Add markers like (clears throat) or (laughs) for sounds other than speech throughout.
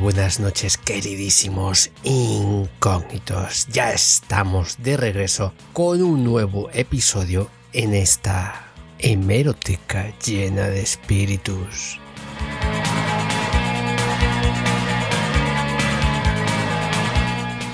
buenas noches queridísimos incógnitos. Ya estamos de regreso con un nuevo episodio en esta hemeroteca llena de espíritus.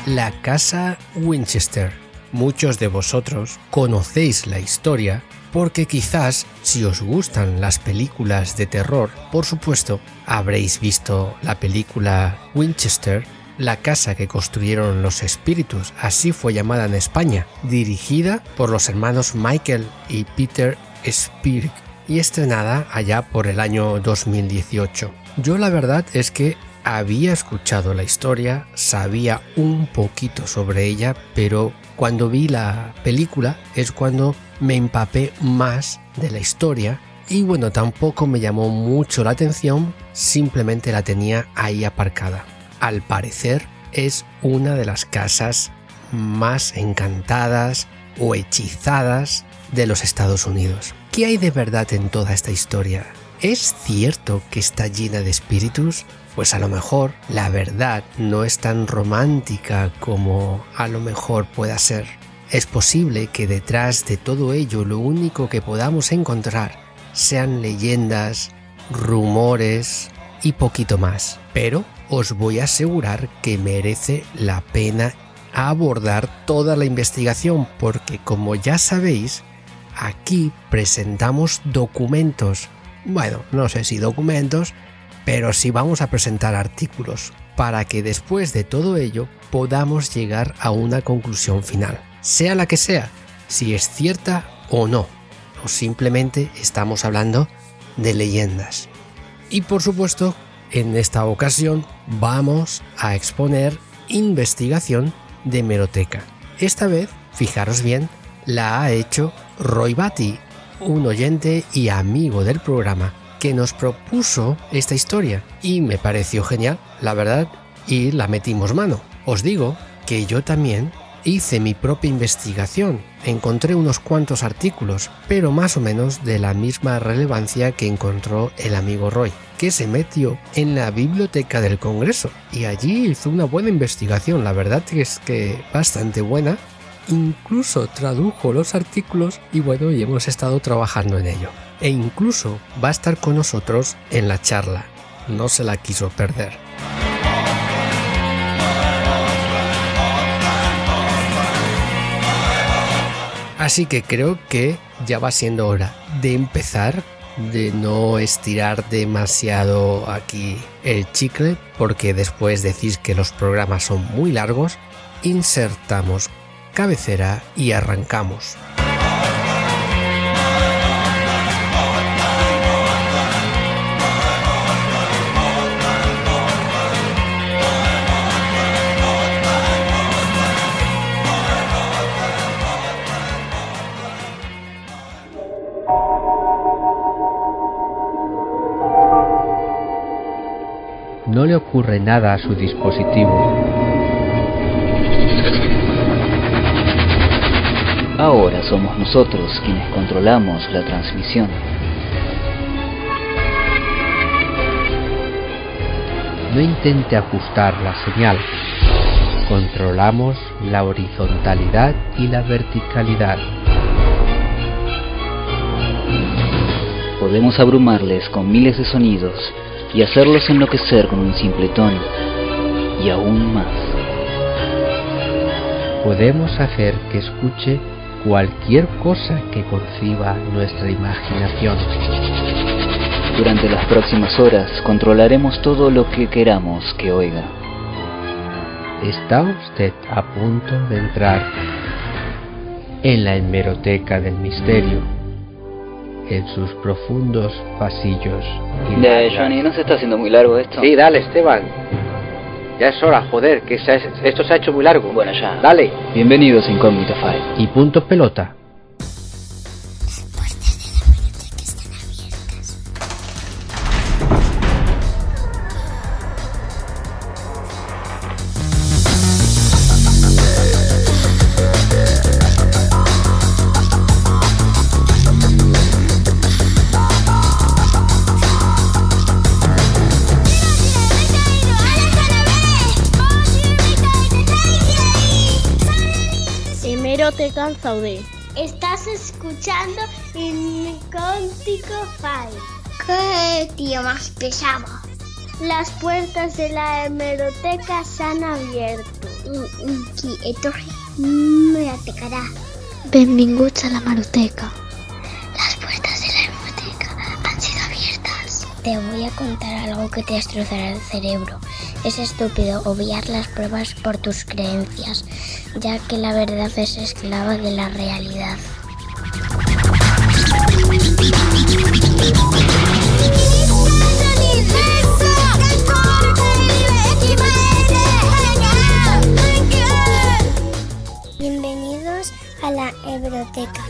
La casa Winchester. Muchos de vosotros conocéis la historia porque quizás si os gustan las películas de terror, por supuesto, habréis visto la película Winchester, la casa que construyeron los espíritus, así fue llamada en España, dirigida por los hermanos Michael y Peter Spirig y estrenada allá por el año 2018. Yo la verdad es que había escuchado la historia, sabía un poquito sobre ella, pero cuando vi la película es cuando me empapé más de la historia y bueno, tampoco me llamó mucho la atención, simplemente la tenía ahí aparcada. Al parecer es una de las casas más encantadas o hechizadas de los Estados Unidos. ¿Qué hay de verdad en toda esta historia? ¿Es cierto que está llena de espíritus? Pues a lo mejor la verdad no es tan romántica como a lo mejor pueda ser. Es posible que detrás de todo ello lo único que podamos encontrar sean leyendas, rumores y poquito más. Pero os voy a asegurar que merece la pena abordar toda la investigación porque como ya sabéis, aquí presentamos documentos. Bueno, no sé si documentos, pero sí vamos a presentar artículos para que después de todo ello podamos llegar a una conclusión final, sea la que sea, si es cierta o no simplemente estamos hablando de leyendas. Y por supuesto, en esta ocasión vamos a exponer investigación de meroteca. Esta vez, fijaros bien, la ha hecho Roy Batty, un oyente y amigo del programa, que nos propuso esta historia y me pareció genial, la verdad, y la metimos mano. Os digo que yo también hice mi propia investigación, encontré unos cuantos artículos, pero más o menos de la misma relevancia que encontró el amigo Roy, que se metió en la biblioteca del Congreso. Y allí hizo una buena investigación, la verdad es que bastante buena, incluso tradujo los artículos y bueno, y hemos estado trabajando en ello. E incluso va a estar con nosotros en la charla, no se la quiso perder. Así que creo que ya va siendo hora de empezar, de no estirar demasiado aquí el chicle, porque después decís que los programas son muy largos, insertamos cabecera y arrancamos. No le ocurre nada a su dispositivo. Ahora somos nosotros quienes controlamos la transmisión. No intente ajustar la señal. Controlamos la horizontalidad y la verticalidad. Podemos abrumarles con miles de sonidos y hacerlos enloquecer con un simple tono, y aún más. Podemos hacer que escuche cualquier cosa que conciba nuestra imaginación. Durante las próximas horas controlaremos todo lo que queramos que oiga. Está usted a punto de entrar en la hemeroteca del misterio en sus profundos pasillos. De Johnny, ¿no se está haciendo muy largo esto? Sí, dale, Esteban. Ya es hora, joder, que esto se ha hecho muy largo. Bueno, ya. Dale. Bienvenidos a Incógnito File. Y punto pelota. Estás escuchando Incóntico File. ¡Qué tío más pesado! Las puertas de la hemeroteca se han abierto. Quieto, hemerotecarà. Benvinguts a la maroteca. Las puertas de la hemeroteca han sido abiertas. Te voy a contar algo que te destrozará el cerebro. Es estúpido obviar las pruebas por tus creencias, ya que la verdad es esclava de la realidad. Bienvenidos a la Hebroteca.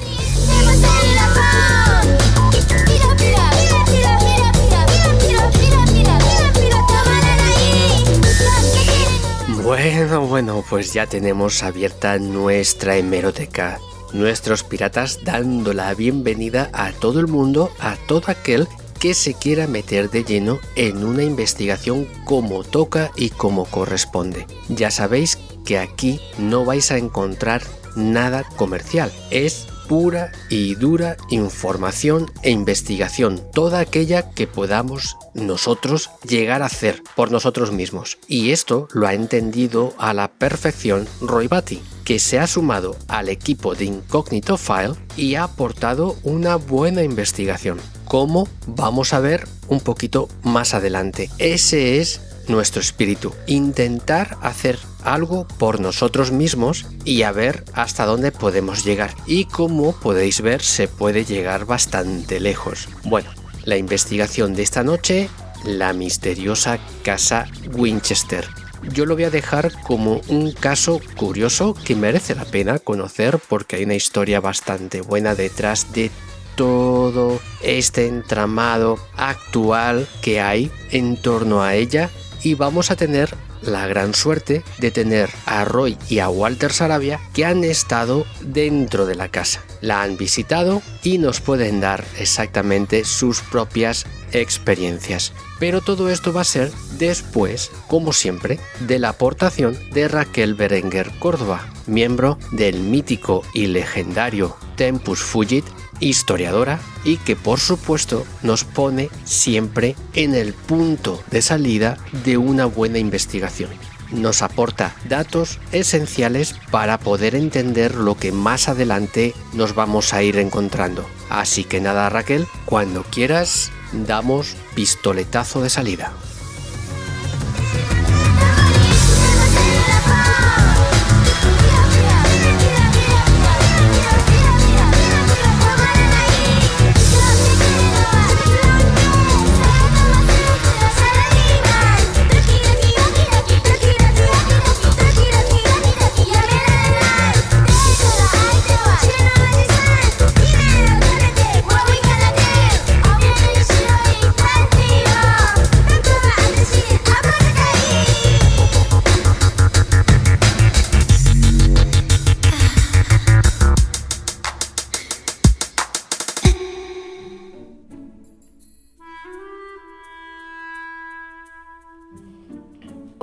Bueno, bueno, pues ya tenemos abierta nuestra hemeroteca. Nuestros piratas dando la bienvenida a todo el mundo, a todo aquel que se quiera meter de lleno en una investigación como toca y como corresponde. Ya sabéis que aquí no vais a encontrar nada comercial, es pura y dura información e investigación, toda aquella que podamos nosotros llegar a hacer por nosotros mismos. Y esto lo ha entendido a la perfección Roy Batty, que se ha sumado al equipo de Incognito File y ha aportado una buena investigación. Como vamos a ver un poquito más adelante. Ese es nuestro espíritu, intentar hacer algo por nosotros mismos y a ver hasta dónde podemos llegar. Y como podéis ver, se puede llegar bastante lejos. Bueno, la investigación de esta noche, la misteriosa casa Winchester. Yo lo voy a dejar como un caso curioso que merece la pena conocer porque hay una historia bastante buena detrás de todo este entramado actual que hay en torno a ella y vamos a tener la gran suerte de tener a Roy y a Walter Sarabia que han estado dentro de la casa. La han visitado y nos pueden dar exactamente sus propias experiencias. Pero todo esto va a ser después, como siempre, de la aportación de Raquel Berenguer Córdoba, miembro del mítico y legendario Tempus Fugit historiadora y que por supuesto nos pone siempre en el punto de salida de una buena investigación. Nos aporta datos esenciales para poder entender lo que más adelante nos vamos a ir encontrando. Así que nada Raquel, cuando quieras damos pistoletazo de salida.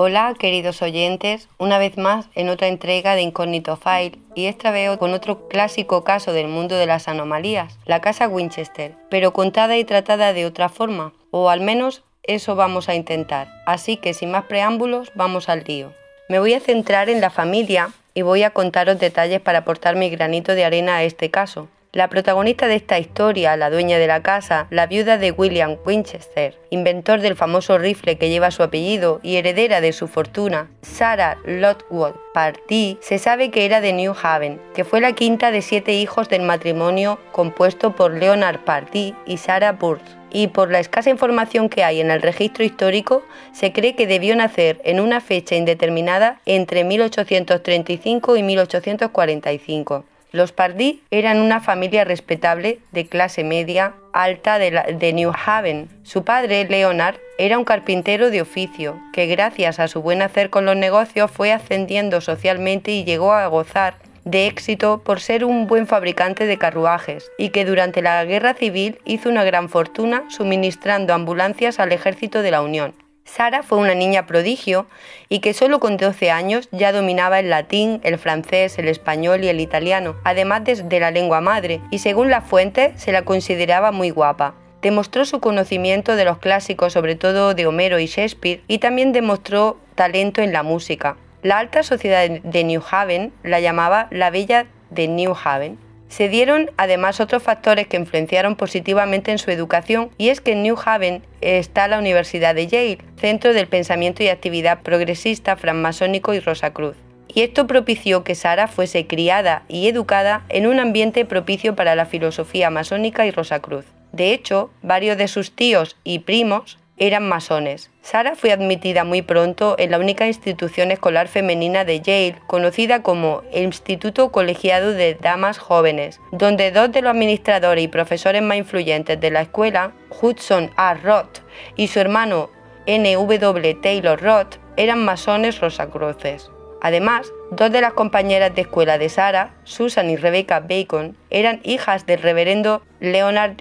Hola queridos oyentes, una vez más en otra entrega de Incógnito File y esta vez con otro clásico caso del mundo de las anomalías, la casa Winchester, pero contada y tratada de otra forma, o al menos eso vamos a intentar. Así que sin más preámbulos, vamos al lío. Me voy a centrar en la familia y voy a contaros detalles para aportar mi granito de arena a este caso. La protagonista de esta historia, la dueña de la casa, la viuda de William Winchester, inventor del famoso rifle que lleva su apellido y heredera de su fortuna, Sarah Lotwood Party, se sabe que era de New Haven, que fue la quinta de siete hijos del matrimonio compuesto por Leonard Party y Sarah Burt. Y por la escasa información que hay en el registro histórico, se cree que debió nacer en una fecha indeterminada entre 1835 y 1845. Los Pardee eran una familia respetable de clase media alta de, New Haven. Su padre, Leonard, era un carpintero de oficio, que gracias a su buen hacer con los negocios fue ascendiendo socialmente y llegó a gozar de éxito por ser un buen fabricante de carruajes y que durante la guerra civil hizo una gran fortuna suministrando ambulancias al ejército de la Unión. Sara fue una niña prodigio y que solo con 12 años ya dominaba el latín, el francés, el español y el italiano, además de, la lengua madre, y según la fuente se la consideraba muy guapa. Demostró su conocimiento de los clásicos, sobre todo de Homero y Shakespeare, y también demostró talento en la música. La alta sociedad de New Haven la llamaba la Bella de New Haven. Se dieron además otros factores que influenciaron positivamente en su educación y es que en New Haven está la Universidad de Yale, centro del pensamiento y actividad progresista francmasónico y Rosacruz. Y esto propició que Sara fuese criada y educada en un ambiente propicio para la filosofía masónica y Rosacruz. De hecho, varios de sus tíos y primos eran masones. Sara fue admitida muy pronto en la única institución escolar femenina de Yale, conocida como el Instituto Colegiado de Damas Jóvenes, donde dos de los administradores y profesores más influyentes de la escuela, Hudson A. Roth y su hermano N.W. Taylor Roth, eran masones rosacruces. Además, dos de las compañeras de escuela de Sara, Susan y Rebecca Bacon, eran hijas del reverendo Leonard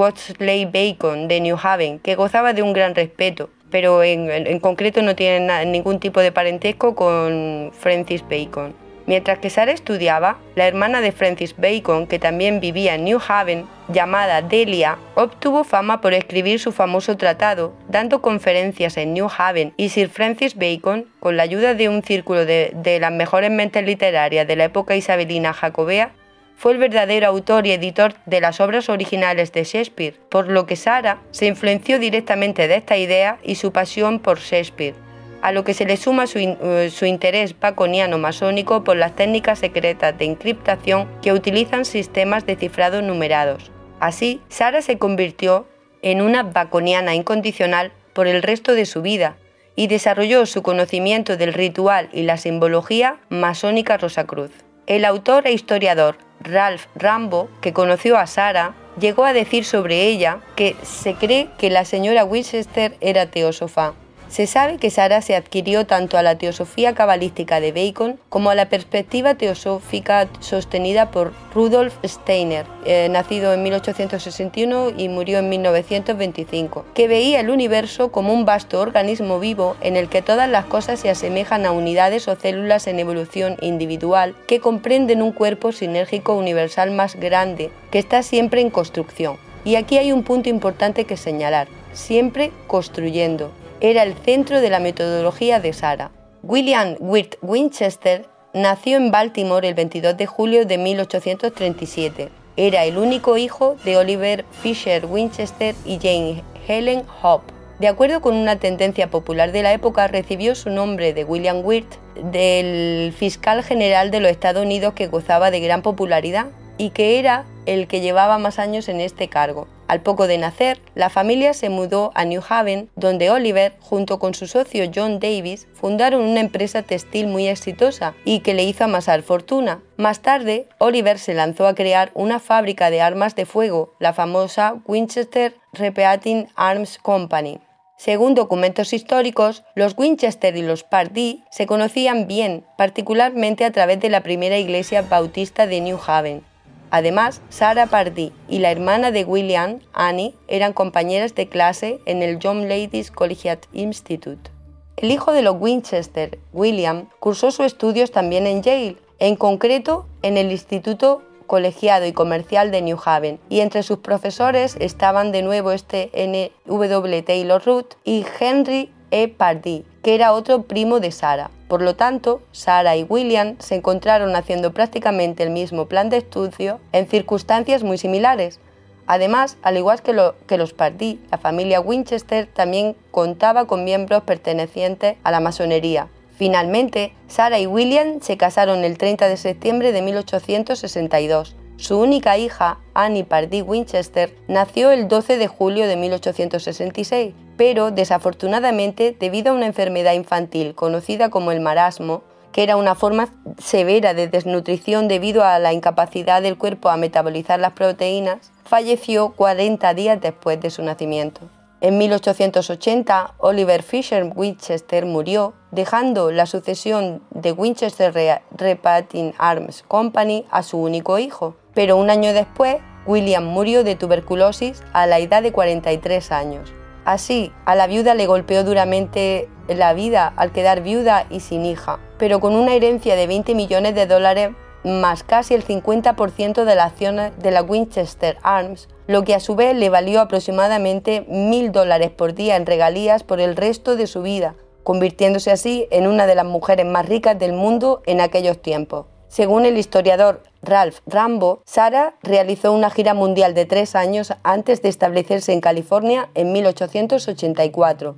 Watsley Bacon de New Haven, que gozaba de un gran respeto, pero en, concreto no tiene ningún tipo de parentesco con Francis Bacon. Mientras que Sara estudiaba, la hermana de Francis Bacon, que también vivía en New Haven, llamada Delia, obtuvo fama por escribir su famoso tratado, dando conferencias en New Haven y Sir Francis Bacon, con la ayuda de un círculo de, las mejores mentes literarias de la época isabelina jacobea, fue el verdadero autor y editor de las obras originales de Shakespeare, por lo que Sara se influenció directamente de esta idea y su pasión por Shakespeare, a lo que se le suma su, eh, interés baconiano masónico por las técnicas secretas de encriptación que utilizan sistemas de cifrado numerados. Así, Sara se convirtió en una baconiana incondicional por el resto de su vida y desarrolló su conocimiento del ritual y la simbología masónica Rosacruz. El autor e historiador Ralph Rambo, que conoció a Sara, llegó a decir sobre ella que se cree que la señora Winchester era teósofa se sabe que Sara se adquirió tanto a la teosofía cabalística de Bacon como a la perspectiva teosófica sostenida por Rudolf Steiner, eh, nacido en 1861 y murió en 1925, que veía el universo como un vasto organismo vivo en el que todas las cosas se asemejan a unidades o células en evolución individual que comprenden un cuerpo sinérgico universal más grande que está siempre en construcción. Y aquí hay un punto importante que señalar, siempre construyendo, era el centro de la metodología de Sara. William Wirt Winchester nació en Baltimore el 22 de julio de 1837. Era el único hijo de Oliver Fisher Winchester y Jane Helen Hope. De acuerdo con una tendencia popular de la época, recibió su nombre de William Wirt del fiscal general de los Estados Unidos que gozaba de gran popularidad y que era el que llevaba más años en este cargo. Al poco de nacer, la familia se mudó a New Haven, donde Oliver, junto con su socio John Davis, fundaron una empresa textil muy exitosa y que le hizo amasar fortuna. Más tarde, Oliver se lanzó a crear una fábrica de armas de fuego, la famosa Winchester Repeating Arms Company. Según documentos históricos, los Winchester y los Pardee se conocían bien, particularmente a través de la primera iglesia bautista de New Haven. Además, Sarah Pardee y la hermana de William, Annie, eran compañeras de clase en el Young Ladies Collegiate Institute. El hijo de los Winchester, William, cursó sus estudios también en Yale, en concreto en el Instituto Colegiado y Comercial de New Haven, y entre sus profesores estaban de nuevo este N. W. Taylor Root y Henry E. Pardee, que era otro primo de Sara. Por lo tanto, Sara y William se encontraron haciendo prácticamente el mismo plan de estudio en circunstancias muy similares. Además, al igual que, los Pardee, la familia Winchester también contaba con miembros pertenecientes a la masonería. Finalmente, Sara y William se casaron el 30 de septiembre de 1862 su única hija, Annie Pardee Winchester, nació el 12 de julio de 1866, pero desafortunadamente, debido a una enfermedad infantil conocida como el marasmo, que era una forma severa de desnutrición debido a la incapacidad del cuerpo a metabolizar las proteínas, falleció 40 días después de su nacimiento. En 1880, Oliver Fisher Winchester murió, dejando la sucesión de Winchester Repating Arms Company a su único hijo, pero un año después, William murió de tuberculosis a la edad de 43 años. Así, a la viuda le golpeó duramente la vida al quedar viuda y sin hija, pero con una herencia de 20 millones de dólares más casi el 50% de las acciones de la Winchester Arms, lo que a su vez le valió aproximadamente mil dólares por día en regalías por el resto de su vida, convirtiéndose así en una de las mujeres más ricas del mundo en aquellos tiempos. Según el historiador Ralph Rambo, Sarah realizó una gira mundial de tres años antes de establecerse en California en 1884.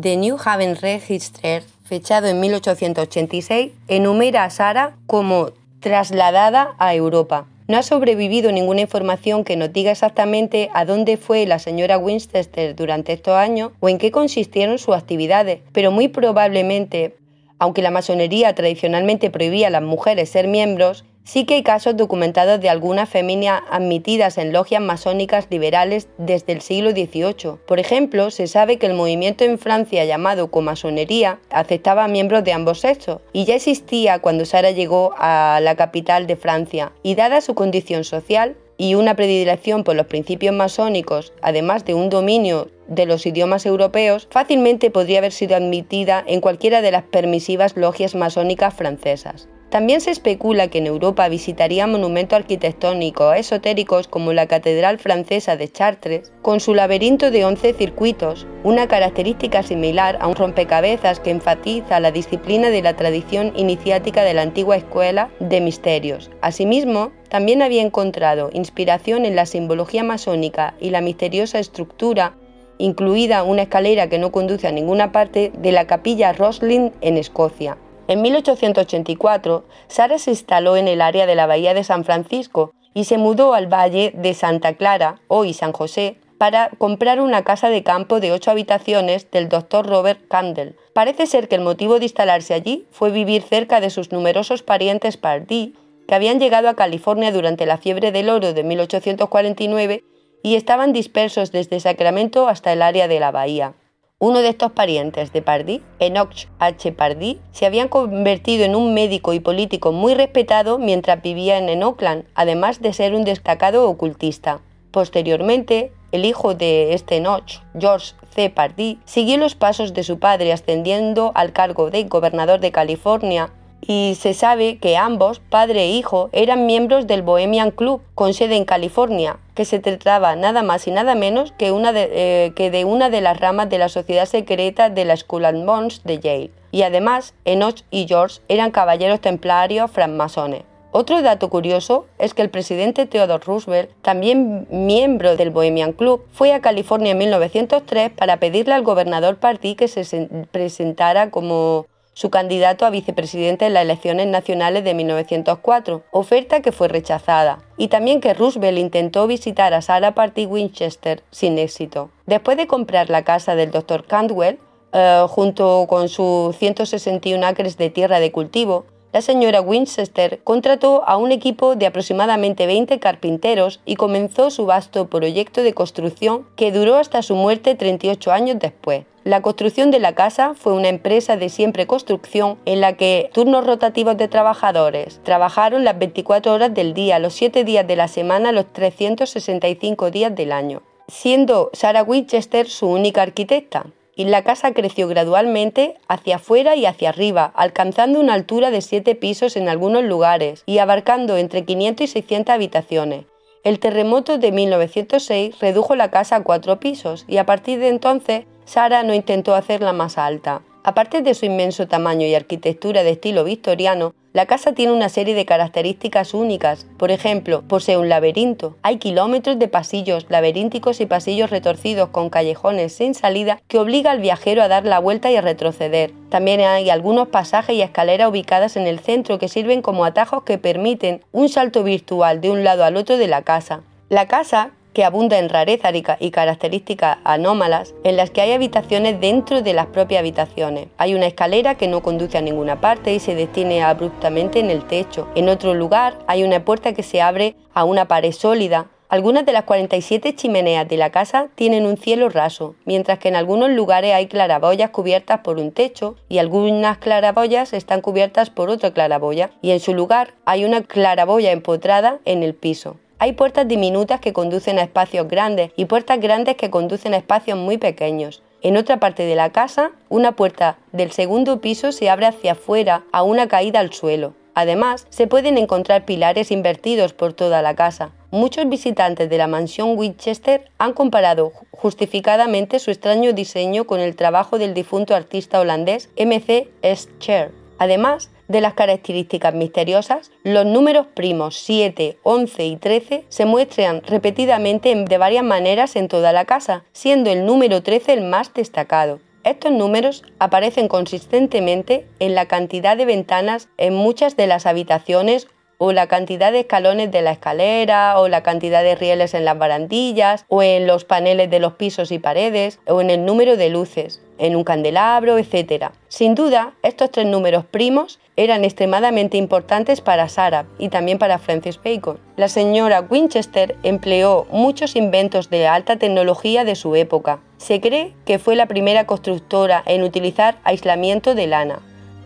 The New Haven Register, fechado en 1886, enumera a Sarah como trasladada a Europa. No ha sobrevivido ninguna información que nos diga exactamente a dónde fue la señora Winchester durante estos años o en qué consistieron sus actividades, pero muy probablemente aunque la masonería tradicionalmente prohibía a las mujeres ser miembros, sí que hay casos documentados de algunas femeninas admitidas en logias masónicas liberales desde el siglo XVIII. Por ejemplo, se sabe que el movimiento en Francia llamado comasonería aceptaba a miembros de ambos sexos y ya existía cuando Sara llegó a la capital de Francia y dada su condición social, y una predilección por los principios masónicos, además de un dominio de los idiomas europeos, fácilmente podría haber sido admitida en cualquiera de las permisivas logias masónicas francesas. También se especula que en Europa visitaría monumentos arquitectónicos esotéricos como la Catedral Francesa de Chartres, con su laberinto de 11 circuitos, una característica similar a un rompecabezas que enfatiza la disciplina de la tradición iniciática de la antigua escuela de misterios. Asimismo, también había encontrado inspiración en la simbología masónica y la misteriosa estructura incluida una escalera que no conduce a ninguna parte de la capilla Roslin en Escocia. En 1884, Sara se instaló en el área de la Bahía de San Francisco y se mudó al Valle de Santa Clara, hoy San José, para comprar una casa de campo de ocho habitaciones del doctor Robert Candle. Parece ser que el motivo de instalarse allí fue vivir cerca de sus numerosos parientes Pardee, que habían llegado a California durante la fiebre del oro de 1849 y estaban dispersos desde Sacramento hasta el área de la bahía. Uno de estos parientes de Pardee, Enoch H. Pardee, se había convertido en un médico y político muy respetado mientras vivía en Oakland, además de ser un destacado ocultista. Posteriormente, el hijo de este Enoch, George C. Pardee, siguió los pasos de su padre ascendiendo al cargo de gobernador de California y se sabe que ambos, padre e hijo, eran miembros del Bohemian Club, con sede en California, que se trataba nada más y nada menos que, una de, eh, una de las ramas de la sociedad secreta de la Skull and Bones de Yale. Y además, Enoch y George eran caballeros templarios francmasones. Otro dato curioso es que el presidente Theodore Roosevelt, también miembro del Bohemian Club, fue a California en 1903 para pedirle al gobernador Pardee que se presentara como su candidato a vicepresidente en las elecciones nacionales de 1904, oferta que fue rechazada, y también que Roosevelt intentó visitar a Sarah Party Winchester sin éxito. Después de comprar la casa del Dr. Cantwell, eh, junto con sus 161 acres de tierra de cultivo, la señora Winchester contrató a un equipo de aproximadamente 20 carpinteros y comenzó su vasto proyecto de construcción que duró hasta su muerte 38 años después. La construcción de la casa fue una empresa de siempre construcción en la que turnos rotativos de trabajadores trabajaron las 24 horas del día, los 7 días de la semana, los 365 días del año, siendo Sarah Winchester su única arquitecta y la casa creció gradualmente hacia afuera y hacia arriba, alcanzando una altura de 7 pisos en algunos lugares y abarcando entre 500 y 600 habitaciones. El terremoto de 1906 redujo la casa a 4 pisos y a partir de entonces Sara no intentó hacerla más alta. Aparte de su inmenso tamaño y arquitectura de estilo victoriano, la casa tiene una serie de características únicas. Por ejemplo, posee un laberinto. Hay kilómetros de pasillos laberínticos y pasillos retorcidos con callejones sin salida que obliga al viajero a dar la vuelta y a retroceder. También hay algunos pasajes y escaleras ubicadas en el centro que sirven como atajos que permiten un salto virtual de un lado al otro de la casa. La casa que abunda en rareza y características anómalas, en las que hay habitaciones dentro de las propias habitaciones. Hay una escalera que no conduce a ninguna parte y se detiene abruptamente en el techo. En otro lugar hay una puerta que se abre a una pared sólida. Algunas de las 47 chimeneas de la casa tienen un cielo raso, mientras que en algunos lugares hay claraboyas cubiertas por un techo y algunas claraboyas están cubiertas por otra claraboya y en su lugar hay una claraboya empotrada en el piso. Hay puertas diminutas que conducen a espacios grandes y puertas grandes que conducen a espacios muy pequeños. En otra parte de la casa, una puerta del segundo piso se abre hacia afuera a una caída al suelo. Además, se pueden encontrar pilares invertidos por toda la casa. Muchos visitantes de la mansión Winchester han comparado justificadamente su extraño diseño con el trabajo del difunto artista holandés M.C. Escher. Además, de las características misteriosas, los números primos 7, 11 y 13 se muestran repetidamente de varias maneras en toda la casa, siendo el número 13 el más destacado. Estos números aparecen consistentemente en la cantidad de ventanas en muchas de las habitaciones o la cantidad de escalones de la escalera, o la cantidad de rieles en las barandillas, o en los paneles de los pisos y paredes, o en el número de luces, en un candelabro, etc. Sin duda, estos tres números primos eran extremadamente importantes para Sarah y también para Francis Bacon. La señora Winchester empleó muchos inventos de alta tecnología de su época. Se cree que fue la primera constructora en utilizar aislamiento de lana.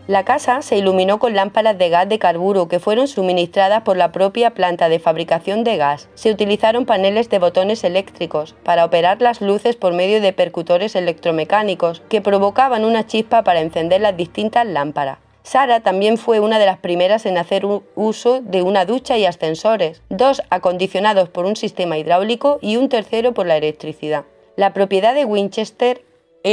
La casa se iluminó con lámparas de gas de carburo que fueron suministradas por la propia planta de fabricación de gas. Se utilizaron paneles de botones eléctricos para operar las luces por medio de percutores electromecánicos que provocaban una chispa para encender las distintas lámparas. Sara también fue una de las primeras en hacer uso de una ducha y ascensores, dos acondicionados por un sistema hidráulico y un tercero por la electricidad. La propiedad de Winchester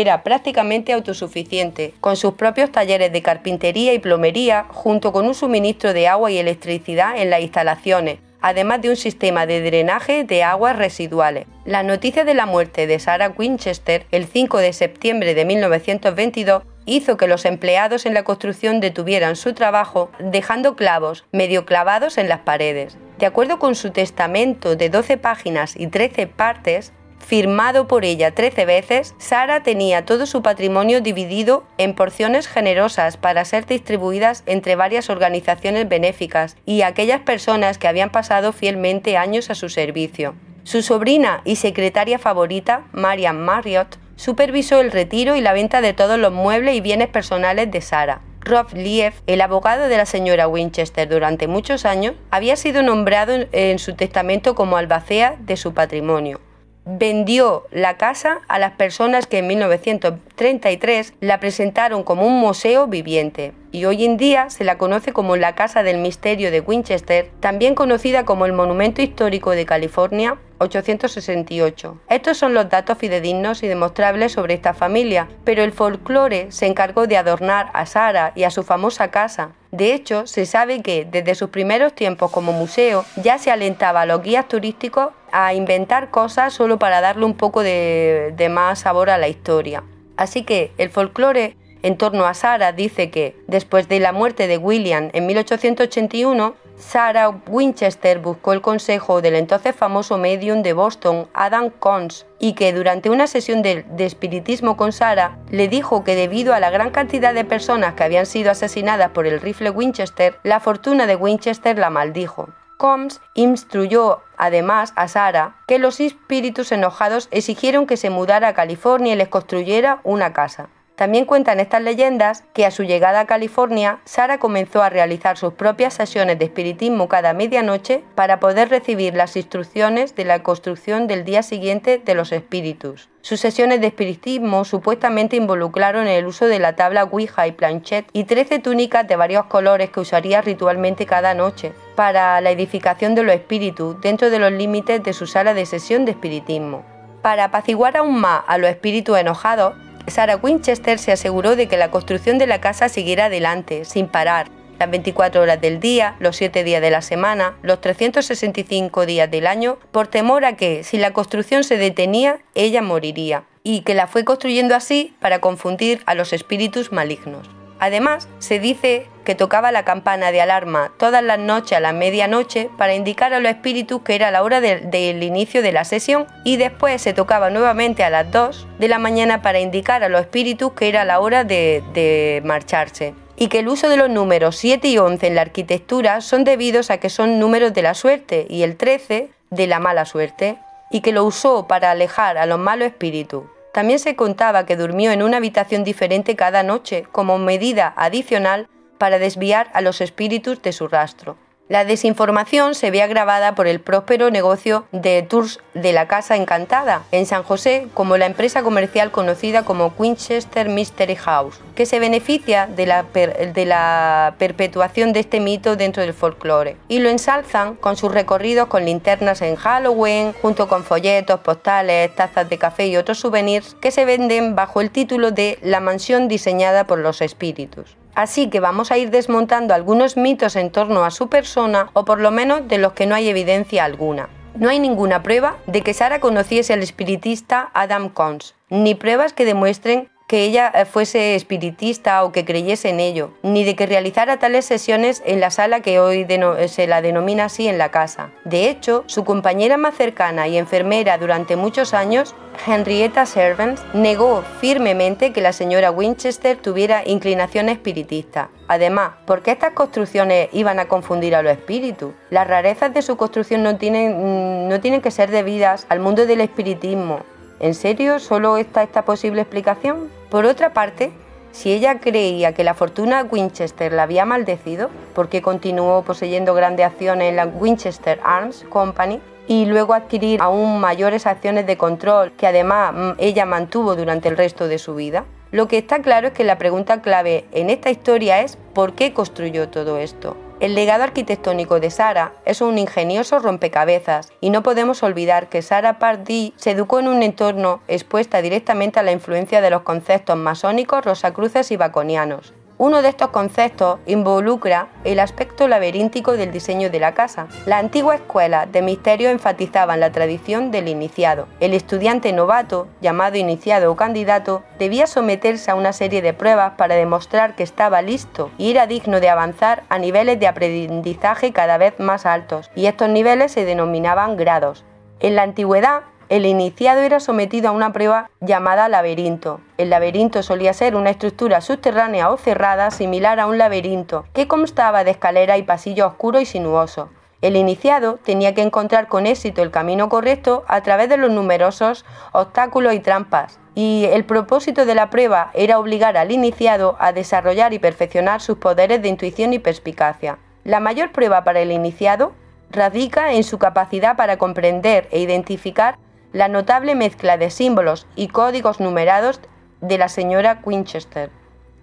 era prácticamente autosuficiente, con sus propios talleres de carpintería y plomería, junto con un suministro de agua y electricidad en las instalaciones, además de un sistema de drenaje de aguas residuales. La noticia de la muerte de Sarah Winchester el 5 de septiembre de 1922 hizo que los empleados en la construcción detuvieran su trabajo dejando clavos medio clavados en las paredes. De acuerdo con su testamento de 12 páginas y 13 partes, firmado por ella 13 veces, Sara tenía todo su patrimonio dividido en porciones generosas para ser distribuidas entre varias organizaciones benéficas y aquellas personas que habían pasado fielmente años a su servicio. Su sobrina y secretaria favorita, Marian Marriott, supervisó el retiro y la venta de todos los muebles y bienes personales de Sara. Rob Lief, el abogado de la señora Winchester durante muchos años, había sido nombrado en su testamento como albacea de su patrimonio vendió la casa a las personas que en 1933 la presentaron como un museo viviente y hoy en día se la conoce como la Casa del Misterio de Winchester, también conocida como el Monumento Histórico de California 868. Estos son los datos fidedignos y demostrables sobre esta familia, pero el folclore se encargó de adornar a Sara y a su famosa casa. De hecho, se sabe que desde sus primeros tiempos como museo ya se alentaba a los guías turísticos a inventar cosas solo para darle un poco de, de más sabor a la historia. Así que el folclore en torno a Sara dice que, después de la muerte de William en 1881, Sarah Winchester buscó el consejo del entonces famoso medium de Boston, Adam Cons, y que durante una sesión de, espiritismo con Sarah le dijo que debido a la gran cantidad de personas que habían sido asesinadas por el rifle Winchester, la fortuna de Winchester la maldijo. Combs instruyó además a Sarah que los espíritus enojados exigieron que se mudara a California y les construyera una casa. También cuentan estas leyendas que a su llegada a California, Sara comenzó a realizar sus propias sesiones de espiritismo cada medianoche para poder recibir las instrucciones de la construcción del día siguiente de los espíritus. Sus sesiones de espiritismo supuestamente involucraron el uso de la tabla Ouija y planchette y 13 túnicas de varios colores que usaría ritualmente cada noche para la edificación de los espíritus dentro de los límites de su sala de sesión de espiritismo. Para apaciguar aún más a los espíritus enojados, Sarah Winchester se aseguró de que la construcción de la casa siguiera adelante, sin parar, las 24 horas del día, los 7 días de la semana, los 365 días del año, por temor a que, si la construcción se detenía, ella moriría, y que la fue construyendo así para confundir a los espíritus malignos. Además, se dice que tocaba la campana de alarma todas las noches a la medianoche para indicar a los espíritus que era la hora del inicio de la sesión y después se tocaba nuevamente a las 2 de la mañana para indicar a los espíritus que era la hora de, de marcharse y que el uso de los números 7 y 11 en la arquitectura son debidos a que son números de la suerte y el 13 de la mala suerte, y que lo usó para alejar a los malos espíritus. También se contaba que durmió en una habitación diferente cada noche como medida adicional para desviar a los espíritus de su rastro. La desinformación se ve agravada por el próspero negocio de tours de la Casa Encantada en San José como la empresa comercial conocida como Winchester Mystery House, que se beneficia de la, de la perpetuación de este mito dentro del folclore y lo ensalzan con sus recorridos con linternas en Halloween, junto con folletos, postales, tazas de café y otros souvenirs que se venden bajo el título de La mansión diseñada por los espíritus. Así que vamos a ir desmontando algunos mitos en torno a su persona o por lo menos de los que no hay evidencia alguna. No hay ninguna prueba de que Sara conociese al espiritista Adam Cons, ni pruebas que demuestren que ella eh, fuese espiritista o que creyese en ello, ni de que realizara tales sesiones en la sala que hoy eh, se la denomina así en la casa. De hecho, su compañera más cercana y enfermera durante muchos años, Henrietta Servants, negó firmemente que la señora Winchester tuviera inclinación espiritista. Además, ¿por qué estas construcciones iban a confundir a los espíritus? Las rarezas de su construcción no tienen, mm, no tienen que ser debidas al mundo del espiritismo, ¿En serio solo está esta posible explicación? Por otra parte, si ella creía que la fortuna Winchester la había maldecido, porque continuó poseyendo grandes acciones en la Winchester Arms Company y luego adquirir aún mayores acciones de control que además mm, ella mantuvo durante el resto de su vida? Lo que está claro es que la pregunta clave en esta historia es ¿por qué construyó todo esto? El legado arquitectónico de Sara es un ingenioso rompecabezas y no podemos olvidar que Sara Pardee se educó en un entorno expuesta directamente a la influencia de los conceptos masónicos, rosacruces y baconianos. Uno de estos conceptos involucra el aspecto laberíntico del diseño de la casa. La antigua escuela de misterio enfatizaban la tradición del iniciado. El estudiante novato, llamado iniciado o candidato, debía someterse a una serie de pruebas para demostrar que estaba listo y era digno de avanzar a niveles de aprendizaje cada vez más altos, y estos niveles se denominaban grados. En la antigüedad, el iniciado era sometido a una prueba llamada laberinto. El laberinto solía ser una estructura subterránea o cerrada similar a un laberinto, que constaba de escalera y pasillo oscuro y sinuoso. El iniciado tenía que encontrar con éxito el camino correcto a través de los numerosos obstáculos y trampas, y el propósito de la prueba era obligar al iniciado a desarrollar y perfeccionar sus poderes de intuición y perspicacia. La mayor prueba para el iniciado radica en su capacidad para comprender e identificar la notable mezcla de símbolos y códigos numerados de la señora Winchester.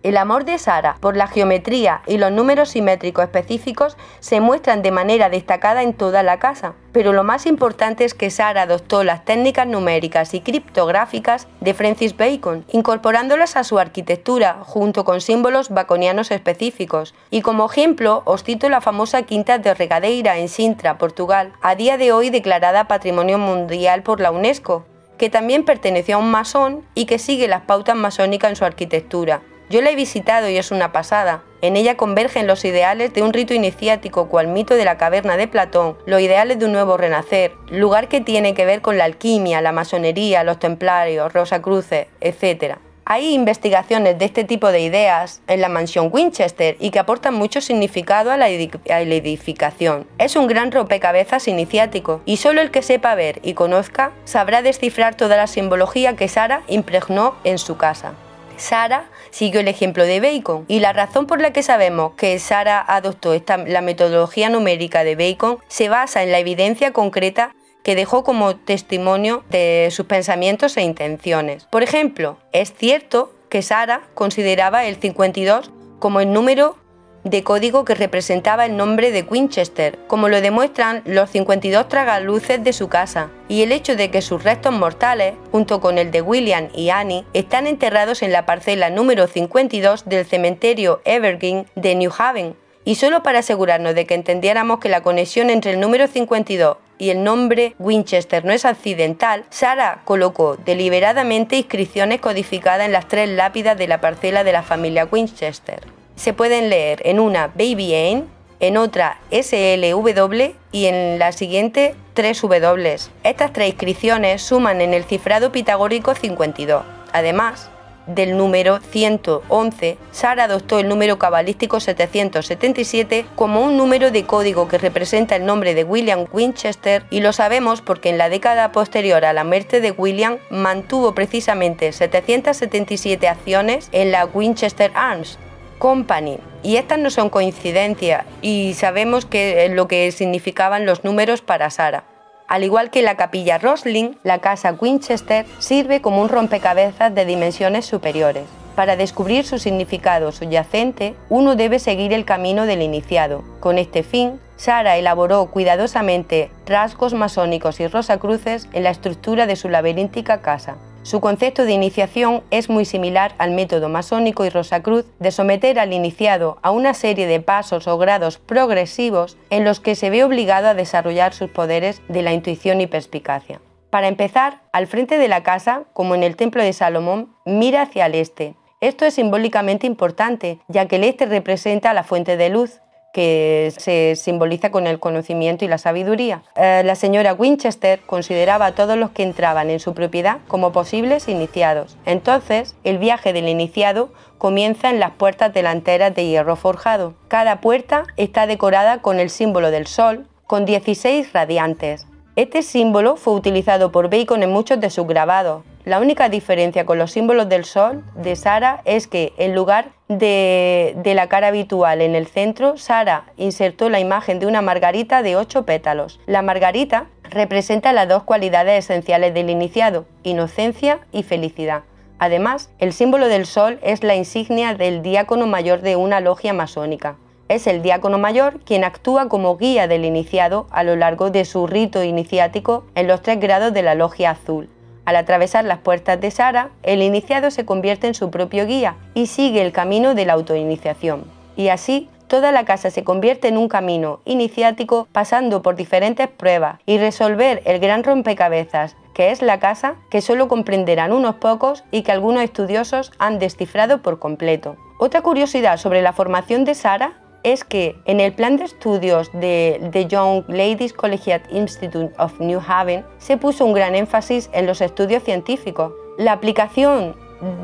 El amor de Sara por la geometría y los números simétricos específicos se muestran de manera destacada en toda la casa, pero lo más importante es que Sara adoptó las técnicas numéricas y criptográficas de Francis Bacon, incorporándolas a su arquitectura junto con símbolos baconianos específicos. Y como ejemplo os cito la famosa quinta de Regadeira en Sintra, Portugal, a día de hoy declarada Patrimonio Mundial por la UNESCO, que también perteneció a un masón y que sigue las pautas masónicas en su arquitectura. Yo la he visitado y es una pasada. En ella convergen los ideales de un rito iniciático cual mito de la caverna de Platón, los ideales de un nuevo renacer, lugar que tiene que ver con la alquimia, la masonería, los templarios, Rosacruces, etc. Hay investigaciones de este tipo de ideas en la mansión Winchester y que aportan mucho significado a la, edificación. Es un gran rompecabezas iniciático y solo el que sepa ver y conozca sabrá descifrar toda la simbología que Sara impregnó en su casa. Sara siguió el ejemplo de Bacon y la razón por la que sabemos que Sara adoptó esta, la metodología numérica de Bacon se basa en la evidencia concreta que dejó como testimonio de sus pensamientos e intenciones. Por ejemplo, es cierto que Sara consideraba el 52 como el número de código que representaba el nombre de Winchester, como lo demuestran los 52 tragaluces de su casa, y el hecho de que sus restos mortales, junto con el de William y Annie, están enterrados en la parcela número 52 del cementerio Evergreen de New Haven. Y solo para asegurarnos de que entendiéramos que la conexión entre el número 52 y el nombre Winchester no es accidental, Sara colocó deliberadamente inscripciones codificadas en las tres lápidas de la parcela de la familia Winchester se pueden leer en una Baby Anne, en otra SLW y en la siguiente 3W. Estas tres inscripciones suman en el cifrado pitagórico 52. Además del número 111, Sara adoptó el número cabalístico 777 como un número de código que representa el nombre de William Winchester y lo sabemos porque en la década posterior a la muerte de William mantuvo precisamente 777 acciones en la Winchester Arms, Company. Y estas no son coincidencias y sabemos que lo que significaban los números para Sara. Al igual que la capilla Rosling, la casa Winchester sirve como un rompecabezas de dimensiones superiores. Para descubrir su significado subyacente, uno debe seguir el camino del iniciado. Con este fin, Sara elaboró cuidadosamente rasgos masónicos y rosacruces en la estructura de su laberíntica casa. Su concepto de iniciación es muy similar al método masónico y rosacruz de someter al iniciado a una serie de pasos o grados progresivos en los que se ve obligado a desarrollar sus poderes de la intuición y perspicacia. Para empezar, al frente de la casa, como en el templo de Salomón, mira hacia el este. Esto es simbólicamente importante, ya que el este representa la fuente de luz, que se simboliza con el conocimiento y la sabiduría. Eh, la señora Winchester consideraba a todos los que entraban en su propiedad como posibles iniciados. Entonces, el viaje del iniciado comienza en las puertas delanteras de hierro forjado. Cada puerta está decorada con el símbolo del sol, con 16 radiantes. Este símbolo fue utilizado por Bacon en muchos de sus grabados, la única diferencia con los símbolos del sol de Sara es que en lugar de, la cara habitual en el centro, Sara insertó la imagen de una margarita de ocho pétalos. La margarita representa las dos cualidades esenciales del iniciado, inocencia y felicidad. Además, el símbolo del sol es la insignia del diácono mayor de una logia masónica. Es el diácono mayor quien actúa como guía del iniciado a lo largo de su rito iniciático en los tres grados de la logia azul. Al atravesar las puertas de Sara, el iniciado se convierte en su propio guía y sigue el camino de la autoiniciación. Y así, toda la casa se convierte en un camino iniciático pasando por diferentes pruebas y resolver el gran rompecabezas que es la casa que solo comprenderán unos pocos y que algunos estudiosos han descifrado por completo. Otra curiosidad sobre la formación de Sara es que en el plan de estudios de The Young Ladies Collegiate Institute of New Haven se puso un gran énfasis en los estudios científicos. La aplicación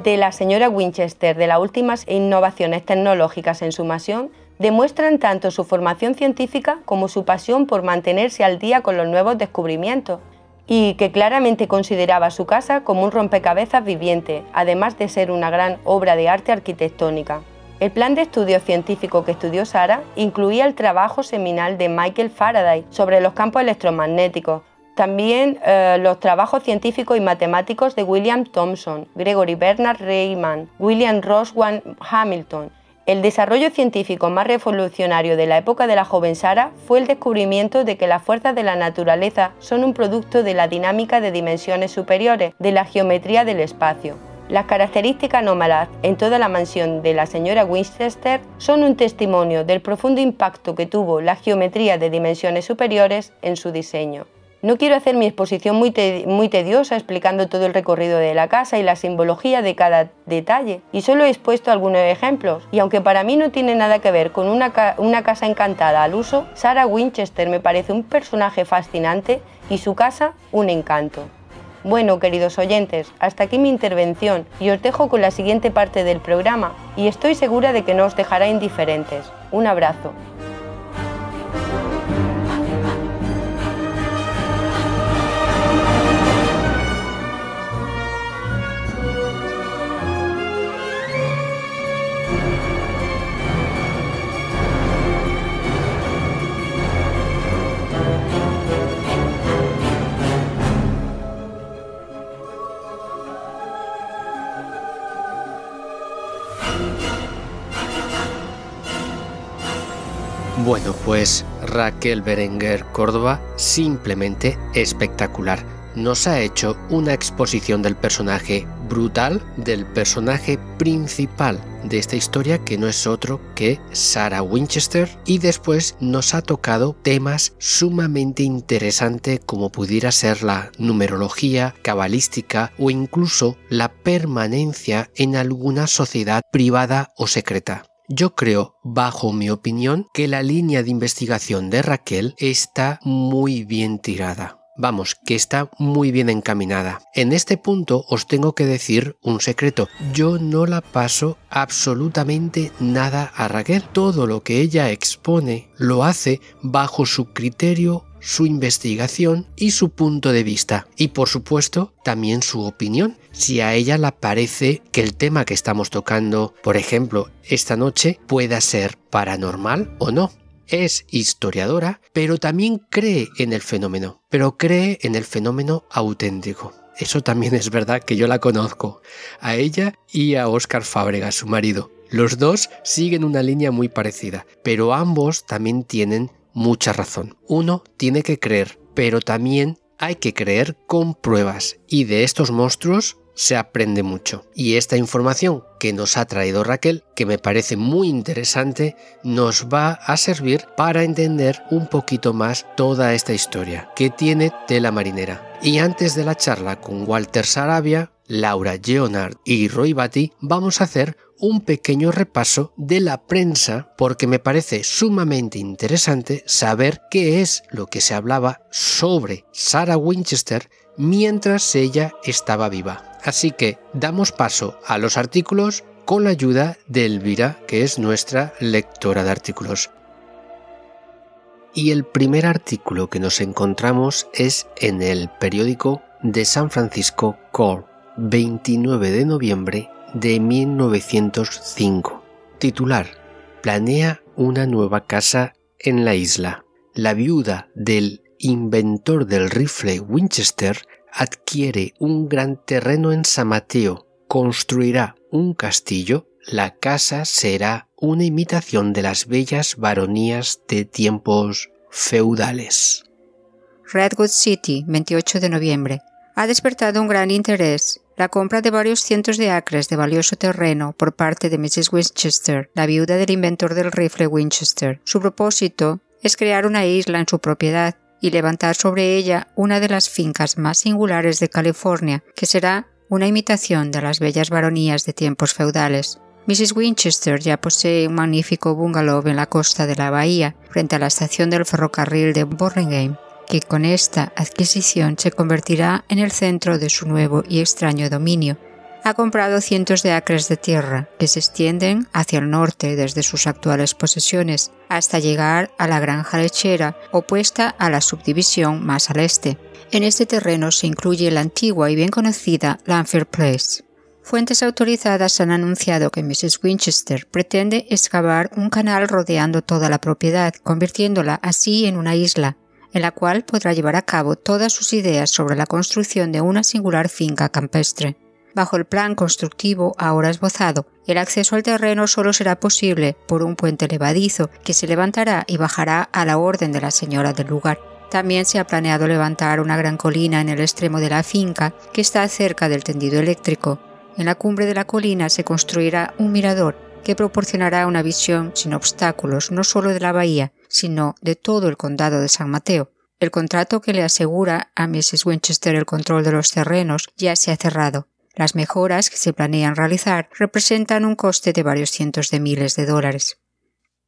de la señora Winchester de las últimas innovaciones tecnológicas en su masión demuestran tanto su formación científica como su pasión por mantenerse al día con los nuevos descubrimientos y que claramente consideraba su casa como un rompecabezas viviente, además de ser una gran obra de arte arquitectónica. El plan de estudio científico que estudió Sara incluía el trabajo seminal de Michael Faraday sobre los campos electromagnéticos, también eh, los trabajos científicos y matemáticos de William Thomson, Gregory Bernard Riemann, William Roswan Hamilton. El desarrollo científico más revolucionario de la época de la joven Sara fue el descubrimiento de que las fuerzas de la naturaleza son un producto de la dinámica de dimensiones superiores, de la geometría del espacio. Las características anómalas en toda la mansión de la señora Winchester son un testimonio del profundo impacto que tuvo la geometría de dimensiones superiores en su diseño. No quiero hacer mi exposición muy, tediosa explicando todo el recorrido de la casa y la simbología de cada detalle, y solo he expuesto algunos ejemplos, y aunque para mí no tiene nada que ver con una casa encantada al uso, Sarah Winchester me parece un personaje fascinante y su casa un encanto. Bueno, queridos oyentes, hasta aquí mi intervención y os dejo con la siguiente parte del programa y estoy segura de que no os dejará indiferentes. Un abrazo. Bueno, pues Raquel Berenguer Córdoba simplemente espectacular. Nos ha hecho una exposición del personaje brutal, del personaje principal de esta historia que no es otro que Sarah Winchester y después nos ha tocado temas sumamente interesantes como pudiera ser la numerología cabalística o incluso la permanencia en alguna sociedad privada o secreta. Yo creo, bajo mi opinión, que la línea de investigación de Raquel está muy bien tirada. Vamos, que está muy bien encaminada. En este punto os tengo que decir un secreto. Yo no la paso absolutamente nada a Raquel. Todo lo que ella expone lo hace bajo su criterio su investigación y su punto de vista. Y por supuesto, también su opinión. Si a ella le parece que el tema que estamos tocando, por ejemplo, esta noche, pueda ser paranormal o no es historiadora, pero también cree en el fenómeno, pero cree en el fenómeno auténtico. Eso también es verdad que yo la conozco, a ella y a Oscar Fábrega, su marido. Los dos siguen una línea muy parecida, pero ambos también tienen mucha razón. Uno tiene que creer, pero también hay que creer con pruebas, y de estos monstruos se aprende mucho. Y esta información que nos ha traído Raquel, que me parece muy interesante, nos va a servir para entender un poquito más toda esta historia que tiene tela marinera. Y antes de la charla con Walter Sarabia, Laura Leonard y Roy Batty, vamos a hacer un pequeño repaso de la prensa porque me parece sumamente interesante saber qué es lo que se hablaba sobre Sarah Winchester mientras ella estaba viva. Así que damos paso a los artículos con la ayuda de Elvira, que es nuestra lectora de artículos. Y el primer artículo que nos encontramos es en el periódico de San Francisco Call, 29 de noviembre de 1905. Titular. Planea una nueva casa en la isla. La viuda del inventor del rifle Winchester adquiere un gran terreno en San Mateo, construirá un castillo, la casa será una imitación de las bellas baronías de tiempos feudales. Redwood City, 28 de noviembre. Ha despertado un gran interés la compra de varios cientos de acres de valioso terreno por parte de Mrs. Winchester, la viuda del inventor del rifle Winchester. Su propósito es crear una isla en su propiedad y levantar sobre ella una de las fincas más singulares de California, que será una imitación de las bellas baronías de tiempos feudales. Mrs. Winchester ya posee un magnífico bungalow en la costa de la bahía, frente a la estación del ferrocarril de Burlingame, que con esta adquisición se convertirá en el centro de su nuevo y extraño dominio, ha comprado cientos de acres de tierra que se extienden hacia el norte desde sus actuales posesiones hasta llegar a la granja lechera opuesta a la subdivisión más al este. En este terreno se incluye la antigua y bien conocida Lanford Place. Fuentes autorizadas han anunciado que Mrs. Winchester pretende excavar un canal rodeando toda la propiedad, convirtiéndola así en una isla, en la cual podrá llevar a cabo todas sus ideas sobre la construcción de una singular finca campestre. Bajo el plan constructivo ahora esbozado, el acceso al terreno solo será posible por un puente levadizo que se levantará y bajará a la orden de la señora del lugar. También se ha planeado levantar una gran colina en el extremo de la finca que está cerca del tendido eléctrico. En la cumbre de la colina se construirá un mirador que proporcionará una visión sin obstáculos no solo de la bahía, sino de todo el condado de San Mateo. El contrato que le asegura a Mrs. Winchester el control de los terrenos ya se ha cerrado. Las mejoras que se planean realizar representan un coste de varios cientos de miles de dólares.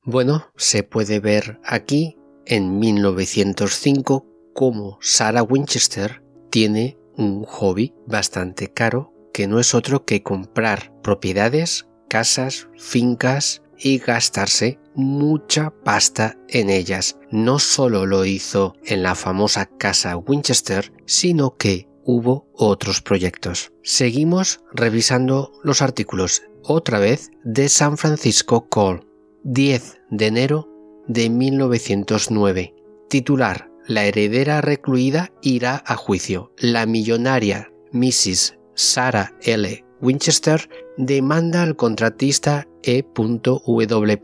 Bueno, se puede ver aquí, en 1905, cómo Sarah Winchester tiene un hobby bastante caro que no es otro que comprar propiedades, casas, fincas y gastarse mucha pasta en ellas. No solo lo hizo en la famosa casa Winchester, sino que hubo otros proyectos. Seguimos revisando los artículos, otra vez de San Francisco Call, 10 de enero de 1909. Titular, La heredera recluida irá a juicio. La millonaria Mrs. Sarah L. Winchester demanda al contratista E.W.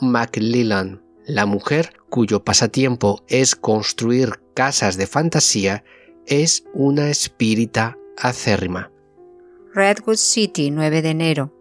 McLellan, la mujer cuyo pasatiempo es construir casas de fantasía es una espírita acérrima. Redwood City, 9 de enero.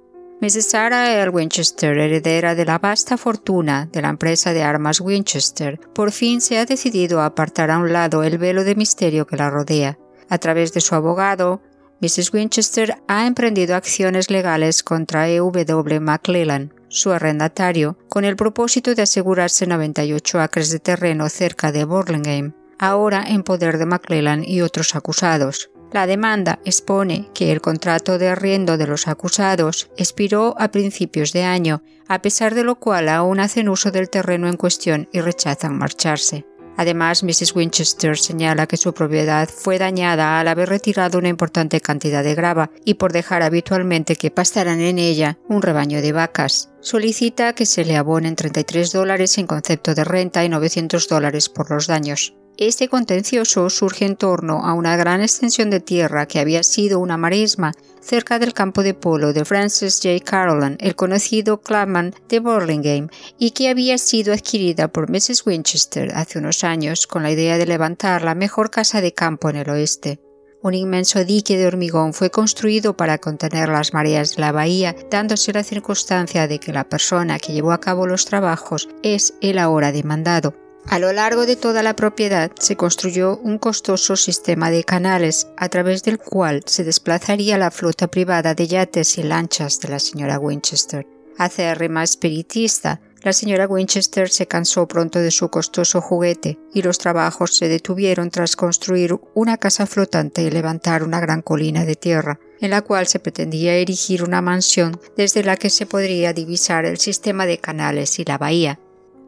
Mrs. Sarah L. Winchester, heredera de la vasta fortuna de la empresa de armas Winchester, por fin se ha decidido a apartar a un lado el velo de misterio que la rodea. A través de su abogado, Mrs. Winchester ha emprendido acciones legales contra E.W. McClellan, su arrendatario, con el propósito de asegurarse 98 acres de terreno cerca de Burlingame, ahora en poder de McClellan y otros acusados. La demanda expone que el contrato de arriendo de los acusados expiró a principios de año, a pesar de lo cual aún hacen uso del terreno en cuestión y rechazan marcharse. Además, Mrs. Winchester señala que su propiedad fue dañada al haber retirado una importante cantidad de grava y por dejar habitualmente que pastaran en ella un rebaño de vacas. Solicita que se le abonen 33 dólares en concepto de renta y 900 dólares por los daños. Este contencioso surge en torno a una gran extensión de tierra que había sido una marisma cerca del campo de polo de Francis J. Carolan, el conocido Clubman de Burlingame, y que había sido adquirida por Mrs. Winchester hace unos años con la idea de levantar la mejor casa de campo en el oeste. Un inmenso dique de hormigón fue construido para contener las mareas de la bahía, dándose la circunstancia de que la persona que llevó a cabo los trabajos es el ahora demandado. A lo largo de toda la propiedad se construyó un costoso sistema de canales a través del cual se desplazaría la flota privada de yates y lanchas de la señora Winchester. Acérrima espiritista, la señora Winchester se cansó pronto de su costoso juguete y los trabajos se detuvieron tras construir una casa flotante y levantar una gran colina de tierra, en la cual se pretendía erigir una mansión desde la que se podría divisar el sistema de canales y la bahía.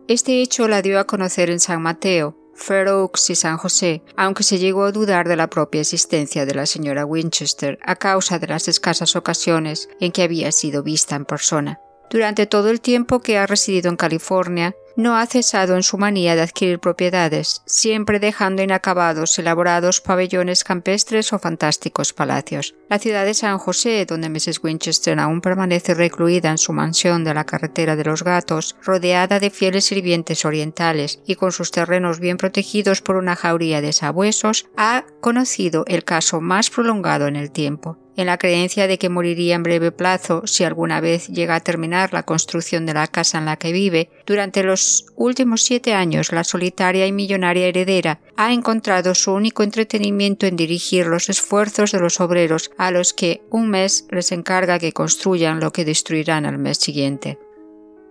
Este hecho la dio a conocer en San Mateo, Fair Oaks y San José, aunque se llegó a dudar de la propia existencia de la señora Winchester a causa de las escasas ocasiones en que había sido vista en persona. Durante todo el tiempo que ha residido en California, no ha cesado en su manía de adquirir propiedades, siempre dejando inacabados elaborados pabellones campestres o fantásticos palacios. La ciudad de San José, donde Mrs. Winchester aún permanece recluida en su mansión de la carretera de los gatos, rodeada de fieles sirvientes orientales y con sus terrenos bien protegidos por una jauría de sabuesos, ha conocido el caso más prolongado en el tiempo en la creencia de que moriría en breve plazo si alguna vez llega a terminar la construcción de la casa en la que vive, durante los últimos siete años la solitaria y millonaria heredera ha encontrado su único entretenimiento en dirigir los esfuerzos de los obreros a los que un mes les encarga que construyan lo que destruirán al mes siguiente.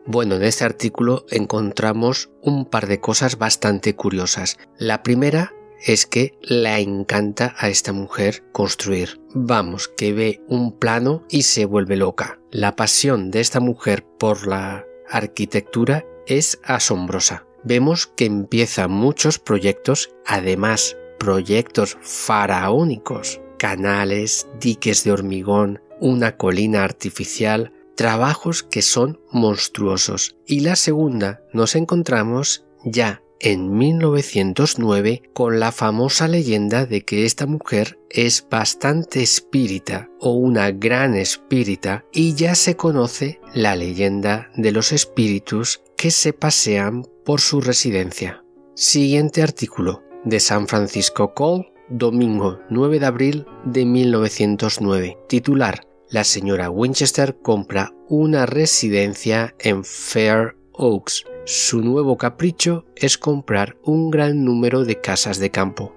Bueno, en este artículo encontramos un par de cosas bastante curiosas. La primera es que la encanta a esta mujer construir. Vamos, que ve un plano y se vuelve loca. La pasión de esta mujer por la arquitectura es asombrosa. Vemos que empieza muchos proyectos, además proyectos faraónicos, canales, diques de hormigón, una colina artificial, trabajos que son monstruosos. Y la segunda nos encontramos ya en 1909 con la famosa leyenda de que esta mujer es bastante espírita o una gran espírita y ya se conoce la leyenda de los espíritus que se pasean por su residencia. Siguiente artículo de San Francisco Cole, domingo 9 de abril de 1909. Titular La señora Winchester compra una residencia en Fair Oaks su nuevo capricho es comprar un gran número de casas de campo.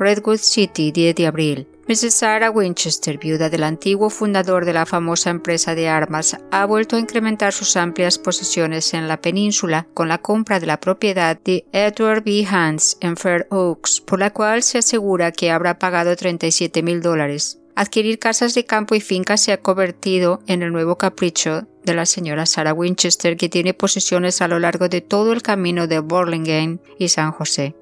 Redwood City, 10 de abril. Mrs. Sarah Winchester, viuda del antiguo fundador de la famosa empresa de armas, ha vuelto a incrementar sus amplias posesiones en la península con la compra de la propiedad de Edward B. Hans en Fair Oaks, por la cual se asegura que habrá pagado 37 mil dólares. Adquirir casas de campo y fincas se ha convertido en el nuevo capricho de la señora Sarah Winchester, que tiene posesiones a lo largo de todo el camino de Burlingame y San José.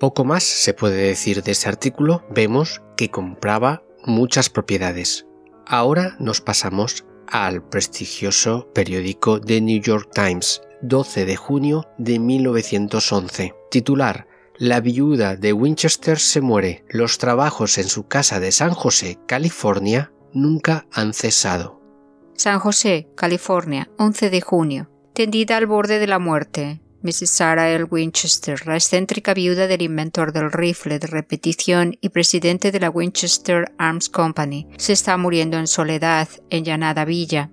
Poco más se puede decir de este artículo. Vemos que compraba muchas propiedades. Ahora nos pasamos al prestigioso periódico The New York Times, 12 de junio de 1911. Titular la viuda de Winchester se muere. Los trabajos en su casa de San José, California, nunca han cesado. San José, California, 11 de junio. Tendida al borde de la muerte. Mrs. Sarah L. Winchester, la excéntrica viuda del inventor del rifle de repetición y presidente de la Winchester Arms Company, se está muriendo en soledad en Llanada Villa,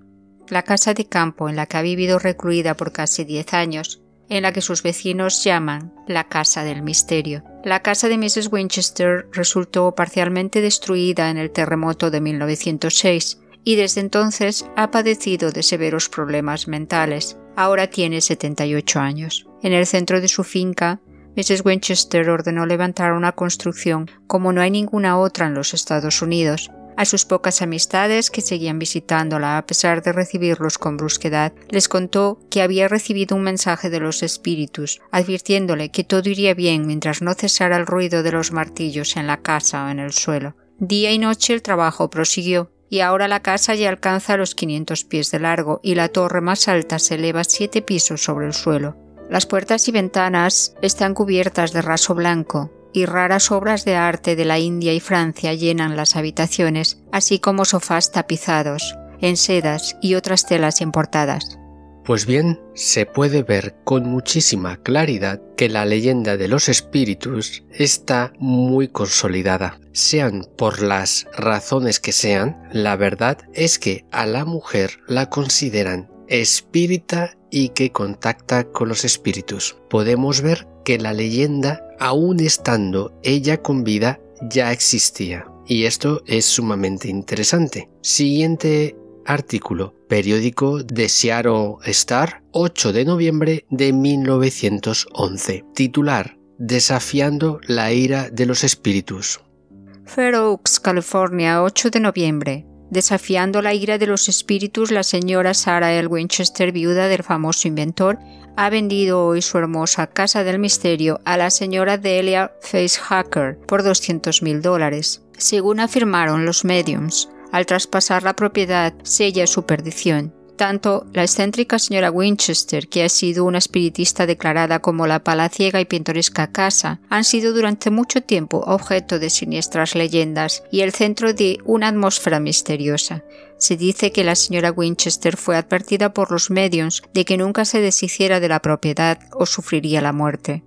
la casa de campo en la que ha vivido recluida por casi diez años, en la que sus vecinos llaman la Casa del Misterio. La casa de Mrs. Winchester resultó parcialmente destruida en el terremoto de 1906 y desde entonces ha padecido de severos problemas mentales. Ahora tiene 78 años. En el centro de su finca, Mrs. Winchester ordenó levantar una construcción como no hay ninguna otra en los Estados Unidos. A sus pocas amistades que seguían visitándola a pesar de recibirlos con brusquedad, les contó que había recibido un mensaje de los espíritus, advirtiéndole que todo iría bien mientras no cesara el ruido de los martillos en la casa o en el suelo. Día y noche el trabajo prosiguió, y ahora la casa ya alcanza los 500 pies de largo y la torre más alta se eleva siete pisos sobre el suelo. Las puertas y ventanas están cubiertas de raso blanco, y raras obras de arte de la India y Francia llenan las habitaciones, así como sofás tapizados, en sedas y otras telas importadas. Pues bien, se puede ver con muchísima claridad que la leyenda de los espíritus está muy consolidada. Sean por las razones que sean, la verdad es que a la mujer la consideran espírita y que contacta con los espíritus. Podemos ver que la leyenda, aun estando ella con vida, ya existía. Y esto es sumamente interesante. Siguiente artículo, periódico de Seattle Star, 8 de noviembre de 1911. Titular, Desafiando la ira de los espíritus. Fair Oaks, California, 8 de noviembre. Desafiando la ira de los espíritus, la señora Sarah L. Winchester, viuda del famoso inventor, ha vendido hoy su hermosa Casa del Misterio a la señora Delia Facehacker por 200 mil dólares. Según afirmaron los mediums, al traspasar la propiedad sella su perdición. Tanto la excéntrica señora Winchester, que ha sido una espiritista declarada como la palaciega y pintoresca casa, han sido durante mucho tiempo objeto de siniestras leyendas y el centro de una atmósfera misteriosa. Se dice que la señora Winchester fue advertida por los medios de que nunca se deshiciera de la propiedad o sufriría la muerte.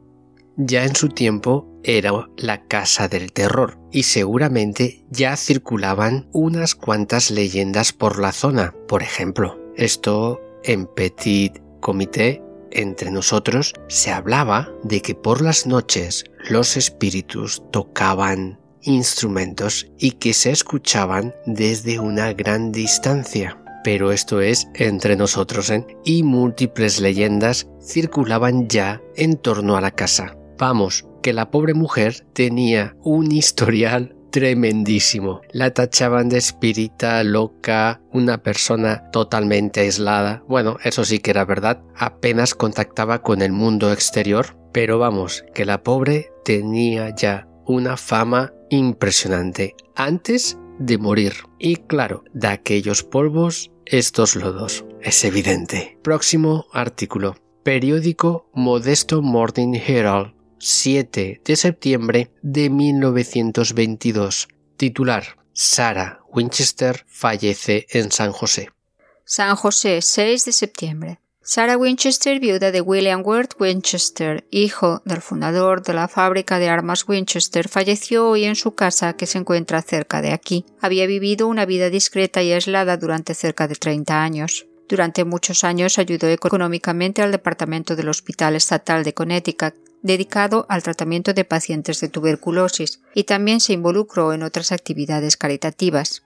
Ya en su tiempo era la casa del terror y seguramente ya circulaban unas cuantas leyendas por la zona, por ejemplo. Esto en Petit Comité entre nosotros se hablaba de que por las noches los espíritus tocaban instrumentos y que se escuchaban desde una gran distancia. Pero esto es entre nosotros, ¿eh? Y múltiples leyendas circulaban ya en torno a la casa. Vamos, que la pobre mujer tenía un historial tremendísimo. La tachaban de espírita, loca, una persona totalmente aislada. Bueno, eso sí que era verdad. Apenas contactaba con el mundo exterior. Pero vamos, que la pobre tenía ya una fama impresionante antes de morir. Y claro, de aquellos polvos, estos lodos. Es evidente. Próximo artículo. Periódico Modesto Morning Herald 7 de septiembre de 1922. Titular. Sarah Winchester fallece en San José. San José, 6 de septiembre. Sarah Winchester, viuda de William Worth Winchester, hijo del fundador de la fábrica de armas Winchester, falleció hoy en su casa que se encuentra cerca de aquí. Había vivido una vida discreta y aislada durante cerca de 30 años. Durante muchos años ayudó económicamente al Departamento del Hospital Estatal de Connecticut, dedicado al tratamiento de pacientes de tuberculosis, y también se involucró en otras actividades caritativas.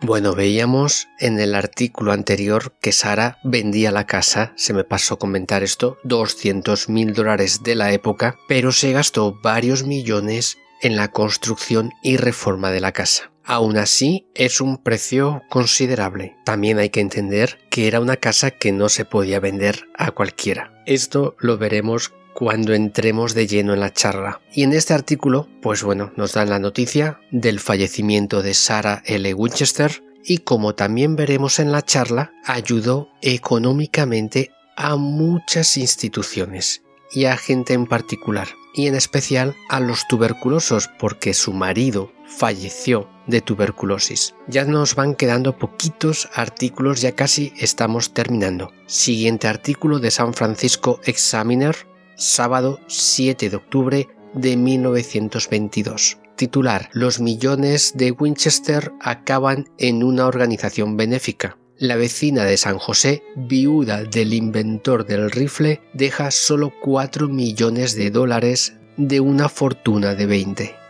Bueno, veíamos en el artículo anterior que Sara vendía la casa, se me pasó comentar esto, 200 mil dólares de la época, pero se gastó varios millones en la construcción y reforma de la casa. Aún así, es un precio considerable. También hay que entender que era una casa que no se podía vender a cualquiera. Esto lo veremos cuando entremos de lleno en la charla. Y en este artículo, pues bueno, nos dan la noticia del fallecimiento de Sarah L. Winchester y como también veremos en la charla, ayudó económicamente a muchas instituciones y a gente en particular, y en especial a los tuberculosos porque su marido falleció de tuberculosis. Ya nos van quedando poquitos artículos, ya casi estamos terminando. Siguiente artículo de San Francisco Examiner sábado 7 de octubre de 1922. Titular Los millones de Winchester acaban en una organización benéfica. La vecina de San José, viuda del inventor del rifle, deja solo 4 millones de dólares de una fortuna de 20.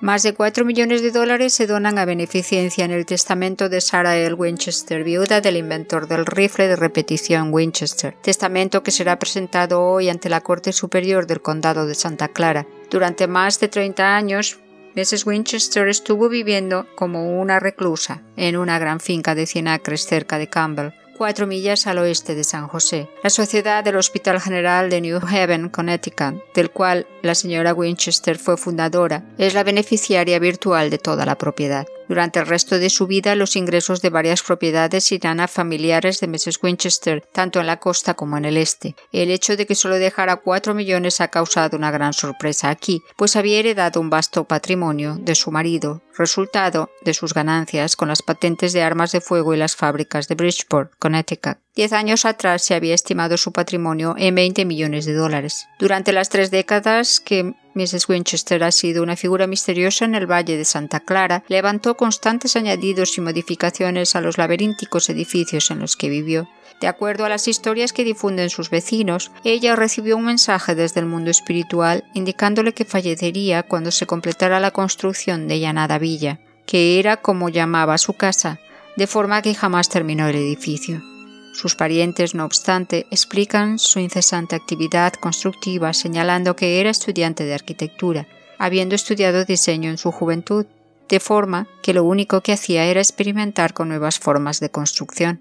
Más de 4 millones de dólares se donan a beneficencia en el testamento de Sarah L. Winchester, viuda del inventor del rifle de repetición Winchester, testamento que será presentado hoy ante la Corte Superior del Condado de Santa Clara. Durante más de 30 años, Mrs. Winchester estuvo viviendo como una reclusa en una gran finca de cien acres cerca de Campbell, cuatro millas al oeste de San José. La sociedad del Hospital General de New Haven, Connecticut, del cual la señora Winchester fue fundadora, es la beneficiaria virtual de toda la propiedad. Durante el resto de su vida, los ingresos de varias propiedades irán a familiares de Mrs. Winchester, tanto en la costa como en el este. El hecho de que solo dejara cuatro millones ha causado una gran sorpresa aquí, pues había heredado un vasto patrimonio de su marido, resultado de sus ganancias con las patentes de armas de fuego y las fábricas de Bridgeport, Connecticut. Diez años atrás se había estimado su patrimonio en 20 millones de dólares. Durante las tres décadas que Mrs. Winchester ha sido una figura misteriosa en el Valle de Santa Clara, levantó constantes añadidos y modificaciones a los laberínticos edificios en los que vivió. De acuerdo a las historias que difunden sus vecinos, ella recibió un mensaje desde el mundo espiritual indicándole que fallecería cuando se completara la construcción de Llanada Villa, que era como llamaba su casa, de forma que jamás terminó el edificio. Sus parientes, no obstante, explican su incesante actividad constructiva señalando que era estudiante de arquitectura, habiendo estudiado diseño en su juventud, de forma que lo único que hacía era experimentar con nuevas formas de construcción.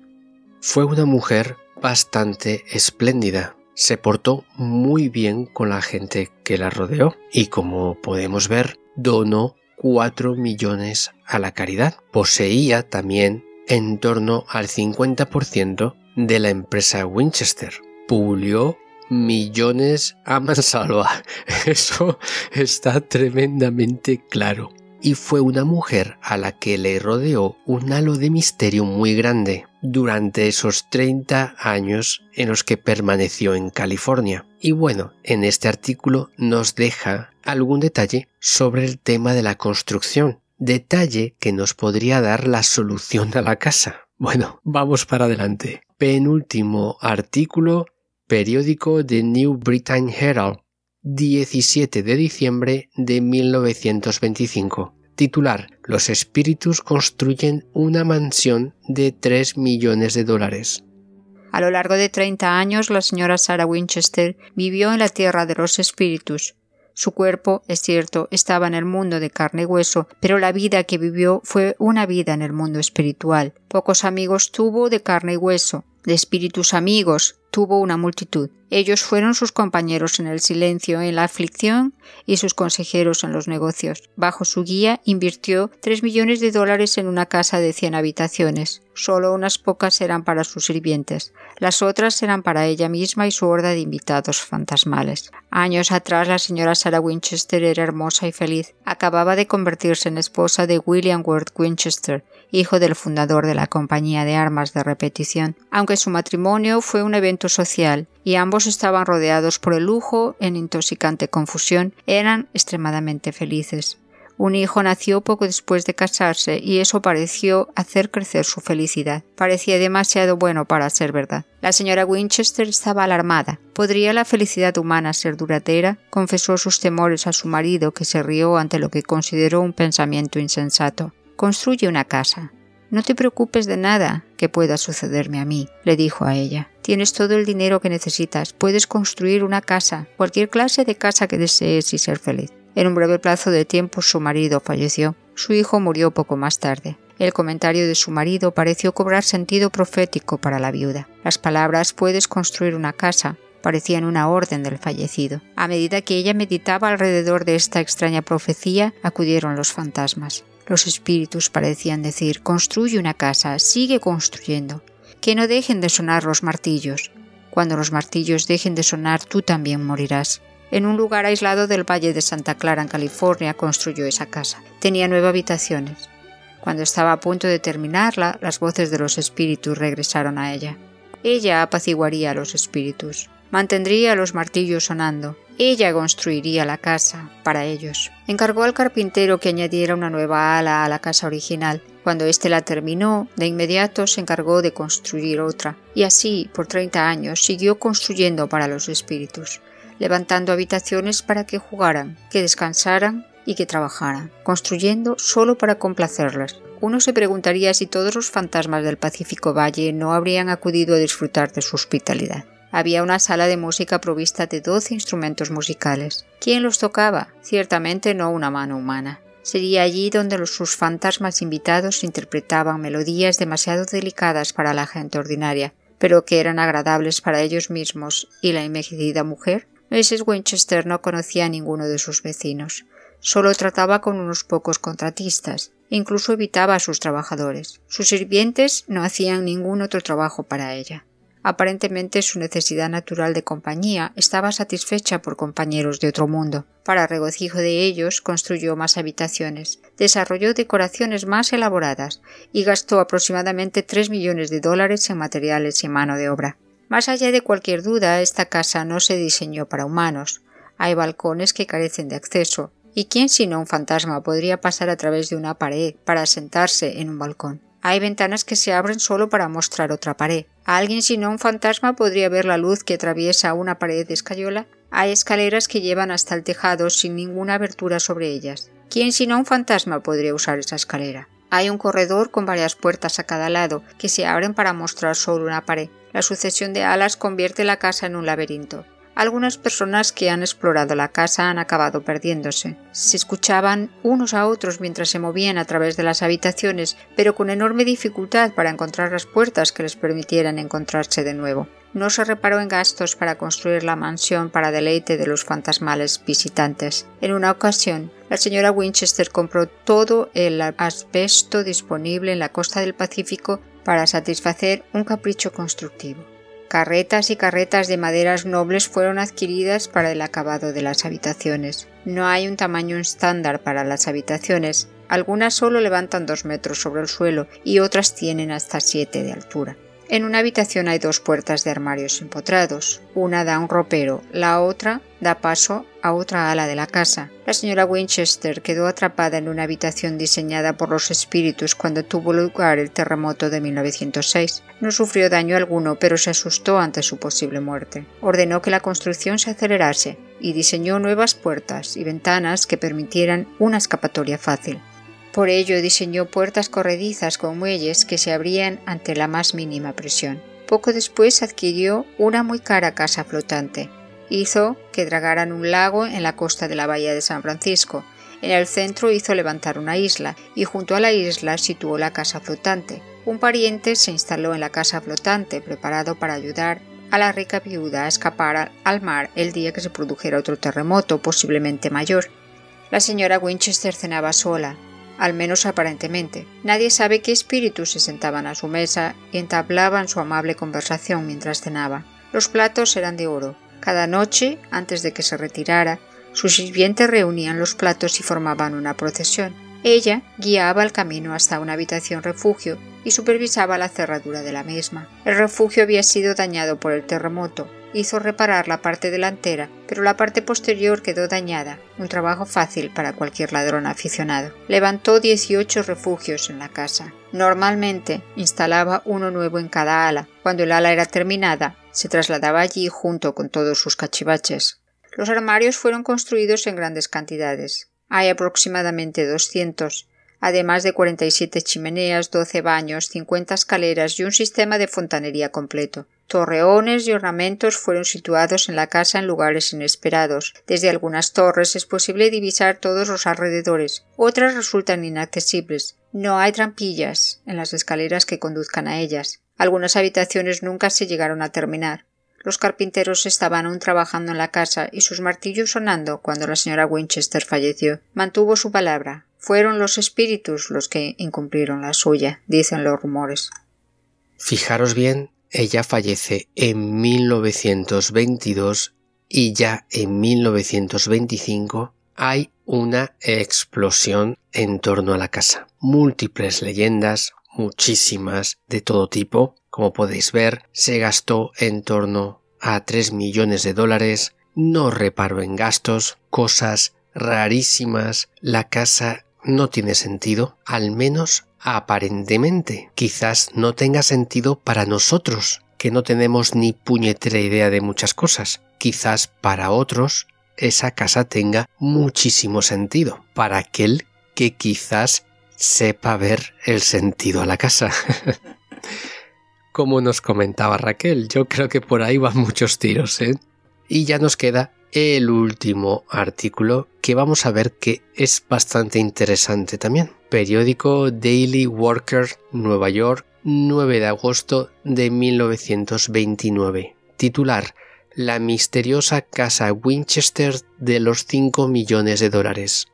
Fue una mujer bastante espléndida. Se portó muy bien con la gente que la rodeó y como podemos ver, donó 4 millones a la caridad. Poseía también en torno al 50% de la empresa Winchester. Pulió millones a mansalva. (laughs) Eso está tremendamente claro. Y fue una mujer a la que le rodeó un halo de misterio muy grande durante esos 30 años en los que permaneció en California. Y bueno, en este artículo nos deja algún detalle sobre el tema de la construcción, detalle que nos podría dar la solución a la casa. Bueno, vamos para adelante. Penúltimo artículo, periódico de New Britain Herald, 17 de diciembre de 1925. Titular, Los espíritus construyen una mansión de 3 millones de dólares. A lo largo de 30 años, la señora Sarah Winchester vivió en la tierra de los espíritus, su cuerpo, es cierto, estaba en el mundo de carne y hueso, pero la vida que vivió fue una vida en el mundo espiritual. Pocos amigos tuvo de carne y hueso, de espíritus amigos, tuvo una multitud. Ellos fueron sus compañeros en el silencio, en la aflicción y sus consejeros en los negocios. Bajo su guía invirtió tres millones de dólares en una casa de cien habitaciones. Solo unas pocas eran para sus sirvientes. Las otras eran para ella misma y su horda de invitados fantasmales. Años atrás la señora Sarah Winchester era hermosa y feliz. Acababa de convertirse en esposa de William Worth Winchester, hijo del fundador de la compañía de armas de repetición. Aunque su matrimonio fue un evento social y ambos estaban rodeados por el lujo en intoxicante confusión, eran extremadamente felices. Un hijo nació poco después de casarse y eso pareció hacer crecer su felicidad. Parecía demasiado bueno para ser verdad. La señora Winchester estaba alarmada. ¿Podría la felicidad humana ser duradera? Confesó sus temores a su marido, que se rió ante lo que consideró un pensamiento insensato. Construye una casa. No te preocupes de nada que pueda sucederme a mí, le dijo a ella. Tienes todo el dinero que necesitas, puedes construir una casa, cualquier clase de casa que desees y ser feliz. En un breve plazo de tiempo su marido falleció. Su hijo murió poco más tarde. El comentario de su marido pareció cobrar sentido profético para la viuda. Las palabras puedes construir una casa parecían una orden del fallecido. A medida que ella meditaba alrededor de esta extraña profecía, acudieron los fantasmas. Los espíritus parecían decir construye una casa, sigue construyendo. Que no dejen de sonar los martillos. Cuando los martillos dejen de sonar, tú también morirás. En un lugar aislado del Valle de Santa Clara, en California, construyó esa casa. Tenía nueve habitaciones. Cuando estaba a punto de terminarla, las voces de los espíritus regresaron a ella. Ella apaciguaría a los espíritus, mantendría los martillos sonando, ella construiría la casa para ellos. Encargó al carpintero que añadiera una nueva ala a la casa original. Cuando éste la terminó, de inmediato se encargó de construir otra, y así, por treinta años, siguió construyendo para los espíritus levantando habitaciones para que jugaran, que descansaran y que trabajaran, construyendo solo para complacerlas. Uno se preguntaría si todos los fantasmas del Pacífico Valle no habrían acudido a disfrutar de su hospitalidad. Había una sala de música provista de doce instrumentos musicales. ¿Quién los tocaba? Ciertamente no una mano humana. Sería allí donde sus fantasmas invitados interpretaban melodías demasiado delicadas para la gente ordinaria, pero que eran agradables para ellos mismos y la envejecida mujer. Mrs. Winchester no conocía a ninguno de sus vecinos. Solo trataba con unos pocos contratistas, incluso evitaba a sus trabajadores. Sus sirvientes no hacían ningún otro trabajo para ella. Aparentemente su necesidad natural de compañía estaba satisfecha por compañeros de otro mundo. Para regocijo de ellos construyó más habitaciones, desarrolló decoraciones más elaboradas y gastó aproximadamente tres millones de dólares en materiales y mano de obra. Más allá de cualquier duda, esta casa no se diseñó para humanos. Hay balcones que carecen de acceso, ¿y quién sino un fantasma podría pasar a través de una pared para sentarse en un balcón? Hay ventanas que se abren solo para mostrar otra pared. ¿Alguien sino un fantasma podría ver la luz que atraviesa una pared de escayola? Hay escaleras que llevan hasta el tejado sin ninguna abertura sobre ellas. ¿Quién sino un fantasma podría usar esa escalera? Hay un corredor con varias puertas a cada lado que se abren para mostrar solo una pared. La sucesión de alas convierte la casa en un laberinto. Algunas personas que han explorado la casa han acabado perdiéndose. Se escuchaban unos a otros mientras se movían a través de las habitaciones, pero con enorme dificultad para encontrar las puertas que les permitieran encontrarse de nuevo. No se reparó en gastos para construir la mansión para deleite de los fantasmales visitantes. En una ocasión, la señora Winchester compró todo el asbesto disponible en la costa del Pacífico para satisfacer un capricho constructivo. Carretas y carretas de maderas nobles fueron adquiridas para el acabado de las habitaciones. No hay un tamaño estándar para las habitaciones. Algunas solo levantan dos metros sobre el suelo y otras tienen hasta siete de altura. En una habitación hay dos puertas de armarios empotrados. Una da a un ropero, la otra da paso a otra ala de la casa. La señora Winchester quedó atrapada en una habitación diseñada por los espíritus cuando tuvo lugar el terremoto de 1906. No sufrió daño alguno, pero se asustó ante su posible muerte. Ordenó que la construcción se acelerase y diseñó nuevas puertas y ventanas que permitieran una escapatoria fácil. Por ello diseñó puertas corredizas con muelles que se abrían ante la más mínima presión. Poco después adquirió una muy cara casa flotante. Hizo que dragaran un lago en la costa de la bahía de San Francisco. En el centro hizo levantar una isla y junto a la isla situó la casa flotante. Un pariente se instaló en la casa flotante preparado para ayudar a la rica viuda a escapar al mar el día que se produjera otro terremoto, posiblemente mayor. La señora Winchester cenaba sola, al menos aparentemente. Nadie sabe qué espíritus se sentaban a su mesa y entablaban su amable conversación mientras cenaba. Los platos eran de oro. Cada noche, antes de que se retirara, sus sirvientes reunían los platos y formaban una procesión. Ella guiaba el camino hasta una habitación refugio y supervisaba la cerradura de la misma. El refugio había sido dañado por el terremoto, hizo reparar la parte delantera, pero la parte posterior quedó dañada, un trabajo fácil para cualquier ladrón aficionado. Levantó 18 refugios en la casa. Normalmente instalaba uno nuevo en cada ala. Cuando el ala era terminada, se trasladaba allí junto con todos sus cachivaches. Los armarios fueron construidos en grandes cantidades. Hay aproximadamente 200, además de 47 chimeneas, 12 baños, 50 escaleras y un sistema de fontanería completo. Torreones y ornamentos fueron situados en la casa en lugares inesperados. Desde algunas torres es posible divisar todos los alrededores, otras resultan inaccesibles. No hay trampillas en las escaleras que conduzcan a ellas. Algunas habitaciones nunca se llegaron a terminar. Los carpinteros estaban aún trabajando en la casa y sus martillos sonando cuando la señora Winchester falleció. Mantuvo su palabra. Fueron los espíritus los que incumplieron la suya, dicen los rumores. Fijaros bien ella fallece en 1922 y ya en 1925 hay una explosión en torno a la casa. Múltiples leyendas, muchísimas de todo tipo. Como podéis ver, se gastó en torno a 3 millones de dólares. No reparo en gastos, cosas rarísimas. La casa no tiene sentido, al menos aparentemente. Quizás no tenga sentido para nosotros, que no tenemos ni puñetera idea de muchas cosas. Quizás para otros esa casa tenga muchísimo sentido. Para aquel que quizás sepa ver el sentido a la casa. (laughs) Como nos comentaba Raquel, yo creo que por ahí van muchos tiros, ¿eh? Y ya nos queda el último artículo que vamos a ver que es bastante interesante también. Periódico Daily Worker, Nueva York, 9 de agosto de 1929. Titular La misteriosa casa Winchester de los 5 millones de dólares.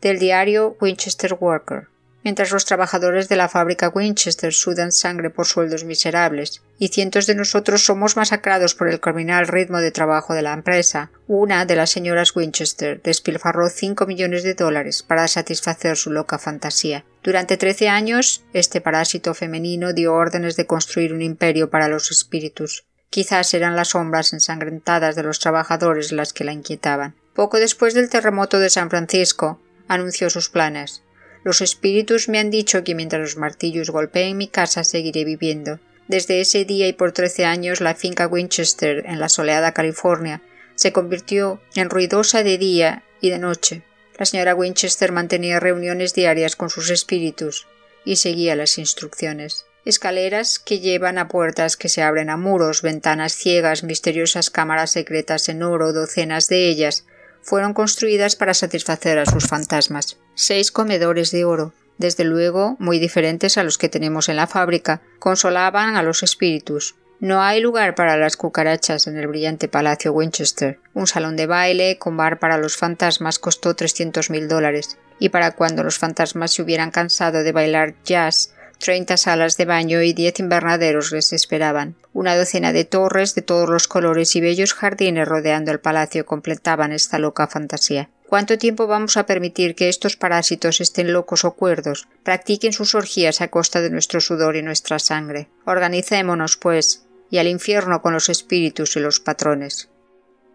Del diario Winchester Worker mientras los trabajadores de la fábrica Winchester sudan sangre por sueldos miserables, y cientos de nosotros somos masacrados por el criminal ritmo de trabajo de la empresa. Una de las señoras Winchester despilfarró cinco millones de dólares para satisfacer su loca fantasía. Durante trece años, este parásito femenino dio órdenes de construir un imperio para los espíritus. Quizás eran las sombras ensangrentadas de los trabajadores las que la inquietaban. Poco después del terremoto de San Francisco, anunció sus planes. Los espíritus me han dicho que mientras los martillos golpeen mi casa seguiré viviendo. Desde ese día y por trece años la finca Winchester en la soleada California se convirtió en ruidosa de día y de noche. La señora Winchester mantenía reuniones diarias con sus espíritus y seguía las instrucciones. Escaleras que llevan a puertas que se abren a muros, ventanas ciegas, misteriosas cámaras secretas en oro, docenas de ellas, fueron construidas para satisfacer a sus fantasmas. Seis comedores de oro, desde luego muy diferentes a los que tenemos en la fábrica, consolaban a los espíritus. No hay lugar para las cucarachas en el brillante palacio Winchester. Un salón de baile con bar para los fantasmas costó trescientos mil dólares, y para cuando los fantasmas se hubieran cansado de bailar jazz Treinta salas de baño y diez invernaderos les esperaban. Una docena de torres de todos los colores y bellos jardines rodeando el palacio completaban esta loca fantasía. ¿Cuánto tiempo vamos a permitir que estos parásitos estén locos o cuerdos, practiquen sus orgías a costa de nuestro sudor y nuestra sangre? Organicémonos, pues, y al infierno con los espíritus y los patrones.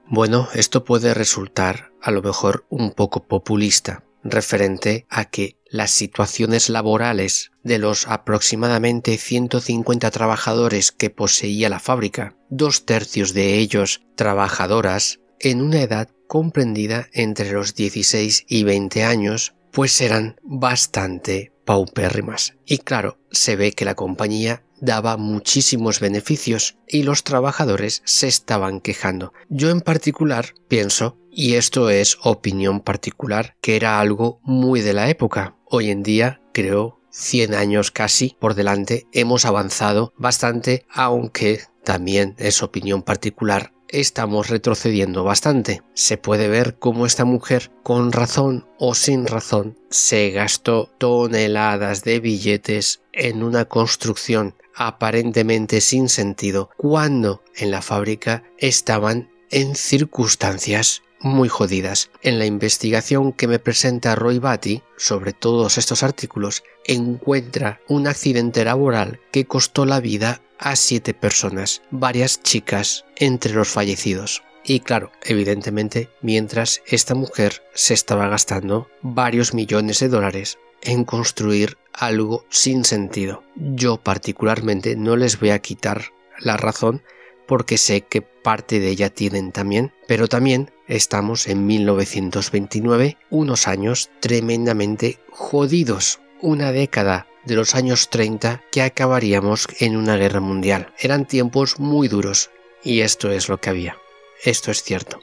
Bueno, esto puede resultar a lo mejor un poco populista, referente a que las situaciones laborales de los aproximadamente 150 trabajadores que poseía la fábrica, dos tercios de ellos trabajadoras, en una edad comprendida entre los 16 y 20 años, pues eran bastante paupérrimas. Y claro, se ve que la compañía daba muchísimos beneficios y los trabajadores se estaban quejando. Yo en particular pienso, y esto es opinión particular, que era algo muy de la época. Hoy en día creo 100 años casi por delante hemos avanzado bastante, aunque también es opinión particular estamos retrocediendo bastante. Se puede ver cómo esta mujer, con razón o sin razón, se gastó toneladas de billetes en una construcción aparentemente sin sentido, cuando en la fábrica estaban en circunstancias muy jodidas. En la investigación que me presenta Roy Batty sobre todos estos artículos, encuentra un accidente laboral que costó la vida a siete personas, varias chicas entre los fallecidos. Y claro, evidentemente, mientras esta mujer se estaba gastando varios millones de dólares en construir algo sin sentido. Yo particularmente no les voy a quitar la razón porque sé que parte de ella tienen también, pero también estamos en 1929, unos años tremendamente jodidos, una década de los años 30 que acabaríamos en una guerra mundial. Eran tiempos muy duros y esto es lo que había. Esto es cierto.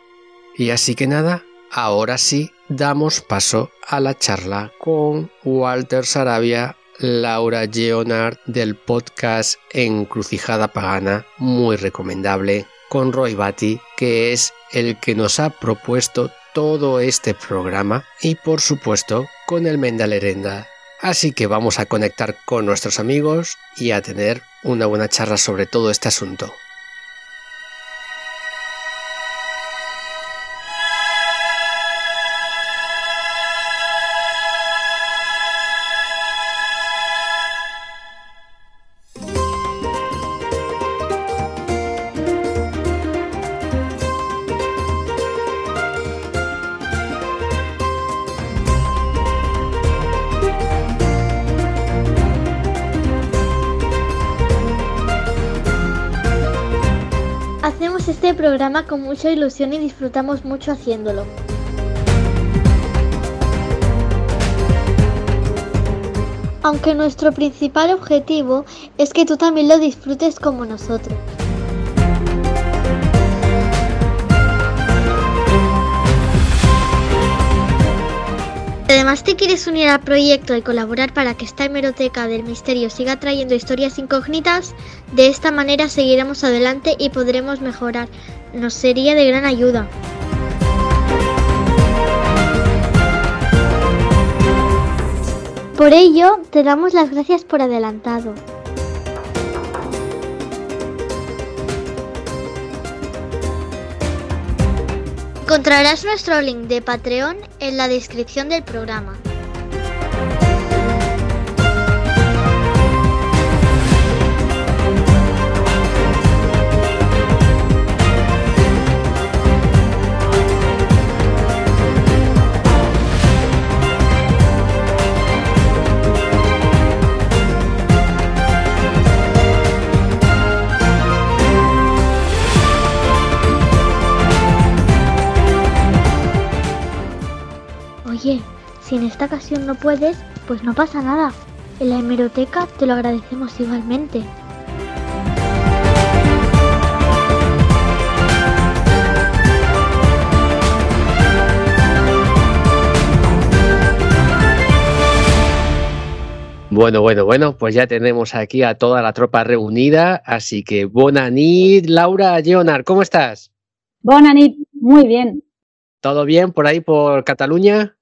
Y así que nada, ahora sí damos paso a la charla con Walter Sarabia, Laura Leonard del podcast Encrucijada Pagana, muy recomendable, con Roy Batty, que es el que nos ha propuesto todo este programa, y por supuesto con el Mendalerenda Así que vamos a conectar con nuestros amigos y a tener una buena charla sobre todo este asunto. y disfrutamos mucho haciéndolo. Aunque nuestro principal objetivo es que tú también lo disfrutes como nosotros. además te quieres unir al proyecto y colaborar para que esta hemeroteca del misterio siga trayendo historias incógnitas, de esta manera seguiremos adelante y podremos mejorar nos sería de gran ayuda. Por ello, te damos las gracias por adelantado. Encontrarás nuestro link de Patreon en la descripción del programa. Si en esta ocasión no puedes, pues no pasa nada. En la hemeroteca te lo agradecemos igualmente. Bueno, bueno, bueno, pues ya tenemos aquí a toda la tropa reunida, así que Bonanit, Laura, Leonard, ¿cómo estás? Bonanit, muy bien. ¿Todo bien por ahí, por Cataluña?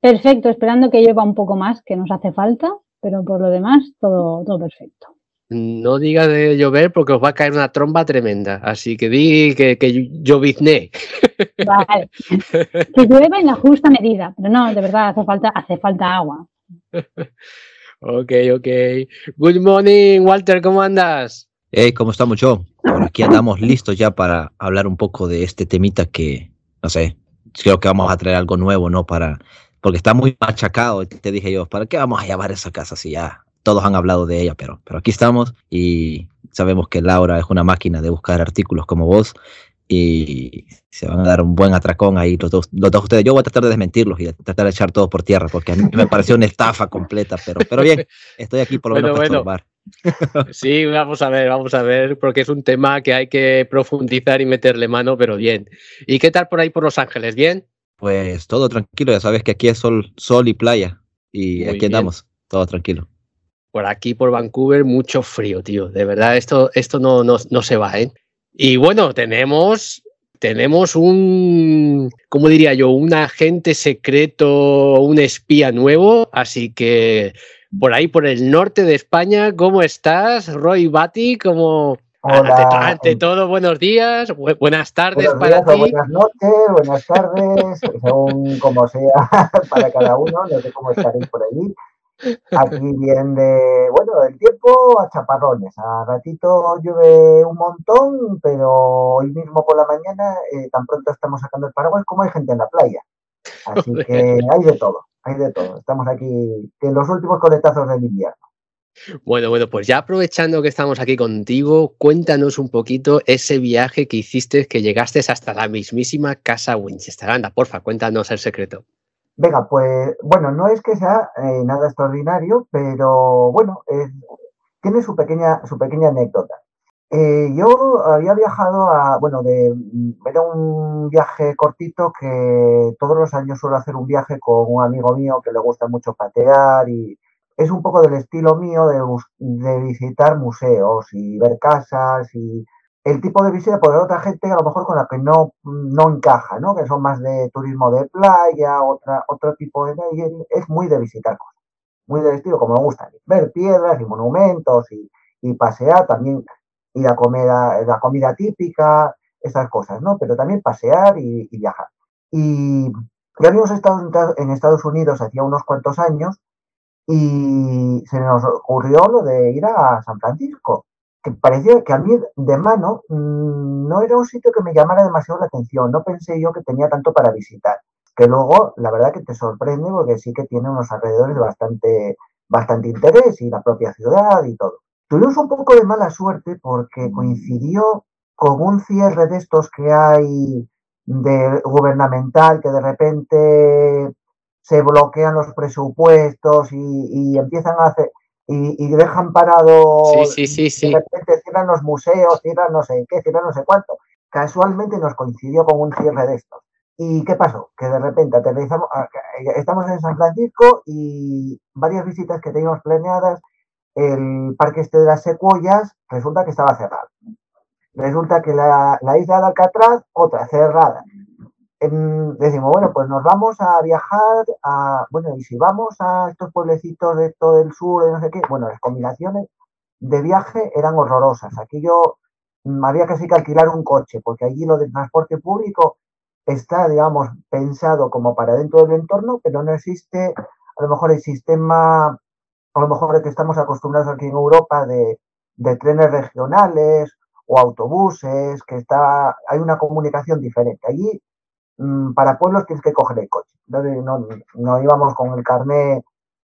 Perfecto, esperando que llueva un poco más, que nos hace falta, pero por lo demás, todo, todo perfecto. No digas de llover porque os va a caer una tromba tremenda, así que di que, que llovizné. (laughs) Vale. que llueva en la justa medida, pero no, de verdad, hace falta, hace falta agua. (laughs) Ok, ok. Good morning, Walter, ¿cómo andas? Hey, ¿cómo estamos, yo? Por aquí andamos listos ya para hablar un poco de este temita que, no sé, creo que vamos a traer algo nuevo, ¿no? Para, porque está muy machacado. Te dije yo, ¿para qué vamos a llamar esa casa si ya todos han hablado de ella? Pero, pero aquí estamos y sabemos que Laura es una máquina de buscar artículos como vos y se van a dar un buen atracón ahí los dos, los dos ustedes. Yo voy a tratar de desmentirlos y tratar de echar todo por tierra porque a mí me pareció una estafa completa, pero, pero bien, estoy aquí por lo menos bueno, para bueno. Sí, vamos a ver, vamos a ver, porque es un tema que hay que profundizar y meterle mano, pero bien. ¿Y qué tal por ahí por Los Ángeles? ¿Bien? Pues todo tranquilo, ya sabes que aquí es sol, sol y playa y Muy aquí bien. andamos, todo tranquilo. Por aquí, por Vancouver, mucho frío, tío. De verdad, esto, esto no, no, no se va, ¿eh? Y bueno, tenemos, tenemos un, ¿cómo diría yo? Un agente secreto, un espía nuevo. Así que por ahí, por el norte de España, ¿cómo estás, Roy Batty? ¿Cómo, Hola. Ante, ante, todo, buenos días, bu buenas tardes buenos para días, ti. Buenas noches, buenas tardes, (laughs) según como sea (laughs) para cada uno, no sé cómo estaréis por allí. Aquí bien de, bueno, el tiempo a chaparrones, a ratito llueve un montón, pero hoy mismo por la mañana, eh, tan pronto estamos sacando el paraguas como hay gente en la playa. Así (laughs) que hay de todo, hay de todo. Estamos aquí en los últimos coletazos del invierno. Bueno, bueno, pues ya aprovechando que estamos aquí contigo, cuéntanos un poquito ese viaje que hiciste, que llegaste hasta la mismísima casa Winchester. Anda, porfa, cuéntanos el secreto. Venga, pues bueno, no es que sea eh, nada extraordinario, pero bueno, tiene su pequeña, su pequeña anécdota. Eh, yo había viajado a, bueno, de, era un viaje cortito que todos los años suelo hacer un viaje con un amigo mío que le gusta mucho patear y es un poco del estilo mío de, de visitar museos y ver casas y el tipo de visita por otra gente a lo mejor con la que no, no encaja, ¿no? Que son más de turismo de playa, otra, otro tipo de... Es muy de visitar cosas, muy del estilo como me gusta, ver piedras y monumentos y, y pasear, también ir a comer a, la comida típica, esas cosas, ¿no? Pero también pasear y, y viajar. Y ya habíamos estado en Estados Unidos hacía unos cuantos años y se nos ocurrió lo de ir a San Francisco que parecía que a mí de mano mmm, no era un sitio que me llamara demasiado la atención, no pensé yo que tenía tanto para visitar, que luego la verdad que te sorprende porque sí que tiene unos alrededores de bastante, bastante interés y la propia ciudad y todo. Tuvimos un poco de mala suerte porque coincidió con un cierre de estos que hay de gubernamental que de repente se bloquean los presupuestos y, y empiezan a hacer y, y, dejan parado. Sí, sí, sí, sí. De repente cierran los museos, cierran no sé qué, cierran no sé cuánto. Casualmente nos coincidió con un cierre de estos. ¿Y qué pasó? Que de repente aterrizamos, ah, estamos en San Francisco y varias visitas que teníamos planeadas, el parque este de las secuoyas resulta que estaba cerrado. Resulta que la, isla de Alcatraz, otra cerrada. Decimos, bueno, pues nos vamos a viajar a, bueno, y si vamos a estos pueblecitos de todo el sur, de no sé qué, bueno, las combinaciones de viaje eran horrorosas. Aquí yo mm, había casi que alquilar un coche, porque allí lo del transporte público está, digamos, pensado como para dentro del entorno, pero no existe a lo mejor el sistema, a lo mejor el que estamos acostumbrados aquí en Europa de, trenes regionales o autobuses, que está, hay una comunicación diferente. Allí, para pueblos tienes que coger el coche. no, no íbamos con el carnet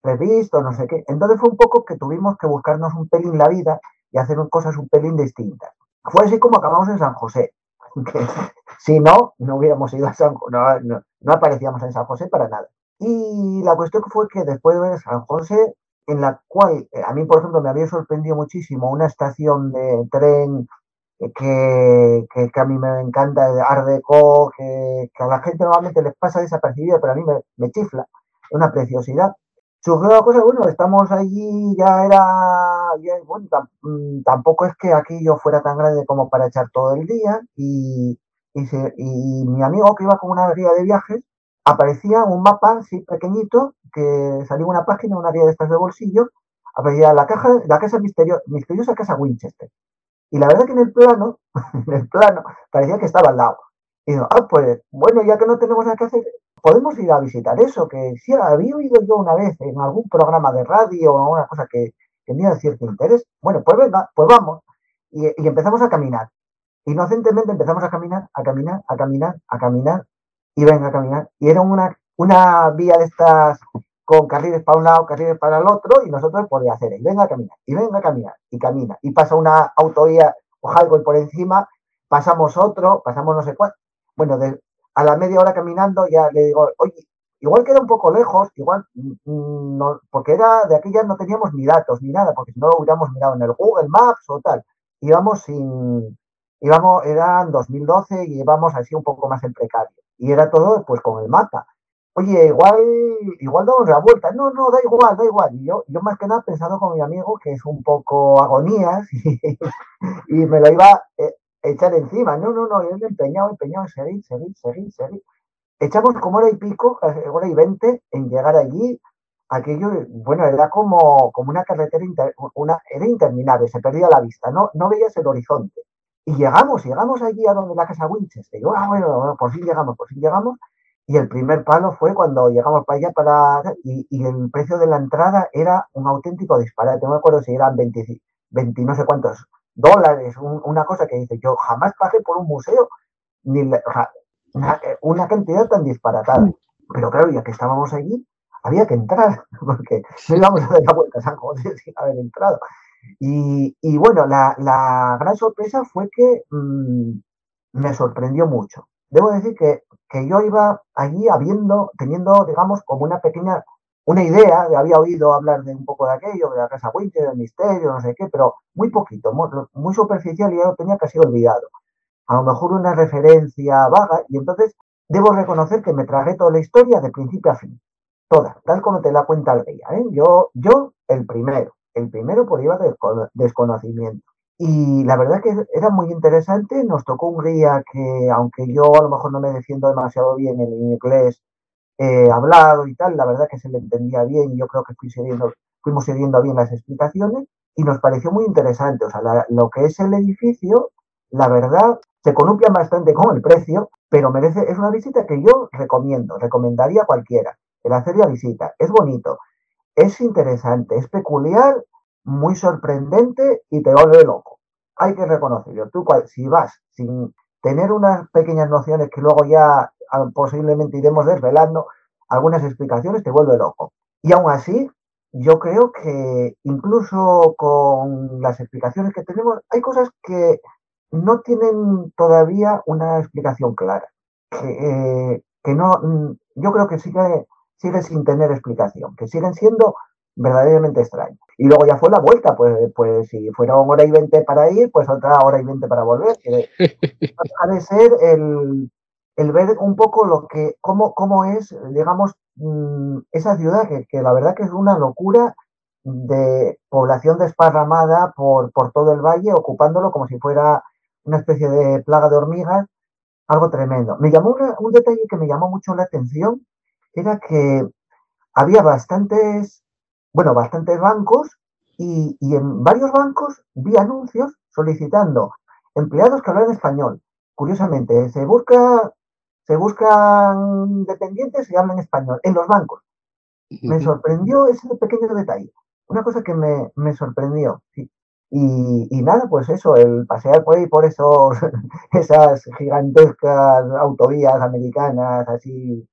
previsto, no sé qué. Entonces fue un poco que tuvimos que buscarnos un pelín la vida y hacer cosas un pelín distintas. Fue así como acabamos en San José. (laughs) Si no, no hubiéramos ido a San no, no, no aparecíamos en San José para nada. Y la cuestión fue que después de ver San José, en la cual eh, a mí, por ejemplo, me había sorprendido muchísimo una estación de tren que, que, a mí me encanta, de Art Deco, que, a la gente normalmente les pasa desapercibida, pero a mí me, chifla, una preciosidad. Surgió la cosa, bueno, estamos allí, ya era, bueno, mm, tampoco es que aquí yo fuera tan grande como para echar todo el día y, y, y mi amigo que iba con una guía de viajes, aparecía un mapa así pequeñito, que salía una página, una guía de estas de bolsillo, aparecía la, caja, la casa misteriosa, misteriosa casa Winchester. Y la verdad que en el plano, (laughs) en el plano, parecía que estaba al lado. Y digo, ah, pues bueno, ya que no tenemos nada que hacer, podemos ir a visitar eso, que si había oído yo una vez en algún programa de radio o una cosa que tenía cierto interés. Bueno, pues venga, pues vamos. Y, y empezamos a caminar. Inocentemente empezamos a caminar, a caminar, a caminar, a caminar, y venga a caminar. Y era una, una vía de estas con carriles para un lado, carriles para el otro, y nosotros podíamos hacer, y venga a caminar, y venga a caminar, y camina, y pasa una autovía o algo por encima, pasamos otro, pasamos no sé cuál. Bueno, a la media hora caminando ya le digo, oye, igual queda un poco lejos, igual, mm, no, porque era de aquí ya no teníamos ni datos ni nada, porque si no hubiéramos mirado en el Google Maps o tal. Íbamos sin, íbamos, eran 2012 y íbamos así un poco más en precario. Y era todo pues con el mapa oye, igual, igual damos la vuelta. No, no, da igual, da igual. Y yo, yo más que nada pensando con mi amigo, que es un poco agonías, (laughs) y, me lo iba a eh, echar encima. No, no, no, él empeñado, empeñado seguir, seguir, seguir, seguir. Echamos como hora y pico, hora y veinte, en llegar allí. Aquello, bueno, era como, como una carretera, una, era interminable, se perdía la vista, no, no veías el horizonte. Y llegamos, llegamos allí a donde la casa Winchester. Y yo, ah, bueno, por fin llegamos, por fin llegamos. Y el primer palo fue cuando llegamos para allá para, y, el precio de la entrada era un auténtico disparate. No me acuerdo si eran 20, 20 no sé cuántos dólares, una cosa que dice, yo jamás pagué por un museo ni una, cantidad tan disparatada. Pero claro, ya que estábamos allí, había que entrar, (laughs) porque no íbamos a dar la vuelta a San José (laughs) sin haber entrado. Y, y bueno, la, la, gran sorpresa fue que mmm, me sorprendió mucho. Debo decir que que yo iba allí habiendo, teniendo, digamos, como una pequeña, una idea, había oído hablar de un poco de aquello, de la Casa Winter, del misterio, no sé qué, pero muy poquito, muy, superficial y ya lo tenía casi olvidado. A lo mejor una referencia vaga y entonces debo reconocer que me traje toda la historia de principio a fin, toda, tal como te la cuenta el guía. ¿eh? Yo, yo, el primero, el primero por iba de desconocimiento. Y la verdad que era muy interesante. Nos tocó un guía que, aunque yo a lo mejor no me defiendo demasiado bien en inglés eh, hablado y tal, la verdad que se le entendía bien y yo creo que fuimos siguiendo bien las explicaciones y nos pareció muy interesante. O sea, lo que es el edificio, la verdad, se columpia bastante con el precio, pero merece, es una visita que yo recomiendo, recomendaría a cualquiera, el hacer la visita. Es bonito, es interesante, es peculiar muy sorprendente y te vuelve loco. Hay que reconocerlo. Tú, si vas sin tener unas pequeñas nociones que luego ya ah, posiblemente iremos desvelando, algunas explicaciones te vuelve loco. Y aún así, yo creo que incluso con las explicaciones que tenemos, hay cosas que no tienen todavía una explicación clara. Que, eh, no, mm, yo creo que sigue, sigue sin tener explicación, que siguen siendo verdaderamente extraño. Y luego ya fue la vuelta, pues, pues si fuera una hora y veinte para ir, pues otra hora y veinte para volver. De ser el, el ver un poco lo que, cómo, cómo es, digamos, mm, esa ciudad que, que, la verdad que es una locura de población desparramada por, por todo el valle, ocupándolo como si fuera una especie de plaga de hormigas, algo tremendo. Me llamó un detalle que me llamó mucho la atención, era que había bastantes, bueno, bastantes bancos y, y en varios bancos vi anuncios solicitando empleados que hablan español. Curiosamente, se busca se buscan dependientes y hablan español en los bancos. Me sorprendió ese pequeño detalle. Una cosa que me, me sorprendió. Sí. Y, y, nada, pues eso, el pasear por ahí por esos, (laughs) esas gigantescas autovías americanas así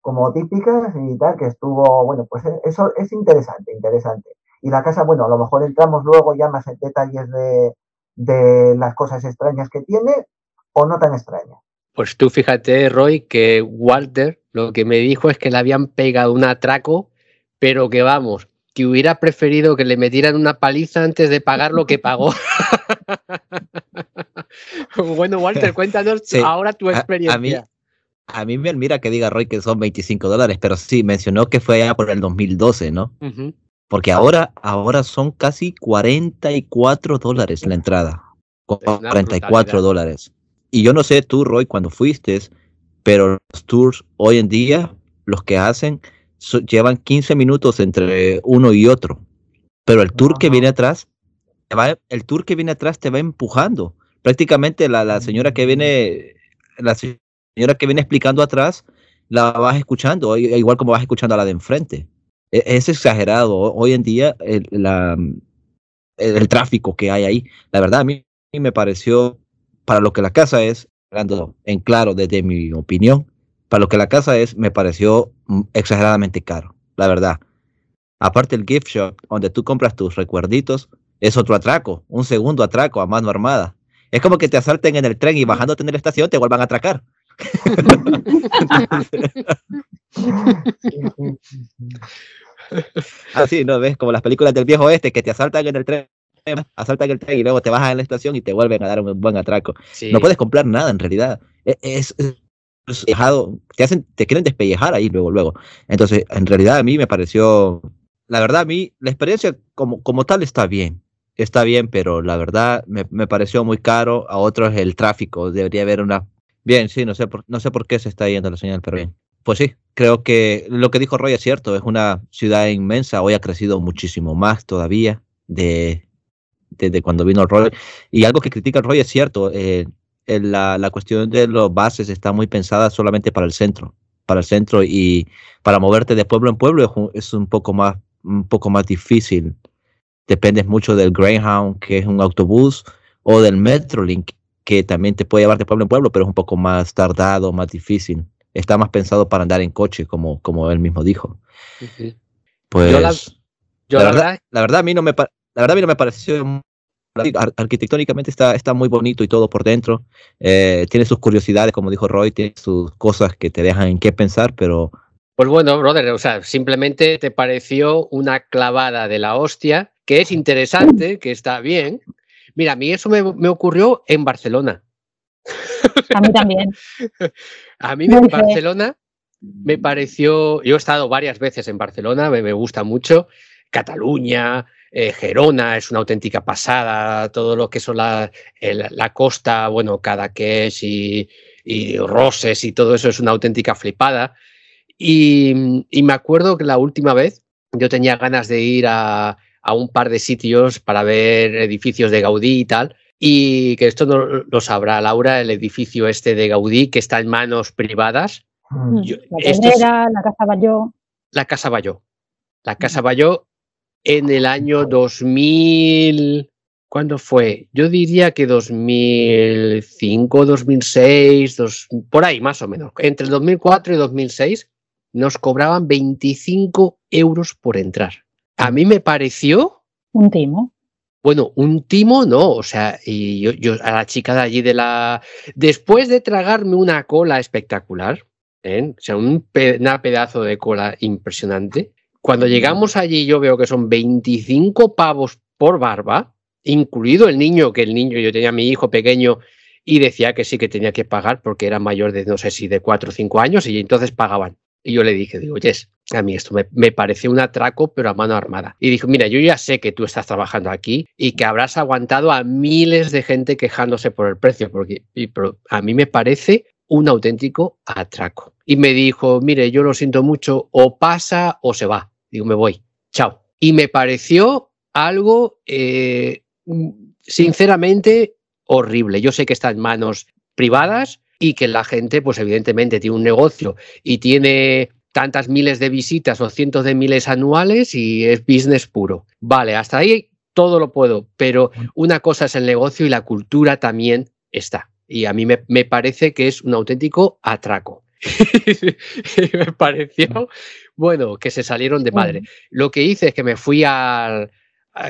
como típicas y tal, que estuvo, bueno, pues eso es interesante, interesante. Y la casa, bueno, a lo mejor entramos luego ya más en detalles de, de las cosas extrañas que tiene o no tan extrañas. Pues tú fíjate, Roy, que Walter lo que me dijo es que le habían pegado un atraco, pero que vamos, que hubiera preferido que le metieran una paliza antes de pagar lo que pagó. (laughs) (laughs) bueno, Walter, cuéntanos sí, ahora tu experiencia. A, a, mí, a mí me admira que diga Roy que son 25 dólares, pero sí, mencionó que fue allá por el 2012, ¿no? Uh -huh. Porque ahora, ahora son casi 44 dólares la entrada. 44 dólares. Y yo no sé tú, Roy, cuando fuiste, pero los tours hoy en día, los que hacen, so, llevan 15 minutos entre uno y otro. Pero el tour uh -huh. que viene atrás, va, el tour que viene atrás te va empujando. Prácticamente la, la señora que viene, la señora que viene explicando atrás, la vas escuchando, igual como vas escuchando a la de enfrente. Es, es exagerado. Hoy en día el, el, tráfico que hay ahí, la verdad a mí me pareció para lo que la casa es, hablando en claro desde mi opinión, para lo que la casa es, me pareció mm, exageradamente caro, la verdad. Aparte el gift shop, donde tú compras tus recuerditos, es otro atraco, un segundo atraco a mano armada. Es como que te asalten en el tren y bajándote en la estación te vuelvan a atracar. (laughs) Así, ¿no ves? Como las películas del viejo este que te asaltan en el tren asaltan el tren y luego te bajas en la estación y te vuelven a dar un buen atraco. Sí. No puedes comprar nada en realidad. E, Es, es, es, te hacen, te quieren despellejar ahí luego, luego. Entonces, en realidad a mí me pareció, la verdad a mí, la experiencia como, como tal está bien. Está bien, pero la verdad me, me pareció muy caro. A otros el tráfico, debería haber una... Bien, sí, no sé, por, no sé por qué se está yendo la señal, pero bien. Pues sí, creo que lo que dijo Roy es cierto, es una ciudad inmensa, hoy ha crecido muchísimo más todavía de, desde cuando vino Roy. Y algo que critica Roy es cierto, eh, la, la, cuestión de los bases está muy pensada solamente para el centro, para el centro y para moverte de pueblo en pueblo es un, es un poco más un poco más difícil. Dependes mucho del Greyhound, que es un autobús, o del Metrolink, que también te puede llevar de pueblo en pueblo, pero es un poco más tardado, más difícil. Está más pensado para andar en coche, como, como él mismo dijo. Uh -huh. Pues yo la, yo la, la, verdad, la, verdad, a mí no me, la verdad a mí no me pareció Ar arquitectónicamente está, está muy bonito y todo por dentro. Eh, tiene sus curiosidades, como dijo Roy, tiene sus cosas que te dejan en qué pensar, pero... Pues bueno, brother, o sea, simplemente te pareció una clavada de la hostia, que es interesante, que está bien. Mira, a mí eso me, me ocurrió en Barcelona. A mí también. (laughs) a mí en Barcelona me pareció, yo he estado varias veces en Barcelona, me, me gusta mucho, Cataluña, eh, Gerona es una auténtica pasada, todo lo que son la, el, la costa, bueno, Cadaqués y, y, Roses y todo eso es una auténtica flipada. Y, y, me acuerdo que la última vez yo tenía ganas de ir a, a, un par de sitios para ver edificios de Gaudí y tal. Y que esto no lo sabrá Laura, el edificio este de Gaudí que está en manos privadas. Mm. Yo, la, es, la Casa Bayó. La Casa Bayó. La Casa Bayó en el año 2000, ¿cuándo fue? Yo diría que 2005, 2006, dos, por ahí más o menos. Entre el 2004 y 2006 nos cobraban 25 euros por entrar. A mí me pareció... Un timo. Bueno, un timo no, o sea, y yo, yo a la chica de allí de la... Después de tragarme una cola espectacular, ¿eh? o sea, un pe una pedazo de cola impresionante, cuando llegamos allí yo veo que son 25 pavos por barba, incluido el niño, que el niño, yo tenía a mi hijo pequeño y decía que sí que tenía que pagar porque era mayor de no sé si de 4 o 5 años y entonces pagaban. Y yo le dije, digo, yes, a mí esto me, me parece un atraco, pero a mano armada. Y dijo, mira, yo ya sé que tú estás trabajando aquí y que habrás aguantado a miles de gente quejándose por el precio, porque y, pero a mí me parece un auténtico atraco. Y me dijo, mire, yo lo siento mucho, o pasa o se va. Digo, me voy, chao. Y me pareció algo, eh, sinceramente, horrible. Yo sé que está en manos privadas y que la gente, pues evidentemente, tiene un negocio y tiene tantas miles de visitas o cientos de miles anuales y es business puro. Vale, hasta ahí todo lo puedo, pero una cosa es el negocio y la cultura también está. Y a mí me, me parece que es un auténtico atraco. (laughs) me pareció, bueno, que se salieron de madre. Lo que hice es que me fui al,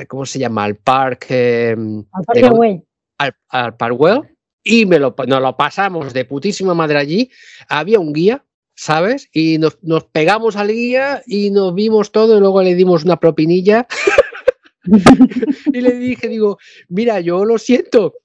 ¿cómo se llama? Al parque. Al Parque. Al, al Parkwell y me lo, nos lo pasamos de putísima madre allí. Había un guía, ¿sabes? Y nos, nos pegamos al guía y nos vimos todo y luego le dimos una propinilla. (laughs) y le dije, digo, mira, yo lo siento.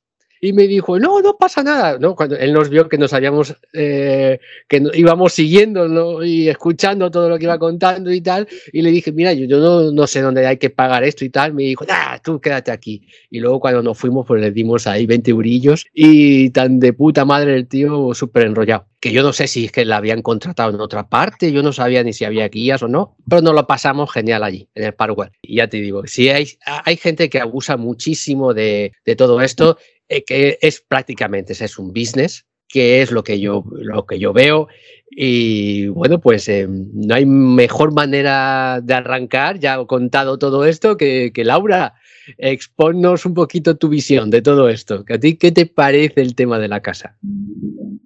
Y me dijo, no, no pasa nada. ¿no? Cuando él nos vio que nos habíamos, eh, que íbamos siguiendo ¿no? y escuchando todo lo que iba contando y tal. Y le dije, mira, yo, yo no, no sé dónde hay que pagar esto y tal. Me dijo, nah, tú quédate aquí. Y luego cuando nos fuimos, pues le dimos ahí 20 eurillos y tan de puta madre el tío súper enrollado. Que yo no sé si es que la habían contratado en otra parte, yo no sabía ni si había guías o no, pero nos lo pasamos genial allí, en el Parkwell. Y ya te digo, si hay, hay gente que abusa muchísimo de, de todo esto, eh, que es prácticamente, es un business, que es lo que yo, lo que yo veo. Y bueno, pues eh, no hay mejor manera de arrancar, ya he contado todo esto, que, Laura, exponnos un poquito tu visión de todo esto. ¿A ti qué te parece el tema de la casa?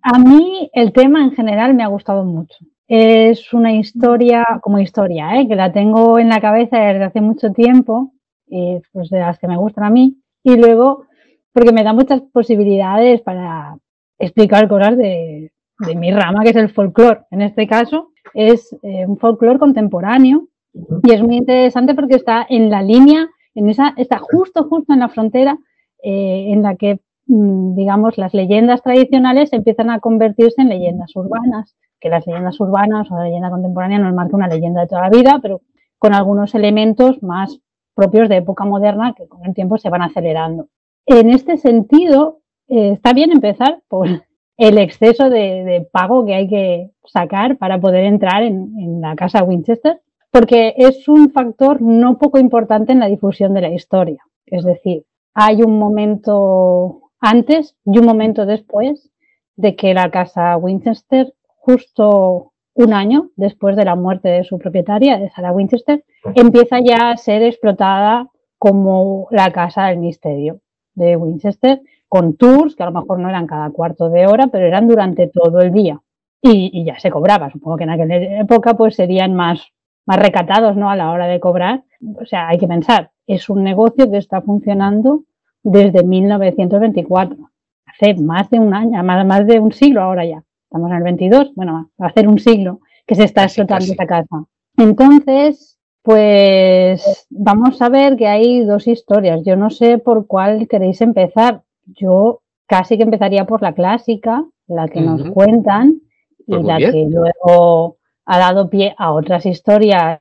A mí el tema en general me ha gustado mucho. Es una historia, como historia, ¿eh? que la tengo en la cabeza desde hace mucho tiempo, y pues de las que me gustan a mí, y luego porque me da muchas posibilidades para explicar cosas de, de mi rama, que es el folclore. En este caso es eh, un folclore contemporáneo y es muy interesante porque está en la línea, en esa, está justo, justo en la frontera eh, en la que mm, digamos, las leyendas tradicionales empiezan a convertirse en leyendas urbanas, que las leyendas urbanas o la leyenda contemporánea nos marca una leyenda de toda la vida, pero con algunos elementos más propios de época moderna que con el tiempo se van acelerando. En este sentido, eh, está bien empezar por el exceso de, de, pago que hay que sacar para poder entrar en, en la casa Winchester, porque es un factor no poco importante en la difusión de la historia. Es decir, hay un momento antes y un momento después de que la casa Winchester, justo un año después de la muerte de su propietaria, de Sarah Winchester, empieza ya a ser explotada como la casa del misterio de Winchester, con tours que a lo mejor no eran cada cuarto de hora, pero eran durante todo el día. Y, y ya se cobraba. Supongo que en aquella época pues serían más, más recatados ¿no? a la hora de cobrar. O sea, hay que pensar, es un negocio que está funcionando desde 1924, hace más de un año, más, más de un siglo ahora ya. Estamos en el 22, bueno, va a hacer un siglo que se está explotando esta casa. Entonces, pues vamos a ver que hay dos historias. Yo no sé por cuál queréis empezar. Yo casi que empezaría por la clásica, la que uh -huh. nos cuentan, y pues la bien. que luego ha dado pie a otras historias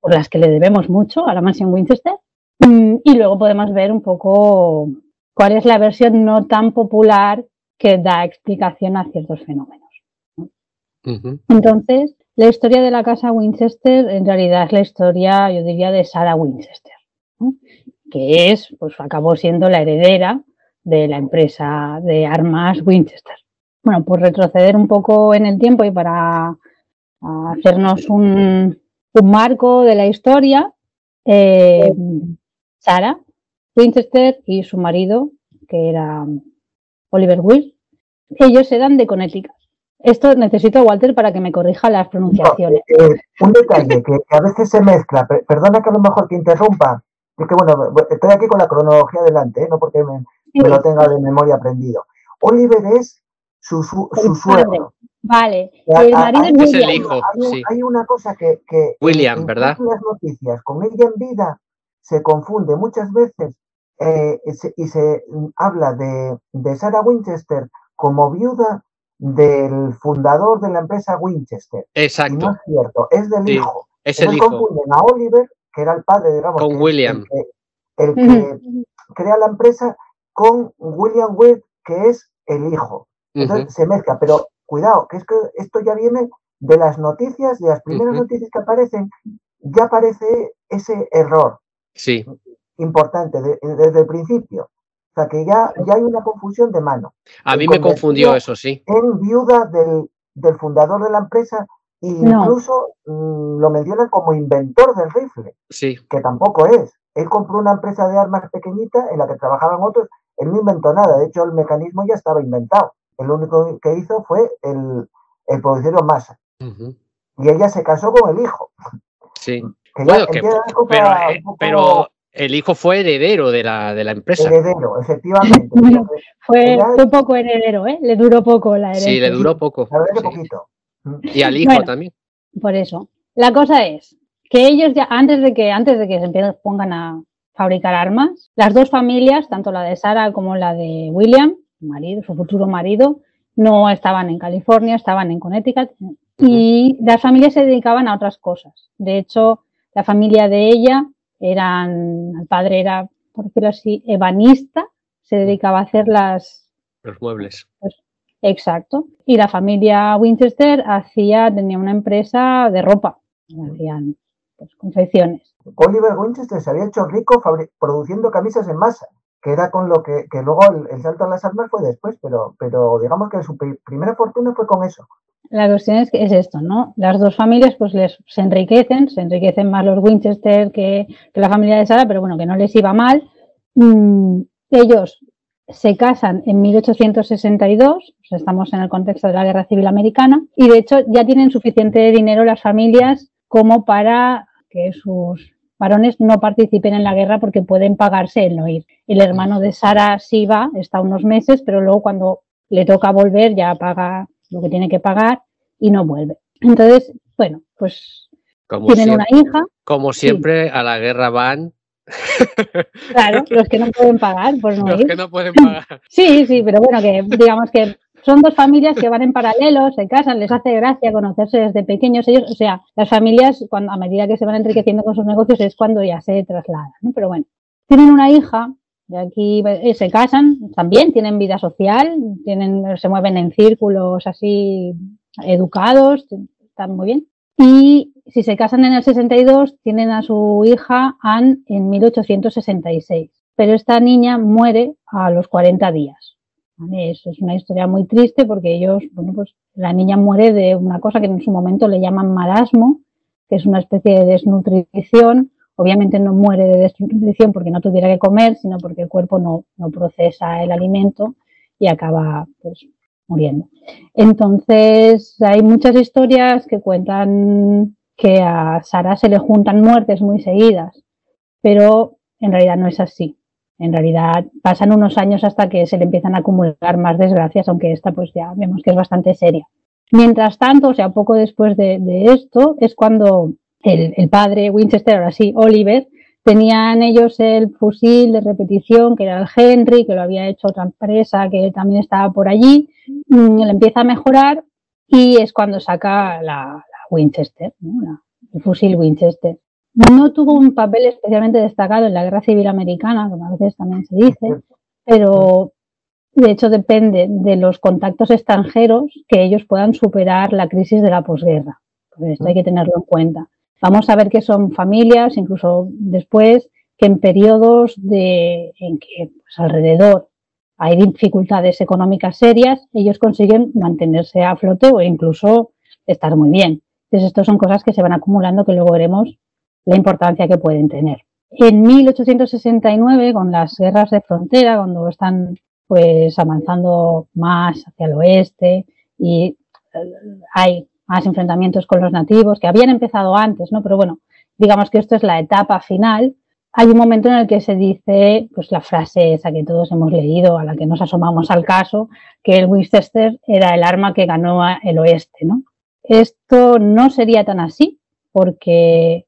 por las que le debemos mucho a la mansión Winchester. Y luego podemos ver un poco cuál es la versión no tan popular que da explicación a ciertos fenómenos. Uh -huh. Entonces, la historia de la casa Winchester en realidad es la historia, yo diría, de Sarah Winchester, que es, pues acabó siendo la heredera de la empresa de armas Winchester. Bueno, pues retroceder un poco en el tiempo y para hacernos un, un marco de la historia, eh, Sarah Winchester y su marido, que era Oliver Will, ellos eran de Connecticut. Esto necesito a Walter para que me corrija las pronunciaciones. No, eh, un detalle que, que, a veces se mezcla, perdona que a lo mejor te interrumpa, es que bueno, estoy aquí con la cronología delante, ¿eh? no porque me, sí. me, lo tenga de memoria aprendido. Oliver es su, su, su suegro. Vale, el marido es, es el hijo. Hay, sí. hay, una cosa que, que William, en ¿verdad? las noticias con ella en vida se confunde muchas veces eh, y se habla de, de Sarah Winchester como viuda del fundador de la empresa Winchester. Exacto. no es cierto, es del hijo. Es el hijo. confunden a Oliver, que era el padre, digamos. Con William. El que, crea la empresa con William Wirt, que es el hijo. Entonces se mezcla, pero cuidado, que es que esto ya viene de las noticias, de las primeras noticias que aparecen, ya aparece ese error. Sí. Importante, desde el principio. O sea que ya, ya hay una confusión de mano. A mí me confundió eso, sí. En viuda del, del fundador de la empresa e incluso mm, lo mencionan como inventor del rifle. Sí. Que tampoco es. Él compró una empresa de armas pequeñita en la que trabajaban otros. Él no inventó nada. De hecho, el mecanismo ya estaba inventado. El único que hizo fue el, el producirlo en masa. Y ella se casó con el hijo. Sí. bueno, que, pero, eh, pero el hijo fue heredero de la, de la empresa. Heredero, efectivamente. (laughs) fue, fue, poco heredero, ¿eh? Le duró poco la herencia. Sí, le duró poco. poquito. Y al hijo también. Por eso. La cosa es que ellos ya, antes de que, antes de que se pongan a fabricar armas, las dos familias, tanto la de Sara como la de William, su marido, su futuro marido, no estaban en California, estaban en Connecticut y las familias se dedicaban a otras cosas. De hecho, la familia de ella eran, el padre era, por decirlo así, ebanista, se dedicaba a hacer las... Los muebles. Pues, exacto. Y la familia Winchester hacía, tenía una empresa de ropa, hacían pues, confecciones. Oliver Winchester se había hecho rico produciendo camisas en masa, que era con lo que, que luego el, salto a las armas fue después, pero, pero digamos que su primera fortuna fue con eso. La cuestión es que es esto, ¿no? Las dos familias pues les se enriquecen, se enriquecen más los Winchester que, la familia de Sara, pero bueno, que no les iba mal. Mm, ellos se casan en 1862, o sea, estamos en el contexto de la Guerra Civil Americana, y de hecho ya tienen suficiente dinero las familias como para que sus varones no participen en la guerra porque pueden pagarse el no ir. El hermano de Sara sí va, está unos meses, pero luego cuando le toca volver ya paga lo que tiene que pagar y no vuelve. Entonces, bueno, pues tienen una hija. Como siempre, a la guerra van. Claro, los que no pueden pagar, pues no Los que no pueden (laughs) pagar. Sí, sí, pero bueno, que digamos que son dos familias que van en paralelo, se casan, les hace gracia conocerse desde pequeños ellos, o sea, las familias cuando a medida que se van enriqueciendo con sus negocios es cuando ya se trasladan, ¿no? Pero bueno, tienen una hija de aquí eh, se casan también, tienen vida social, tienen, se mueven en círculos así educados, están muy bien. Y si se casan en el 62, tienen a su hija Anne en 1866. Pero esta niña muere a los 40 días. Eso es una historia muy triste porque ellos, bueno, pues la niña muere de una cosa que en su momento le llaman marasmo, que es una especie de desnutrición Obviamente no muere de desnutrición porque no tuviera que comer, sino porque el cuerpo no, procesa el alimento y acaba pues, muriendo. Entonces, hay muchas historias que cuentan que a Sara se le juntan muertes muy seguidas, pero en realidad no es así. En realidad pasan unos años hasta que se le empiezan a acumular más desgracias, aunque esta pues ya vemos que es bastante seria. Mientras tanto, o sea, poco después de esto, es cuando el, padre Winchester, ahora sí, Oliver, tenían ellos el fusil de repetición, que era el Henry, que lo había hecho otra empresa que también estaba por allí, mm, le empieza a mejorar y es cuando saca la, Winchester, el fusil Winchester. No tuvo un papel especialmente destacado en la Guerra Civil Americana, como a veces también se dice, pero de hecho depende de los contactos extranjeros que ellos puedan superar la crisis de la posguerra. esto hay que tenerlo en cuenta. Vamos a ver que son familias, incluso después, que en periodos de, en que pues, alrededor hay dificultades económicas serias, ellos consiguen mantenerse a flote o incluso estar muy bien. Entonces, estas son cosas que se van acumulando que luego veremos la importancia que pueden tener. En 1869, con las guerras de frontera, cuando están pues avanzando más hacia el oeste y eh, hay más enfrentamientos con los nativos, que habían empezado antes, ¿no? Pero bueno, digamos que esto es la etapa final. Hay un momento en el que se dice, pues la frase esa que todos hemos leído, a la que nos asomamos al caso, que el Winchester era el arma que ganó el oeste, ¿no? Esto no sería tan así, porque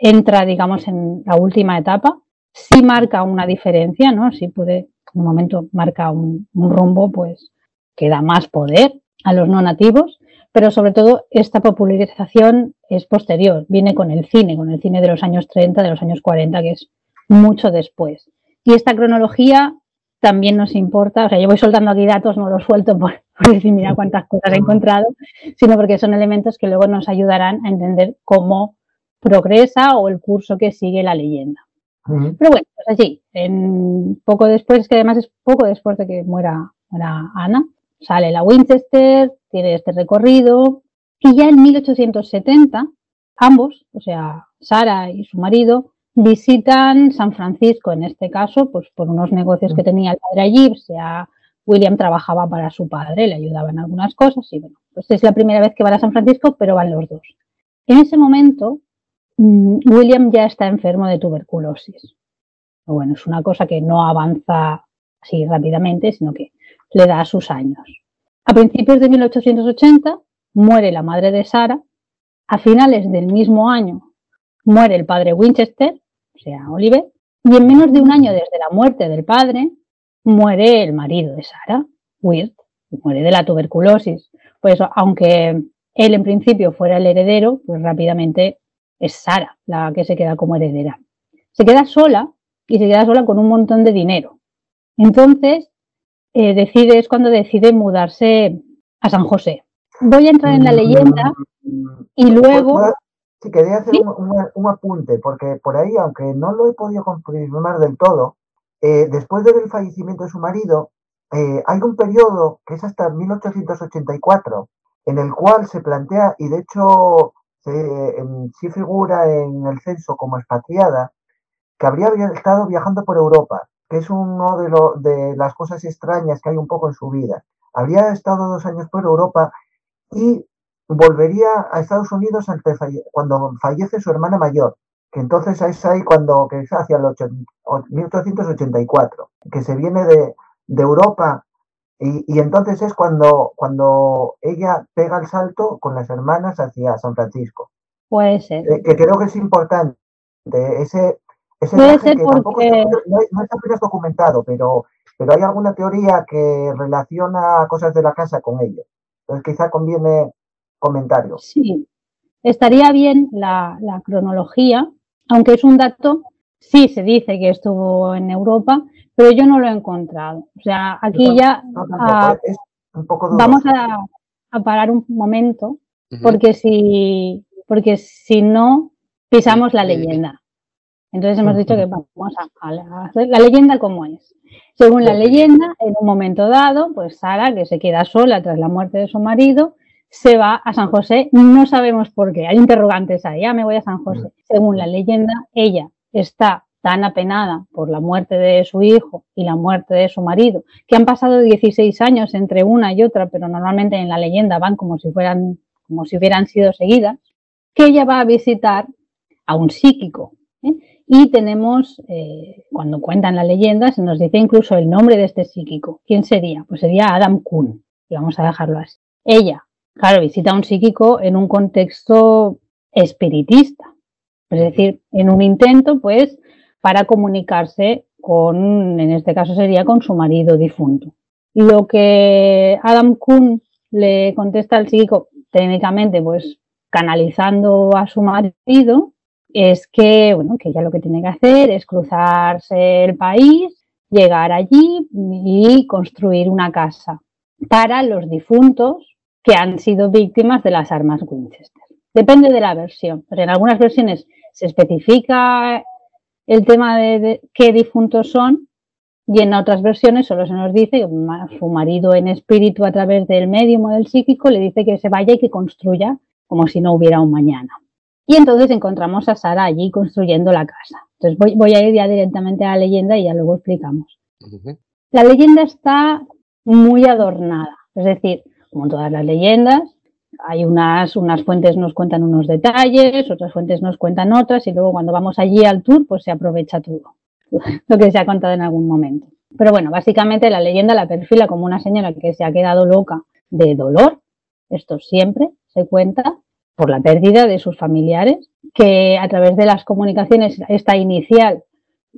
entra, digamos, en la última etapa. sí marca una diferencia, ¿no? Sí puede, en un momento marca un, rumbo, pues, que da más poder a los no nativos, pero sobre todo esta popularización es posterior, viene con el cine, con el cine de los años 30, de los años 40, que es mucho después. Y esta cronología también nos importa, o sea, yo voy soltando aquí datos, no los suelto por, (laughs) decir, mira cuántas cosas he encontrado, sino porque son elementos que luego nos ayudarán a entender cómo progresa o el curso que sigue la leyenda. Pero bueno, pues así, en poco después, que además es poco después de que muera, muera Ana, sale la Winchester, tiene este recorrido, y ya en 1870, ambos, o sea, Sara y su marido, visitan San Francisco, en este caso, pues por unos negocios que tenía el padre allí, o sea, William trabajaba para su padre, le ayudaba en algunas cosas y bueno, pues es la primera vez que van a San Francisco, pero van los dos. En ese momento, William ya está enfermo de tuberculosis. Bueno, es una cosa que no avanza así rápidamente, sino que le da sus años. A principios de 1880 muere la madre de Sara. A finales del mismo año muere el padre Winchester, o sea, Oliver. Y en menos de un año desde la muerte del padre, muere el marido de Sara, Wirt, muere de la tuberculosis. Pues aunque él en principio fuera el heredero, pues rápidamente es Sara la que se queda como heredera. Se queda sola y se queda sola con un montón de dinero. Entonces, eh, decide, es cuando decide mudarse a San José. Voy a entrar en la leyenda y luego... Sí, quería hacer un, apunte, porque por ahí, aunque no lo he podido confirmar del todo, eh, después del fallecimiento de su marido, eh, hay un periodo que es hasta 1884, en el cual se plantea, y de hecho sí figura en el censo como expatriada, que habría estado viajando por Europa, que es una de, de las cosas extrañas que hay un poco en su vida. Habría estado dos años por Europa y volvería a Estados Unidos cuando fallece su hermana mayor que entonces es ahí cuando, que es hacia el 1884, que se viene de, Europa y, entonces es cuando, cuando ella pega el salto con las hermanas hacia San Francisco. Puede ser. Eh, que creo que es importante. Ese, ese Puede ser porque... no, está apenas documentado, pero, pero hay alguna teoría que relaciona cosas de la casa con ello. Entonces quizá conviene comentarios. Sí, estaría bien la, la cronología aunque es un dato, sí se dice que estuvo en Europa, pero yo no lo he encontrado. O sea, aquí ya ah, vamos a, parar un momento, porque si, porque si no, pisamos la leyenda. Entonces hemos dicho que vamos a, hacer la leyenda como es. Según la leyenda, en un momento dado, pues Sara, que se queda sola tras la muerte de su marido, se va a San José, no sabemos por qué, hay interrogantes ahí, ya me voy a San José. Según la leyenda, ella está tan apenada por la muerte de su hijo y la muerte de su marido, que han pasado 16 años entre una y otra, pero normalmente en la leyenda van como si fueran, como si hubieran sido seguidas, que ella va a visitar a un psíquico. ¿eh? Y tenemos, eh, cuando cuentan la leyenda, se nos dice incluso el nombre de este psíquico. ¿Quién sería? Pues sería Adam Kuhn. Y vamos a dejarlo así. Ella claro, visita a un psíquico en un contexto espiritista, es decir, en un intento, pues, para comunicarse con, en este caso sería con su marido difunto. Lo que Adam Kuhn le contesta al psíquico, técnicamente, pues, canalizando a su marido, es que, bueno, que ella lo que tiene que hacer es cruzarse el país, llegar allí y construir una casa para los difuntos que han sido víctimas de las armas Winchester. Depende de la versión, pero en algunas versiones se especifica el tema de, qué difuntos son y en otras versiones solo se nos dice que su marido en espíritu a través del médium o del psíquico le dice que se vaya y que construya como si no hubiera un mañana. Y entonces encontramos a Sara allí construyendo la casa. Entonces voy, a ir ya directamente a la leyenda y ya luego explicamos. La leyenda está muy adornada, es decir, como todas las leyendas. Hay unas, unas fuentes nos cuentan unos detalles, otras fuentes nos cuentan otras y luego cuando vamos allí al tour pues se aprovecha todo (laughs) lo que se ha contado en algún momento. Pero bueno, básicamente la leyenda la perfila como una señora que se ha quedado loca de dolor. Esto siempre se cuenta por la pérdida de sus familiares, que a través de las comunicaciones, esta inicial,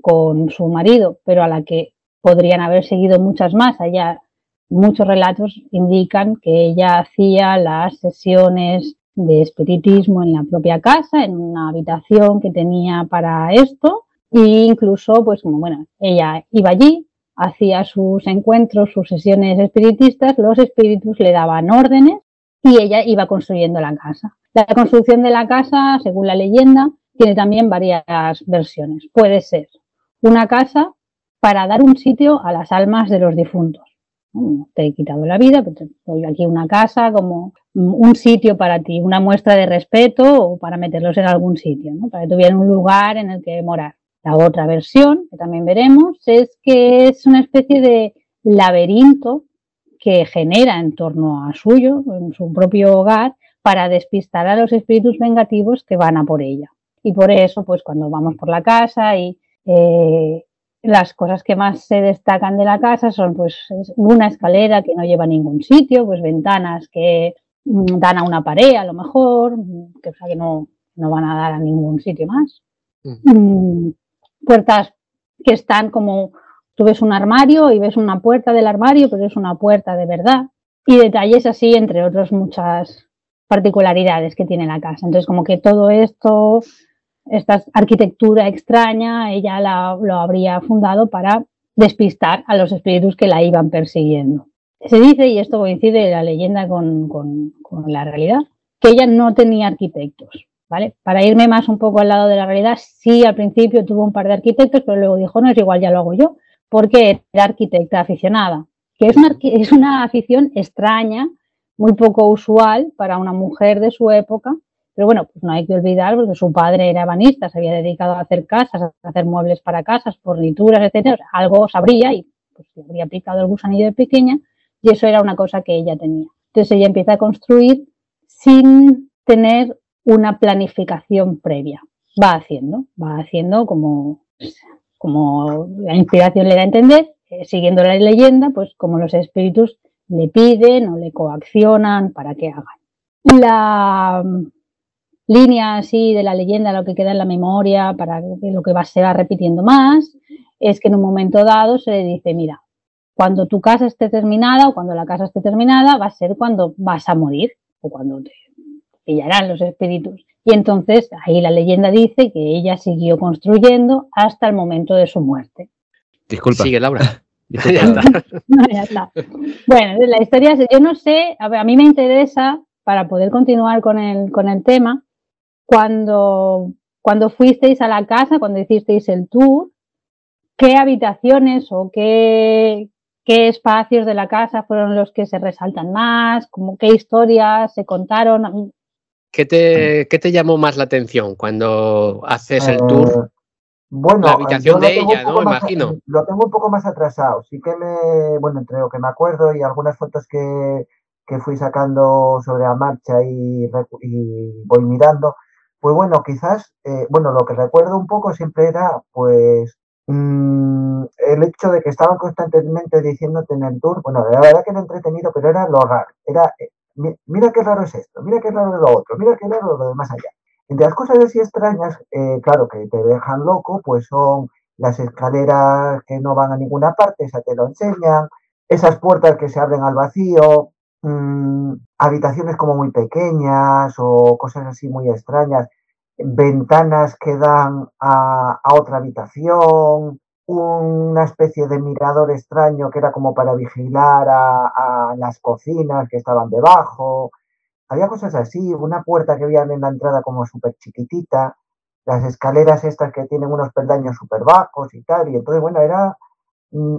con su marido, pero a la que podrían haber seguido muchas más. Allá muchos relatos indican que ella hacía las sesiones de espiritismo en la propia casa, en una habitación que tenía para esto, e incluso, pues bueno, ella iba allí, hacía sus encuentros, sus sesiones espiritistas, los espíritus le daban órdenes y ella iba construyendo la casa. La construcción de la casa, según la leyenda, tiene también varias versiones. Puede ser una casa para dar un sitio a las almas de los difuntos. Te he quitado la vida, pero te doy aquí una casa como un sitio para ti, una muestra de respeto o para meterlos en algún sitio, para que tuvieran un lugar en el que morar. La otra versión, que también veremos, es que es una especie de laberinto que genera en torno a suyo, en su propio hogar, para despistar a los espíritus vengativos que van a por ella. Y por eso, pues cuando vamos por la casa y eh, las cosas que más se destacan de la casa son pues una escalera que no lleva a ningún sitio, pues ventanas que mm, dan a una pared a lo mejor, que, o sea, que no, no van a dar a ningún sitio más. Mm, puertas que están como, tú ves un armario y ves una puerta del armario, pero es una puerta de verdad. Y detalles así, entre otras muchas particularidades que tiene la casa. Entonces, como que todo esto esta arquitectura extraña, ella la, lo habría fundado para despistar a los espíritus que la iban persiguiendo. Se dice, y esto coincide la leyenda con, con, la realidad, que ella no tenía arquitectos. ¿vale? Para irme más un poco al lado de la realidad, sí al principio tuvo un par de arquitectos, pero luego dijo, no es igual, ya lo hago yo, porque era arquitecta aficionada, que es una, es una afición extraña, muy poco usual para una mujer de su época, pero bueno, pues no hay que olvidar porque su padre era banista, se había dedicado a hacer casas, a hacer muebles para casas, fornituras, etcétera. Algo sabría y pues habría aplicado el gusanillo de pequeña y eso era una cosa que ella tenía. Entonces ella empieza a construir sin tener una planificación previa. Va haciendo, va haciendo como, como la inspiración le da a entender, eh, siguiendo la leyenda, pues como los espíritus le piden o le coaccionan para que hagan. La, línea así de la leyenda, lo que queda en la memoria, para que lo que va, se va repitiendo más, es que en un momento dado se le dice, mira, cuando tu casa esté terminada o cuando la casa esté terminada, va a ser cuando vas a morir o cuando te pillarán los espíritus. Y entonces ahí la leyenda dice que ella siguió construyendo hasta el momento de su muerte. Disculpa. Sigue, Laura. (laughs) (laughs) ya está. Bueno, la historia, yo no sé, a, a mí me interesa para poder continuar con el, con el tema, cuando, cuando fuisteis a la casa, cuando hicisteis el tour, qué habitaciones o qué, qué espacios de la casa fueron los que se resaltan más, como qué historias se contaron. ¿Qué te, qué te llamó más la atención cuando haces el tour? Eh, bueno, la habitación de ella, ¿no? Imagino. Lo tengo un poco más atrasado. Sí que me, bueno, entre lo que me acuerdo y algunas fotos que, que fui sacando sobre la marcha y, y voy mirando, pues bueno, quizás, eh, bueno, lo que recuerdo un poco siempre era, pues, mm, el hecho de que estaban constantemente diciéndote en el tour, bueno, la verdad que era entretenido, pero era lo raro, era, eh, mira qué raro es esto, mira qué raro es lo otro, mira qué raro es lo de más allá. Entre las cosas así extrañas, eh, claro, que te dejan loco, pues son las escaleras que no van a ninguna parte, esa te lo enseñan, esas puertas que se abren al vacío, mm, habitaciones como muy pequeñas o cosas así muy extrañas, ventanas que dan a, otra habitación, una especie de mirador extraño que era como para vigilar a, las cocinas que estaban debajo. Había cosas así, una puerta que había en la entrada como súper chiquitita, las escaleras estas que tienen unos peldaños súper bajos y tal. Y entonces, bueno, era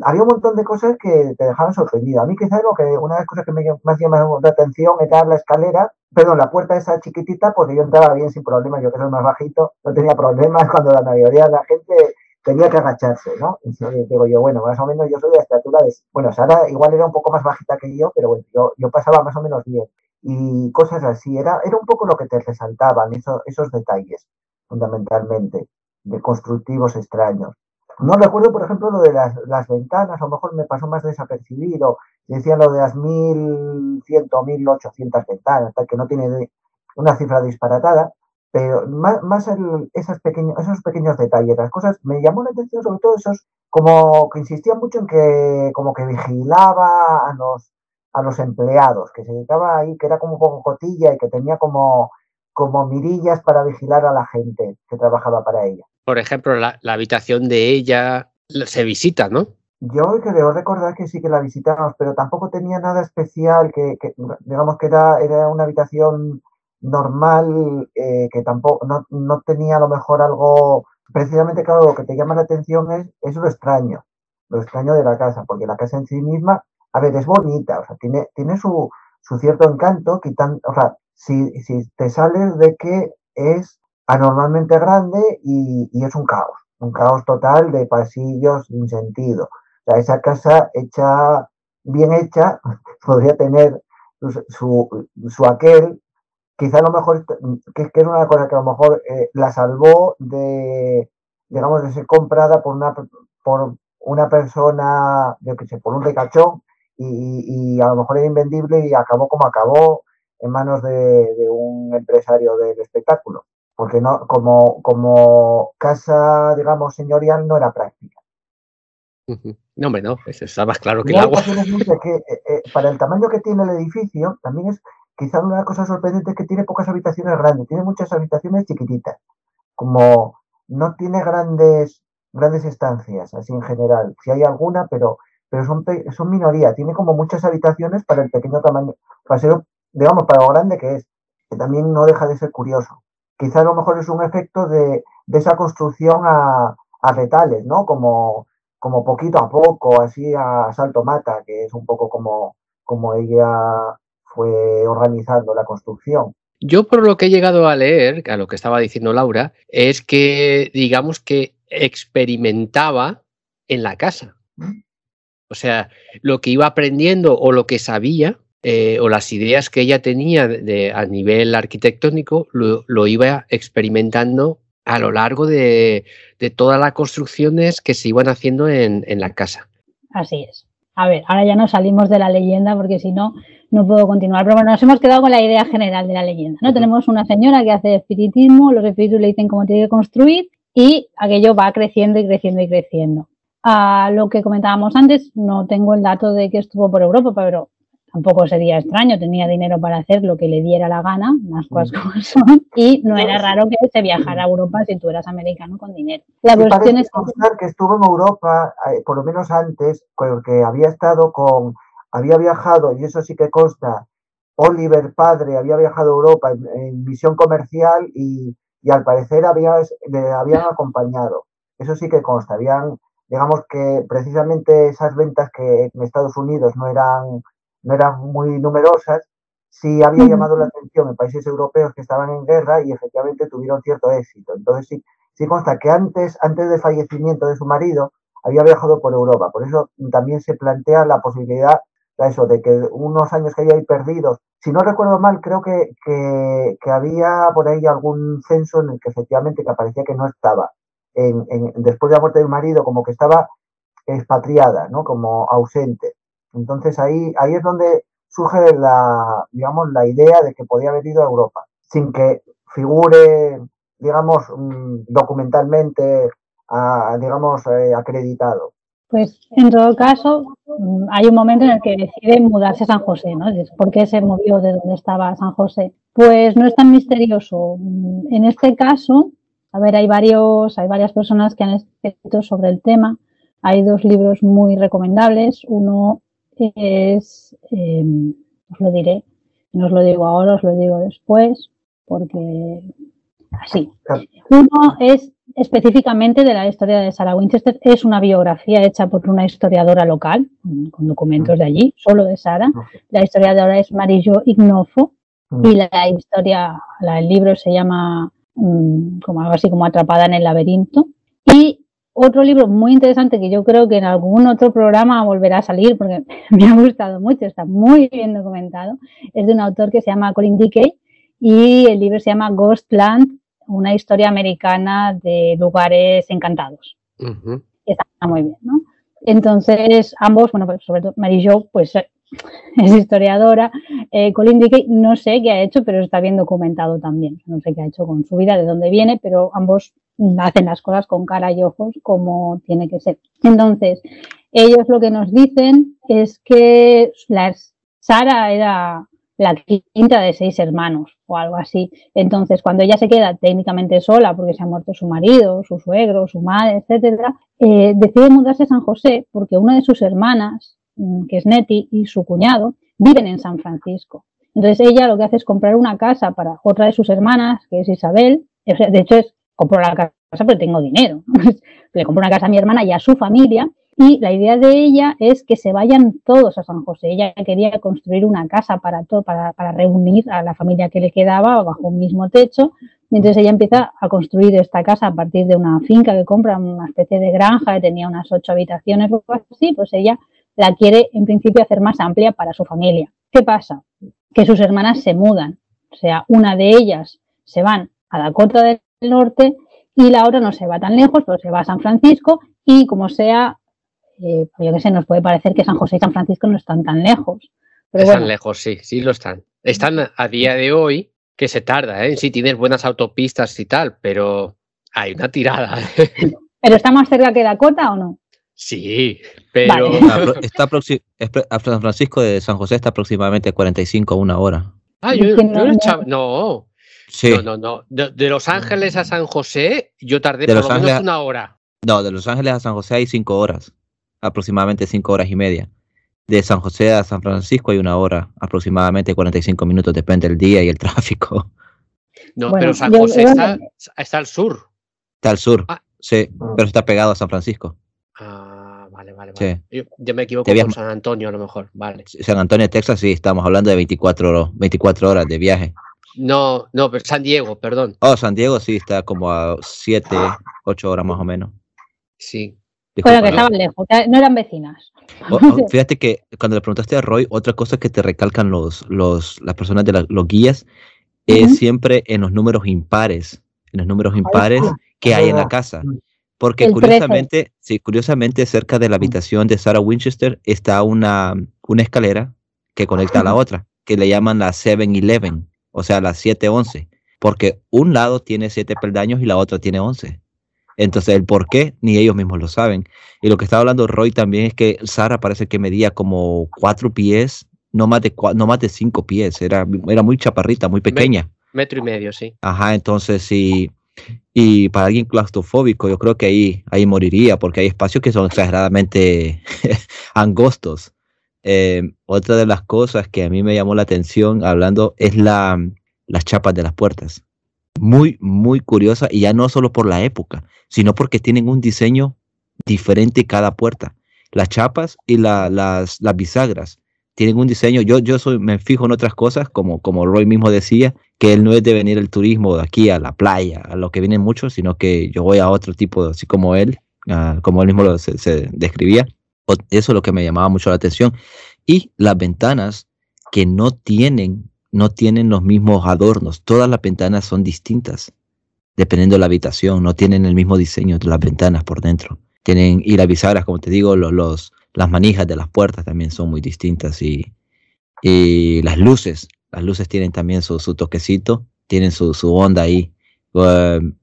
había un montón de cosas que te dejaban sorprendido. A mí quizás lo que, una de las cosas que me más llamó la atención era la escalera, perdón, la puerta esa chiquitita, porque yo entraba bien sin problemas, yo que soy más bajito, no tenía problemas (laughs) cuando la mayoría de la gente tenía que agacharse, ¿no? Y digo yo, bueno, más o menos yo soy de estatura de... Bueno, Sara igual era un poco más bajita que yo, pero bueno, yo, yo pasaba más o menos bien. Y cosas así, era, era un poco lo que te resaltaban, esos detalles, fundamentalmente, de constructivos extraños. No recuerdo, por ejemplo, lo de las, ventanas, a lo mejor me pasó más desapercibido. Decían lo de las 1100 o 1800 ventanas, que no tiene una cifra disparatada. pero más, más esas pequeños, esos pequeños detalles, las cosas, me llamó la atención sobre todo esos, como que insistía mucho en que como que vigilaba a los, a los empleados, que se dedicaba ahí, que era como un poco cotilla y que tenía como, como mirillas para vigilar a la gente que trabajaba para ella. Por ejemplo, la, habitación de ella se visita, ¿no? Yo creo recordar que sí que la visitamos, pero tampoco tenía nada especial, que, digamos que era, era una habitación normal, eh, que tampoco no, no, tenía a lo mejor algo, precisamente claro, lo que te llama la atención es, es lo extraño, lo extraño de la casa, porque la casa en sí misma, a ver, es bonita, o sea, tiene, tiene su, su cierto encanto, quitando, o sea, si, si te sales de que es anormalmente grande y, es un caos, un caos total de pasillos sin sentido. O sea, esa casa hecha, bien hecha, (laughs) podría tener su, aquel, quizá a lo mejor, que, que, es una cosa que a lo mejor eh, la salvó de, digamos, de ser comprada por una, por una persona, yo qué sé, por un recachón y, y, a lo mejor era invendible y acabó como acabó en manos de, un empresario del espectáculo, porque no, como, como casa, digamos, señorial no era práctica. No, hombre, no, eso está más claro que el agua. Que, eh, eh, para el tamaño que tiene el edificio, también es quizá una cosa sorprendente que tiene pocas habitaciones grandes, tiene muchas habitaciones chiquititas, como no tiene grandes, grandes estancias, así en general. Si hay alguna, pero, pero son, son minoría, tiene como muchas habitaciones para el pequeño tamaño, para ser digamos, para lo grande que es, que también no deja de ser curioso. Quizá a lo mejor es un efecto de, esa construcción a, a, retales, ¿no? Como, como poquito a poco, así a salto mata, que es un poco como, como ella fue organizando la construcción. Yo por lo que he llegado a leer, a lo que estaba diciendo Laura, es que digamos que experimentaba en la casa. ¿Mm? O sea, lo que iba aprendiendo o lo que sabía, eh, o las ideas que ella tenía de, a nivel arquitectónico lo, iba experimentando a lo largo de, todas las construcciones que se iban haciendo en, la casa. Así es. A ver, ahora ya no salimos de la leyenda porque si no, no puedo continuar. Pero bueno, nos hemos quedado con la idea general de la leyenda. ¿no? Tenemos una señora que hace espiritismo, los espíritus le dicen cómo tiene que construir y aquello va creciendo y creciendo y creciendo. A lo que comentábamos antes, no tengo el dato de que estuvo por Europa, pero tampoco sería extraño, tenía dinero para hacer lo que le diera la gana, las cosas como son, y no era raro que se viajara a Europa si tú eras americano con dinero. La cuestión es que estuvo en Europa, eh, por lo menos antes, porque había estado con, había viajado, y eso sí que consta, Oliver padre había viajado a Europa en, misión comercial y, al parecer había, le habían acompañado. Eso sí que consta, habían, digamos que precisamente esas ventas que en Estados Unidos no eran no eran muy numerosas, sí había llamado la atención en países europeos que estaban en guerra y efectivamente tuvieron cierto éxito. Entonces sí, sí consta que antes, antes del fallecimiento de su marido había viajado por Europa. Por eso también se plantea la posibilidad de eso, de que unos años que había ahí perdidos, si no recuerdo mal, creo que, que, había por ahí algún censo en el que efectivamente que aparecía que no estaba. En, después de la muerte del marido, como que estaba expatriada, ¿no? como ausente. Entonces ahí, ahí es donde surge la, digamos, la idea de que podía haber ido a Europa, sin que figure, digamos, mm, documentalmente, digamos, eh, acreditado. Pues en todo caso, mm, hay un momento en el que decide mudarse a San José, ¿no? ¿Por qué se movió de donde estaba San José? Pues no es tan misterioso. Mm, en este caso, a ver, hay varios, hay varias personas que han escrito sobre el tema. Hay dos libros muy recomendables. Uno es, em, os lo diré, no os lo digo ahora, os lo digo después, porque así. Uno es específicamente de la historia de Sarah Winchester, es una biografía hecha por una historiadora local, con documentos de allí, solo de Sara. La historiadora es Marillo Ignofo y la historia, el libro se llama mm, como algo así como Atrapada en el laberinto. Y otro libro muy interesante que yo creo que en algún otro programa volverá a salir porque (laughs) me ha gustado mucho, está muy bien documentado, es de un autor que se llama Colin Dickey y el libro se llama Ghostland, una historia americana de lugares encantados. Está muy bien, ¿no? Entonces, ambos, bueno, pues sobre todo Mary Jo, pues (laughs) es historiadora. Eh, Colin Dickey no sé qué ha hecho, pero está bien documentado también. No sé qué ha hecho con su vida, de dónde viene, pero ambos hacen las cosas con cara y ojos como tiene que ser. Entonces, ellos lo que nos dicen es que Sara era la quinta de seis hermanos o algo así. Entonces, cuando ella se queda técnicamente sola porque se ha muerto su marido, su suegro, su madre, etcétera, eh, decide mudarse a San José porque una de sus hermanas, que es Nettie, y su cuñado viven en San Francisco. Entonces ella lo que hace es comprar una casa para otra de sus hermanas, que es Isabel. De hecho, es compro la casa porque tengo dinero. (laughs) Le compro una casa a mi hermana y a su familia y la idea de ella es que se vayan todos a San José. Ella quería construir una casa para, todo, para, reunir a la familia que le quedaba bajo un mismo techo. Entonces ella empieza a construir esta casa a partir de una finca que compra, una especie de granja que tenía unas ocho habitaciones o algo así. Pues ella la quiere en principio hacer más amplia para su familia. ¿Qué pasa? Que sus hermanas se mudan. O sea, una de ellas se van a Dakota del Norte y la otra no se va tan lejos, pero se va a San Francisco y como sea eh, pues yo qué sé, nos puede parecer que San José y San Francisco no están tan lejos. están lejos, sí, sí lo están. Están a día de hoy, que se tarda, ¿eh? Si tienes buenas autopistas y tal, pero hay una tirada. ¿Pero está más cerca que Dakota o no? Sí, pero... Está San Francisco de San José está aproximadamente 45 a una hora. Ah, yo, no, no. Sí. No, no, no. De, Los Ángeles a San José, yo tardé por lo menos una hora. No, de Los Ángeles a San José hay cinco horas aproximadamente cinco horas y media. De San José a San Francisco hay una hora, aproximadamente 45 minutos, depende del día y el (laughs) tráfico. No, pero San José está, al sur. Está al sur, ah. sí, pero está pegado a San Francisco. Ah, vale, vale, vale. Yo, me equivoco con San Antonio a lo mejor, vale. San Antonio, Texas, sí, estamos hablando de 24, 24 horas de viaje. No, no, pero San Diego, perdón. Oh, San Diego sí, está como a 7, 8 horas más o menos. Sí, bueno, que estaban lejos, no eran vecinas. fíjate que cuando le preguntaste a Roy, otra cosa que te recalcan los, los, las personas de los guías es siempre en los números impares, en los números impares que hay en la casa. Porque curiosamente, sí, curiosamente cerca de la habitación de Sarah Winchester está una, una escalera que conecta a la otra, que le llaman la 7-Eleven, o sea, la 7-11, porque un lado tiene 7 peldaños y la otra tiene 11. Entonces, el por qué, ni ellos mismos lo saben. Y lo que estaba hablando Roy también es que Sara parece que medía como cuatro pies, no más de, no más de cinco pies. Era, era muy chaparrita, muy pequeña. Metro y medio, sí. Ajá, entonces sí. Y para alguien claustrofóbico, yo creo que ahí, ahí moriría, porque hay espacios que son exageradamente (laughs) angostos. Eh, otra de las cosas que a mí me llamó la atención hablando es la, las chapas de las puertas muy, muy curiosa y ya no solo por la época, sino porque tienen un diseño diferente cada puerta. Las chapas y las, las, bisagras tienen un diseño. Yo, yo soy, me fijo en otras cosas, como, como Roy mismo decía, que él no es de venir el turismo de aquí a la playa, a lo que vienen muchos, sino que yo voy a otro tipo, así como él, como él mismo se, se describía. Eso es lo que me llamaba mucho la atención. Y las ventanas que no tienen no tienen los mismos adornos. Todas las ventanas son distintas, dependiendo de la habitación. No tienen el mismo diseño de las ventanas por dentro. Tienen, y las bisagras, como te digo, los, las manijas de las puertas también son muy distintas. Y, y las luces, las luces tienen también su, toquecito, tienen su, su onda ahí. Um,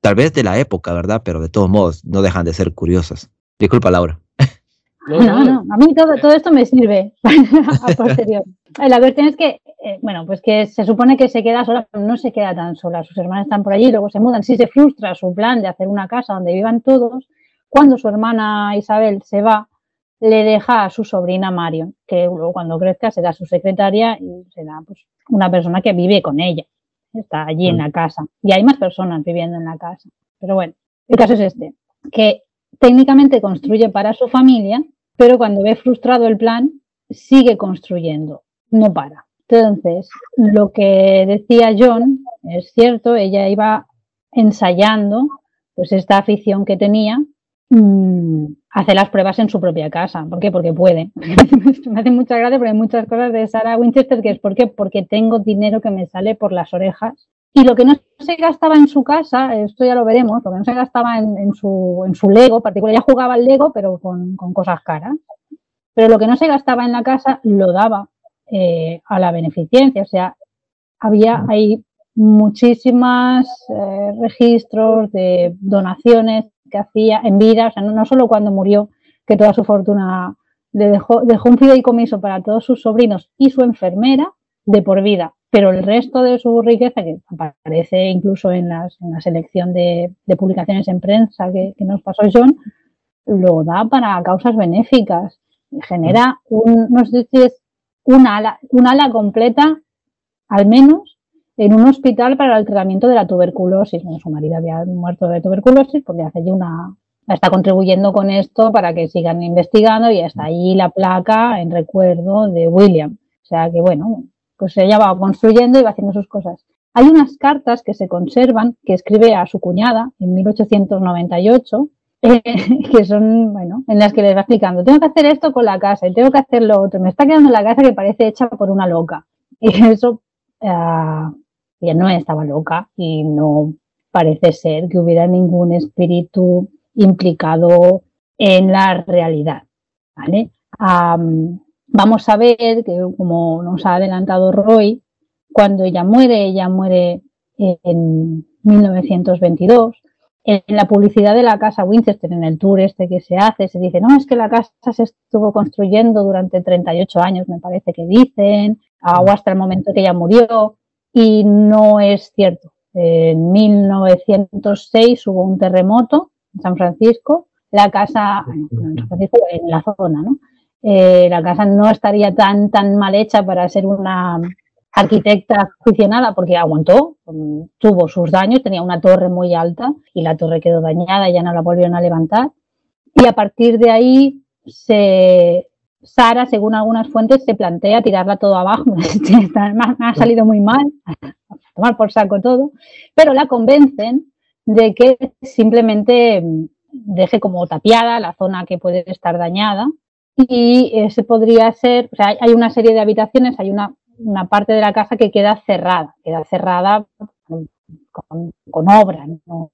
tal vez de la época, ¿verdad? Pero de todos modos, no dejan de ser curiosas. Disculpa, Laura. (laughs) No, no, a mí todo, todo esto me sirve (laughs) a (laughs) posterior. La cuestión es que, eh, bueno, pues que se supone que se queda sola, pero no se queda tan sola. Sus hermanas están por allí, luego se mudan. Si se frustra su plan de hacer una casa donde vivan todos, cuando su hermana Isabel se va, le deja a su sobrina Marion, que luego cuando crezca será su secretaria y será pues, una persona que vive con ella. Está allí en mm. la casa. Y hay más personas viviendo en la casa. Pero bueno, el caso es este, que técnicamente construye para su familia, pero cuando ve frustrado el plan, sigue construyendo, no para. Entonces, lo que decía John es cierto, ella iba ensayando pues esta afición que tenía mmm, hacer las pruebas en su propia casa. ¿Por qué? Porque puede. (laughs) me hace mucha gracia porque hay muchas cosas de Sarah Winchester que es ¿por? Porque tengo dinero que me sale por las orejas y lo que no se gastaba en su casa, esto ya lo veremos, lo que no se gastaba en, su, en su Lego, particular, ya jugaba al Lego, pero con, cosas caras. pero lo que no se gastaba en la casa lo daba eh, a la beneficencia. O sea, había hay muchísimos eh, registros de donaciones hacía en vida, o sea, no, solo cuando murió, que toda su fortuna le dejó, dejó un fideicomiso para todos sus sobrinos y su enfermera de por vida, pero el resto de su riqueza, que aparece incluso en, las, en la selección de, publicaciones en prensa que, nos pasó John, lo da para causas benéficas. Genera un, no sé si es un ala, un ala completa, al menos, en un hospital para el tratamiento de la tuberculosis. su marido había muerto de tuberculosis porque hace ya una, está contribuyendo con esto para que sigan investigando y está ahí la placa en recuerdo de William. O sea que bueno, pues ella va construyendo y va haciendo sus cosas. Hay unas cartas que se conservan que escribe a su cuñada en 1898 eh, (laughs) que son, bueno, en las que le va explicando, tengo que hacer esto con la casa y tengo que hacer lo otro. Me está quedando la casa que parece hecha por una loca. (laughs) Y eso uh, ella no estaba loca y no parece ser que hubiera ningún espíritu implicado en la realidad. ¿vale? vamos a ver que, como nos ha adelantado Roy, cuando ella muere, ella muere en 1922. En la publicidad de la casa Winchester, en el tour este que se hace, se dice, no, es que la casa se estuvo construyendo durante 38 años, me parece que dicen, o hasta el momento que ella murió y no es cierto. En 1906 hubo un terremoto en San Francisco, la casa, en San Francisco, la zona, ¿no? Eh, la casa no estaría tan, tan mal hecha para ser una arquitecta aficionada porque aguantó, tuvo sus daños, tenía una torre muy alta y la torre quedó dañada, ya no la volvieron a levantar. Y a partir de ahí se, Sara, según algunas fuentes, se plantea tirarla todo abajo. (laughs) ha salido muy mal, a tomar por saco todo, pero la convencen de que simplemente mm, deje como tapiada la zona que puede estar dañada y ese podría ser, o sea, hay una serie de habitaciones, hay una, parte de la casa que queda cerrada, queda cerrada con, obra, ¿no?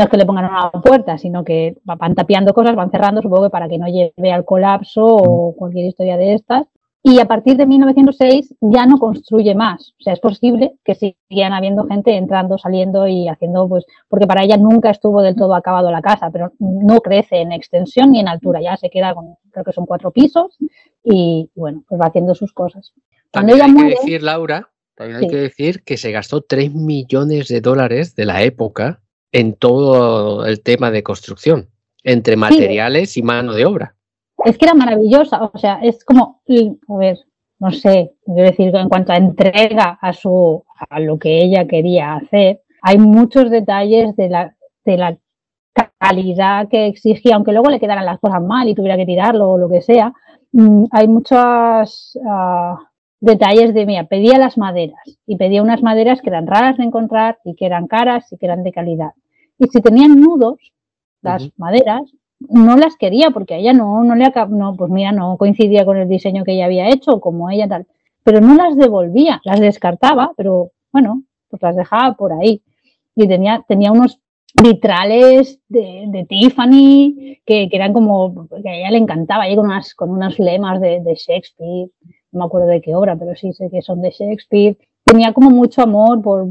No es que le pongan una puerta, sino que van tapiando cosas, van cerrando, supongo que para que no lleve al colapso o cualquier historia de estas. Y a partir de 1906 ya no construye más. O sea, es posible que sigan habiendo gente entrando, saliendo y haciendo, pues, porque para ella nunca estuvo del todo acabado la casa, pero no crece en extensión ni en altura. Ya se queda con, creo que son cuatro pisos y, bueno, pues va haciendo sus cosas. También hay que decir, Laura, también hay que decir que se gastó 3 millones de dólares de la época en todo el tema de construcción, entre materiales y mano de obra. Es que era maravillosa, o sea, es como, a ver, no sé, quiero decir, en cuanto a entrega a su a lo que ella quería hacer, hay muchos detalles de la, de la calidad que exigía, aunque luego le quedaran las cosas mal y tuviera que tirarlo o lo que sea, mm, hay muchos ah, detalles de, mía, pedía las maderas y pedía unas maderas que eran raras de encontrar y que eran caras y que eran de calidad. Y si tenían nudos, las maderas, no las quería porque a ella no, no le no, pues mira, no coincidía con el diseño que ella había hecho, como ella tal, pero no las devolvía, las descartaba, pero bueno, pues las dejaba por ahí. Y tenía, tenía unos vitrales de, Tiffany que, eran como, que a ella le encantaba, ahí con unas, con unas lemas de, de Shakespeare, no me acuerdo de qué obra, pero sí sé que son de Shakespeare, tenía como mucho amor por,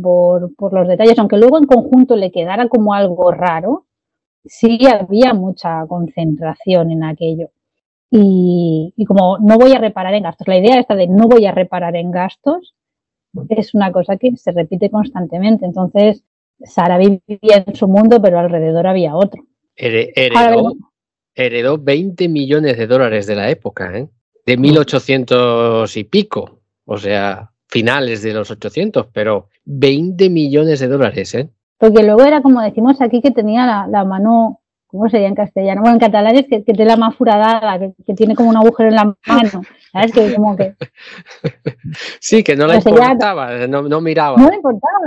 por, los detalles, aunque luego en conjunto le quedara como algo raro, sí había mucha concentración en aquello. Y, como no voy a reparar en gastos, la idea esta de no voy a reparar en gastos es una cosa que se repite constantemente. Entonces, Sara vivía en su mundo, pero alrededor había otro. heredó, heredó 20 millones de dólares de la época, ¿eh? De 1800 y pico. O sea, finales de los 800, pero 20 millones de dólares, ¿eh? Porque luego era como decimos aquí que tenía la, mano, ¿cómo sería en castellano? Bueno, en catalán es que, tiene la mano furadada, que, tiene como un agujero en la mano, ¿sabes? Que como que... (laughs) Sí, que no le importaba, no, miraba. No le importaba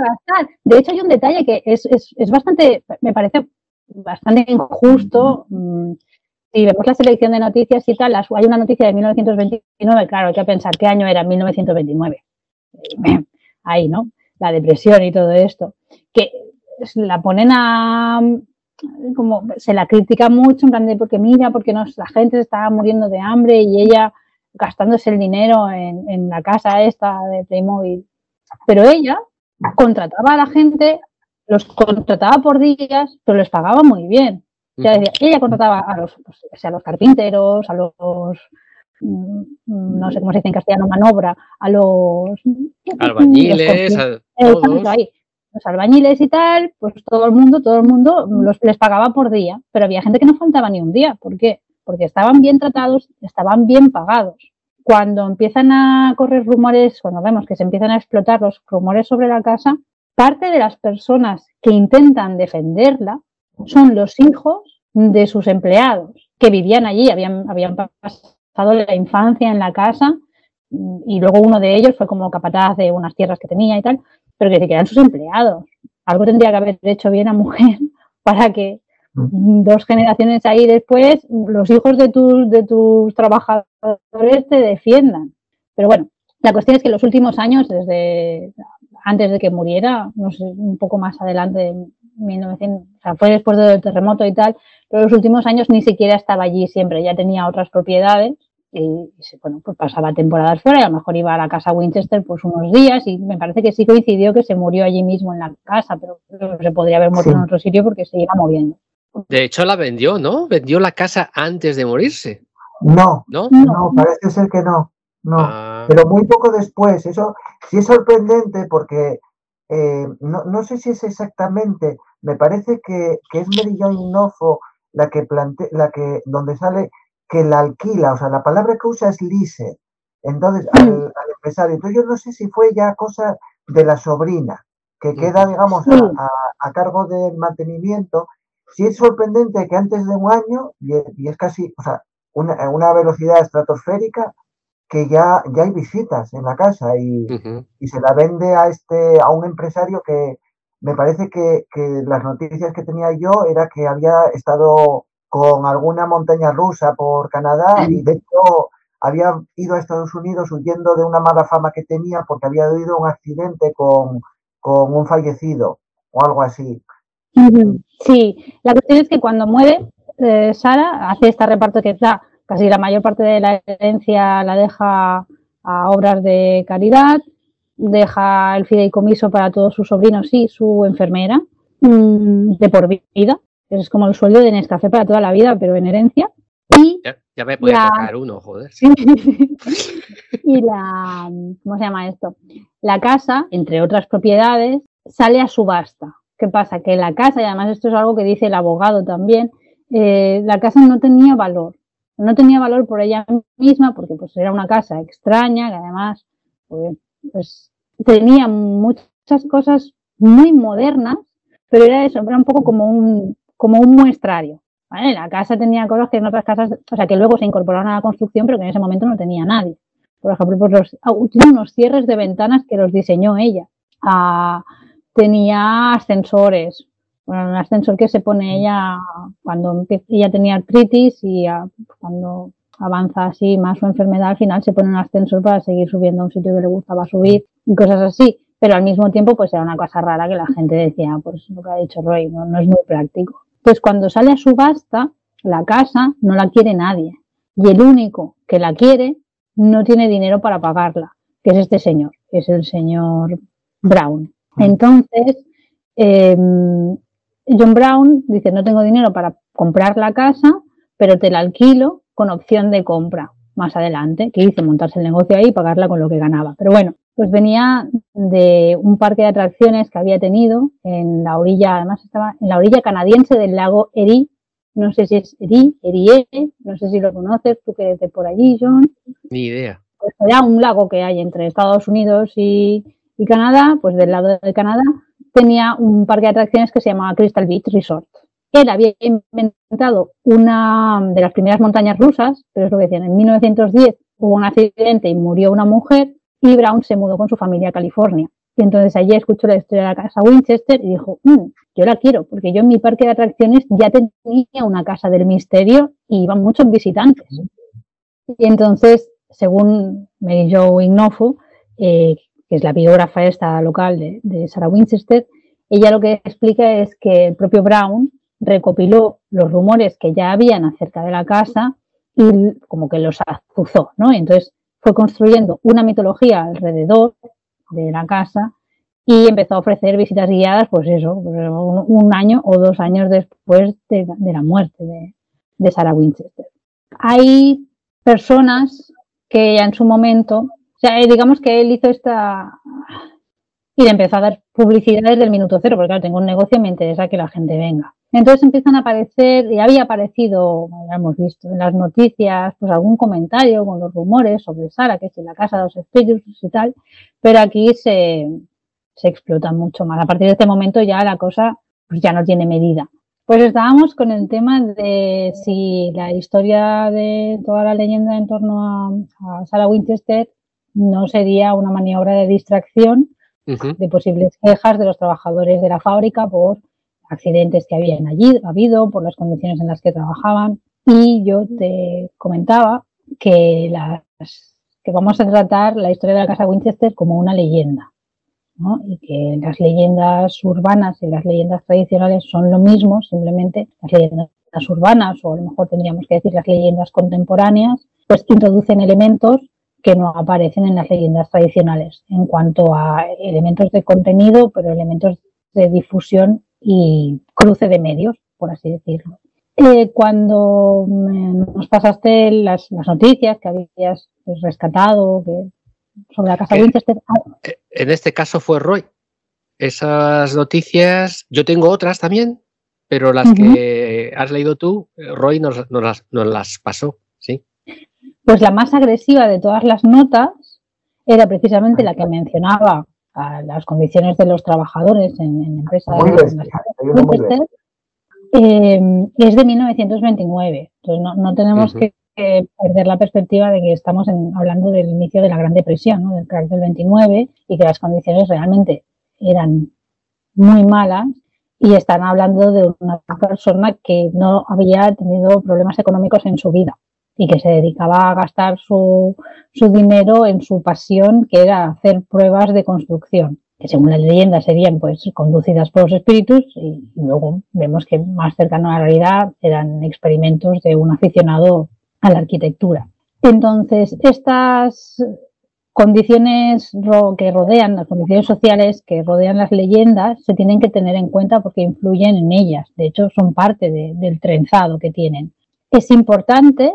De hecho, hay un detalle que es, bastante, me parece bastante injusto. Mm, si vemos la selección de noticias y tal, hay una noticia de 1929, claro, hay que pensar qué año era 1929. ahí, ¿no? La depresión y todo esto, que la ponen a, como se la critica mucho, en plan de porque mira, porque no, la gente estaba muriendo de hambre y ella gastándose el dinero en, en la casa esta de Playmobil. Pero ella contrataba a la gente, los contrataba por días, pero les pagaba muy bien. Ella contrataba a los, pues, a los carpinteros, a los, mm, no sé cómo se dice en castellano, manobra, a los albañiles, a todos. los albañiles y tal, pues todo el mundo, todo el mundo los, les pagaba por día, pero había gente que no faltaba ni un día. ¿Por qué? Porque estaban bien tratados, estaban bien pagados. Cuando empiezan a correr rumores, cuando vemos que se empiezan a explotar los rumores sobre la casa, parte de las personas que intentan defenderla son los hijos de sus empleados que vivían allí, habían, habían pasado la infancia en la casa y luego uno de ellos fue como capataz de unas tierras que tenía y tal, pero que, que eran sus empleados. Algo tendría que haber hecho bien a mujer (laughs) para que dos generaciones ahí después los hijos de tus, de tus trabajadores te defiendan. Pero bueno, la cuestión es que los últimos años, desde antes de que muriera, no sé, un poco más adelante, 1900, o sea, fue después del terremoto y tal, pero en los últimos años ni siquiera estaba allí siempre, ya tenía otras propiedades y, bueno, pues pasaba temporadas fuera y a lo mejor iba a la casa Winchester pues unos días y me parece que sí coincidió que se murió allí mismo en la casa, pero se podría haber muerto en otro sitio porque se iba moviendo. De hecho la vendió, ¿no? Vendió la casa antes de morirse. No, no, no parece ser que no. No, ah. pero muy poco después. Eso sí es sorprendente porque eh, no, sé si es exactamente, me parece que, es Mary Jane Nofo la que plantea, la que, donde sale que la alquila, o sea, la palabra que usa es lease, entonces mm. al, empresario. Entonces yo no sé si fue ya cosa de la sobrina, que queda, digamos, a, cargo del mantenimiento. Sí es sorprendente que antes de un año, y, es casi, o sea, una, una velocidad estratosférica, que ya, ya hay visitas en la casa y, se la vende a, este, a un empresario que me parece que, las noticias que tenía yo era que había estado con alguna montaña rusa por Canadá y de hecho había ido a Estados Unidos huyendo de una mala fama que tenía porque había habido un accidente con, un fallecido o algo así. Sí, la cuestión es que cuando muere eh, Sara hace este reparto que da casi la mayor parte de la herencia la deja a obras de caridad, deja el fideicomiso para todos sus sobrinos y su enfermera mm, de por vida. Es como el sueldo de Nescafé para toda la vida, pero en herencia. Y ya, me puede tocar uno, joder. (laughs) y la, ¿cómo se llama esto? La casa, entre otras propiedades, sale a subasta. ¿Qué pasa? Que la casa, y además esto es algo que dice el abogado también, eh, la casa no tenía valor no tenía valor por ella misma porque pues era una casa extraña que además pues, pues, tenía muchas cosas muy modernas, pero era eso, era un poco como un, como un muestrario. La casa tenía cosas que en otras casas, o sea, que luego se incorporaron a la construcción, pero que en ese momento no tenía nadie. Por ejemplo, pues los, ah, tiene unos cierres de ventanas que los diseñó ella. Ah, tenía ascensores, bueno, un ascensor que se pone ella cuando ella tenía artritis y cuando avanza así más su enfermedad, al final se pone un ascensor para seguir subiendo a un sitio que le gustaba subir y cosas así. Pero al mismo tiempo, pues era una cosa rara que la gente decía, pues lo que ha dicho Roy, no, no es muy práctico. Pues cuando sale a subasta, la casa no la quiere nadie. Y el único que la quiere no tiene dinero para pagarla, que es este señor, que es el señor Brown. Mm. Entonces, eh, John Brown dice, no tengo dinero para comprar la casa, pero te la alquilo con opción de compra más adelante, que hice montarse el negocio ahí y pagarla con lo que ganaba. Pero bueno, pues venía de un parque de atracciones que había tenido en la orilla, además estaba en la orilla canadiense del lago Erie, no sé si es Erie, Erie, no sé si lo conoces, tú que eres de por allí, John. Ni idea. Pues era un lago que hay entre Estados Unidos y, y Canadá, pues del lado de Canadá, tenía un parque de atracciones que se llamaba Crystal Beach Resort. Él había inventado una de las primeras montañas rusas, pero es lo que decían, en 1910 hubo un accidente y murió una mujer y Brown se mudó con su familia a California. Y entonces allí escuchó la historia de la casa Winchester y dijo, mm, yo la quiero, porque yo en mi parque de atracciones ya tenía una casa del misterio y iban muchos visitantes. Y entonces, según Mary Jo Ignofu, eh, que es la biógrafa esta local de, Sarah Winchester, ella lo que explica es que el propio Brown recopiló los rumores que ya habían acerca de la casa y como que los azuzó, ¿no? Entonces fue construyendo una mitología alrededor de la casa y empezó a ofrecer visitas guiadas, pues eso, pues un, año o dos años después de, la muerte de, de Sarah Winchester. Hay personas que ya en su momento, sea, digamos que él hizo esta y le empezó a dar publicidad desde el minuto cero, porque claro, tengo un negocio y me interesa que la gente venga. Entonces empiezan a aparecer, y había aparecido, ya hemos visto en las noticias, pues algún comentario con los rumores sobre Sara, que es en la casa de los espíritus y tal, pero aquí se, se explota mucho más. A partir de este momento ya la cosa pues ya no tiene medida. Pues estábamos con el tema de si la historia de toda la leyenda en torno a, a Sarah Winchester no sería una maniobra de distracción de posibles quejas de los trabajadores de la fábrica por accidentes que habían allí habido, por las condiciones en las que trabajaban. Y yo te comentaba que, las, que vamos a tratar la historia de la casa Winchester como una leyenda. Y que las leyendas urbanas y las leyendas tradicionales son lo mismo, simplemente las leyendas urbanas, o a lo mejor tendríamos que decir las leyendas contemporáneas, pues introducen elementos que no aparecen en las leyendas tradicionales en cuanto a elementos de contenido, pero elementos de difusión y cruce de medios, por así decirlo. Eh, cuando nos pasaste las, noticias que habías pues, rescatado sobre la casa Winchester. Ah, en este caso fue Roy. Esas noticias, yo tengo otras también, pero las que has leído tú, Roy nos, las, nos las pasó. Pues la más agresiva de todas las notas era precisamente la que mencionaba a las condiciones de los trabajadores en, en empresas. Eh, es de 1929, entonces no, tenemos que, perder la perspectiva de que estamos hablando del inicio de la Gran Depresión, ¿no? del crack del 29, y que las condiciones realmente eran muy malas y están hablando de una persona que no había tenido problemas económicos en su vida y que se dedicaba a gastar su, su dinero en su pasión, que era hacer pruebas de construcción, que según la leyenda serían pues conducidas por los espíritus y luego vemos que más cercano a la realidad eran experimentos de un aficionado a la arquitectura. Entonces, estas condiciones que rodean, las condiciones sociales que rodean las leyendas, se tienen que tener en cuenta porque influyen en ellas. De hecho, son parte del trenzado que tienen. Es importante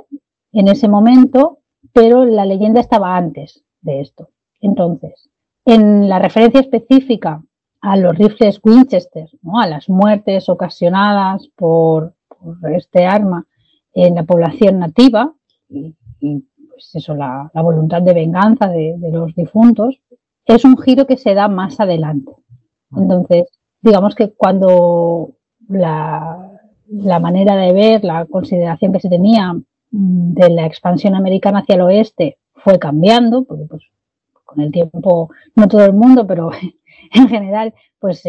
en ese momento, pero la leyenda estaba antes de esto. Entonces, en la referencia específica a los rifles Winchester, ¿no? a las muertes ocasionadas por, este arma en la población nativa, y, pues eso, la, voluntad de venganza de, los difuntos, es un giro que se da más adelante. Entonces, digamos que cuando la, la manera de ver, la consideración que se tenía de la expansión americana hacia el oeste fue cambiando, porque pues con el tiempo, no todo el mundo, pero (laughs) en general, pues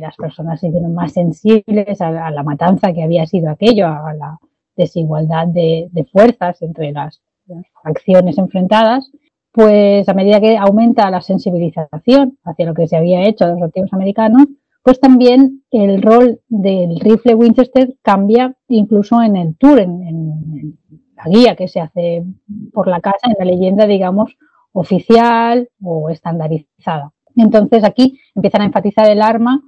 las personas se hicieron más sensibles a, la matanza que había sido aquello, a la desigualdad de, fuerzas entre las, facciones enfrentadas, pues a medida que aumenta la sensibilización hacia lo que se había hecho a los nativos americanos, pues también el rol del rifle Winchester cambia incluso en el tour, en, la guía que se hace por la casa, en la leyenda, digamos, oficial o estandarizada. Entonces aquí empiezan a enfatizar el arma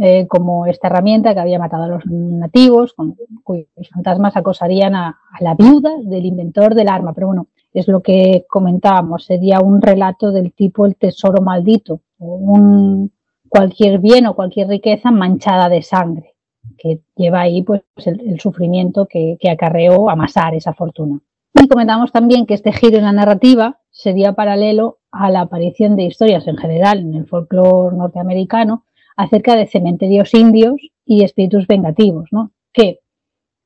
eh, como esta herramienta que había matado a los nativos, con, cuyos fantasmas acosarían a, la viuda del inventor del arma. Pero bueno, es lo que comentábamos, sería un relato del tipo el tesoro maldito, o un, cualquier bien o cualquier riqueza manchada de sangre que lleva ahí pues el, sufrimiento que, acarreó amasar esa fortuna. Y comentamos también que este giro en la narrativa sería paralelo a la aparición de historias en general en el folclore norteamericano acerca de cementerios indios y espíritus vengativos, ¿no? que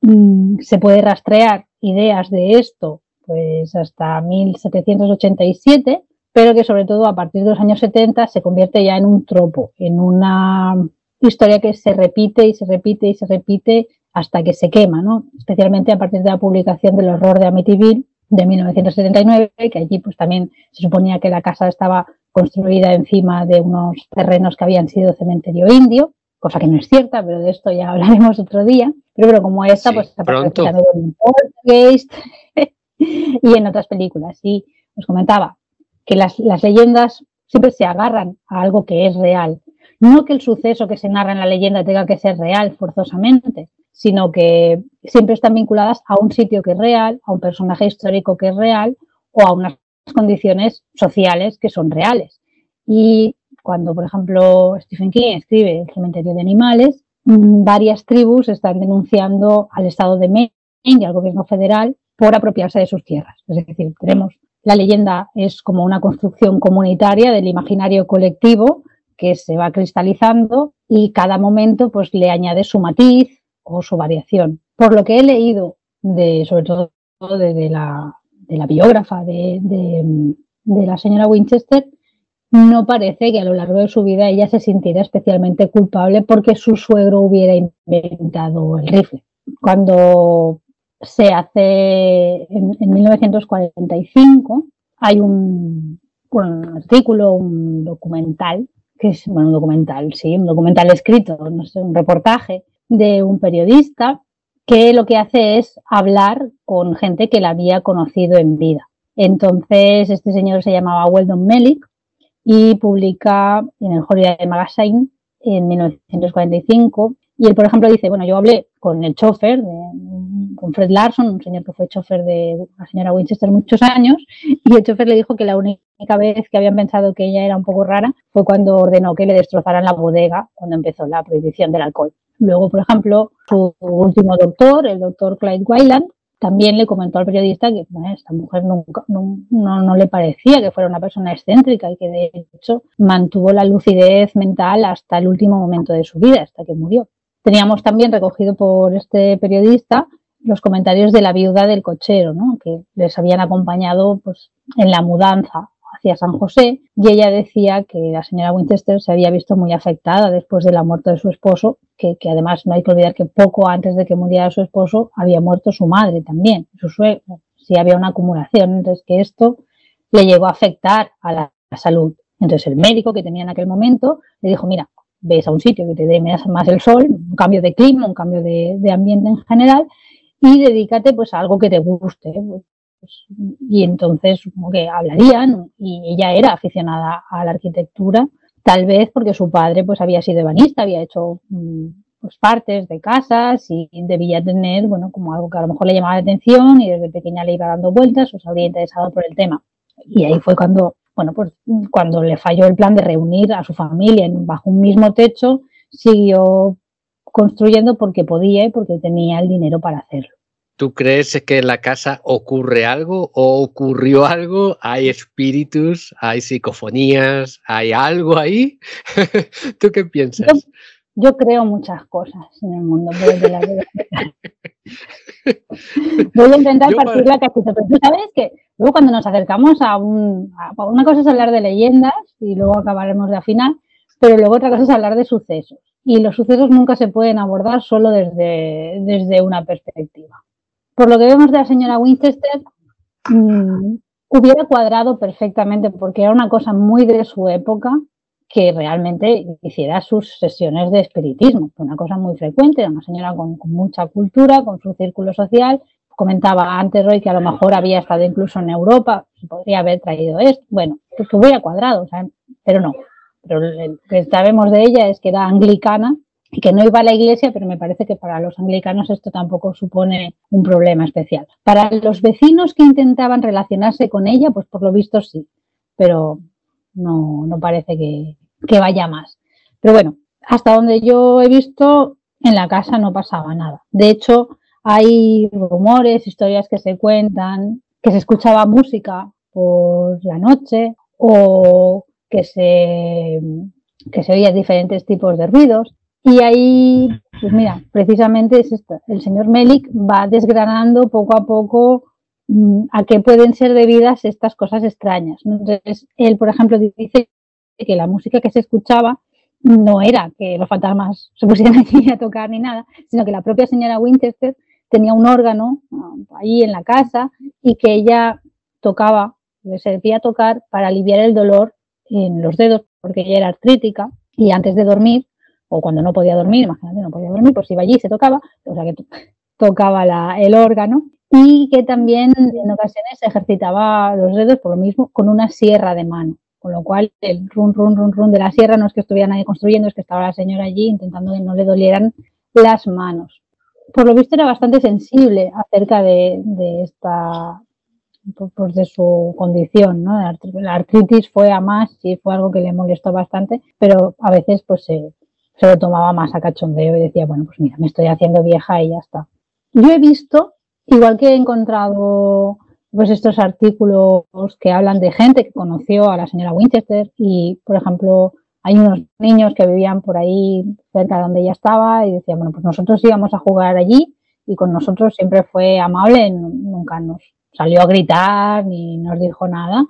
mm, se puede rastrear ideas de esto pues hasta 1787, pero que sobre todo a partir de los años 70 se convierte ya en un tropo, en una historia que se repite y se repite y se repite hasta que se quema, ¿no? Especialmente a partir de la publicación del horror de Amityville de 1979, que allí pues también se suponía que la casa estaba construida encima de unos terrenos que habían sido cementerio indio cosa que no es cierta, pero de esto ya hablaremos otro día. Pero, pero como esta, pues está pronto. en Poltergeist (laughs) y en otras películas. Y os comentaba que las, las leyendas siempre se agarran a algo que es real. No que el suceso que se narra en la leyenda tenga que ser real forzosamente, sino que siempre están vinculadas a un sitio que es real, a un personaje histórico que es real o a unas condiciones sociales que son reales. Y cuando, por ejemplo, Stephen King escribe El cementerio de animales, mm, varias tribus están denunciando al Estado de Maine y al gobierno federal por apropiarse de sus tierras. Es decir, tenemos la leyenda es como una construcción comunitaria del imaginario colectivo que se va cristalizando y cada momento pues le añade su matiz o su variación. Por lo que he leído sobre todo de, la, de biógrafa de la señora Winchester, no parece que a lo largo de su vida ella se sintiera especialmente culpable porque su suegro hubiera inventado el rifle. Cuando se hace en, 1945, hay un, artículo, un documental, que es, bueno, un documental, sí, un documental escrito, no sé, un reportaje de un periodista que lo que hace es hablar con gente que la había conocido en vida. Entonces, este señor se llamaba Weldon Mellick y publica en el Holiday Magazine en 1945 y él, por ejemplo, dice, bueno, yo hablé con el chofer, con Fred Larson, un señor que fue chofer de la señora Winchester muchos años, y el chofer le dijo que la única vez que habían pensado que ella era un poco rara fue cuando ordenó que le destrozaran la bodega cuando empezó la prohibición del alcohol. Luego, por ejemplo, su último doctor, el doctor Clyde Weiland, también le comentó al periodista que esta mujer nunca, no, no, le parecía que fuera una persona excéntrica y que de hecho mantuvo la lucidez mental hasta el último momento de su vida, hasta que murió. Teníamos también recogido por este periodista los comentarios de la viuda del cochero, ¿no? que les habían acompañado pues, en la mudanza hacia San José y ella decía que la señora Winchester se había visto muy afectada después de la muerte de su esposo, que, además no hay que olvidar que poco antes de que muriera su esposo había muerto su madre también, su suegro, si había una acumulación, entonces que esto le llegó a afectar a la salud. Entonces el médico que tenía en aquel momento le dijo, mira, ves a un sitio que te dé más el sol, un cambio de clima, un cambio de, ambiente en general y dedícate pues a algo que te guste. Pues, y entonces como que hablarían y ella era aficionada a la arquitectura, tal vez porque su padre pues había sido ebanista, había hecho mm, pues, partes de casas y debía tener, bueno, como algo que a lo mejor le llamaba la atención y desde pequeña le iba dando vueltas o se habría interesado por el tema. Y ahí fue cuando bueno, pues cuando le falló el plan de reunir a su familia bajo un mismo techo, siguió construyendo porque podía y porque tenía el dinero para hacerlo. ¿Tú crees que en la casa ocurre algo o ocurrió algo? ¿Hay espíritus? ¿Hay psicofonías? ¿Hay algo ahí? (laughs) ¿Tú qué piensas? Yo, creo muchas cosas en el mundo, de la (laughs) Voy a intentar partir la casita, pero tú sabes que luego cuando nos acercamos a un... una cosa es hablar de leyendas y luego acabaremos de afinar, pero luego otra cosa es hablar de sucesos. Y los sucesos nunca se pueden abordar solo desde, desde una perspectiva. Por lo que vemos de la señora Winchester, mm, hubiera cuadrado perfectamente porque era una cosa muy de su época que realmente hiciera sus sesiones de espiritismo, una cosa muy frecuente, una señora con, mucha cultura, con su círculo social. Comentaba antes Roy que a lo mejor había estado incluso en Europa, podría haber traído esto. Bueno, pues que hubiera cuadrado, pero no. Pero lo que sabemos de ella es que era anglicana y que no iba a la iglesia, pero me parece que para los anglicanos esto tampoco supone un problema especial. Para los vecinos que intentaban relacionarse con ella, pues por lo visto sí, pero no, no parece que, que vaya más. Pero bueno, hasta donde yo he visto, en la casa no pasaba nada. De hecho, hay rumores, historias que se cuentan, que se escuchaba música por la noche o que se, que se oían diferentes tipos de ruidos. Y ahí, pues mira, precisamente es esto. El señor Melik va desgranando poco a poco mm, a qué pueden ser debidas estas cosas extrañas. Entonces, él, por ejemplo, dice que la música que se escuchaba no era que los fantasmas se pusieran (laughs) allí a tocar ni nada, sino que la propia señora Winchester tenía un órgano ahí en la casa y que ella tocaba, le servía tocar para aliviar el dolor en los dedos, porque ella era artrítica y antes de dormir o cuando no podía dormir, imagínate, no podía dormir, pues iba allí y se tocaba, o sea que (laughs) tocaba el órgano y que también en ocasiones ejercitaba los dedos por lo mismo con una sierra de mano. Con lo cual, el run, run, run, run de la sierra no es que estuviera nadie construyendo, es que estaba la señora allí intentando que no le dolieran las manos. Por lo visto era bastante sensible acerca de, esta, pues de su condición, ¿no? La artritis fue a más y fue algo que le molestó bastante, pero a veces pues se, se lo tomaba más a cachondeo y decía, bueno, pues mira, me estoy haciendo vieja y ya está. Yo he visto, igual que he encontrado pues estos artículos que hablan de gente que conoció a la señora Winchester y, por ejemplo, hay unos niños que vivían por ahí cerca de donde ella estaba y decían, bueno, pues nosotros íbamos a jugar allí y con nosotros siempre fue amable, nunca nos salió a gritar ni nos dijo nada.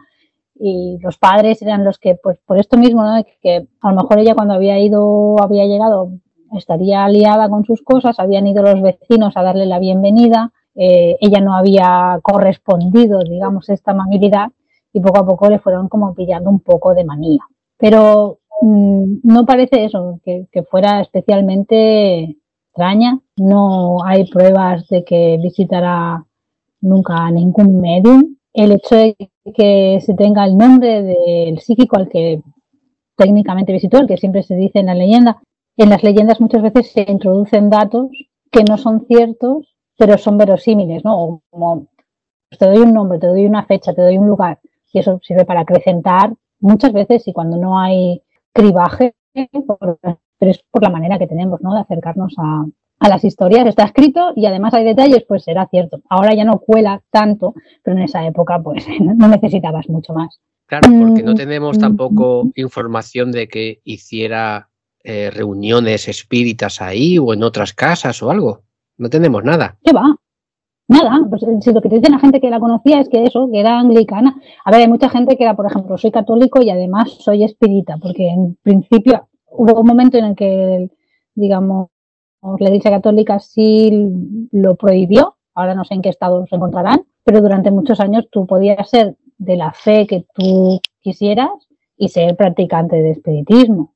Y los padres eran los que, pues por esto mismo, ¿no? que a lo mejor ella cuando había ido, había llegado, estaría liada con sus cosas, habían ido los vecinos a darle la bienvenida, eh, ella no había correspondido, digamos, esta amabilidad y poco a poco le fueron como pillando un poco de manía. Pero mm, no parece eso, que, fuera especialmente extraña. No hay pruebas de que visitara nunca a ningún medium. El hecho de que se tenga el nombre del psíquico al que técnicamente visitó, el que siempre se dice en la leyenda, en las leyendas muchas veces se introducen datos que no son ciertos, pero son verosímiles, ¿no? como te doy un nombre, te doy una fecha, te doy un lugar, y eso sirve para acrecentar muchas veces y cuando no hay cribaje, pero es por la manera que tenemos, ¿no? De acercarnos a, las historias. Está escrito y además hay detalles, pues será cierto. Ahora ya no cuela tanto, pero en esa época, pues (laughs) no necesitabas mucho más. Claro, porque no mm, tenemos mm, tampoco mm. información de que hiciera eh, reuniones espíritas ahí o en otras casas o algo. No tenemos nada. ¿Qué va? Nada, pues eh, si lo que te dice la gente que la conocía es que eso, que era anglicana. A ver, hay mucha gente que era, por ejemplo, soy católico y además soy espírita, porque en principio hubo un momento en el que, digamos, la Iglesia Católica sí lo prohibió, ahora no sé en qué estado se encontrarán, pero durante muchos años tú podías ser de la fe que tú quisieras y ser practicante de espiritismo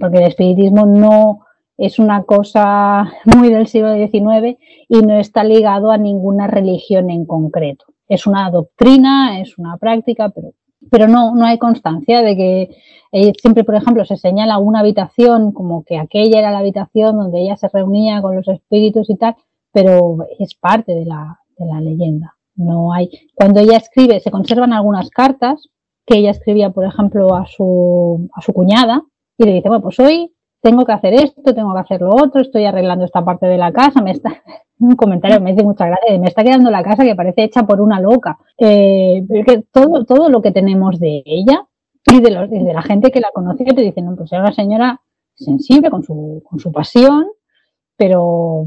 porque el espiritismo no es una cosa (laughs) muy del siglo XIX y no está ligado a ninguna religión en concreto. Es una doctrina, es una práctica, pero, pero no, no hay constancia de que eh, siempre, por ejemplo, se señala una habitación como que aquella era la habitación donde ella se reunía con los espíritus y tal, pero es parte de la, de la leyenda. No hay. Cuando ella escribe, se conservan algunas cartas que ella escribía, por ejemplo, a su, a su cuñada, y le dice, bueno, pues hoy tengo que hacer esto, tengo que hacer lo otro, estoy arreglando esta parte de la casa, me está, (laughs) un comentario me dice muchas gracias, me está quedando la casa que parece hecha por una loca. Eh, todo, todo lo que tenemos de ella y de, la gente que la conoce te dicen, no, pues era una señora sensible con su, con su pasión, pero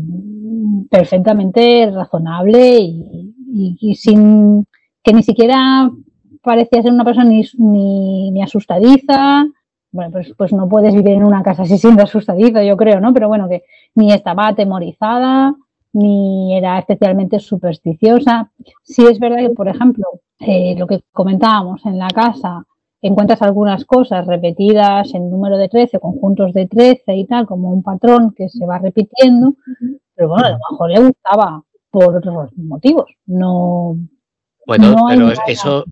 perfectamente razonable y, sin que ni siquiera parecía ser una persona ni, ni, ni asustadiza, bueno, pues, pues no puedes vivir en una casa así siendo asustadizo, yo creo, ¿no? Pero bueno, que ni estaba atemorizada, ni era especialmente supersticiosa. Sí es verdad que, por ejemplo, eh, lo que comentábamos en la casa, encuentras algunas cosas repetidas en número de 13, conjuntos de 13 y tal, como un patrón que se va repitiendo, pero bueno, a lo mejor le gustaba por otros motivos, no... Bueno, pero eso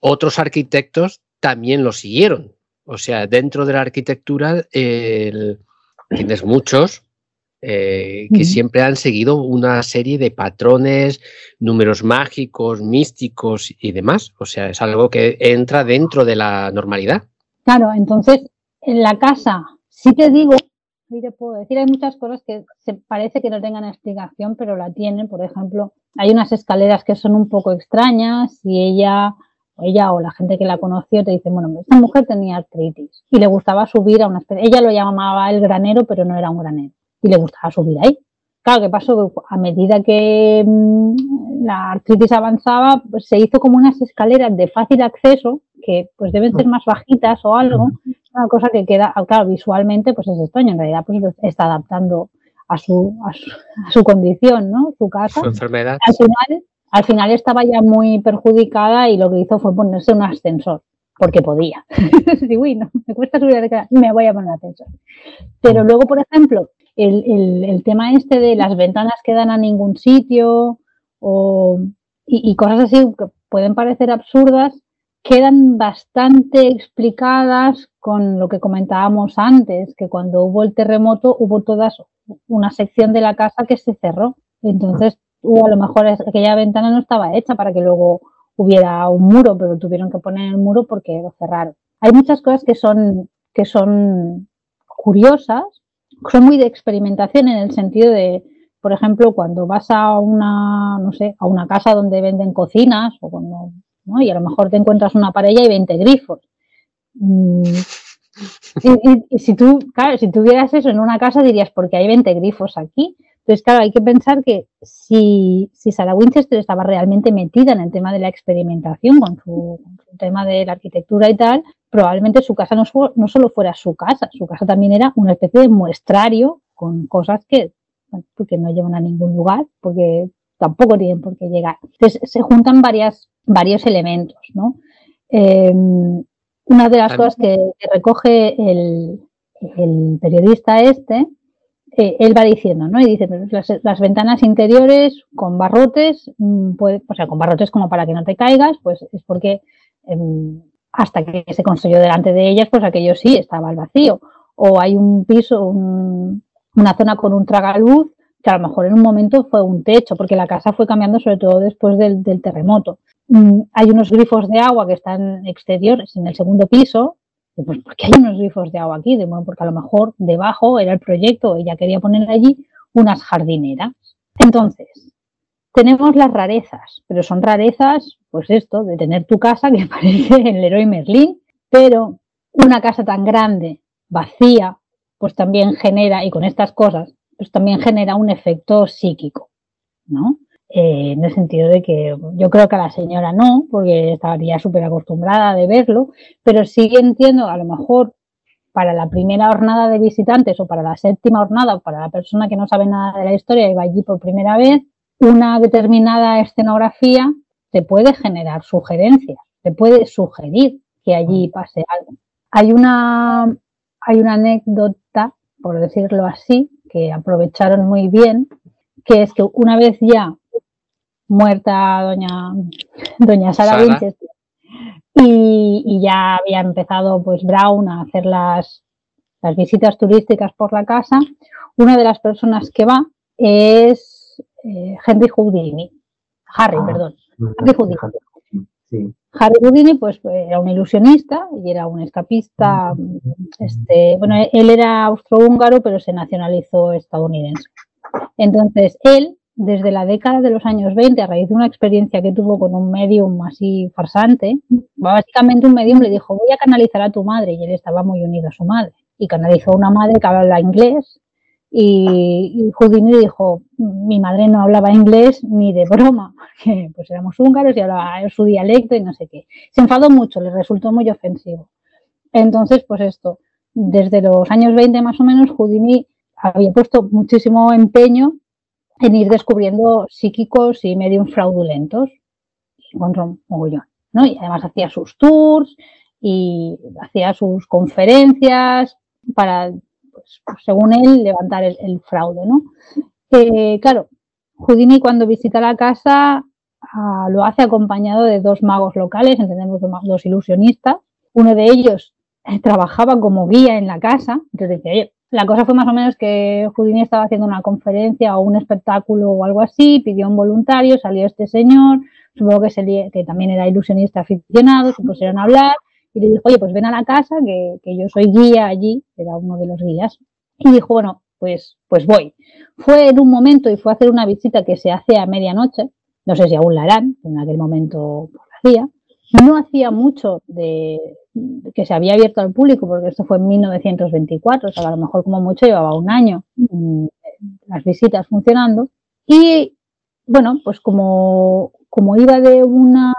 otros arquitectos también lo siguieron. O sea, dentro de la arquitectura tienes muchos eh, que siempre han seguido una serie de patrones, números mágicos, místicos y demás. O sea, es algo que entra dentro de la normalidad. Claro, entonces en la casa, sí te digo, sí te puedo decir, hay muchas cosas que se parece que no tengan explicación, pero la tienen. Por ejemplo, hay unas escaleras que son un poco extrañas y ella ella o la gente que la conoció te dice, bueno, esta mujer tenía artritis y le gustaba subir a una especie, ella lo llamaba el granero, pero no era un granero, y le gustaba subir ahí. Claro, ¿qué pasó? a medida que mm, la artritis avanzaba, pues se hizo como unas escaleras de fácil acceso, que pues deben ser más bajitas o algo, una cosa que queda, claro, visualmente pues es extraño, en realidad pues está adaptando a su, a su, condición, ¿no? Su casa. Su enfermedad. Al final, al final estaba ya muy perjudicada y lo que hizo fue ponerse un ascensor. porque podía. (laughs) Uy, no, me cuesta subir la me voy a poner ascensor. Pero luego, por ejemplo, el, el, tema este de las ventanas que dan a ningún sitio o, y, y cosas así que pueden parecer absurdas, quedan bastante explicadas con lo que comentábamos antes, que cuando hubo el terremoto hubo toda una sección de la casa que se cerró. Entonces, o a lo mejor aquella ventana no estaba hecha para que luego hubiera un muro, pero tuvieron que poner el muro porque lo cerraron. Hay muchas cosas que son, que son curiosas, son muy de experimentación en el sentido de, por ejemplo, cuando vas a una, no sé, a una casa donde venden cocinas o cuando, ¿no? y a lo mejor te encuentras una pareja y 20 grifos. Mm, y, si tú, si tuvieras eso en una casa dirías, porque hay 20 grifos aquí? Entonces, claro, hay que pensar que si, si Sarah Winchester estaba realmente metida en el tema de la experimentación, con su, tema de la arquitectura y tal, probablemente su casa no, no, solo fuera su casa, su casa también era una especie de muestrario con cosas que, porque no llevan a ningún lugar, porque tampoco tienen por qué llegar. Entonces, se juntan varias, varios elementos, ¿no? Eh, una de las cosas que, recoge el, el periodista este eh, él va diciendo, ¿no? Y dice, las, ventanas interiores con barrotes, mm, o sea, con barrotes como para que no te caigas, pues es porque em, hasta que se construyó delante de ellas, pues aquello sí estaba al vacío. O hay un piso, una zona con un tragaluz, que a lo mejor en un momento fue un techo, porque la casa fue cambiando sobre todo después del, del terremoto. Mm, hay unos grifos de agua que están exteriores en el segundo piso, pues, ¿por qué hay unos grifos de agua aquí? De, bueno, porque a lo mejor debajo era el proyecto, ella quería poner allí unas jardineras. Entonces, tenemos las rarezas, pero son rarezas, pues esto, de tener tu casa que (laughs) parece el héroe Merlín, pero una casa tan grande, vacía, pues también genera, y con estas cosas, pues también genera un efecto psíquico, ¿no? Eh, en el sentido de que yo creo que a la señora no, porque estaría súper acostumbrada de verlo, pero sí entiendo, a lo mejor para la primera jornada de visitantes o para la séptima jornada o para la persona que no sabe nada de la historia y va allí por primera vez, una determinada escenografía te puede generar sugerencias, te puede sugerir que allí pase algo. Hay una, hay una anécdota, por decirlo así, que aprovecharon muy bien, que es que una vez ya muerta doña, doña Sara, Winchester. Y, ya había empezado pues Brown a hacer las, las visitas turísticas por la casa. Una de las personas que va es eh, Henry Houdini, Harry, ah, perdón, Harry Houdini. Harry Houdini pues era un ilusionista y era un escapista. Este, bueno, él era austrohúngaro pero se nacionalizó estadounidense. Entonces él desde la década de los años 20, a raíz de una experiencia que tuvo con un medium así farsante, básicamente un medium le dijo, voy a canalizar a tu madre, y él estaba muy unido a su madre, y canalizó a una madre que habla inglés, y, Houdini dijo, mi madre no hablaba inglés ni de broma, (laughs) porque pues éramos húngaros y hablaba su dialecto y no sé qué. Se enfadó mucho, le resultó muy ofensivo. Entonces, pues esto, desde los años 20 más o menos, Houdini había puesto muchísimo empeño en ir descubriendo psíquicos y medium fraudulentos. Encontró un mogollón, ¿no? Y además hacía sus tours y hacía sus conferencias para, pues, según él, levantar el, fraude, ¿no? Eh, claro, Houdini cuando visita la casa ah, lo hace acompañado de dos magos locales, entendemos dos ilusionistas. Uno de ellos eh, trabajaba como guía en la casa, entonces decía, oye, la cosa fue más o menos que Houdini estaba haciendo una conferencia o un espectáculo o algo así, pidió un voluntario, salió este señor, supongo que, que también era ilusionista aficionado, se pusieron a hablar y le dijo, oye, pues ven a la casa, que, que, yo soy guía allí, era uno de los guías. Y dijo, bueno, pues, pues voy. Fue en un momento y fue a hacer una visita que se hace a medianoche, no sé si aún la harán, en aquel momento lo hacía. No hacía mucho de, que se había abierto al público, porque esto fue en 1924, o sea, a lo mejor como mucho llevaba un año mm, las visitas funcionando. Y bueno, pues como, como iba de una,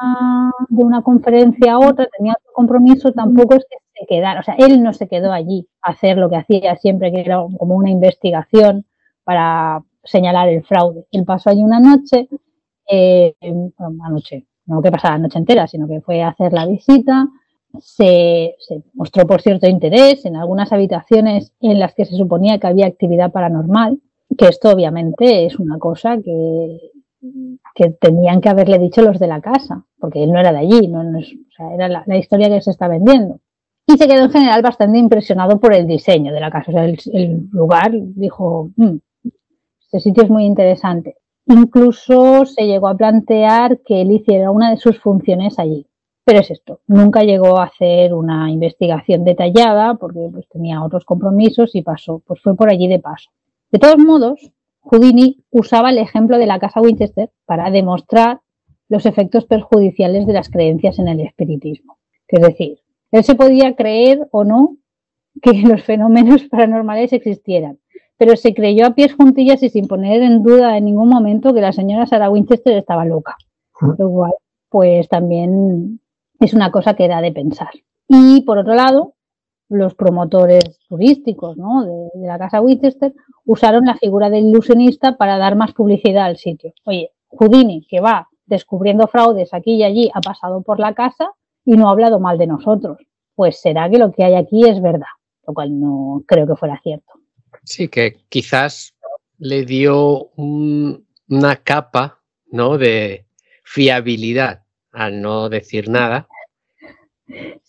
de una conferencia a otra, tenía otro compromiso, tampoco es que se quedara, o sea, él no se quedó allí a hacer lo que hacía siempre, que era como una investigación para señalar el fraude. Él pasó allí una noche, eh, bueno, una noche, no que pasara la noche entera, sino que fue a hacer la visita, se, mostró por cierto interés en algunas habitaciones en las que se suponía que había actividad paranormal, que esto obviamente es una cosa que, que tenían que haberle dicho los de la casa, porque él no era de allí, no, era la, historia que se está vendiendo. Y se quedó en general bastante impresionado por el diseño de la casa. O sea, el, lugar dijo, mm, este sitio es muy interesante. Incluso se llegó a plantear que él hiciera una de sus funciones allí. Pero es esto, nunca llegó a hacer una investigación detallada porque pues, tenía otros compromisos y pasó, pues fue por allí de paso. De todos modos, Houdini usaba el ejemplo de la casa Winchester para demostrar los efectos perjudiciales de las creencias en el espiritismo. Es decir, él se podía creer o no que (laughs) los fenómenos paranormales existieran, pero se creyó a pies juntillas y sin poner en duda en ningún momento que la señora Sarah Winchester estaba loca. Lo cual, pues también es una cosa que da de pensar. Y por otro lado, los promotores turísticos de, de, la casa Winchester usaron la figura del ilusionista para dar más publicidad al sitio. Oye, Houdini, que va descubriendo fraudes aquí y allí, ha pasado por la casa y no ha hablado mal de nosotros. Pues será que lo que hay aquí es verdad, lo cual no creo que fuera cierto. Sí, que quizás le dio una capa ¿no? de fiabilidad al no decir nada.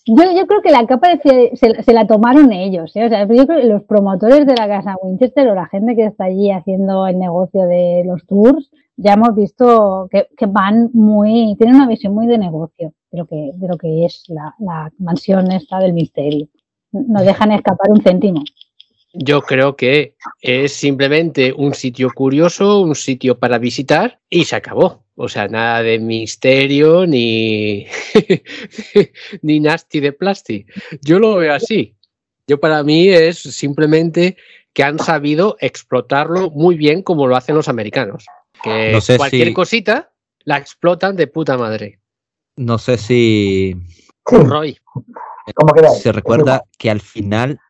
Yo, creo que la capa se, la tomaron ellos. ¿eh? O sea, yo creo que los promotores de la casa Winchester o la gente que está allí haciendo el negocio de los tours, ya hemos visto que, van muy, tienen una visión muy de negocio de lo que, de lo que es la, la mansión esta del misterio. No dejan escapar un céntimo. Yo creo que es simplemente un sitio curioso, un sitio para visitar y se acabó. O sea, nada de misterio ni, (laughs) ni nasty de plástico. Yo lo veo así. Yo para mí es simplemente que han sabido explotarlo muy bien como lo hacen los americanos. Que cualquier cosita la explotan de puta madre. No sé si... Roy. Se recuerda que al final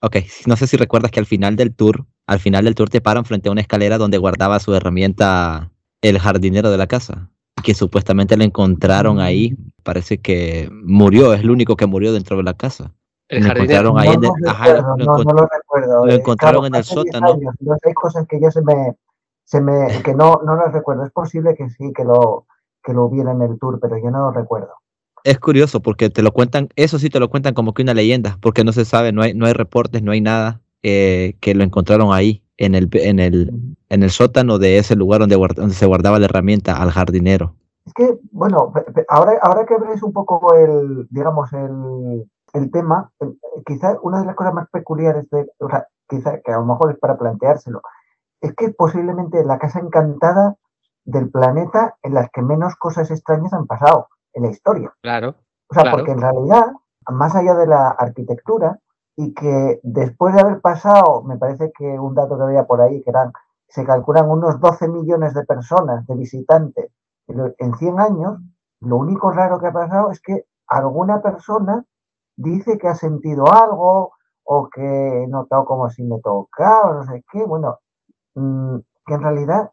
ok, no sé si recuerdas que al final del tour, al final del tour te paran frente a una escalera donde guardaba su herramienta el jardinero de la casa, que supuestamente lo encontraron ahí, parece que murió, es el único que murió dentro de la casa. El lo encontraron ahí en el, no, lo recuerdo. Lo eh, encontraron en el sótano. hay cosas que yo se me, se me que no, no las recuerdo. Es posible que sí, que lo, que lo hubiera en el tour, pero yo no lo recuerdo es curioso porque te lo cuentan, eso sí te lo cuentan como que una leyenda, porque no se sabe, no hay, no hay reportes, no hay nada eh, que lo encontraron ahí, en el, en, el, en el sótano de ese lugar donde, donde se guardaba la herramienta al jardinero. Es que, bueno, ahora, ahora que ves un poco el, digamos, el, el tema, quizás una de las cosas más peculiares de, o sea, quizá que a lo mejor es para planteárselo, es que posiblemente la casa encantada del planeta en las que menos cosas extrañas han pasado en la historia. Claro. O sea, porque en realidad, más allá de la arquitectura, y que después de haber pasado, me parece que un dato que había por ahí, que eran, se calculan unos 12 millones de personas, de visitantes, en 100 años, lo único raro que ha pasado es que alguna persona dice que ha sentido algo o que he notado como si me tocaba, no sé qué, bueno, mm, que en realidad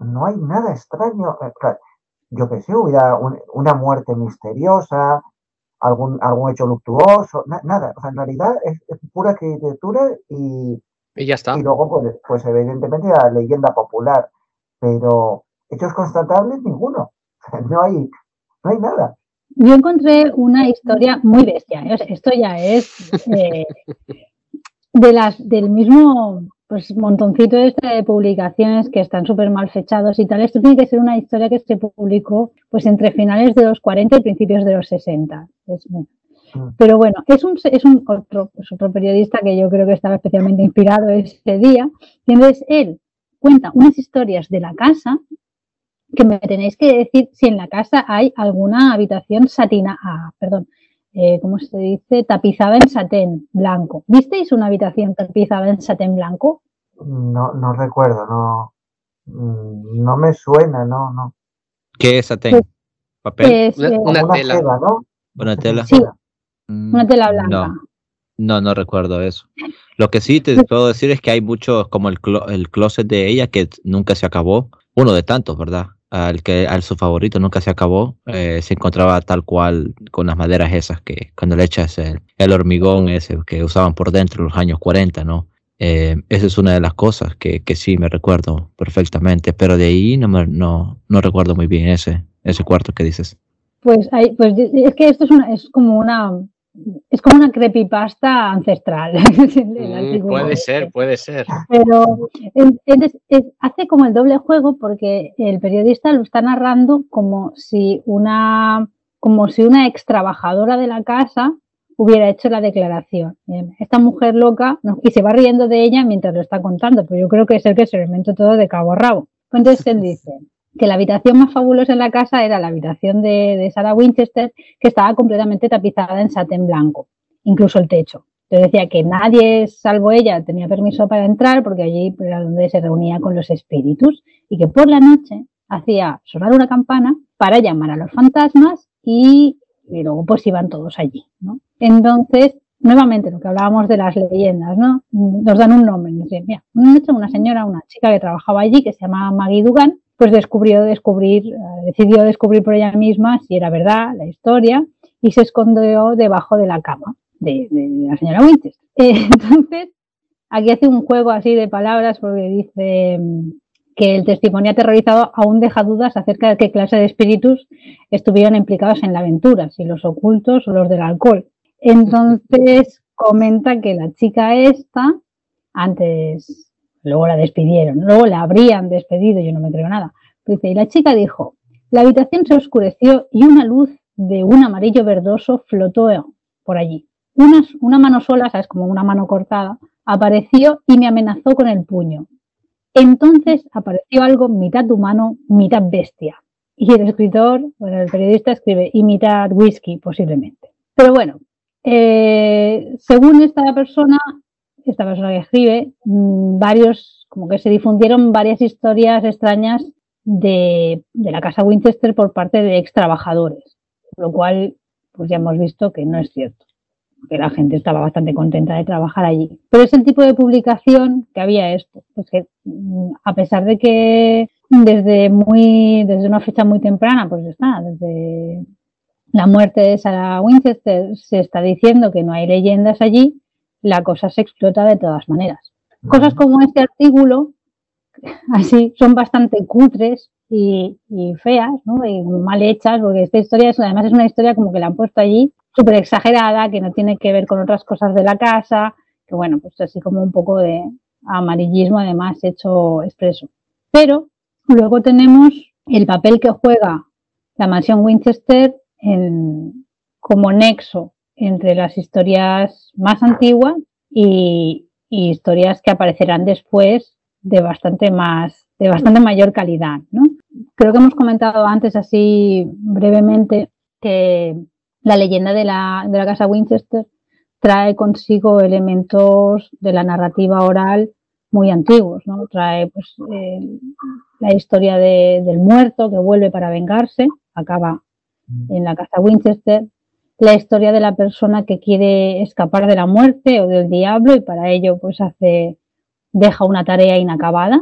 no hay nada extraño. Eh, yo qué sé, hubiera una muerte misteriosa, algún, algún hecho luctuoso, nada. O sea, en realidad es, pura arquitectura y, y ya está. Y luego, pues, pues, evidentemente la leyenda popular, pero hechos constatables, ninguno. No hay, no hay nada. Yo encontré una historia muy bestia. ¿eh? Esto ya es eh, de las del mismo pues montoncito este de publicaciones que están súper mal fechados y tal. Esto tiene que ser una historia que se publicó pues entre finales de los 40 y principios de los 60. Mm. pero bueno, es un, es un otro, otro periodista que yo creo que estaba especialmente inspirado ese día. Y entonces él cuenta unas historias de la casa que me tenéis que decir si en la casa hay alguna habitación satina, ah, perdón, eh, ¿cómo se dice? Tapizada en satén blanco. ¿Visteis una habitación tapizada en satén blanco? No, no recuerdo, no, mm, no me suena, no, no. ¿Qué es satén? ¿Papel? una, tela. ¿no? Una tela. Sí, mm, una tela blanca. No, no, recuerdo eso. Lo que sí te puedo decir es que hay muchos, como el, el closet de ella, que nunca se acabó. Uno de tantos, ¿verdad? Al que al su favorito nunca se acabó, eh, se encontraba tal cual con las maderas esas que cuando le echas el, el hormigón ese que usaban por dentro en los años 40, ¿no? Eh, esa es una de las cosas que, que, sí me recuerdo perfectamente, pero de ahí no, me, no, no recuerdo muy bien ese, ese cuarto que dices. Pues, hay, pues es que esto es, una, es como una es como una creepypasta ancestral. (laughs) mm, puede ser, puede ser. Pero es, es, hace como el doble juego porque el periodista lo está narrando como si una como si una ex trabajadora de la casa hubiera hecho la declaración. Esta mujer loca, ¿no? y se va riendo de ella mientras lo está contando, pero yo creo que es el que se lo inventó todo de cabo a rabo. Entonces él (laughs) dice, que la habitación más fabulosa en la casa era la habitación de, de Sarah Winchester, que estaba completamente tapizada en satén blanco, incluso el techo. Entonces decía que nadie, salvo ella, tenía permiso para entrar porque allí era donde se reunía con los espíritus y que por la noche hacía sonar una campana para llamar a los fantasmas y, luego pues iban todos allí, ¿no? Entonces, nuevamente lo que hablábamos de las leyendas, ¿no? Nos dan un nombre, nos dicen, mira, una una señora, una chica que trabajaba allí que se llamaba Maggie Dugan, pues descubrió descubrir, eh, decidió descubrir por ella misma si era verdad la historia y se escondió debajo de la cama de, de, la señora Winchester. Eh, (laughs) entonces, aquí hace un juego así de palabras porque dice mm, que el testimonio aterrorizado aún deja dudas acerca de qué clase de espíritus estuvieron implicados en la aventura, si los ocultos o los del alcohol. Entonces comenta que la chica esta, antes Luego la despidieron, luego la habrían despedido, yo no me creo nada. Dice, y la chica dijo, la habitación se oscureció y una luz de un amarillo verdoso flotó por allí. Una, una mano sola, sabes, como una mano cortada, apareció y me amenazó con el puño. Entonces apareció algo mitad humano, mitad bestia. Y el escritor, bueno, el periodista escribe, y mitad whisky, posiblemente. Pero bueno, eh, según esta persona, esta persona que escribe, mm, varios, como que se difundieron varias historias extrañas de, de, la casa Winchester por parte de ex trabajadores, lo cual pues ya hemos visto que no es cierto, que la gente estaba bastante contenta de trabajar allí. Pero es el tipo de publicación que había esto, pues que mm, a pesar de que desde muy, desde una fecha muy temprana, pues está, desde la muerte de Sarah Winchester se está diciendo que no hay leyendas allí, la cosa se explota de todas maneras. Cosas como este artículo, (laughs) así, son bastante cutres y, y feas, ¿no? Y mal hechas, porque esta historia es, además es una historia como que la han puesto allí, súper exagerada, que no tiene que ver con otras cosas de la casa, que bueno, pues así como un poco de amarillismo además hecho expreso. Pero luego tenemos el papel que juega la mansión Winchester en, como nexo entre las historias más antiguas y, historias que aparecerán después de bastante más, de bastante mayor calidad, ¿no? Creo que hemos comentado antes así brevemente que la leyenda de la, de la casa Winchester trae consigo elementos de la narrativa oral muy antiguos, ¿no? Trae pues, eh, la historia de, del muerto que vuelve para vengarse, acaba en la casa Winchester, la historia de la persona que quiere escapar de la muerte o del diablo y para ello pues hace deja una tarea inacabada.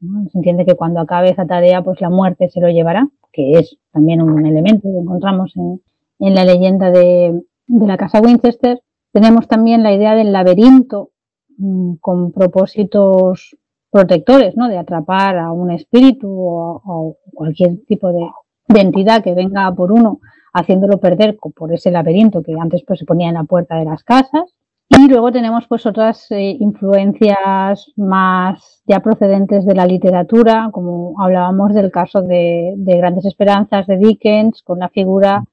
Se entiende que cuando acabe esa tarea pues la muerte se lo llevará, que es también un elemento que encontramos en, en la leyenda de, de, la casa Winchester. Tenemos también la idea del laberinto mmm, con propósitos protectores, ¿no? De atrapar a un espíritu o, o cualquier tipo de entidad que venga por uno haciéndolo perder por ese laberinto que antes pues se ponía en la puerta de las casas. Y luego tenemos pues otras eh, influencias más ya procedentes de la literatura, como hablábamos del caso de, de, Grandes Esperanzas de Dickens, con la figura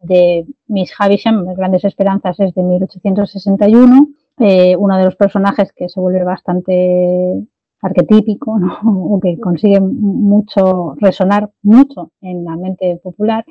de Miss Havisham, Grandes Esperanzas es de 1861, eh, uno de los personajes que se vuelve bastante arquetípico, (laughs) o que consigue mucho resonar mucho en la mente popular,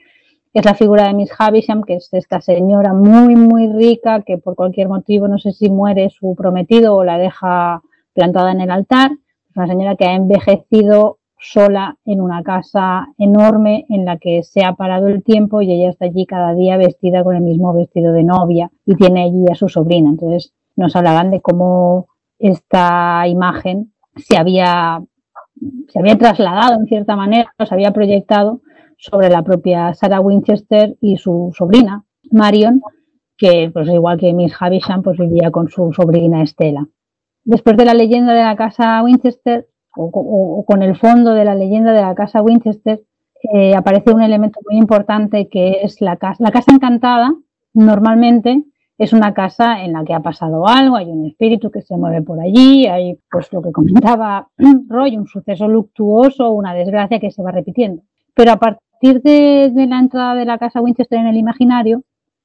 es la figura de Miss Havisham, que es esta señora muy, muy rica, que por cualquier motivo, no sé si muere su prometido o la deja plantada en el altar. Es una señora que ha envejecido sola en una casa enorme en la que se ha parado el tiempo y ella está allí cada día vestida con el mismo vestido de novia y tiene allí a su sobrina. Entonces nos hablaban de cómo esta imagen se había se había trasladado en cierta manera, se había proyectado sobre la propia Sarah Winchester y su sobrina, Marion, que pues igual que Miss Havisham pues vivía con su sobrina Estela. Después de la leyenda de la casa Winchester, o, con el fondo de la leyenda de la casa Winchester, eh, aparece un elemento muy importante que es la casa. La casa encantada normalmente es una casa en la que ha pasado algo, hay un espíritu que se mueve por allí, hay pues lo que comentaba (clears throat) Roy, un suceso luctuoso, una desgracia que se va repitiendo. Pero a partir de, la entrada de la casa Winchester en el imaginario,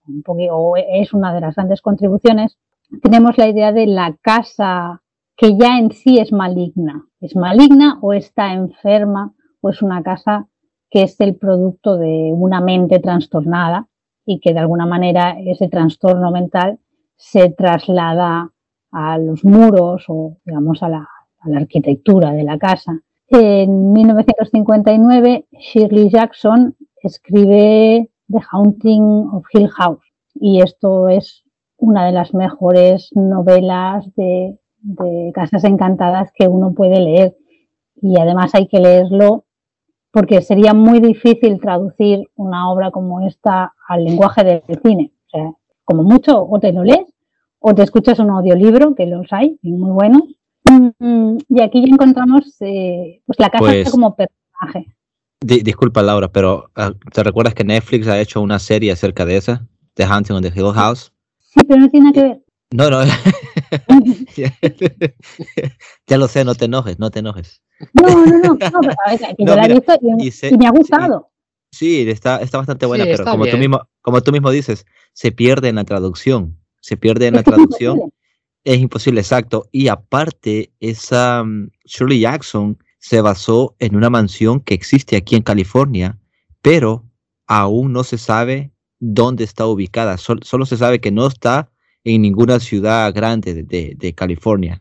un poquito, es una de las grandes contribuciones, tenemos la idea de la casa que ya en sí es maligna. Es maligna o está enferma o es una casa que es el producto de una mente trastornada y que de alguna manera ese trastorno mental se traslada a los muros o digamos a la, arquitectura de la casa. En 1959 Shirley Jackson escribe The Haunting of Hill House y esto es una de las mejores novelas de, casas encantadas que uno puede leer y además hay que leerlo porque sería muy difícil traducir una obra como esta al lenguaje del cine. O sea, como mucho, o te lo lees, o te escuchas un audiolibro, que los hay, muy buenos. Mm, y aquí ya encontramos eh, pues la casa pues como personaje. disculpa, Laura, pero ah, ¿te recuerdas que Netflix ha hecho una serie acerca de esa? The Hunting on the Hill House. Sí, pero no tiene nada que ver. No, no. (laughs) ya lo sé, no te enojes, no te enojes. No, no, no, no pero, que (laughs) yo la he visto y, me ha gustado. Sí, está, está bastante buena, pero como tú, mismo, como tú mismo dices, se pierde en la traducción. Se pierde en la traducción. Es imposible, exacto. Y aparte, esa um, Shirley Jackson se basó en una mansión que existe aquí en California, pero aún no se sabe dónde está ubicada. solo se sabe que no está en ninguna ciudad grande de, California.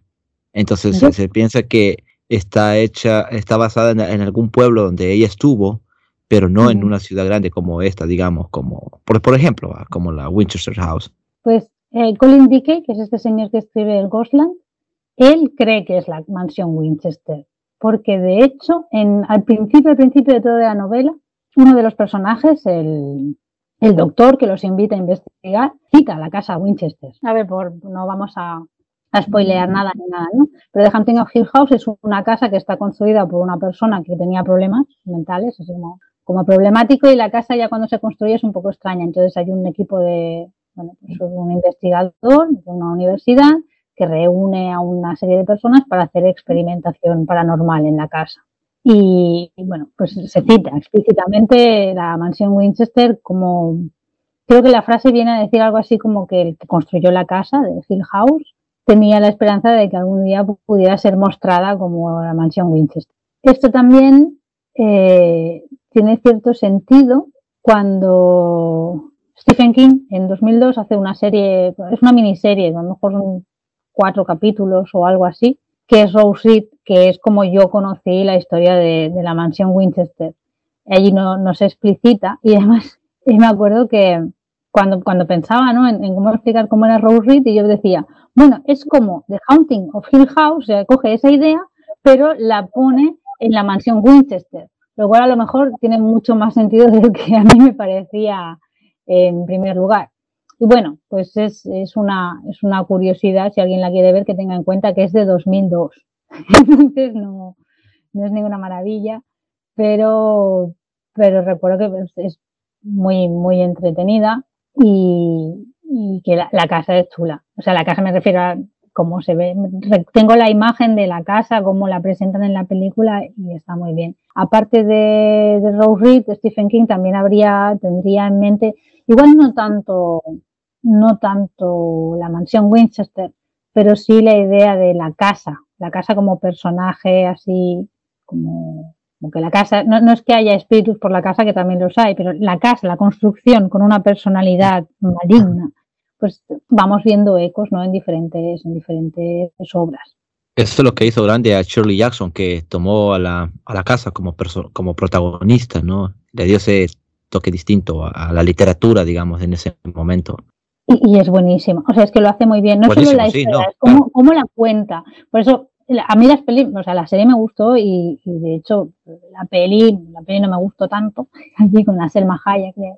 Entonces se, piensa que está hecha, está basada en, algún pueblo donde ella estuvo, pero no en una ciudad grande como esta, digamos, como, por, por ejemplo, ah, como la Winchester House. Pues eh, Colin Dickey, que es este señor que escribe el Ghostland, él cree que es la mansión Winchester, porque de hecho, en, al principio, al principio de toda la novela, uno de los personajes, el, el doctor que los invita a investigar cita la casa Winchester. A ver, por, no vamos a, a spoilear nada ni nada, ¿no? Pero The Hunting of Hill House es una casa que está construida por una persona que tenía problemas mentales, así como, como problemático, y la casa ya cuando se construye es un poco extraña. Entonces hay un equipo de, bueno, pues un investigador de una universidad que reúne a una serie de personas para hacer experimentación paranormal en la casa. Y, bueno, pues se cita explícitamente la mansión Winchester como, creo que la frase viene a decir algo así como que el que construyó la casa de Hill House tenía la esperanza de que algún día pudiera ser mostrada como la mansión Winchester. Esto también eh, tiene cierto sentido cuando Stephen King en 2002 hace una serie, es una miniserie, a lo mejor son cuatro capítulos o algo así, que es Rose que es como yo conocí la historia de, la mansión Winchester. Allí no, se explicita y además (laughs) me acuerdo que cuando, cuando pensaba ¿no? en, cómo explicar cómo era Rose y yo decía, bueno, es como The Haunting of Hill House, o sea, coge esa idea, pero la pone en la mansión Winchester, lo cual a lo mejor tiene mucho más sentido de lo que a mí me parecía en primer lugar. Y bueno, pues es, es, una, es una curiosidad, si alguien la quiere ver, que tenga en cuenta que es de 2002. (laughs) Entonces no, no es ninguna maravilla, pero, pero recuerdo que es muy, muy entretenida y, y que la, casa es chula. O sea, la casa me refiero a cómo se ve. Tengo la imagen de la casa, cómo la presentan en la película y está muy bien. Aparte de, de Rose Reed, Stephen King también habría, tendría en mente, igual no tanto no tanto la mansión Winchester, pero sí la idea de la casa, la casa como personaje así, como, que la casa, no, no, es que haya espíritus por la casa, que también los hay, pero la casa, la construcción con una personalidad maligna, pues vamos viendo ecos ¿no? en, diferentes, en diferentes obras. Eso es lo que hizo grande a Shirley Jackson, que tomó a la, a la casa como, como protagonista, ¿no? Le dio ese toque distinto a, a, la literatura, digamos, en ese momento. Y, es buenísimo. O sea, es que lo hace muy bien. No solo la historia, es cómo, la cuenta. Por eso a mí las peli, o sea, la serie me gustó y, de hecho la peli, la peli no me gustó tanto, (laughs) allí con la Selma Hayek de,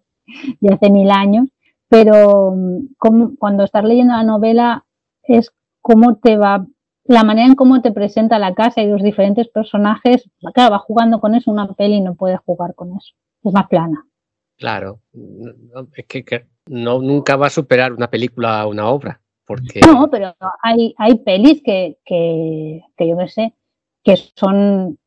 de hace mil años, pero como, cuando estás leyendo la novela es cómo te va, la manera en cómo te presenta la casa y los diferentes personajes, claro, va jugando con eso, una peli no puede jugar con eso, es más plana. Claro, es que, no, nunca va a superar una película a una obra. Porque... No, pero hay, hay pelis que, que, que yo no sé, que son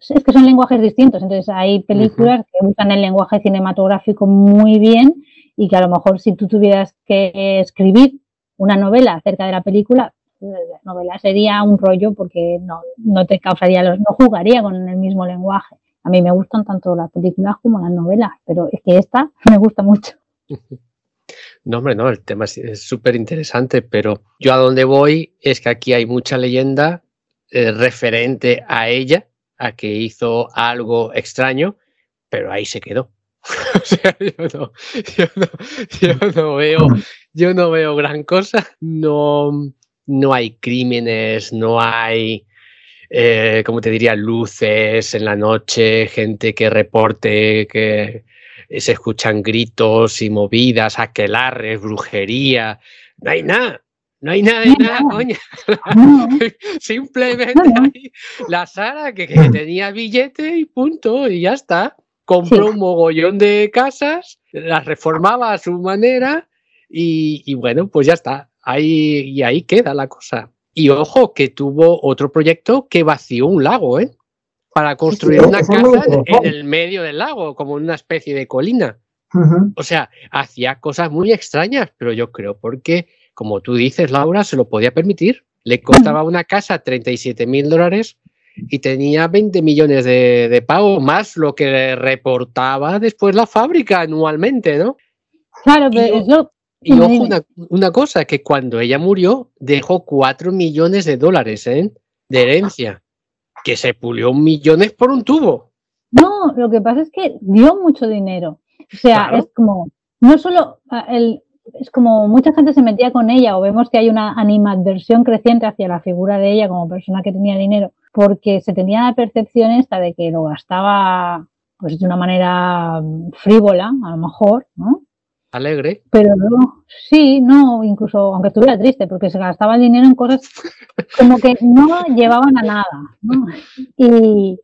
es que son lenguajes distintos. Entonces hay películas que usan el lenguaje cinematográfico muy bien y que a lo mejor si tú tuvieras que escribir una novela acerca de la película, la novela sería un rollo porque no, no te causaría, no jugaría con el mismo lenguaje. A mí me gustan tanto las películas como las novelas, pero es que esta (laughs) me gusta mucho. No, hombre, no, el tema es súper interesante, pero yo a donde voy es que aquí hay mucha leyenda eh, referente a ella, a que hizo algo extraño, pero ahí se quedó. (laughs) o sea, yo no, yo no, veo, yo no veo gran cosa. No, no hay crímenes, no hay, eh, como te diría, luces en la noche, gente que reporte que se escuchan gritos y movidas, aquelarres, brujería. No hay nada. No hay nada de nada, coño. (laughs) Simplemente hay la Sara que, tenía billete y punto, y ya está. Compró un mogollón de casas, las reformaba a su manera y, bueno, pues ya está. Ahí, y ahí queda la cosa. Y ojo, que tuvo otro proyecto que vació un lago, ¿eh? Para construir una casa en el medio del lago, como una especie de colina. O sea, hacía cosas muy extrañas, pero yo creo porque como tú dices, Laura, se lo podía permitir. Le costaba una casa 37 mil dólares y tenía 20 millones de, pago, más lo que reportaba después la fábrica anualmente, ¿no? Claro, pero y, y ojo, una, cosa, que cuando ella murió dejó 4 millones de dólares ¿eh? de herencia, que se pulió millones por un tubo. No, lo que pasa es que dio mucho dinero. O sea, es como, no solo el, es como mucha gente se metía con ella o vemos que hay una animadversión creciente hacia la figura de ella como persona que tenía dinero porque se tenía la percepción esta de que lo gastaba pues de una manera frívola a lo mejor, ¿no? Alegre. Pero no, sí, no, incluso aunque estuviera triste porque se gastaba el dinero en cosas como que no llevaban a nada, ¿no? Y,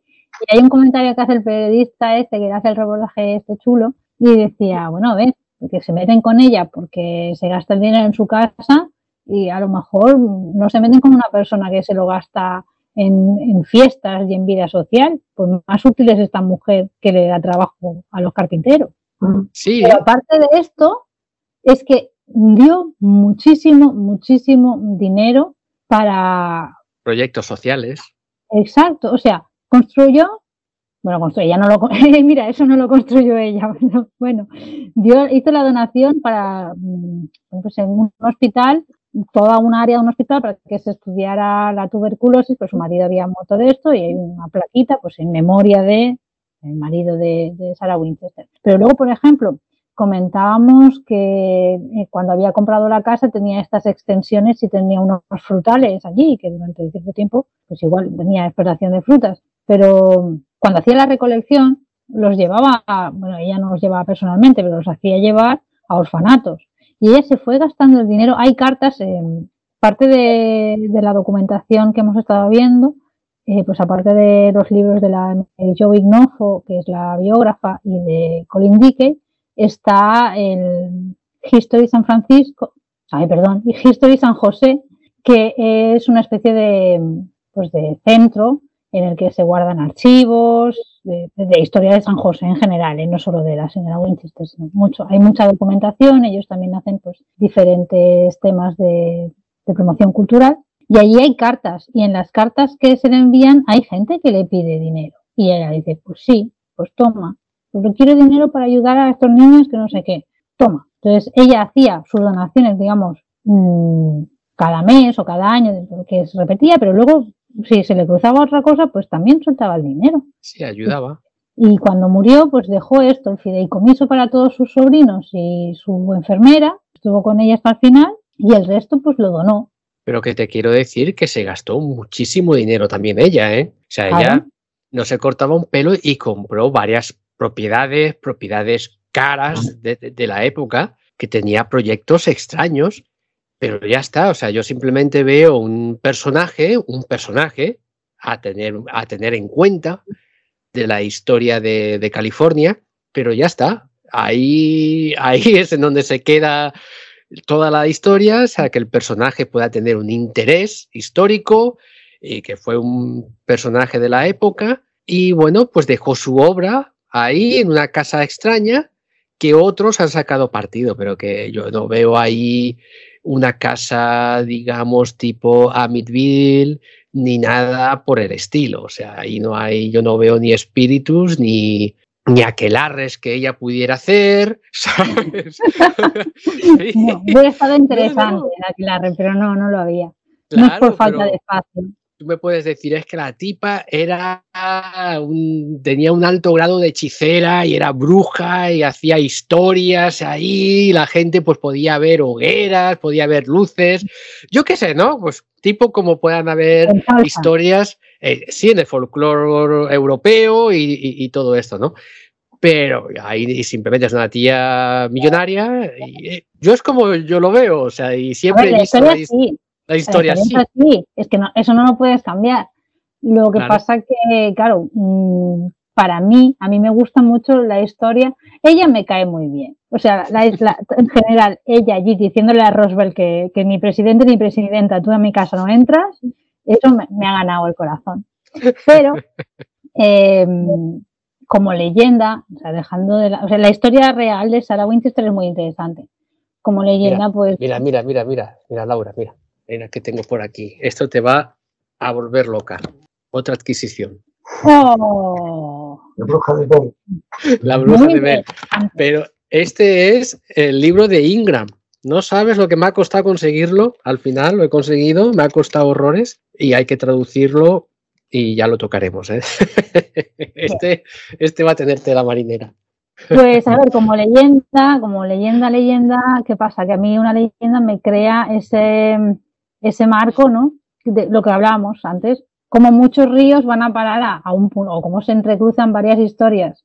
hay un comentario que hace el periodista este que hace el reportaje este chulo y decía, bueno, a ver, que se meten con ella porque se gasta el dinero en su casa y a lo mejor no se meten con una persona que se lo gasta en, fiestas y en vida social, pues más útil es esta mujer que le da trabajo a los carpinteros. Sí. Pero aparte de esto, es que dio muchísimo, muchísimo dinero para... Proyectos sociales. Exacto, o sea, construyó bueno, construyó, ella no lo, (laughs) mira, eso no lo construyó ella. (laughs) Bueno, dio, hizo la donación para, mm, pues en un hospital, toda una área de un hospital para que se estudiara la tuberculosis, pues su marido había muerto de esto y hay una plaquita, pues en memoria de el marido de, de Sarah Winchester. Pero luego, por ejemplo, comentábamos que eh, cuando había comprado la casa tenía estas extensiones y tenía unos frutales allí, que durante cierto tiempo, pues igual tenía explotación de frutas. Pero cuando hacía la recolección, los llevaba, bueno, ella no los llevaba personalmente, pero los hacía llevar a orfanatos. Y ella se fue gastando el dinero. Hay cartas, parte de, la documentación que hemos estado viendo, eh, pues aparte de los libros de la Joe Ignofo, que es la biógrafa, y de Colin Dickey, está el History San Francisco, ay, perdón, History San José, que es una especie de, pues de centro en el que se guardan archivos de, historia de San José en general, ¿eh? no solo de la señora Winchester, sino mucho. Hay mucha documentación, ellos también hacen pues, diferentes temas de, promoción cultural y allí hay cartas y en las cartas que se le envían hay gente que le pide dinero y ella dice, pues sí, pues toma, yo quiero dinero para ayudar a estos niños que no sé qué, toma. Entonces ella hacía sus donaciones, digamos, mm, cada mes o cada año, que se repetía, pero luego si se le cruzaba otra cosa, pues también soltaba el dinero. Sí, ayudaba. Y cuando murió, pues dejó esto, el fideicomiso para todos sus sobrinos y su enfermera, estuvo con ella hasta el final y el resto pues lo donó. Pero que te quiero decir que se gastó muchísimo dinero también ella, ¿eh? O sea, ella no se cortaba un pelo y compró varias propiedades, propiedades caras de, de la época, que tenía proyectos extraños, pero ya está. O sea, yo simplemente veo un personaje, un personaje a tener, a tener en cuenta de la historia de, de California, pero ya está. Ahí, ahí es en donde se queda toda la historia, o sea, que el personaje pueda tener un interés histórico y que fue un personaje de la época y bueno, pues dejó su obra ahí en una casa extraña que otros han sacado partido, pero que yo no veo ahí una casa, digamos, tipo Amityville, ni nada por el estilo. O sea, ahí no hay, yo no veo ni espíritus, ni, ni aquelarres que ella pudiera hacer, (laughs) ¿sabes? (laughs) no, hubiera estado interesante el aquelarre, pero no, no lo había. no es por falta de espacio tú me puedes decir es que la tipa era un, tenía un alto grado de hechicera y era bruja y hacía historias ahí, la gente pues podía ver hogueras, podía ver luces, yo qué sé, ¿no? Pues tipo como puedan haber historias, eh, sí, en el folclore europeo y, todo esto, ¿no? Pero ahí simplemente es una tía millonaria y eh, yo es como yo lo veo, o sea, y siempre he visto la historia sí. Es que eso no lo puedes cambiar. Lo que pasa que, claro, mm, para mí, a mí me gusta mucho la historia. Ella me cae muy bien. O sea, la, en general, ella allí diciéndole a Roswell que, ni presidente ni presidenta, tú a mi casa no entras, eso me, ha ganado el corazón. Pero, (laughs) em, como leyenda, o sea, dejando de la, o sea, la historia real de Sarah Winchester es muy interesante. Como leyenda, pues. Mira, mira, mira, mira, mira, Laura, mira. Mira que tengo por aquí. Esto te va a volver loca. Otra adquisición. Oh. La bruja de Bell. La bruja de Bell. Pero este es el libro de Ingram. No sabes lo que me ha costado conseguirlo. Al final lo he conseguido. Me ha costado horrores y hay que traducirlo y ya lo tocaremos. ¿eh? (laughs) Este, este va a tenerte la marinera. Pues a ver, como leyenda, como leyenda, leyenda, ¿qué pasa? Que a mí una leyenda me crea ese, ese marco, ¿no? De lo que hablábamos antes, como muchos ríos van a parar a, un punto, o cómo se entrecruzan varias historias.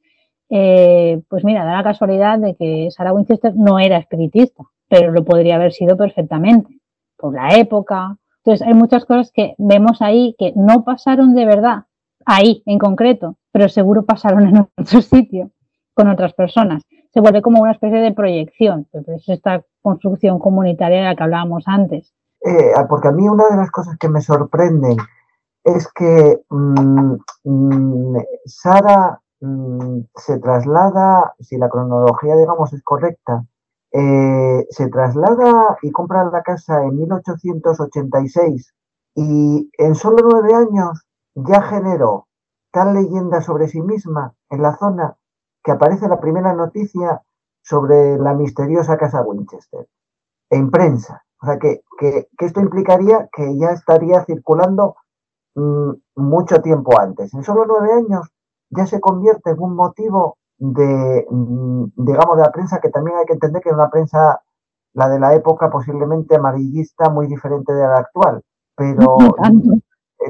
Eh, pues mira, da la casualidad de que Sarah Winchester no era espiritista, pero lo podría haber sido perfectamente, por la época. Entonces, hay muchas cosas que vemos ahí que no pasaron de verdad, ahí en concreto, pero seguro pasaron (laughs) en otro sitio, con otras personas. Se vuelve como una especie de proyección, es esta construcción comunitaria de la que hablábamos antes. Eh, porque a mí una de las cosas que me sorprenden es que mm, mm, Sara mm, se traslada, si la cronología, digamos, es correcta, eh, se traslada y compra la casa en 1886 y en solo nueve años ya generó tal leyenda sobre sí misma en la zona que aparece la primera noticia sobre la misteriosa casa Winchester en prensa. O sea, que, esto implicaría que ya estaría circulando mm, mucho tiempo antes. En solo nueve años ya se convierte en un motivo de, mm, digamos, de la prensa, que también hay que entender que es una prensa, la de la época, posiblemente amarillista, muy diferente de la actual. Pero,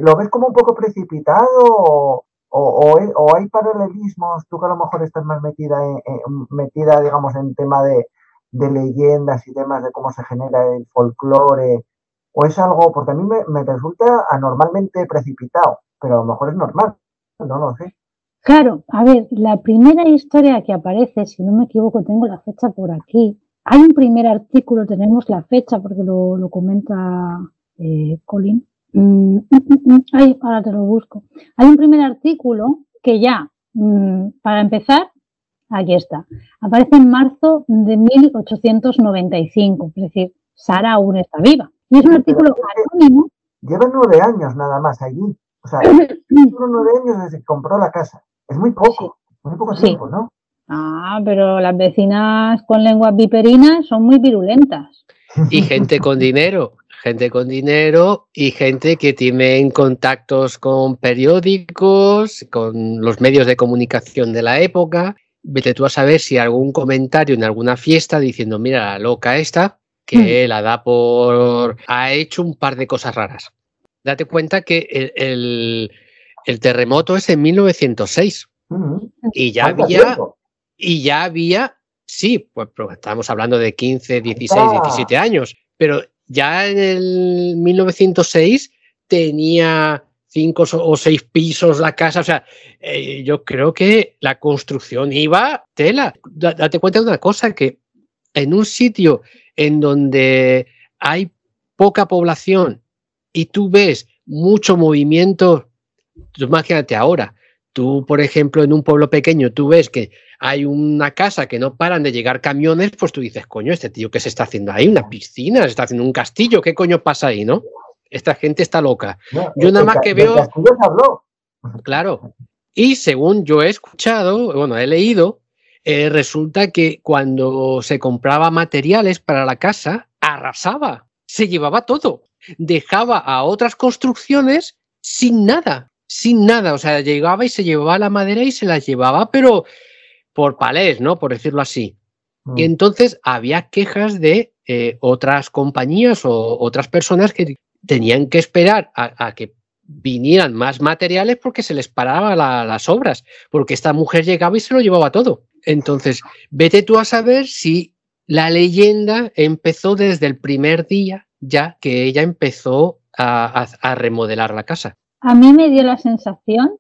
¿lo ves como un poco precipitado o, o, hay paralelismos? Tú que a lo mejor estás más metida, metida digamos, en tema de, de leyendas y temas de cómo se genera el folclore, o es algo, porque a mí me, resulta anormalmente precipitado, pero a lo mejor es normal, no lo sé. Claro, a ver, la primera historia que aparece, si no me equivoco, tengo la fecha por aquí. Hay un primer artículo, tenemos la fecha porque lo, comenta eh, Colin. Mm, mm, mm, ay, ahora te lo busco. Hay un primer artículo que ya, para empezar, Aquí está. Aparece en marzo de 1895, es decir, Sara aún está viva. Y es un artículo anónimo. Lleva nueve años nada más allí. O sea, (clears throat) nueve años desde que compró la casa. Es muy poco, muy poco tiempo, ¿no? Ah, pero las vecinas con lenguas viperinas son muy virulentas. Y gente con dinero, gente con dinero y gente que tiene contactos con periódicos, con los medios de comunicación de la época vete tú a saber si algún comentario en alguna fiesta diciendo, mira, la loca esta, que la da por... ha hecho un par de cosas raras. Date cuenta que el, el, terremoto es en 1906 y ya había... Y ya había, sí, pues estamos hablando de 15, 16, 17 años, pero ya en el 1906 tenía cinco o seis pisos la casa. O sea, eh, yo creo que la construcción iba tela. Date cuenta de una cosa, que en un sitio en donde hay poca población y tú ves mucho movimiento, imagínate ahora, tú, por ejemplo, en un pueblo pequeño, tú ves que hay una casa que no paran de llegar camiones, pues tú dices, coño, este tío, ¿qué se está haciendo ahí? Una piscina, se está haciendo un castillo, ¿qué coño pasa ahí, no? Esta gente está loca. yo nada más que veo... Claro. Y según yo he escuchado, bueno, he leído, eh, resulta que cuando se compraba materiales para la casa, arrasaba, se llevaba todo, dejaba a otras construcciones sin nada, sin nada. O sea, llegaba y se llevaba la madera y se la llevaba, pero por palés, ¿no? Por decirlo así. Y mm. entonces había quejas de eh, otras compañías o otras personas que tenían que esperar a, que vinieran más materiales porque se les paraban las obras, porque esta mujer llegaba y se lo llevaba todo. Entonces, vete tú a saber si la leyenda empezó desde el primer día ya que ella empezó a, a remodelar la casa. A mí me dio la sensación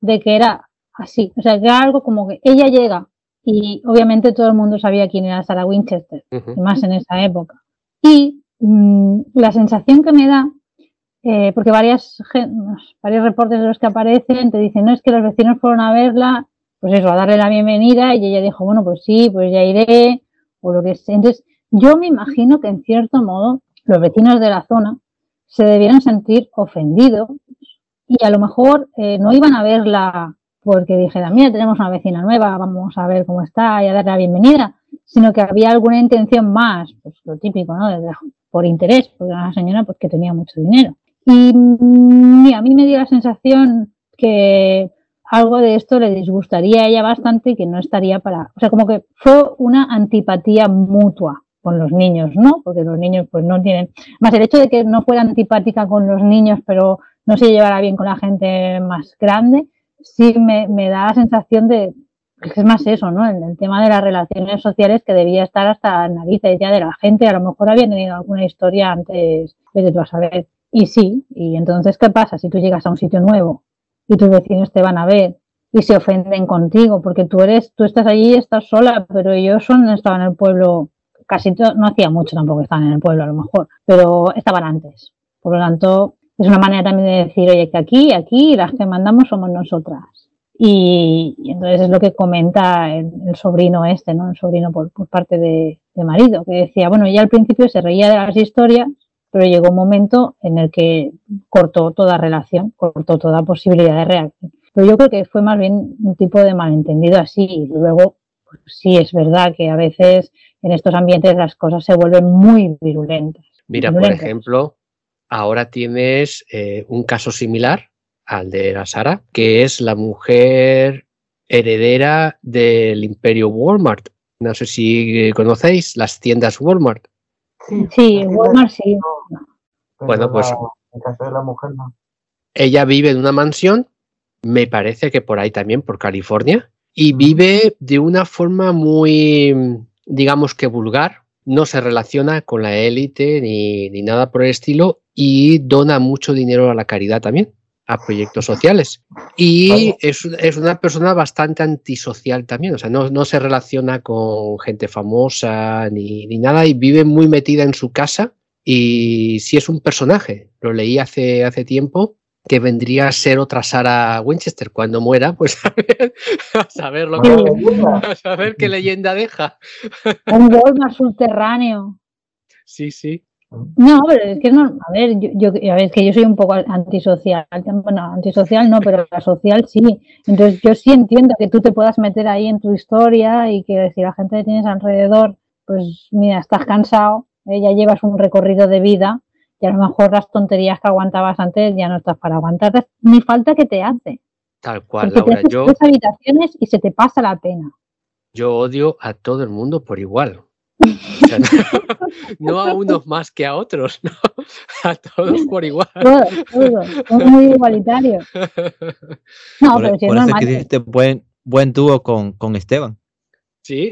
de que era así, o sea, que era algo como que ella llega y obviamente todo el mundo sabía quién era Sarah Winchester, y más en esa época. Y mm, la sensación que me da, eh, porque varias, varios reportes de los que aparecen te dicen, no, es que los vecinos fueron a verla, pues eso, a darle la bienvenida y ella dijo, bueno, pues sí, pues ya iré, o lo que sea. Entonces, yo me imagino que en cierto modo los vecinos de la zona se debieron sentir ofendidos y a lo mejor eh, no iban a verla porque dijera, mira, tenemos una vecina nueva, vamos a ver cómo está y a darle la bienvenida, sino que había alguna intención más, pues lo típico, ¿no? por interés, porque era una señora pues, que tenía mucho dinero. Y, mm, a mí me dio la sensación que algo de esto le disgustaría a ella bastante y que no estaría para, o sea, como que fue una antipatía mutua con los niños, ¿no? Porque los niños pues no tienen, más el hecho de que no fuera antipática con los niños, pero no se llevara bien con la gente más grande, sí me, da la sensación de es más eso, ¿no? El, tema de las relaciones sociales que debía estar hasta narices ya de la gente. A lo mejor había tenido alguna historia antes, de tú a saber. Y sí, y entonces, ¿qué pasa si tú llegas a un sitio nuevo y tus vecinos te van a ver y se ofenden contigo? Porque tú eres, tú estás allí y estás sola, pero ellos son, estaban en el pueblo, casi no hacía mucho tampoco estaban en el pueblo a lo mejor, pero estaban antes. Por lo tanto, es una manera también de decir, oye, que aquí, aquí las que mandamos somos nosotras. Y, entonces es lo que comenta el, sobrino este, ¿no? El sobrino por, parte de, marido, que decía, bueno, ella al principio se reía de las historias, pero llegó un momento en el que cortó toda relación, cortó toda posibilidad de reacción. Pero yo creo que fue más bien un tipo de malentendido así. Y luego, pues sí es verdad que a veces en estos ambientes las cosas se vuelven muy virulentas. Mira, por ejemplo, ahora tienes eh, un caso similar al de la Sara, que es la mujer heredera del imperio Walmart. No sé si conocéis las tiendas Walmart. Sí, Walmart sí. bueno, pues en caso de la mujer no. Ella vive en una mansión, me parece que por ahí también, por California, y vive de una forma muy, digamos que vulgar, no se relaciona con la élite ni, ni, nada por el estilo y dona mucho dinero a la caridad también, a proyectos sociales. Y es, es, una persona bastante antisocial también, o sea, no, no se relaciona con gente famosa ni, ni, nada y vive muy metida en su casa y sí es un personaje, lo leí hace, hace tiempo que vendría a ser otra Sara Winchester cuando muera, pues (laughs) a ver, a saber lo que, (laughs) a saber qué leyenda deja. Un Walmart subterráneo. Sí, sí. No, pero es que no, a ver, yo, yo, a ver, es que yo soy un poco antisocial, bueno, antisocial no, pero la social sí. Entonces yo sí entiendo que tú te puedas meter ahí en tu historia y que si la gente que tienes alrededor, pues mira, estás cansado, eh, ya llevas un recorrido de vida y a lo mejor las tonterías que aguantabas antes ya no estás para aguantar, ni falta que te hace. Tal cual, Laura. yo habitaciones y se te pasa la pena. Yo odio a todo el mundo por igual. (laughs) no, a unos más que a otros, ¿no? (laughs) a todos por igual. (laughs) Todos, todos, son muy igualitarios. No, por, pero si por es normal. que hiciste buen, buen dúo con, con Esteban. Sí.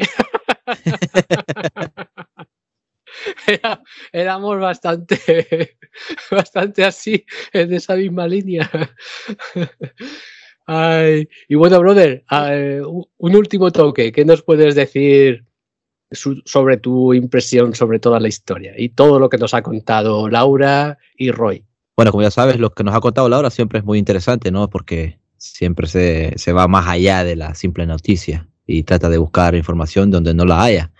(laughs) Era- éramos bastante, (laughs) bastante así, en esa misma línea. (laughs) Ay, y bueno, brother, eh, un último toque. ¿Qué nos puedes decir sobre tu impresión sobre toda la historia y todo lo que nos ha contado Laura y Roy? Bueno, como ya sabes, lo que nos ha contado Laura siempre es muy interesante, ¿no? Porque siempre se, se va más allá de la simple noticia y trata de buscar información donde no la haya.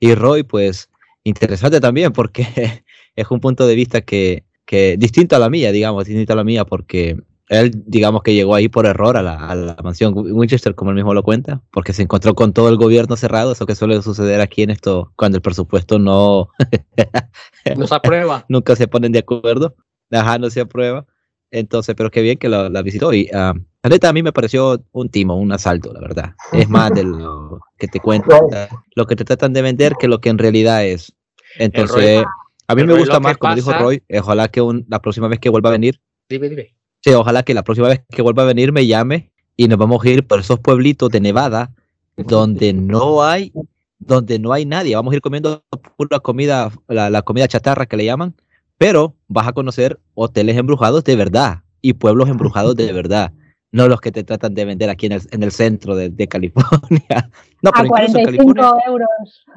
Y Roy, pues, interesante también porque (laughs) es un punto de vista que, que distinto a la mía, digamos, distinto a la mía, porque él, digamos que llegó ahí por error a la, a la mansión Winchester, como él mismo lo cuenta, porque se encontró con todo el gobierno cerrado, eso que suele suceder aquí en esto, cuando el presupuesto no, (laughs) Nos aprueba. nunca se ponen de acuerdo, ajá, no se aprueba. Entonces, pero qué bien que la, la visitó. Y ah, la neta, a mí me pareció un timo, un asalto, la verdad. Es más de lo que te cuentan, (laughs) lo que te tratan de vender que lo que en realidad es. Entonces, Roy- a mí me Roy gusta más, como dijo pasa- Roy, eh, ojalá que un- la próxima vez que vuelva a venir, Dime, dime. sí, ojalá que la próxima vez que vuelva a venir me llame y nos vamos a ir por esos pueblitos de Nevada donde no hay donde no hay nadie. Vamos a ir comiendo pura comida, la, la comida chatarra que le llaman, pero vas a conocer hoteles embrujados de verdad y pueblos embrujados de (laughs) verdad. No los que te tratan de vender aquí en el, en el centro de, de California. (laughs) No, a pero incluso en 45 California. euros.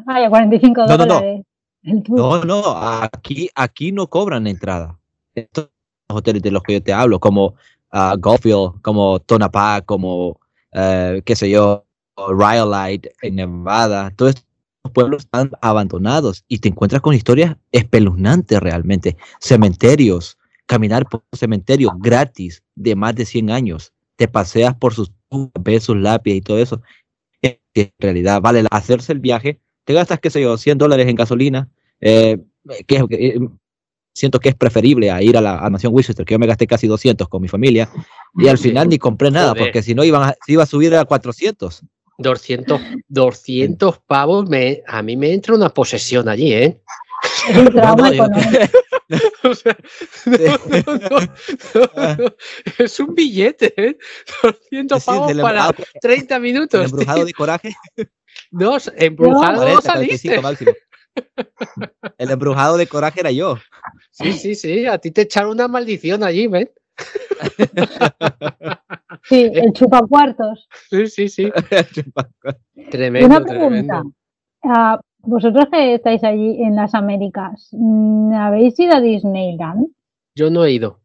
Ay, a 45 No, no, no. dólares. Tour. No, no, aquí, aquí no cobran entrada. Estos hoteles de los que yo te hablo, como ah, Gulffield, como Tonopah, como, eh, qué sé yo, Rhyolite en Nevada, todos estos pueblos están abandonados y te encuentras con historias espeluznantes realmente. Cementerios, caminar por un cementerio gratis de más de 100 años. Te paseas por sus tumbas, ves sus lápidas y todo eso. En realidad vale hacerse el viaje. Te gastas, qué sé yo, 100 dólares en gasolina, eh, que, eh, siento que es preferible a ir a la a Nación Winchester, que yo me gasté casi 200 con mi familia, y al final ni compré nada, Joder. porque si no iban a, iba a subir a 400. 200, 200 pavos, me, a mí me entra una posesión allí, ¿eh? Es un trauma No, no, yo- económico. O sea, no, no, no, no, no. es un billete, ¿eh? 200 Sí, pavos del para embrujado- 30 El minutos. embrujado tío. de coraje, No, embrujado 40, no 45 saliste. máximo. El embrujado de coraje era yo. Sí, sí, sí, a ti te echaron una maldición allí, ¿ven? (laughs) Sí, el chupacuartos. Sí, sí, sí. (laughs) Tremendo, una pregunta. tremendo. Vosotros que estáis allí en las Américas, mm, ¿habéis ido a Disneyland? Yo no he ido.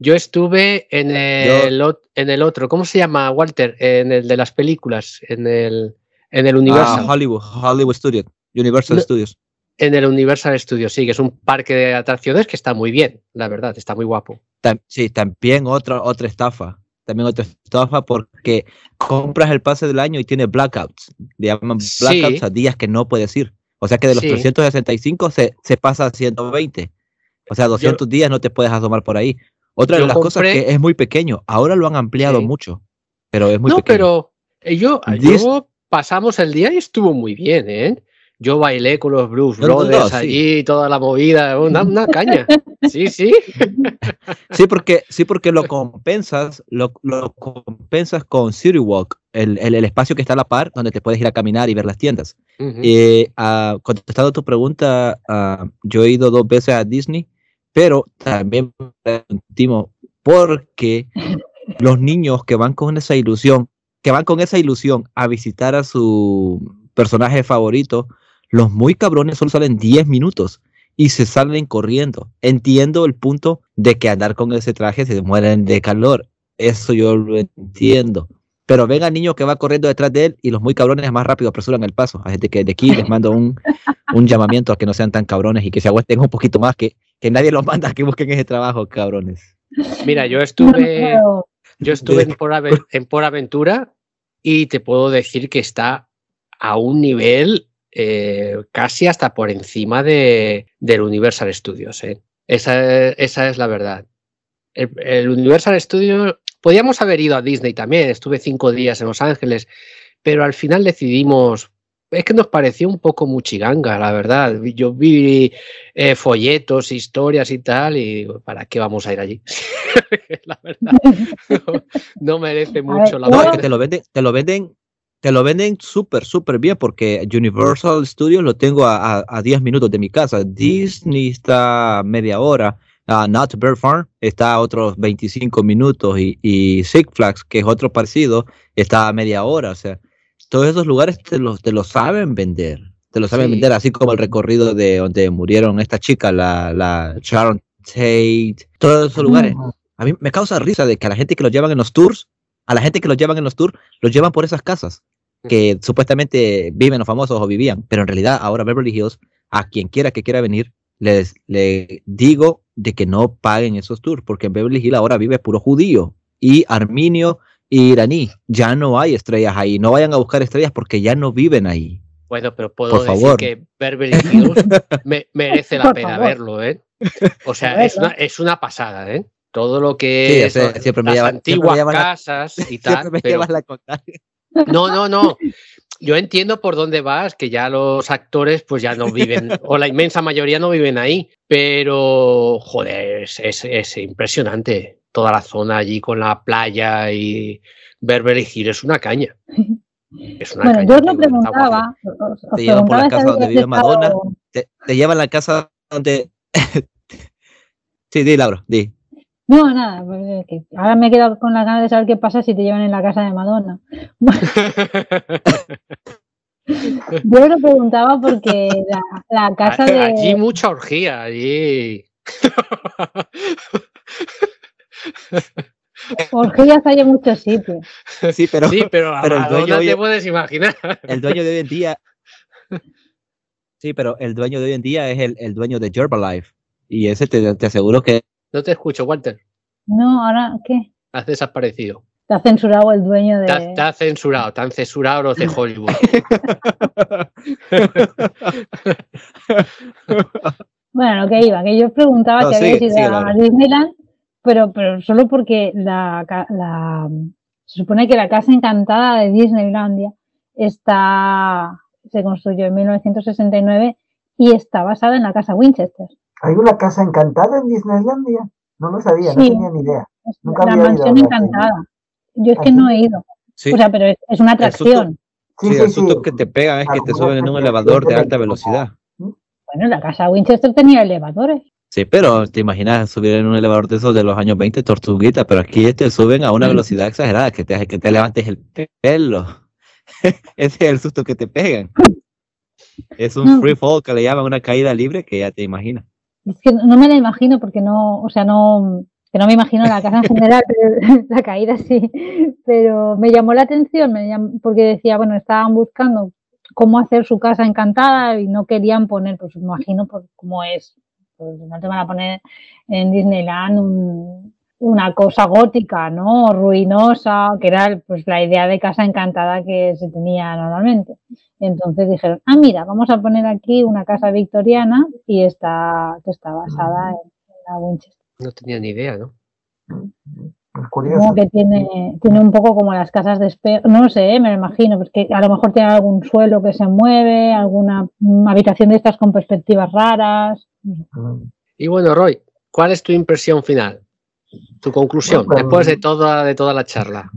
Yo estuve en el, en el otro, ¿cómo se llama, Walter? En el de las películas, en el, en el Universal. Ah, Hollywood, Hollywood Studios, Universal No. Studios. En el Universal Studios, sí, que es un parque de atracciones que está muy bien, la verdad, está muy guapo. Tam- sí, también otra, otra estafa. También otra estafa porque compras el pase del año y tiene blackouts. Le llaman Sí. blackouts a días que no puedes ir. O sea que de los Sí. 365 se, se pasa a 120. O sea, 200 días no te puedes asomar por ahí. Otra de las cosas compré- que es muy pequeño. Ahora lo han ampliado Sí. mucho, pero es muy no, pequeño. pero eh, yo, Dis- yo pasamos el día y estuvo muy bien, ¿eh? Yo bailé con los Blues No, no, no, Brothers sí. allí, toda la movida, una, una (laughs) caña. Sí, sí. Sí, porque, sí, porque lo compensas, lo, lo compensas con City Walk, el, el, el espacio que está a la par, donde te puedes ir a caminar y ver las tiendas. Ujú. Eh, ah, contestando tu pregunta, ah, yo he ido dos veces a Disney, pero también Timo, porque los niños que van con esa ilusión, que van con esa ilusión a visitar a su personaje favorito, los muy cabrones solo salen 10 minutos y se salen corriendo. Entiendo el punto de que andar con ese traje se mueren de calor. Eso yo lo entiendo. Pero ven al niño que va corriendo detrás de él y los muy cabrones más rápido apresuran el paso. Así que de aquí les mando un, un llamamiento a que no sean tan cabrones y que se aguanten un poquito más, que, que nadie los manda a que busquen ese trabajo, cabrones. Mira, yo estuve, yo estuve en Por, Ave- en Por Aventura y te puedo decir que está a un nivel eh, casi hasta por encima de, del Universal Studios. ¿eh? Esa, esa es la verdad. El, el Universal Studios, podíamos haber ido a Disney también, estuve cinco días en Los Ángeles, pero al final decidimos es que nos pareció un poco muchiganga, la verdad. Yo vi eh, folletos, historias y tal, y ¿para qué vamos a ir allí? (laughs) la verdad, (laughs) no, merece mucho la pena. te lo venden, te lo venden, te lo venden súper, súper bien, porque Universal Studios lo tengo a, a, 10 minutos de mi casa. Disney está media hora. Uh, Not Bird Farm está a otros 25 minutos y, y Six Flags, que es otro parecido, está a media hora. O sea, todos esos lugares te los, te lo saben vender. Te lo saben vender, así como el recorrido de donde murieron esta chica, la, la Sharon Tate, todos esos lugares. A mí me causa risa de que a la gente que los llevan en los tours, a la gente que los llevan en los tours, los llevan por esas casas que supuestamente viven los famosos o vivían, pero en realidad ahora Beverly Hills, a quien quiera que quiera venir, les le digo de que no paguen esos tours, porque en Beverly Hills ahora vive puro judío y arminio iraní. Ya no hay estrellas ahí. No vayan a buscar estrellas porque ya no viven ahí. Bueno, pero puedo decir que Beverly Hills merece la pena verlo, ¿eh? O sea, es una, es una pasada, ¿eh? Todo lo que es siempre me las antiguas casas y (laughs) tal. no, no, no. Yo entiendo por dónde vas, que ya los actores pues ya no (laughs) viven, o la inmensa mayoría no viven ahí, pero joder, es, es impresionante toda la zona allí con la playa y Beverly Hills es una caña. (laughs) Es una bueno, yo os preguntaba. te llevan por la casa donde vive Madonna, te, llevan a la casa donde. (laughs) sí, di, Laura, di. No, nada, ahora me he quedado con la ganas de saber qué pasa si te llevan en la casa de Madonna. (laughs) yo lo preguntaba porque la, la casa de. Allí mucha orgía, allí. Orgías hay en muchos sitios. Sí, pero, sí, pero, pero el dueño te puedes imaginar. El dueño de hoy en día. (laughs) Sí, pero el dueño de hoy en día es el, el dueño de Life Y ese te, te, aseguro que. No te escucho, Walter. No, ahora, ¿qué? Has desaparecido. Te ha censurado el dueño de. Te ha, censurado, te han censurado los de Hollywood. (laughs) bueno, lo que iba, que yo preguntaba si habías ido a Disneyland pero, pero solo porque la, la, se supone que la Casa Encantada de Disneylandia está, se construyó en 1969 y está basada en la Casa Winchester. ¿Hay una Casa Encantada en Disneylandia? No lo sabía, no tenía ni idea. la mansión encantada. Yo es que ¿Ah, no he ido. O sea, pero es, una atracción. Sí, sí, el susto que te pegan es que te suben en un elevador de alta velocidad. Bueno, la casa Winchester tenía elevadores. Sí, pero te imaginas subir en un elevador de esos de los años 20, tortuguita, pero aquí te suben a una velocidad exagerada, que te que te levantes el pelo. (laughs) Ese es el susto que te pegan. Es un free fall que le llaman una caída libre que ya te imaginas. Es que no me la imagino porque no, o sea, no, que no me imagino la casa en general, (laughs) pero la caída sí. Pero me llamó la atención porque decía, bueno, estaban buscando cómo hacer su casa encantada y no querían poner, pues me imagino por cómo es pues no te van a poner en Disneyland una cosa gótica, ¿no? Ruinosa, que era pues la idea de casa encantada que se tenía normalmente. Entonces dijeron, ah, mira, vamos a poner aquí una casa victoriana y está, que está basada en, la Winchester. No tenía ni idea, ¿no? Como que tiene, tiene un poco como las casas de espejo, no sé, ¿eh? me lo imagino, porque a lo mejor tiene algún suelo que se mueve, alguna habitación de estas con perspectivas raras. Y bueno, Roy, ¿cuál es tu impresión final? Tu conclusión, pues, después de toda, de toda la charla.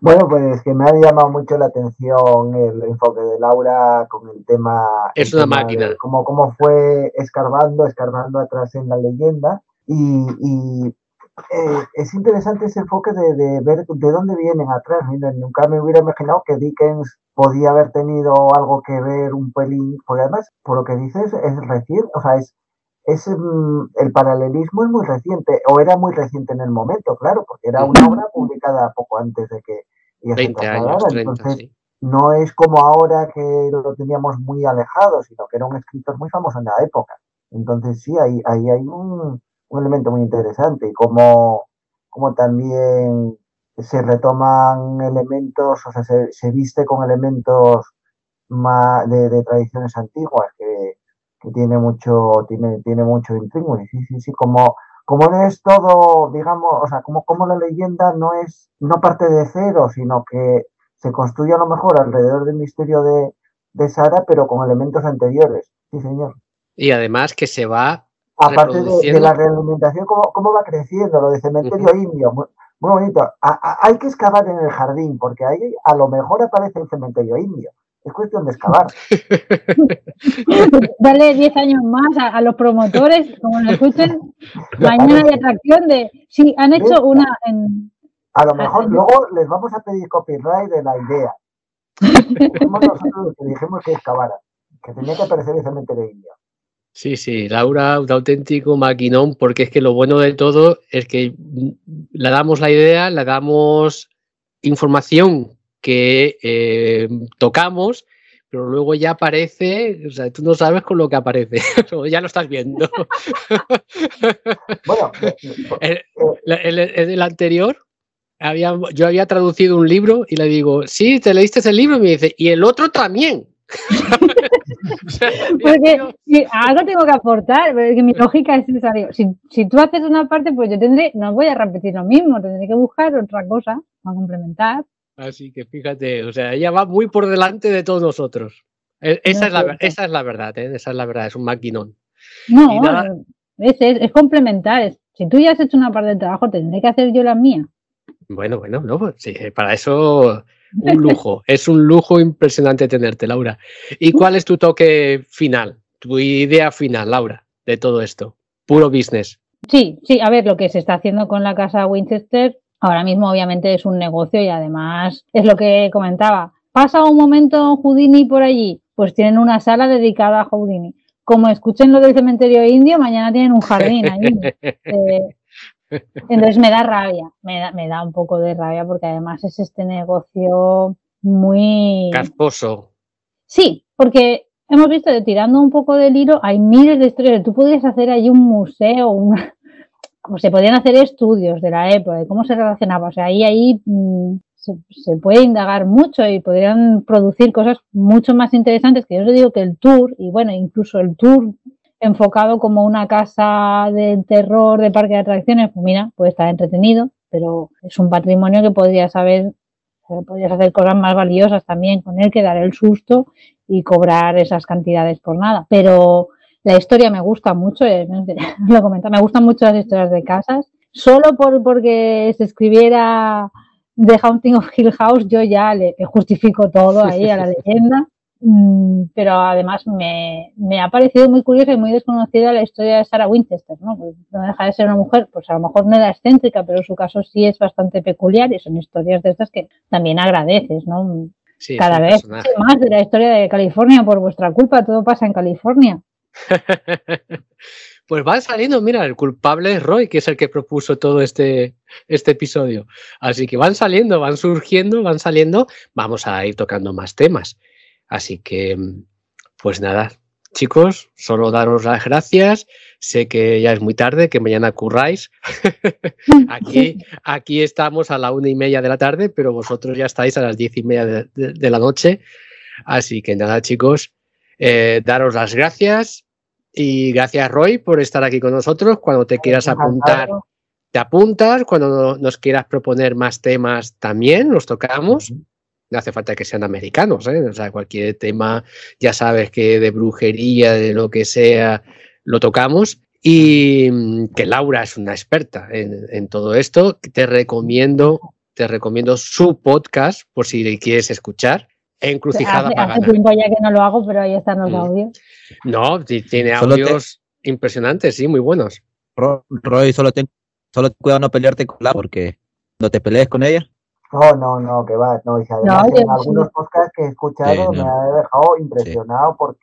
Bueno, pues que me ha llamado mucho la atención el enfoque de Laura con el tema. Es una máquina. Cómo, cómo fue escarbando, escarbando atrás en la leyenda. Y, eh, es interesante ese enfoque de, ver de dónde vienen atrás. nunca me hubiera imaginado que Dickens podía haber tenido algo que ver un pelín, porque además, por lo que dices, es reciente, o sea, es, es mm, el paralelismo es muy reciente, o era muy reciente en el momento, claro, porque era una obra publicada poco antes de que 20 años, 30, entonces, no es como ahora que lo teníamos muy alejado, sino que era un escritor muy famoso en la época. Entonces sí, ahí, ahí hay un, un elemento muy interesante y como, como también se retoman elementos, o sea, se, viste con elementos más de, tradiciones antiguas que, tiene mucho, tiene, tiene mucho. Y sí, sí, sí, como, como no es todo, digamos, o sea, como, como la leyenda no es, no parte de cero, sino que se construye a lo mejor alrededor del misterio de, de Sara, pero con elementos anteriores. Sí, señor. Y además que se va. Aparte de, la realimentación, ¿cómo, ¿cómo, va creciendo? Lo de cementerio indio, muy, bonito. hay que excavar en el jardín, porque ahí a lo mejor aparece el cementerio indio. Es cuestión de excavar. (laughs) Dale 10 años más a, los promotores, como lo escuchen, mañana hay atracción de. Sí, han hecho una. En, a lo mejor luego les vamos a pedir copyright de la idea. (laughs) Somos nosotros los que dijimos que excavara, que tenía que aparecer el cementerio indio. Sí, sí, Laura, un auténtico maquinón, porque es que lo bueno de todo es que le damos la idea, le damos información que eh, tocamos, pero luego ya aparece, o sea, tú no sabes con lo que aparece, (laughs) ya lo estás viendo. bueno, (laughs) el, el, el, anterior, había, yo había traducido un libro y le digo, sí, te leíste ese libro, y me dice, y el otro también. (laughs) porque algo tengo que aportar, porque mi lógica es necesario. Si, si, tú haces una parte, pues yo tendré, no voy a repetir lo mismo, tendré que buscar otra cosa para complementar. Así que fíjate, o sea, ella va muy por delante de todos nosotros. E, esa, es, la, esa es la verdad, ¿eh? esa es la verdad, es un maquinón. No, es, es, complementar. Si tú ya has hecho una parte del trabajo, tendré que hacer yo la mía. Bueno, bueno, no, pues sí, para eso un lujo. (laughs) es un lujo impresionante tenerte, Laura. ¿Y cuál es tu toque final, tu idea final, Laura, de todo esto? Puro business. Sí, sí, a ver, lo que se está haciendo con la casa Winchester Ahora mismo obviamente es un negocio y además es lo que comentaba. Pasa un momento Houdini por allí, pues tienen una sala dedicada a Houdini. Como escuchen lo del cementerio indio, mañana tienen un jardín ahí. (laughs) Eh, entonces me da rabia, me da, me da un poco de rabia porque además es este negocio muy... Casposo. Sí, porque hemos visto que tirando un poco del hilo hay miles de historias. Tú podrías hacer allí un museo, una, pues se podían hacer estudios de la época, de cómo se relacionaba. O sea, ahí, ahí mm, se, puede indagar mucho y podrían producir cosas mucho más interesantes que yo os digo que el tour, y bueno, incluso el tour enfocado como una casa de terror, de parque de atracciones, pues mira, puede estar entretenido, pero es un patrimonio que podrías saber, podrías hacer cosas más valiosas también con él que dar el susto y cobrar esas cantidades por nada. Pero la historia me gusta mucho, eh, (laughs) lo comento, me gustan mucho las historias de casas. Solo por porque se escribiera The Haunting of Hill House, yo ya le, justifico todo ahí a la leyenda. Mm, pero además me, me, ha parecido muy curiosa y muy desconocida la historia de Sarah Winchester, ¿no? Pues no deja de ser una mujer, pues a lo mejor no era excéntrica, pero su caso sí es bastante peculiar y son historias de estas que también agradeces, ¿no? Cada vez más de la historia de California por vuestra culpa, todo pasa en California. (laughs) pues van saliendo, mira, el culpable es Roy, que es el que propuso todo este, este episodio. Así que van saliendo, van surgiendo, van saliendo. Vamos a ir tocando más temas. Así que, pues nada, chicos, solo daros las gracias. Sé que ya es muy tarde, que mañana curráis. (laughs) aquí, aquí estamos a la una y media de la tarde, pero vosotros ya estáis a las diez y media de la noche. Así que nada, chicos, eh, daros las gracias y gracias Roy por estar aquí con nosotros. Cuando te quieras apuntar, te apuntas. Cuando nos quieras proponer más temas, también los tocamos. No hace falta que sean americanos, ¿eh? o sea, cualquier tema, ya sabes que de brujería, de lo que sea, lo tocamos. Y mm, que Laura es una experta en, en todo esto. Te recomiendo, te recomiendo su podcast por si quieres escuchar encrucijada hace, hace tiempo ya que no lo hago, pero ahí están los mm. audios. No, tiene audios impresionantes, sí, muy buenos. Roy, solo ten, solo cuidado no pelearte con la porque no te pelees con ella. No, no, no, que va, no, y además en algunos podcasts que he escuchado me ha dejado impresionado por,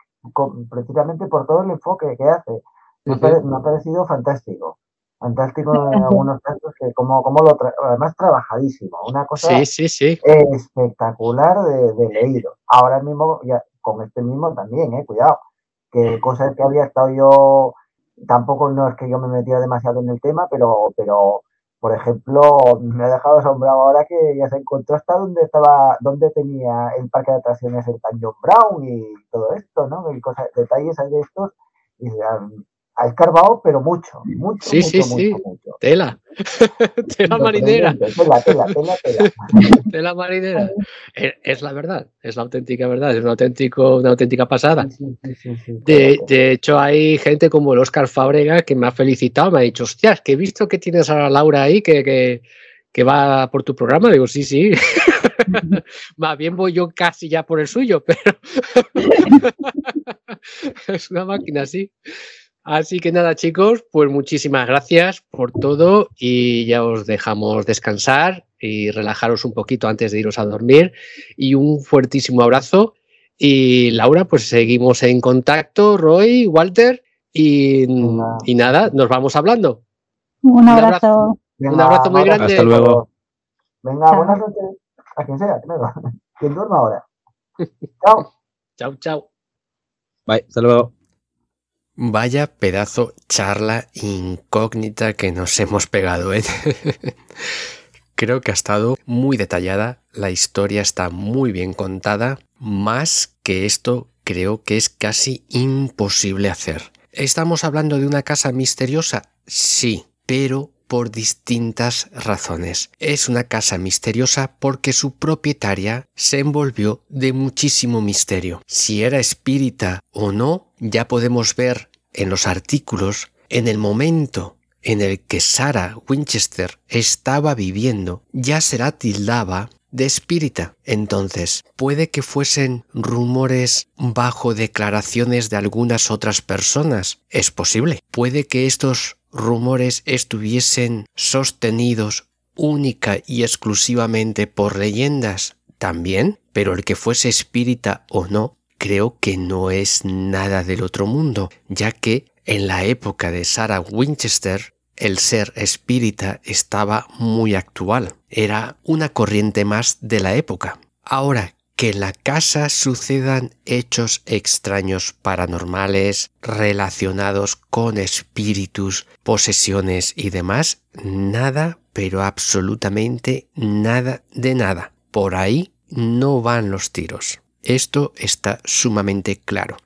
precisamente por todo el enfoque que hace. me ha parecido fantástico fantástico en (laughs) algunos casos que como, como lo además trabajadísimo, una cosa espectacular de, leído. Ahora mismo, ya con este mismo también, eh, cuidado, que cosas que había estado yo, tampoco no es que yo me metía demasiado en el tema, pero, pero por ejemplo, me ha dejado asombrado ahora que ya se encontró hasta donde estaba, donde tenía el parque de atracciones el Canyon Brown y todo esto, ¿no? Y cosas, detalles de estos, y ha escarbado, pero mucho, mucho, sí, mucho, sí, mucho, sí. mucho. Tela. (laughs) tela marinera. Tela, tela, tela, tela. (laughs) tela marinera. Es, es, la verdad, es la auténtica verdad, es un auténtico, una auténtica pasada. Sí, sí, sí, de, de, hecho, hay gente como el Oscar Fabrega que me ha felicitado, me ha dicho, hostias, que he visto que tienes a Laura ahí que, que, que va por tu programa. Digo, sí, sí. (laughs) Más bien voy yo casi ya por el suyo, pero es una máquina así. Así que nada, chicos, pues muchísimas gracias por todo y ya os dejamos descansar y relajaros un poquito antes de iros a dormir. Y un fuertísimo abrazo. Y Laura, pues seguimos en contacto, Roy, Walter, y, y nada, nos vamos hablando. Un abrazo. Un abrazo, un abrazo muy grande. Hasta luego. Venga, Chao. buenas noches. A quien sea, claro. (laughs) Quien duerma ahora. Chao. (laughs) Chao, chao. Bye, hasta luego. Vaya pedazo charla incógnita que nos hemos pegado, ¿eh? (laughs) Creo que ha estado muy detallada, la historia está muy bien contada, más que esto creo que es casi imposible hacer. ¿Estamos hablando de una casa misteriosa? Sí, pero por distintas razones. Es una casa misteriosa porque su propietaria se envolvió de muchísimo misterio. Si era espírita o no, ya podemos ver en los artículos, en el momento en el que Sarah Winchester estaba viviendo, ya se la tildaba de espírita. Entonces, puede que fuesen rumores bajo declaraciones de algunas otras personas. Es posible. Puede que estos rumores estuviesen sostenidos única y exclusivamente por leyendas también, pero el que fuese espírita o no, creo que no es nada del otro mundo, ya que en la época de Sarah Winchester el ser espírita estaba muy actual, era una corriente más de la época. Ahora, que en la casa sucedan hechos extraños paranormales relacionados con espíritus, posesiones y demás, nada, pero absolutamente nada de nada. Por ahí no van los tiros. Esto está sumamente claro.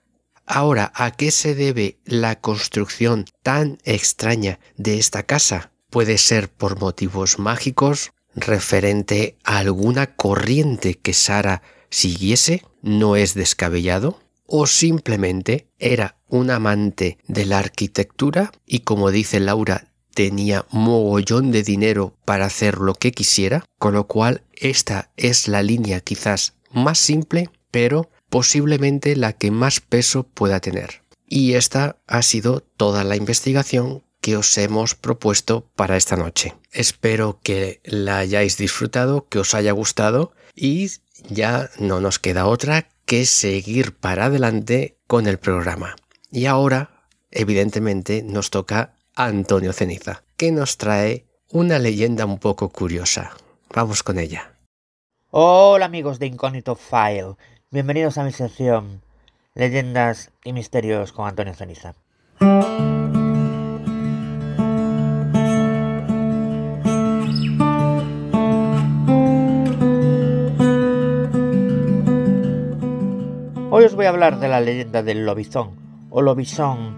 Ahora, ¿a qué se debe la construcción tan extraña de esta casa? Puede ser por motivos mágicos, referente a alguna corriente que Sara siguiese, no es descabellado, o simplemente era un amante de la arquitectura y como dice Laura, tenía mogollón de dinero para hacer lo que quisiera, con lo cual esta es la línea quizás más simple, pero posiblemente la que más peso pueda tener. Y esta ha sido toda la investigación que os hemos propuesto para esta noche. Espero que la hayáis disfrutado, que os haya gustado y ya no nos queda otra que seguir para adelante con el programa. Y ahora, evidentemente, nos toca Antonio Ceniza, que nos trae una leyenda un poco curiosa. Vamos con ella. Hola amigos de Incógnito File, bienvenidos a mi sección Leyendas y Misterios con Antonio Ceniza. Hoy os voy a hablar de la leyenda del lobizón o lobizón,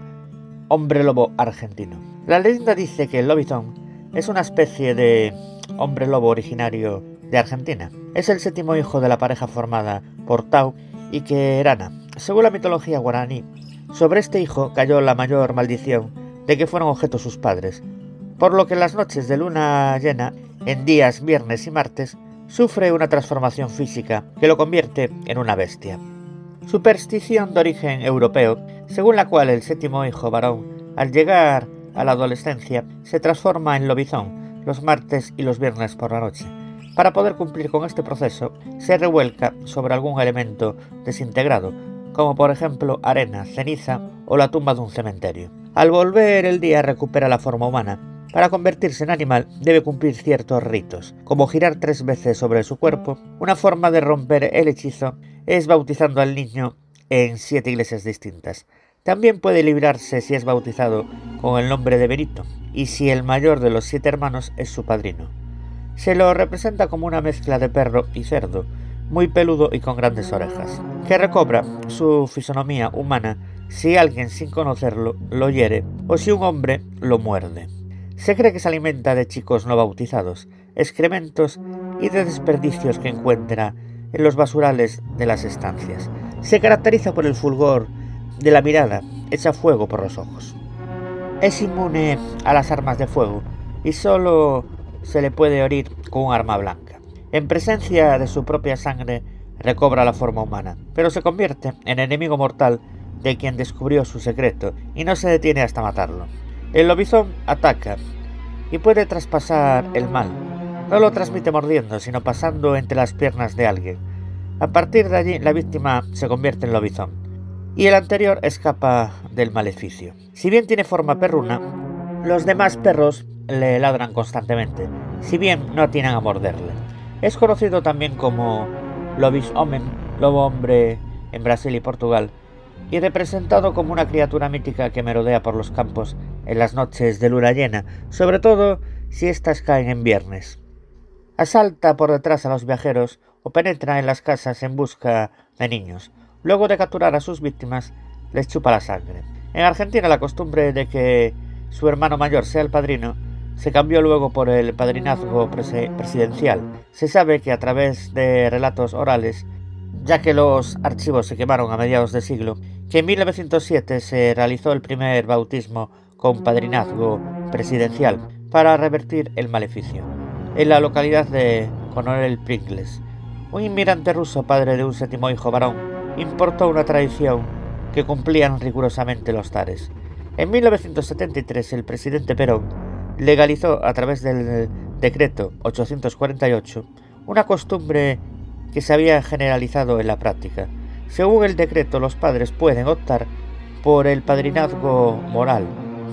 hombre lobo argentino. La leyenda dice que el lobizón es una especie de hombre lobo originario de Argentina. Es el séptimo hijo de la pareja formada por Tau y Querana. Según la mitología guaraní, sobre este hijo cayó la mayor maldición de que fueron objeto sus padres, por lo que en las noches de luna llena, en días viernes y martes, sufre una transformación física que lo convierte en una bestia. Superstición de origen europeo, según la cual el séptimo hijo varón, al llegar a la adolescencia, se transforma en lobizón los martes y los viernes por la noche. Para poder cumplir con este proceso, se revuelca sobre algún elemento desintegrado, como por ejemplo arena, ceniza o la tumba de un cementerio. Al volver el día recupera la forma humana. Para convertirse en animal debe cumplir ciertos ritos, como girar tres veces sobre su cuerpo. Una forma de romper el hechizo es bautizando al niño en siete iglesias distintas. También puede librarse si es bautizado con el nombre de Benito, y si el mayor de los siete hermanos es su padrino. Se lo representa como una mezcla de perro y cerdo, muy peludo y con grandes orejas, que recobra su fisonomía humana si alguien sin conocerlo lo hiere o si un hombre lo muerde. Se cree que se alimenta de chicos no bautizados, excrementos y de desperdicios que encuentra en los basurales de las estancias. Se caracteriza por el fulgor de la mirada, echa fuego por los ojos. Es inmune a las armas de fuego y solo se le puede oír con un arma blanca. En presencia de su propia sangre recobra la forma humana, pero se convierte en enemigo mortal de quien descubrió su secreto y no se detiene hasta matarlo. El lobizón ataca y puede traspasar el mal. No lo transmite mordiendo, sino pasando entre las piernas de alguien. A partir de allí, la víctima se convierte en lobizón y el anterior escapa del maleficio. Si bien tiene forma perruna, los demás perros le ladran constantemente, si bien no atienen a morderle. Es conocido también como Lobis Omen, lobo hombre en Brasil y Portugal, y representado como una criatura mítica que merodea por los campos en las noches de luna llena, sobre todo si éstas caen en viernes. Asalta por detrás a los viajeros o penetra en las casas en busca de niños. Luego de capturar a sus víctimas, les chupa la sangre. En Argentina la costumbre de que su hermano mayor sea el padrino se cambió luego por el padrinazgo presidencial. Se sabe que a través de relatos orales, ya que los archivos se quemaron a mediados de siglo, que en 1907 se realizó el primer bautismo con padrinazgo presidencial para revertir el maleficio, en la localidad de Coronel Pringles. Un inmigrante ruso, padre de un séptimo hijo varón, importó una tradición que cumplían rigurosamente los tares. En 1973 el presidente Perón legalizó a través del decreto 848 una costumbre que se había generalizado en la práctica. Según el decreto, los padres pueden optar por el padrinazgo moral,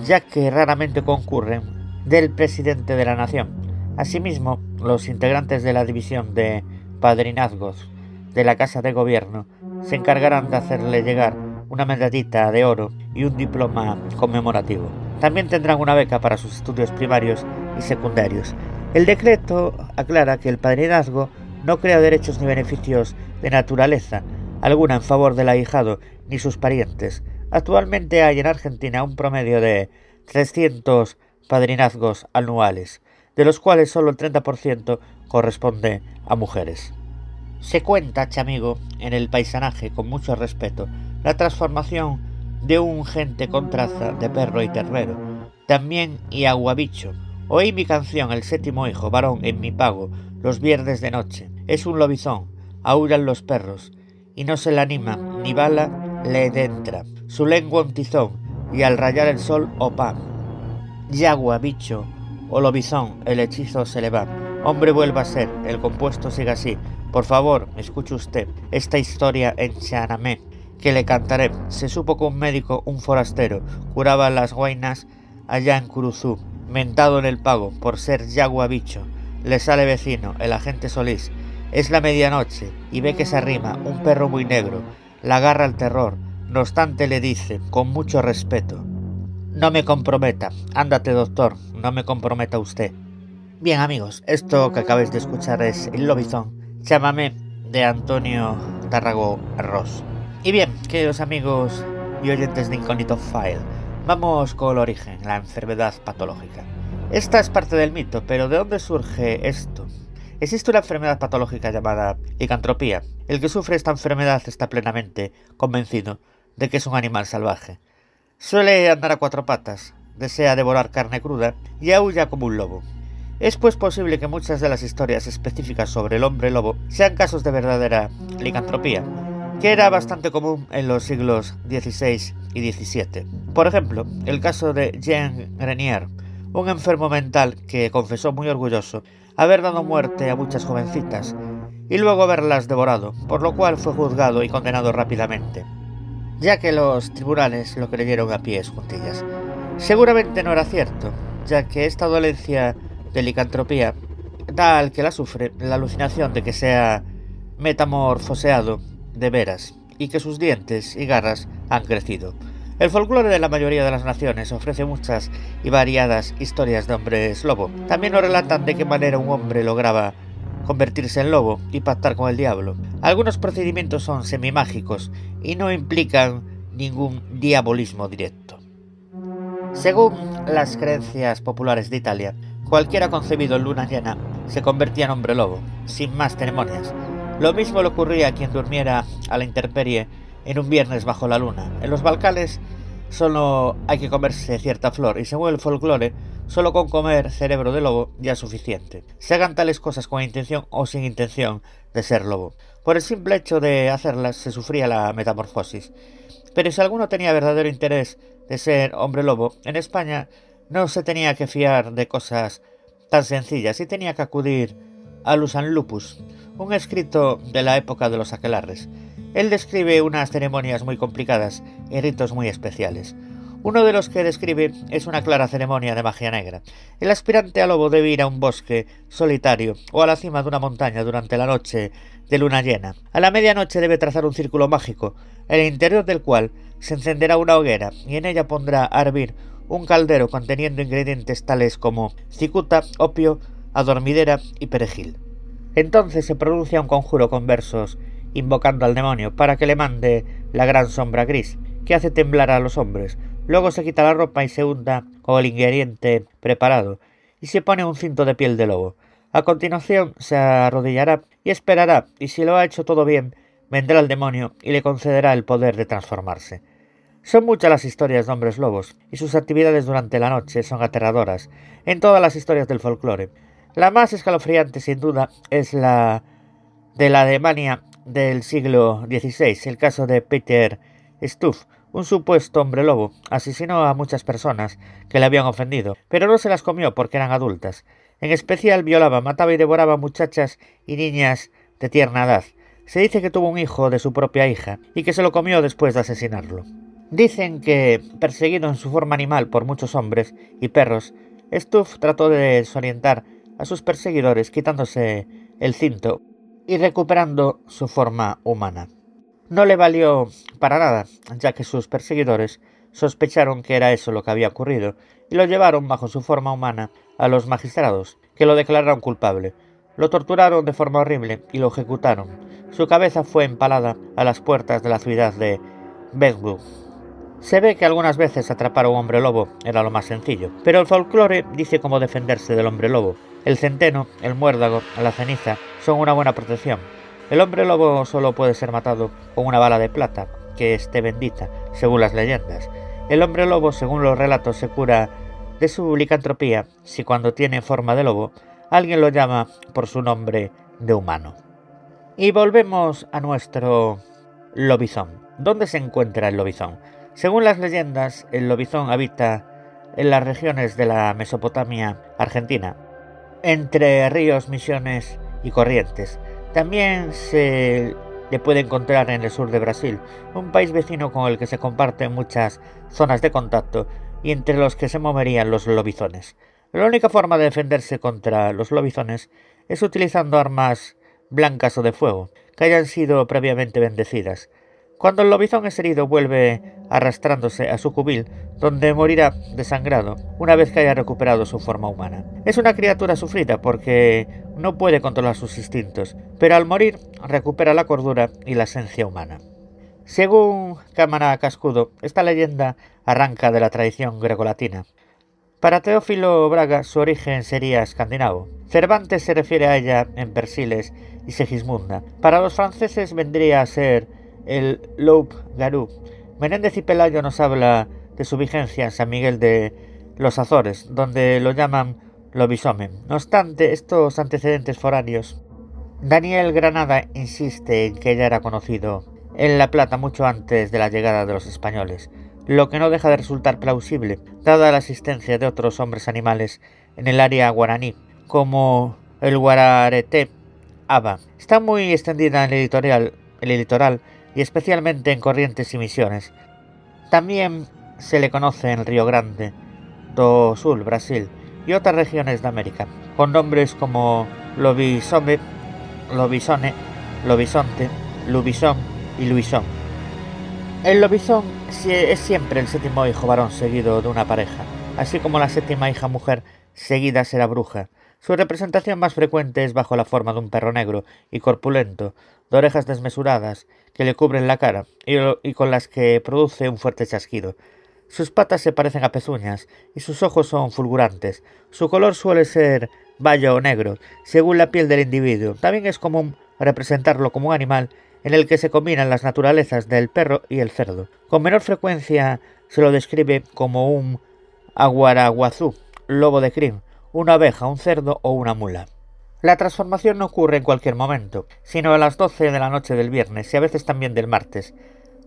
ya que raramente concurren del presidente de la nación. Asimismo, los integrantes de la división de padrinazgos de la Casa de Gobierno se encargarán de hacerle llegar una medallita de oro y un diploma conmemorativo. También tendrán una beca para sus estudios primarios y secundarios. El decreto aclara que el padrinazgo no crea derechos ni beneficios de naturaleza alguna en favor del ahijado ni sus parientes. Actualmente hay en Argentina un promedio de 300 padrinazgos anuales, de los cuales solo el 30% corresponde a mujeres. Se cuenta, chamigo, en el paisanaje con mucho respeto, la transformación de un gente con traza de perro y terrero, también y aguabicho. Oí mi canción El séptimo hijo, varón, en mi pago, los viernes de noche. Es un lobizón, aullan los perros, y no se le anima, ni bala le entra. Su lengua un tizón, y al rayar el sol opa. Yagua, bicho, o lobizón, el hechizo se le va. Hombre vuelva a ser, el compuesto siga así. Por favor, escuche usted esta historia en Chanamé, que le cantaré. Se supo que un médico, un forastero, curaba las guainas allá en Curuzú, mentado en el pago por ser yagua bicho. Le sale vecino, el agente Solís. Es la medianoche y ve que se arrima un perro muy negro. La agarra al terror. No obstante le dice, con mucho respeto, no me comprometa. Ándate, doctor, no me comprometa usted. Bien, amigos, esto que acabáis de escuchar es El Lobizón Llámame de Antonio Tarrago Arroz. Y bien, queridos amigos y oyentes de Incógnito File, vamos con el origen, la enfermedad patológica. Esta es parte del mito, pero ¿de dónde surge esto? Existe una enfermedad patológica llamada licantropía. El que sufre esta enfermedad está plenamente convencido de que es un animal salvaje. Suele andar a cuatro patas, desea devorar carne cruda y aúlla como un lobo. Es pues posible que muchas de las historias específicas sobre el hombre lobo sean casos de verdadera licantropía, que era bastante común en los siglos XVI y XVII. Por ejemplo, el caso de Jean Grenier, un enfermo mental que confesó muy orgulloso haber dado muerte a muchas jovencitas y luego haberlas devorado, por lo cual fue juzgado y condenado rápidamente, ya que los tribunales lo creyeron a pies juntillas. Seguramente no era cierto, ya que esta dolencia de licantropía da al que la sufre la alucinación de que sea metamorfoseado de veras y que sus dientes y garras han crecido. El folclore de la mayoría de las naciones ofrece muchas y variadas historias de hombres lobo. También nos relatan de qué manera un hombre lograba convertirse en lobo y pactar con el diablo. Algunos procedimientos son semimágicos y no implican ningún diabolismo directo. Según las creencias populares de Italia, cualquiera concebido en luna llena se convertía en hombre lobo, sin más ceremonias. Lo mismo le ocurría a quien durmiera a la intemperie en un viernes bajo la luna. En los Balcanes solo hay que comerse cierta flor y según el folclore, solo con comer cerebro de lobo ya es suficiente. Se hagan tales cosas con intención o sin intención de ser lobo. Por el simple hecho de hacerlas se sufría la metamorfosis. Pero si alguno tenía verdadero interés de ser hombre lobo, en España no se tenía que fiar de cosas tan sencillas y tenía que acudir a Lusan Lupus, un escrito de la época de los aquelarres. Él describe unas ceremonias muy complicadas y ritos muy especiales. Uno de los que describe es una clara ceremonia de magia negra. El aspirante a lobo debe ir a un bosque solitario o a la cima de una montaña durante la noche de luna llena. A la medianoche debe trazar un círculo mágico, el interior del cual se encenderá una hoguera y en ella pondrá a hervir un caldero conteniendo ingredientes tales como cicuta, opio, adormidera y perejil. Entonces se pronuncia un conjuro con versos invocando al demonio para que le mande la gran sombra gris, que hace temblar a los hombres. Luego se quita la ropa y se hunda con el ingrediente preparado, y se pone un cinto de piel de lobo. A continuación se arrodillará y esperará, y si lo ha hecho todo bien, vendrá el demonio y le concederá el poder de transformarse. Son muchas las historias de hombres lobos, y sus actividades durante la noche son aterradoras en todas las historias del folclore. La más escalofriante, sin duda, es la de la Alemania del siglo XVI, el caso de Peter Stuff, un supuesto hombre lobo, asesinó a muchas personas que le habían ofendido, pero no se las comió porque eran adultas. En especial violaba, mataba y devoraba muchachas y niñas de tierna edad. Se dice que tuvo un hijo de su propia hija y que se lo comió después de asesinarlo. Dicen que, perseguido en su forma animal por muchos hombres y perros, Stuff trató de desorientar a sus perseguidores quitándose el cinto y recuperando su forma humana. No le valió para nada, ya que sus perseguidores sospecharon que era eso lo que había ocurrido y lo llevaron bajo su forma humana a los magistrados, que lo declararon culpable. Lo torturaron de forma horrible y lo ejecutaron. Su cabeza fue empalada a las puertas de la ciudad de Bedburg. Se ve que algunas veces atrapar a un hombre lobo era lo más sencillo, pero el folclore dice cómo defenderse del hombre lobo, el centeno, el muérdago, la ceniza son una buena protección. El hombre lobo solo puede ser matado con una bala de plata, que esté bendita, según las leyendas. El hombre lobo, según los relatos, se cura de su licantropía si cuando tiene forma de lobo alguien lo llama por su nombre de humano. Y volvemos a nuestro lobizón. ¿Dónde se encuentra el lobizón? Según las leyendas, el lobizón habita en las regiones de la Mesopotamia argentina, entre ríos, misiones y corrientes. También se le puede encontrar en el sur de Brasil, un país vecino con el que se comparten muchas zonas de contacto y entre los que se moverían los lobizones. La única forma de defenderse contra los lobizones es utilizando armas blancas o de fuego, que hayan sido previamente bendecidas. Cuando el lobizón es herido vuelve arrastrándose a su cubil, donde morirá desangrado una vez que haya recuperado su forma humana. Es una criatura sufrida porque no puede controlar sus instintos, pero al morir recupera la cordura y la esencia humana. Según Cámara Cascudo, esta leyenda arranca de la tradición grecolatina. Para Teófilo Braga su origen sería escandinavo. Cervantes se refiere a ella en Persiles y Segismunda. Para los franceses vendría a ser el Loup Garou. Menéndez y Pelayo nos habla de su vigencia en San Miguel de los Azores, donde lo llaman lobisome. No obstante estos antecedentes foráneos, Daniel Granada insiste en que ya era conocido en La Plata mucho antes de la llegada de los españoles, lo que no deja de resultar plausible, dada la existencia de otros hombres animales en el área guaraní, como el guararete aba. Está muy extendida en el en el litoral y especialmente en corrientes y misiones. También se le conoce en Río Grande, do Sul, Brasil, y otras regiones de América, con nombres como lobisome, lobisone, lobisonte, lubisón y luisón. El lobizón es siempre el séptimo hijo varón seguido de una pareja, así como la séptima hija mujer seguida será bruja. Su representación más frecuente es bajo la forma de un perro negro y corpulento, de orejas desmesuradas que le cubren la cara y, con las que produce un fuerte chasquido. Sus patas se parecen a pezuñas y sus ojos son fulgurantes. Su color suele ser bayo o negro, según la piel del individuo. También es común representarlo como un animal en el que se combinan las naturalezas del perro y el cerdo. Con menor frecuencia se lo describe como un aguaraguazú, lobo de crin, una abeja, un cerdo o una mula. La transformación no ocurre en cualquier momento, sino a las 12 de la noche del viernes y a veces también del martes.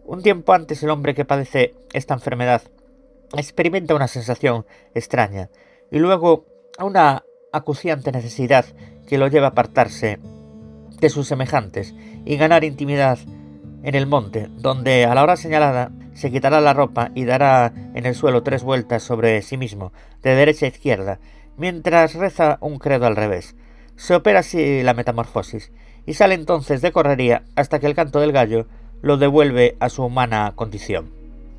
Un tiempo antes el hombre que padece esta enfermedad experimenta una sensación extraña y luego una acuciante necesidad que lo lleva a apartarse de sus semejantes y ganar intimidad en el monte, donde a la hora señalada se quitará la ropa y dará en el suelo tres vueltas sobre sí mismo, de derecha a izquierda, mientras reza un credo al revés. Se opera así la metamorfosis, y sale entonces de correría hasta que el canto del gallo lo devuelve a su humana condición.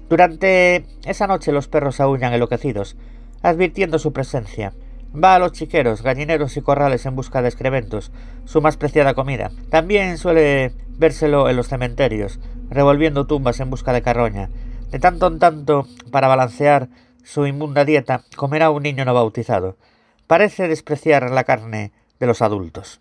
Durante esa noche los perros aullan enloquecidos, advirtiendo su presencia. Va a los chiqueros, gallineros y corrales en busca de excrementos, su más preciada comida. También suele vérselo en los cementerios, revolviendo tumbas en busca de carroña. De tanto en tanto, para balancear su inmunda dieta, comerá un niño no bautizado. Parece despreciar la carne de los adultos.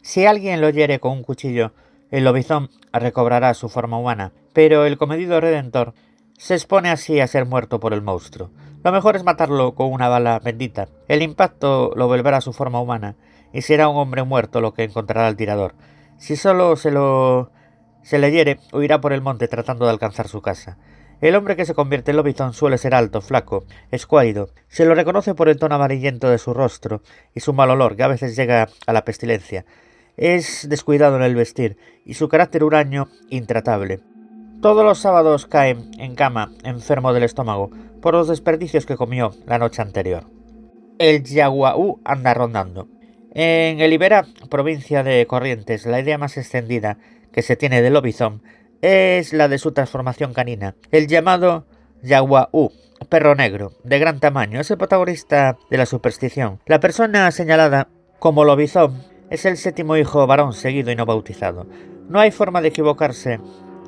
Si alguien lo hiere con un cuchillo, el lobizón recobrará su forma humana, pero el comedido redentor se expone así a ser muerto por el monstruo. Lo mejor es matarlo con una bala bendita. El impacto lo volverá a su forma humana, y será un hombre muerto lo que encontrará el tirador. Si solo se lo se le hiere, huirá por el monte tratando de alcanzar su casa. El hombre que se convierte en lobizón suele ser alto, flaco, escuálido. Se lo reconoce por el tono amarillento de su rostro y su mal olor, que a veces llega a la pestilencia. Es descuidado en el vestir y su carácter huraño intratable. Todos los sábados cae en cama, enfermo del estómago, por los desperdicios que comió la noche anterior. El Yaguaú anda rondando. En el Ibera, provincia de Corrientes, la idea más extendida que se tiene del lobizón es la de su transformación canina, el llamado Yaguaú, perro negro, de gran tamaño, es el protagonista de la superstición. La persona señalada como lobizón es el séptimo hijo varón seguido y no bautizado. No hay forma de equivocarse.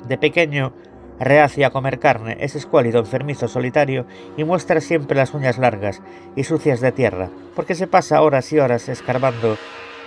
De pequeño, reacio a comer carne, es escuálido, enfermizo, solitario y muestra siempre las uñas largas y sucias de tierra, porque se pasa horas y horas escarbando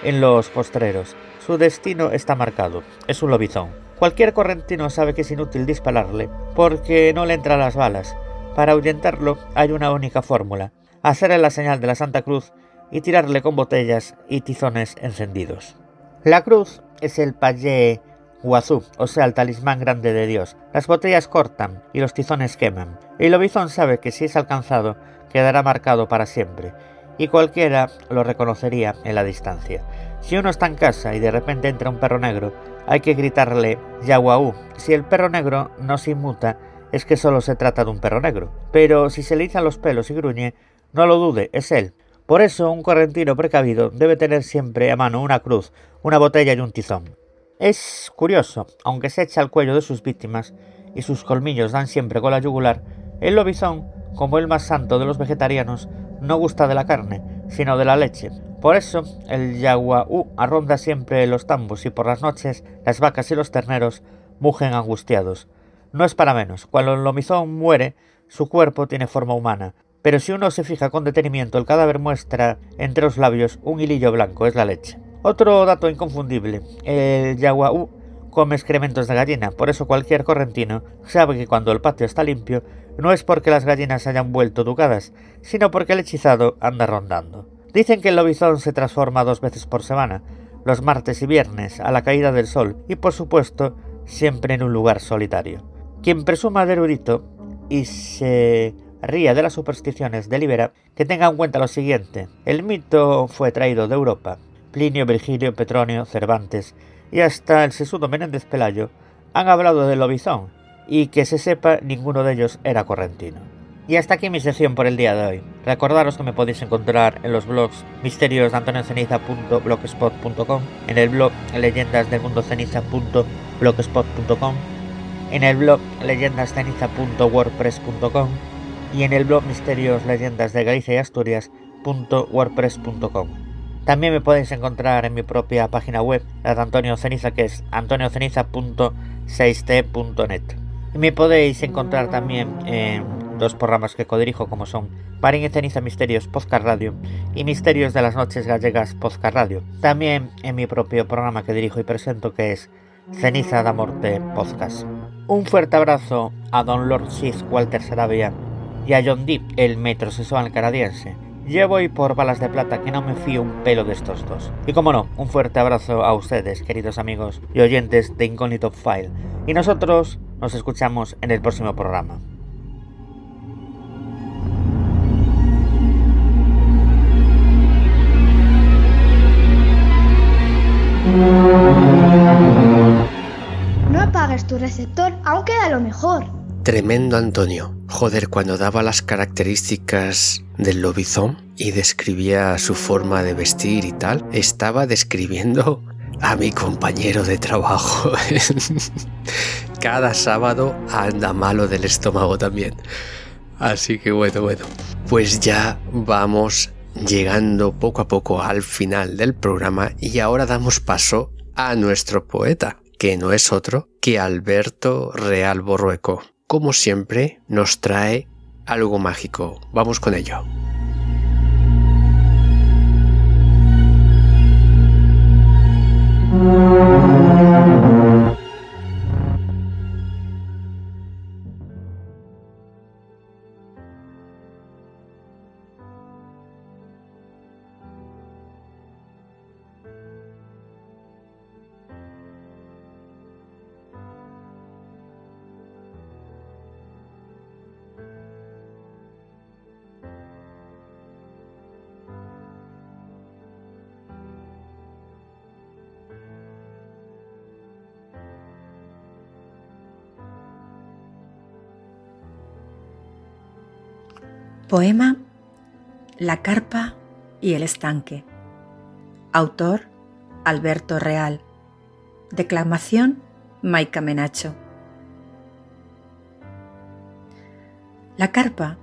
en los postreros. Su destino está marcado, es un lobizón. Cualquier correntino sabe que es inútil dispararle, porque no le entran las balas. Para ahuyentarlo hay una única fórmula, hacerle la señal de la Santa Cruz y tirarle con botellas y tizones encendidos. La cruz es el payé guazú, o sea, el talismán grande de Dios. Las botellas cortan y los tizones queman. El lobizón sabe que si es alcanzado, quedará marcado para siempre, y cualquiera lo reconocería en la distancia. Si uno está en casa y de repente entra un perro negro, hay que gritarle Yaguaú. Si el perro negro no se inmuta, es que solo se trata de un perro negro. Pero si se le izan los pelos y gruñe, no lo dude, es él. Por eso un correntino precavido debe tener siempre a mano una cruz, una botella y un tizón. Es curioso, aunque se echa al cuello de sus víctimas y sus colmillos dan siempre con la yugular, el lobizón, como el más santo de los vegetarianos, no gusta de la carne, sino de la leche. Por eso, el yaguaú arronda siempre los tambos y por las noches las vacas y los terneros mugen angustiados. No es para menos, cuando el lomizón muere, su cuerpo tiene forma humana, pero si uno se fija con detenimiento, el cadáver muestra entre los labios un hilillo blanco, es la leche. Otro dato inconfundible, el yaguaú come excrementos de gallina, por eso cualquier correntino sabe que cuando el patio está limpio, no es porque las gallinas hayan vuelto ducadas, sino porque el hechizado anda rondando. Dicen que el lobizón se transforma dos veces por semana, los martes y viernes, a la caída del sol, y por supuesto, siempre en un lugar solitario. Quien presuma de erudito y se ría de las supersticiones delibera que tenga en cuenta lo siguiente. El mito fue traído de Europa. Plinio, Virgilio, Petronio, Cervantes y hasta el sesudo Menéndez Pelayo han hablado del lobizón, y que se sepa ninguno de ellos era correntino. Y hasta aquí mi sección por el día de hoy. Recordaros que me podéis encontrar en los blogs misterios en el blog leyendasdelmundoceniza.blogspot.com, en el blog leyendasceniza.wordpress.com y en el blog misterios leyendas de Galicia y Asturias.wordpress.com. También me podéis encontrar en mi propia página web, la de Antonio Ceniza, que es antonioceniza.6t.net. Y me podéis encontrar también en dos programas que codirijo como son Parín y Ceniza Misterios Podcast Radio y Misterios de las Noches Gallegas Podcast Radio. También en mi propio programa que dirijo y presento que es Ceniza da Morte Podcast. Un fuerte abrazo a Don Lord Sith Walter Sarabia y a John Deep, el metrosexual canadiense. Llevo y por balas de plata que no me fío un pelo de estos dos. Y como no, un fuerte abrazo a ustedes, queridos amigos y oyentes de Incognito File. Y nosotros nos escuchamos en el próximo programa. No apagues tu receptor, aún queda lo mejor. Tremendo Antonio. Joder, cuando daba las características del lobizón y describía su forma de vestir y tal, estaba describiendo a mi compañero de trabajo. (laughs) Cada sábado anda malo del estómago también. Así que bueno, bueno. Pues ya vamos llegando poco a poco al final del programa y ahora damos paso a nuestro poeta, que no es otro que Alberto Real Borrueco. Como siempre, nos trae algo mágico. Vamos con ello. (laughs) Poema La carpa y el estanque. Autor Alberto Real. Declamación Maica Menacho. La carpa,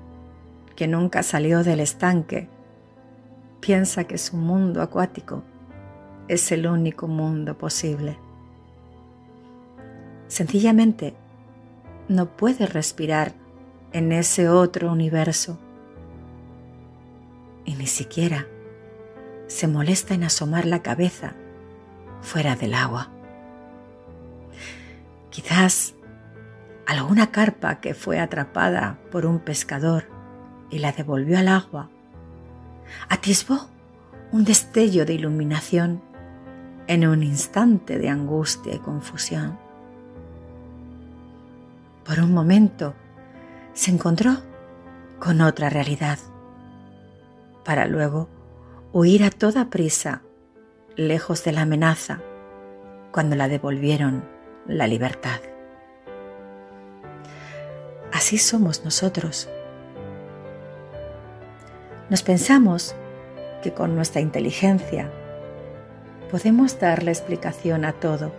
que nunca salió del estanque, piensa que su mundo acuático es el único mundo posible. Sencillamente, no puede respirar en ese otro universo y ni siquiera se molesta en asomar la cabeza fuera del agua. Quizás alguna carpa que fue atrapada por un pescador y la devolvió al agua, atisbó un destello de iluminación en un instante de angustia y confusión. Por un momento se encontró con otra realidad para luego huir a toda prisa, lejos de la amenaza, cuando la devolvieron la libertad. Así somos nosotros. Nos pensamos que con nuestra inteligencia podemos darle explicación a todo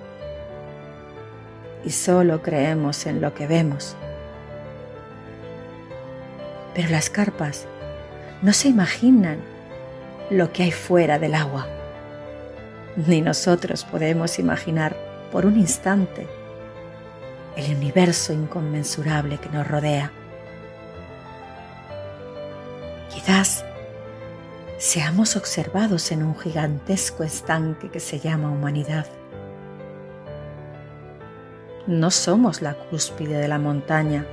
y solo creemos en lo que vemos. Pero las carpas no se imaginan lo que hay fuera del agua. Ni nosotros podemos imaginar por un instante el universo inconmensurable que nos rodea. Quizás seamos observados en un gigantesco estanque que se llama humanidad. No somos la cúspide de la montaña,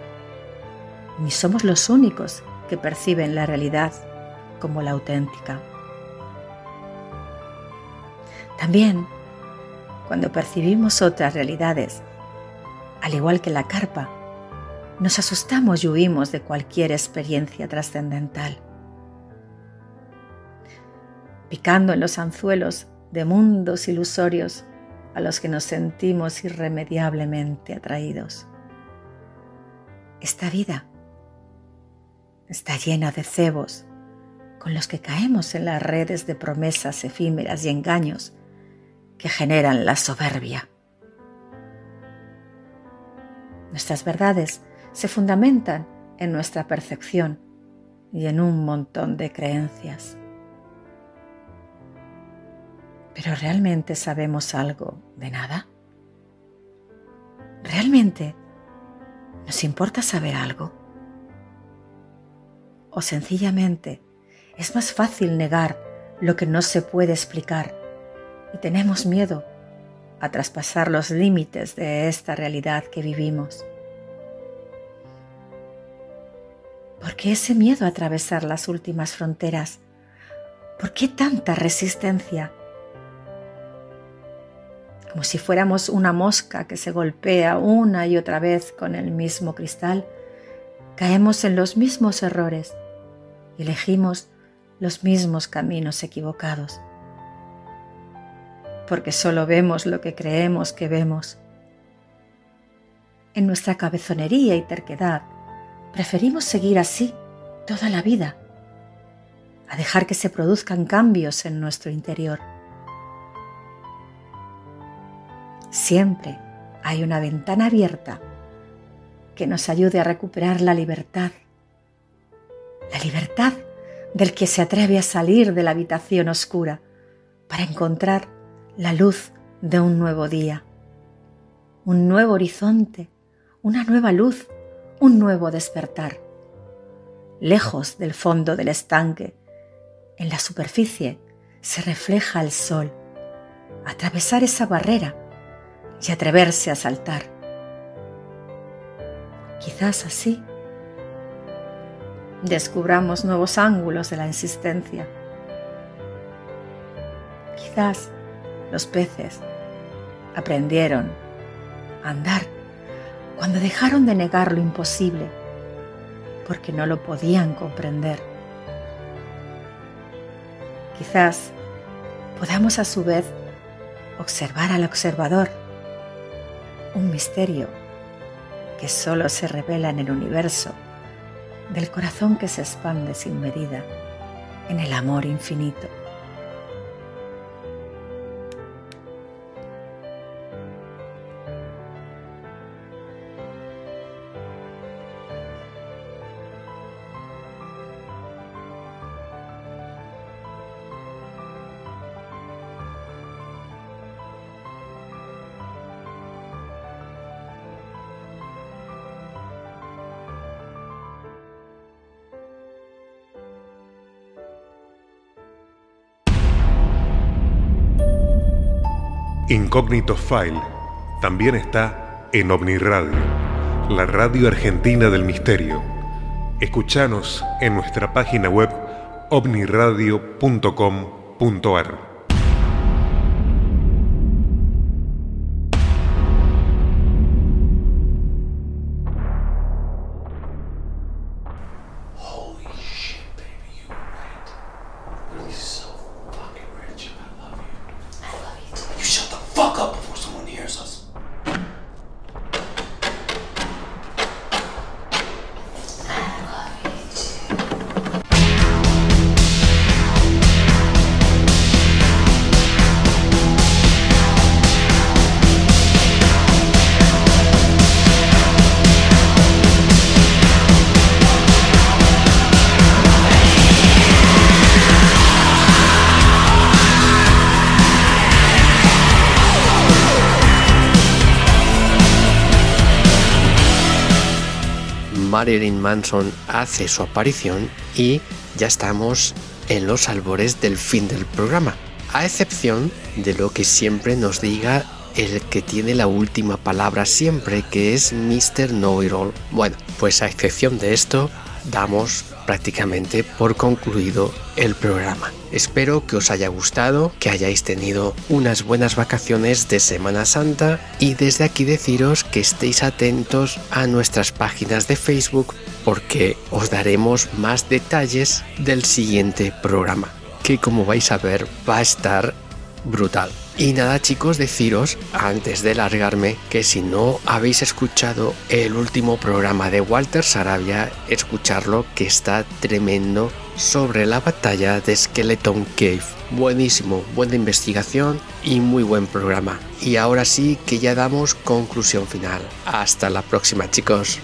ni somos los únicos que perciben la realidad como la auténtica. También, cuando percibimos otras realidades, al igual que la carpa, nos asustamos y huimos de cualquier experiencia trascendental. Picando en los anzuelos de mundos ilusorios a los que nos sentimos irremediablemente atraídos. Esta vida está llena de cebos con los que caemos en las redes de promesas efímeras y engaños que generan la soberbia. Nuestras verdades se fundamentan en nuestra percepción y en un montón de creencias. Pero ¿realmente sabemos algo de nada? ¿Realmente nos importa saber algo? ¿O sencillamente es más fácil negar lo que no se puede explicar y tenemos miedo a traspasar los límites de esta realidad que vivimos? ¿Por qué ese miedo a atravesar las últimas fronteras? ¿Por qué tanta resistencia? Como si fuéramos una mosca que se golpea una y otra vez con el mismo cristal, caemos en los mismos errores elegimos los mismos caminos equivocados. Porque solo vemos lo que creemos que vemos. En nuestra cabezonería y terquedad, preferimos seguir así toda la vida, a dejar que se produzcan cambios en nuestro interior. Siempre hay una ventana abierta que nos ayude a recuperar la libertad. La libertad del que se atreve a salir de la habitación oscura para encontrar la luz de un nuevo día, un nuevo horizonte, una nueva luz un nuevo despertar. Lejos del fondo del estanque, en la superficie, se refleja el sol. Atravesar esa barrera y atreverse a saltar. Quizás así descubramos nuevos ángulos de la existencia. Quizás los peces aprendieron a andar cuando dejaron de negar lo imposible, porque no lo podían comprender. Quizás podamos a su vez observar al observador, un misterio que solo se revela en el universo, del corazón que se expande sin medida, en el amor infinito. Incógnito File también está en OmniRadio, la radio argentina del misterio. Escuchanos en nuestra página web omniradio.com.ar. Marilyn Manson hace su aparición y ya estamos en los albores del fin del programa, a excepción de lo que siempre nos diga el que tiene la última palabra siempre, que es Mr. Know It All. Bueno, pues a excepción de esto, damos prácticamente por concluido el programa. Espero que os haya gustado, que hayáis tenido unas buenas vacaciones de Semana Santa y desde aquí deciros que estéis atentos a nuestras páginas de Facebook porque os daremos más detalles del siguiente programa, que como vais a ver va a estar brutal. Y nada chicos, deciros antes de largarme que si no habéis escuchado el último programa de Walter Sarabia, escucharlo que está tremendo sobre la batalla de Skeleton Cave. Buenísimo, buena investigación y muy buen programa. Y ahora sí que ya damos conclusión final. Hasta la próxima chicos.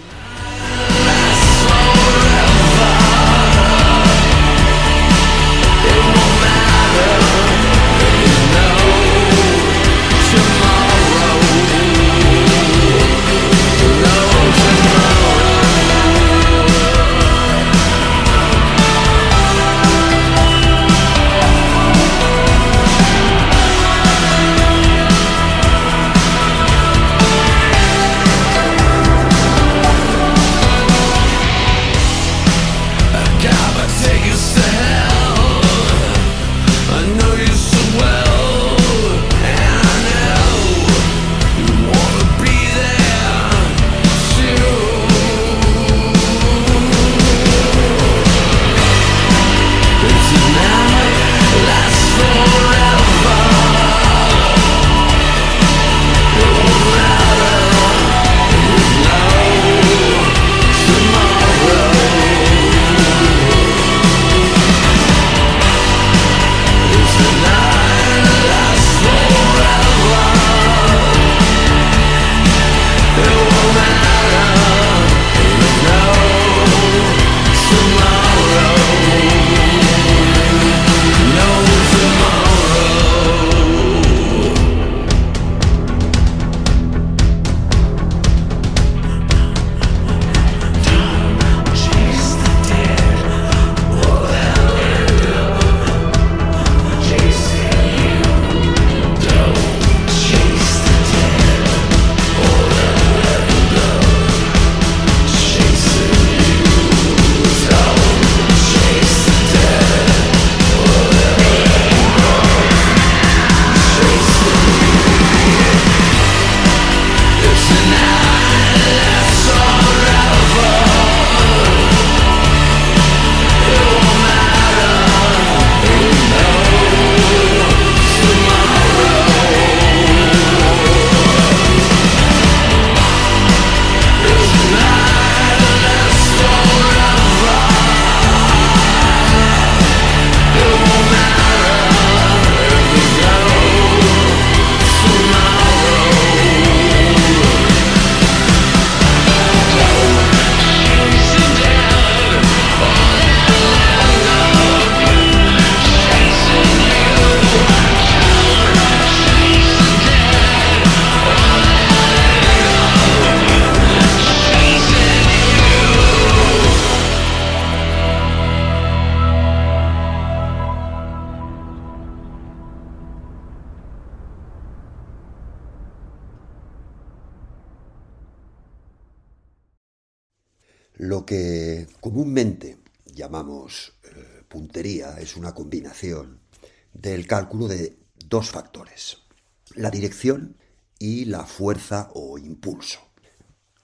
Y la fuerza o impulso.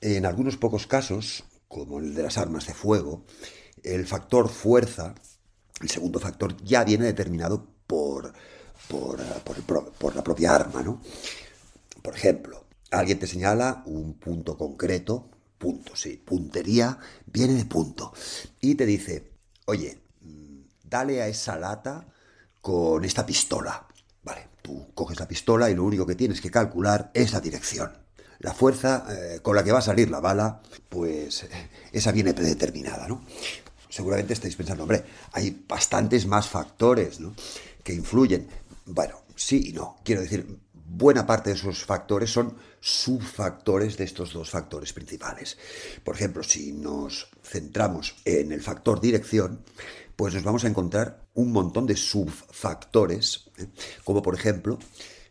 En algunos pocos casos, como el de las armas de fuego, el factor fuerza, el segundo factor, ya viene determinado por, por, por la propia arma. ¿no? Por ejemplo, alguien te señala un punto concreto, punto, sí, puntería viene de punto, y te dice, oye, mm, dale a esa lata con esta pistola. Vale, tú coges la pistola y lo único que tienes que calcular es la dirección. La fuerza eh, con la que va a salir la bala, pues eh, esa viene predeterminada, ¿no? Seguramente estáis pensando, hombre, hay bastantes más factores ¿no? que influyen. Bueno, sí y no. Quiero decir, buena parte de esos factores son subfactores de estos dos factores principales. Por ejemplo, si nos centramos en el factor dirección, pues nos vamos a encontrar un montón de subfactores, como por ejemplo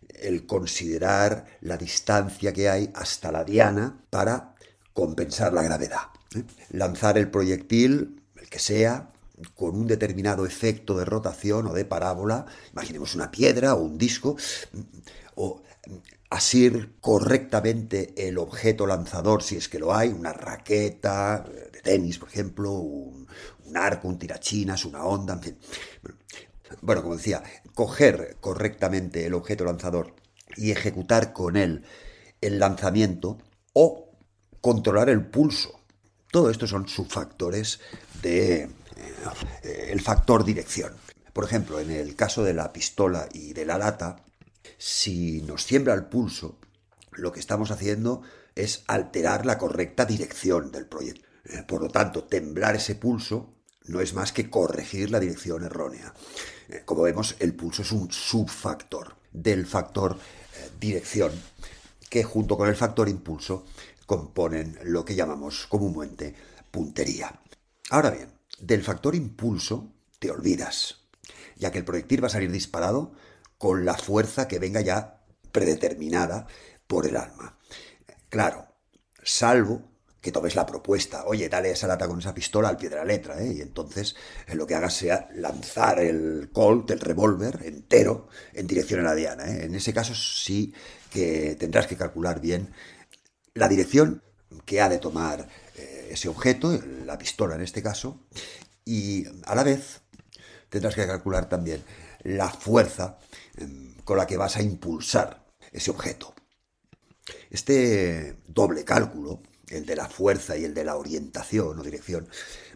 el considerar la distancia que hay hasta la diana para compensar la gravedad. ¿eh? Lanzar el proyectil, el que sea, con un determinado efecto de rotación o de parábola, imaginemos una piedra o un disco, o asir correctamente el objeto lanzador, si es que lo hay, una raqueta de tenis, por ejemplo, un, arco, un tirachinas, una onda, en fin. Bueno, como decía, coger correctamente el objeto lanzador y ejecutar con él el lanzamiento o controlar el pulso. Todo esto son subfactores de eh, el factor dirección. Por ejemplo, en el caso de la pistola y de la lata, si nos siembra el pulso, lo que estamos haciendo es alterar la correcta dirección del proyecto. Eh, por lo tanto, temblar ese pulso no es más que corregir la dirección errónea. Eh, como vemos, el pulso es un subfactor del factor eh, dirección, que junto con el factor impulso componen lo que llamamos comúnmente puntería. Ahora bien, del factor impulso te olvidas, ya que el proyectil va a salir disparado con la fuerza que venga ya predeterminada por el alma. Claro, salvo que tomes la propuesta, oye, dale esa lata con esa pistola al pie de la letra, ¿eh? y entonces eh, lo que hagas sea lanzar el Colt, el revólver entero en dirección a la diana. ¿eh? En ese caso sí que tendrás que calcular bien la dirección que ha de tomar eh, ese objeto, la pistola en este caso, y a la vez tendrás que calcular también la fuerza em, con la que vas a impulsar ese objeto. Este doble cálculo, el de la fuerza y el de la orientación o dirección,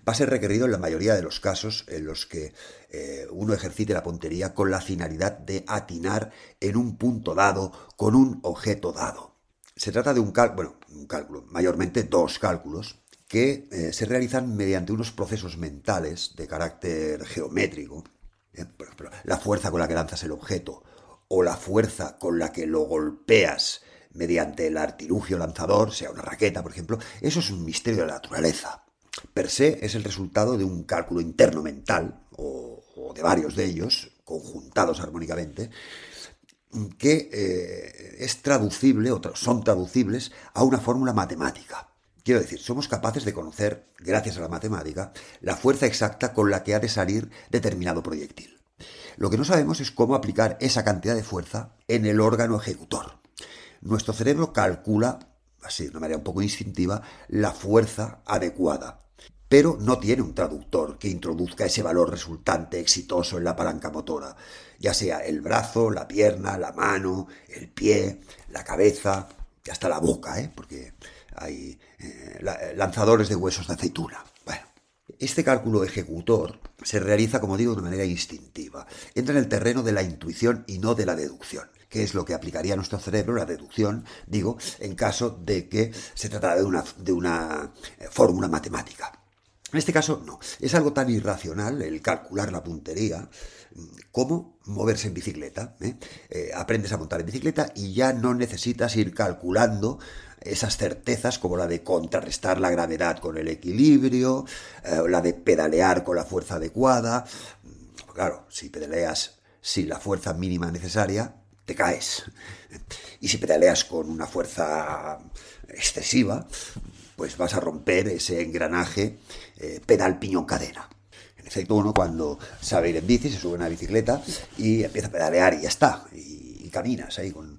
va a ser requerido en la mayoría de los casos en los que eh, uno ejercite la puntería con la finalidad de atinar en un punto dado con un objeto dado. Se trata de un, cálculo, un cálculo, mayormente dos cálculos, que eh, se realizan mediante unos procesos mentales de carácter geométrico eh, por ejemplo, la fuerza con la que lanzas el objeto o la fuerza con la que lo golpeas mediante el artilugio lanzador, sea una raqueta, por ejemplo, eso es un misterio de la naturaleza. Per se es el resultado de un cálculo interno mental, o, de varios de ellos, conjuntados armónicamente, que eh, es traducible, o son traducibles a una fórmula matemática. Quiero decir, somos capaces de conocer, gracias a la matemática, la fuerza exacta con la que ha de salir determinado proyectil. Lo que no sabemos es cómo aplicar esa cantidad de fuerza en el órgano ejecutor. Nuestro cerebro calcula, así de una manera un poco instintiva, la fuerza adecuada, pero no tiene un traductor que introduzca ese valor resultante exitoso en la palanca motora, ya sea el brazo, la pierna, la mano, el pie, la cabeza y hasta la boca, ¿eh? porque hay eh, lanzadores de huesos de aceituna. Bueno, este cálculo ejecutor se realiza, como digo, de manera instintiva. Entra en el terreno de la intuición y no de la deducción que es lo que aplicaría a nuestro cerebro, la deducción, digo, en caso de que se tratara de una, de una eh, fórmula matemática. En este caso, no. Es algo tan irracional el calcular la puntería mm, como moverse en bicicleta. ¿eh? aprendes a montar en bicicleta y ya no necesitas ir calculando esas certezas como la de contrarrestar la gravedad con el equilibrio, eh, la de pedalear con la fuerza adecuada. Claro, si pedaleas sin la fuerza mínima necesaria, te caes. Y si pedaleas con una fuerza excesiva, pues vas a romper ese engranaje eh, pedal piñón cadena. En efecto, uno cuando sabe ir en bici se sube a una bicicleta y empieza a pedalear y ya está. Y, y caminas ahí con,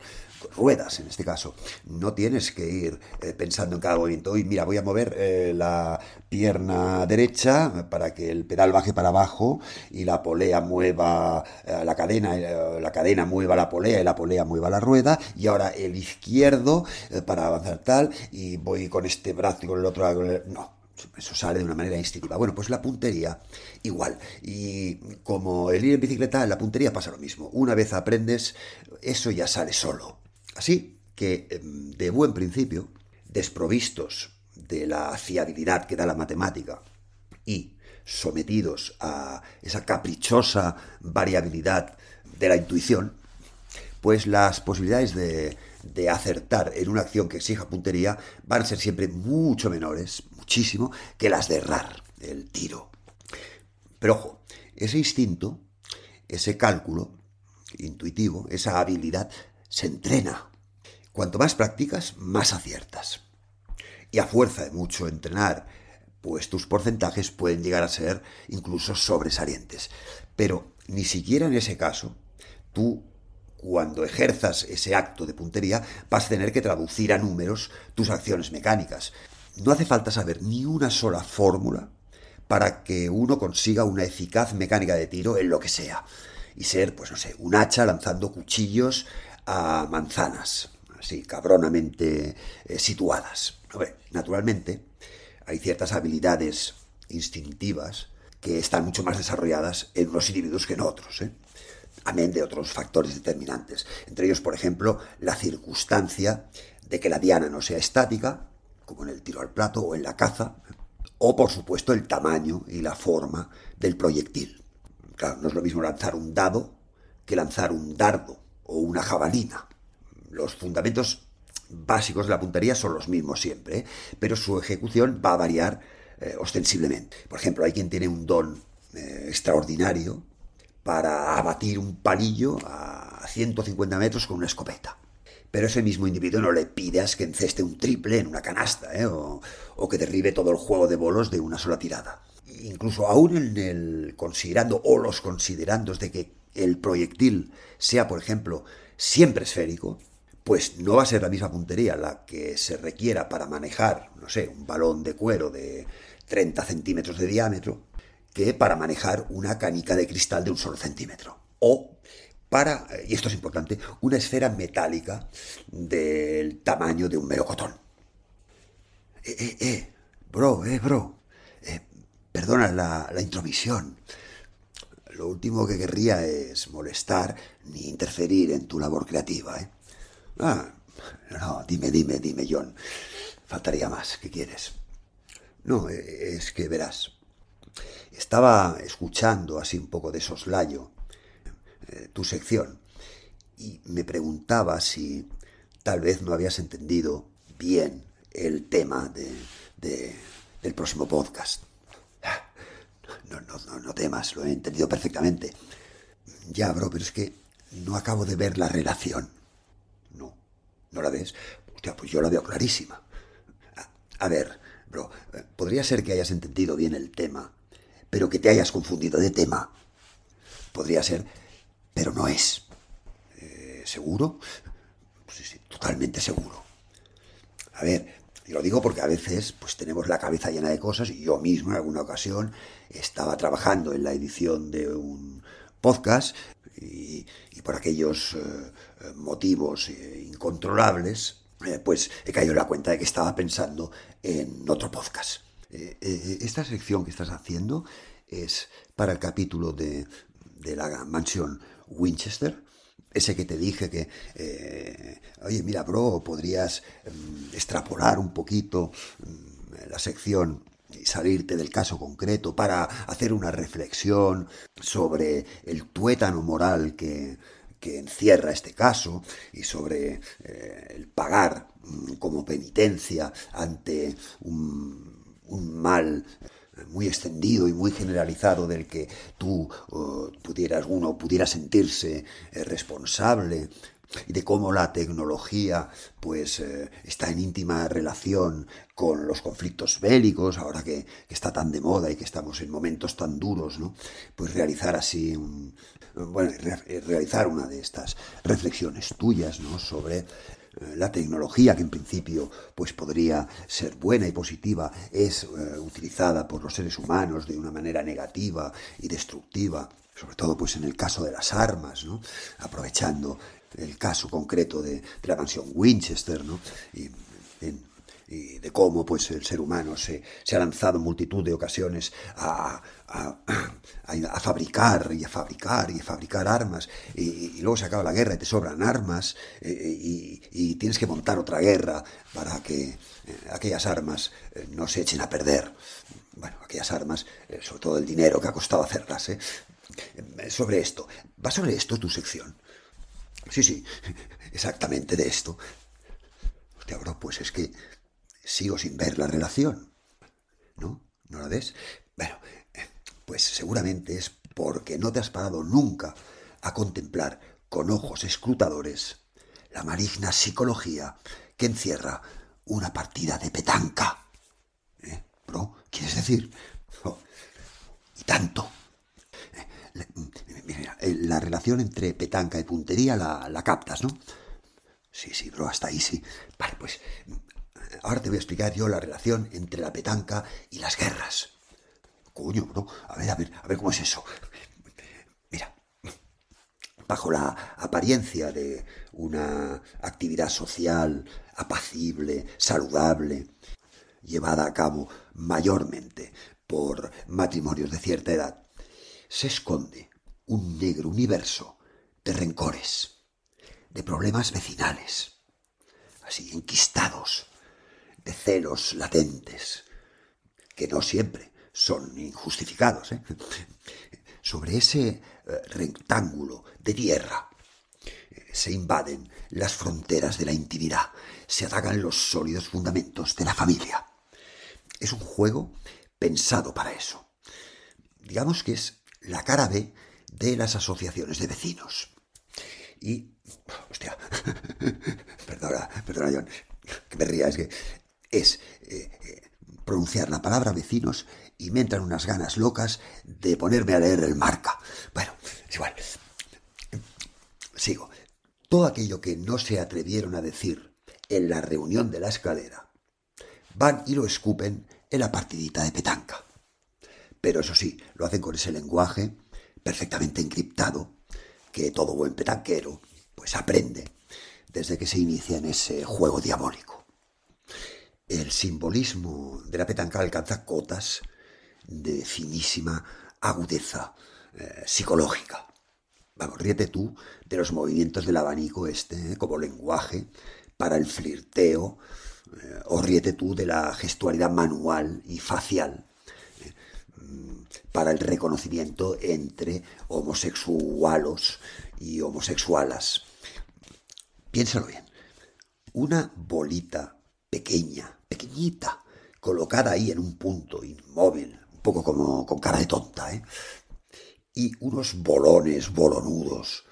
ruedas en este caso. No tienes que ir eh, pensando en cada movimiento. Y mira, voy a mover eh, la pierna derecha para que el pedal baje para abajo y la polea mueva eh, la cadena, la cadena mueva la polea y la polea mueva la rueda. Y ahora el izquierdo para avanzar tal y voy con este brazo y con el otro. No, eso sale de una manera instintiva. Bueno, pues la puntería igual. Y como el ir en bicicleta, en la puntería pasa lo mismo. Una vez aprendes, eso ya sale solo. Así que, em, de buen principio, desprovistos de la fiabilidad que da la matemática y sometidos a esa caprichosa variabilidad de la intuición, pues las posibilidades de, de, acertar en una acción que exija puntería van a ser siempre mucho menores, muchísimo, que las de errar, el tiro. Pero ojo, ese instinto, ese cálculo intuitivo, esa habilidad, se entrena. Cuanto más practicas, más aciertas. Y a fuerza de mucho entrenar, pues tus porcentajes pueden llegar a ser incluso sobresalientes. Pero ni siquiera en ese caso, tú cuando ejerzas ese acto de puntería vas a tener que traducir a números tus acciones mecánicas. No hace falta saber ni una sola fórmula para que uno consiga una eficaz mecánica de tiro en lo que sea. Y ser, pues no sé, un hacha lanzando cuchillos a manzanas, así cabronamente eh, situadas. naturalmente, hay ciertas habilidades instintivas que están mucho más desarrolladas en unos individuos que en otros, ¿eh? amén de otros factores determinantes. Entre ellos, por ejemplo, la circunstancia de que la diana no sea estática, como en el tiro al plato o en la caza, o por supuesto el tamaño y la forma del proyectil. Claro, no es lo mismo lanzar un dado que lanzar un dardo una jabalina. Los fundamentos básicos de la puntería son los mismos siempre, ¿eh? pero su ejecución va a variar eh, ostensiblemente. Por ejemplo, hay quien tiene un don eh, extraordinario para abatir un palillo a 150 metros con una escopeta. Pero ese mismo individuo no le pidas que enceste un triple en una canasta o, o, que derribe todo el juego de bolos de una sola tirada. Incluso aún en el considerando o los considerandos de que el proyectil sea, por ejemplo, siempre esférico, pues no va a ser la misma puntería la que se requiera para manejar, no sé, un balón de cuero de 30 centímetros de diámetro, que para manejar una canica de cristal de un solo centímetro. O para, y esto es importante, una esfera metálica del tamaño de un melocotón. Eh, eh, eh, bro, eh, bro, eh, perdona la, la intromisión. Lo último que querría es molestar ni interferir en tu labor creativa, ¿eh? Ah, no, dime, dime, dime, John. Faltaría más, ¿qué quieres? No, e, es que verás. Estaba escuchando así un poco de soslayo eh, tu sección y me preguntaba si tal vez no habías entendido bien el tema de, de, del próximo podcast. No, no, no, no temas, lo he entendido perfectamente. Ya, bro, pero es que no acabo de ver la relación. No, ¿no la ves? Hostia, pues yo la veo clarísima. A, ver, bro, eh, podría ser que hayas entendido bien el tema, pero que te hayas confundido de tema. Podría ser, pero no es. Eh, ¿Seguro? Sí, sí, totalmente seguro. A ver, y lo digo porque a veces pues tenemos la cabeza llena de cosas y yo mismo en alguna ocasión estaba trabajando en la edición de un podcast y, por aquellos eh, motivos eh, incontrolables eh, pues he caído en la cuenta de que estaba pensando en otro podcast. Esta sección que estás haciendo es para el capítulo de, de la mansión Winchester ese que te dije que, oye, mira, bro, podrías eh, extrapolar un poquito eh, la sección salirte del caso concreto para hacer una reflexión sobre el tuétano moral que, que encierra este caso y sobre eh, el pagar mm, como penitencia ante un, un mal muy extendido y muy generalizado del que tú uh, pudieras uno pudiera sentirse eh, responsable y de cómo la tecnología pues eh, está en íntima relación con los conflictos bélicos, ahora que, está tan de moda y que estamos en momentos tan duros, ¿no? Pues realizar así un, bueno, realizar una de estas reflexiones tuyas, ¿no? Sobre la tecnología que en principio pues podría ser buena y positiva es eh, utilizada por los seres humanos de una manera negativa y destructiva sobre todo pues en el caso de las armas, ¿no? aprovechando el caso concreto de, la mansión Winchester, ¿no? De cómo pues, el ser humano se, ha lanzado en multitud de ocasiones a, fabricar y a fabricar y a fabricar armas, y, luego se acaba la guerra y te sobran armas, eh, y, tienes que montar otra guerra para que eh, aquellas armas eh, no se echen a perder. Bueno, aquellas armas, sobre todo el dinero que ha costado hacerlas, sobre esto. ¿Va sobre esto tu sección? Sí, sí, (laughs) exactamente de esto. Hostia, bro, pues es que sigo sin ver la relación. ¿No? ¿No la ves? Bueno, pues seguramente es porque no te has parado nunca a contemplar con ojos escrutadores la maligna psicología que encierra una partida de petanca. ¿Eh? ¿Bro? ¿Quieres decir? Y tanto. Mira, eh, la relación entre petanca y puntería la, captas, ¿no? Sí, sí, bro, hasta ahí sí. Vale, pues ahora te voy a explicar yo la relación entre la petanca y las guerras. Coño, bro, a ver, a ver, a ver cómo es eso. Mira, bajo la apariencia de una actividad social apacible, saludable, llevada a cabo mayormente por matrimonios de cierta edad, se esconde un negro universo de rencores, de problemas vecinales, así enquistados, de celos latentes, que no siempre son injustificados. ¿eh? (laughs) Sobre ese eh, rectángulo de tierra eh, se invaden las fronteras de la intimidad, se atacan los sólidos fundamentos de la familia. Es un juego pensado para eso. Digamos que es la cara B de las asociaciones de vecinos. Y, hostia, (laughs) perdona, perdona John, que me ría, es que es eh, eh, pronunciar la palabra vecinos y me entran unas ganas locas de ponerme a leer el marca. Bueno, es igual. Sigo. Todo aquello que no se atrevieron a decir en la reunión de la escalera, van y lo escupen en la partidita de petanca. Pero eso sí, lo hacen con ese lenguaje perfectamente encriptado que todo buen petanquero pues aprende desde que se inicia en ese juego diabólico. El simbolismo de la petanca alcanza cotas de finísima agudeza eh, psicológica. Vamos, ríete tú de los movimientos del abanico este, eh, como lenguaje para el flirteo, eh, o ríete tú de la gestualidad manual y facial para el reconocimiento entre homosexualos y homosexualas. Piénsalo bien. Una bolita pequeña, pequeñita, colocada ahí en un punto inmóvil, un poco como con cara de tonta, ¿eh? Y unos bolones bolonudos,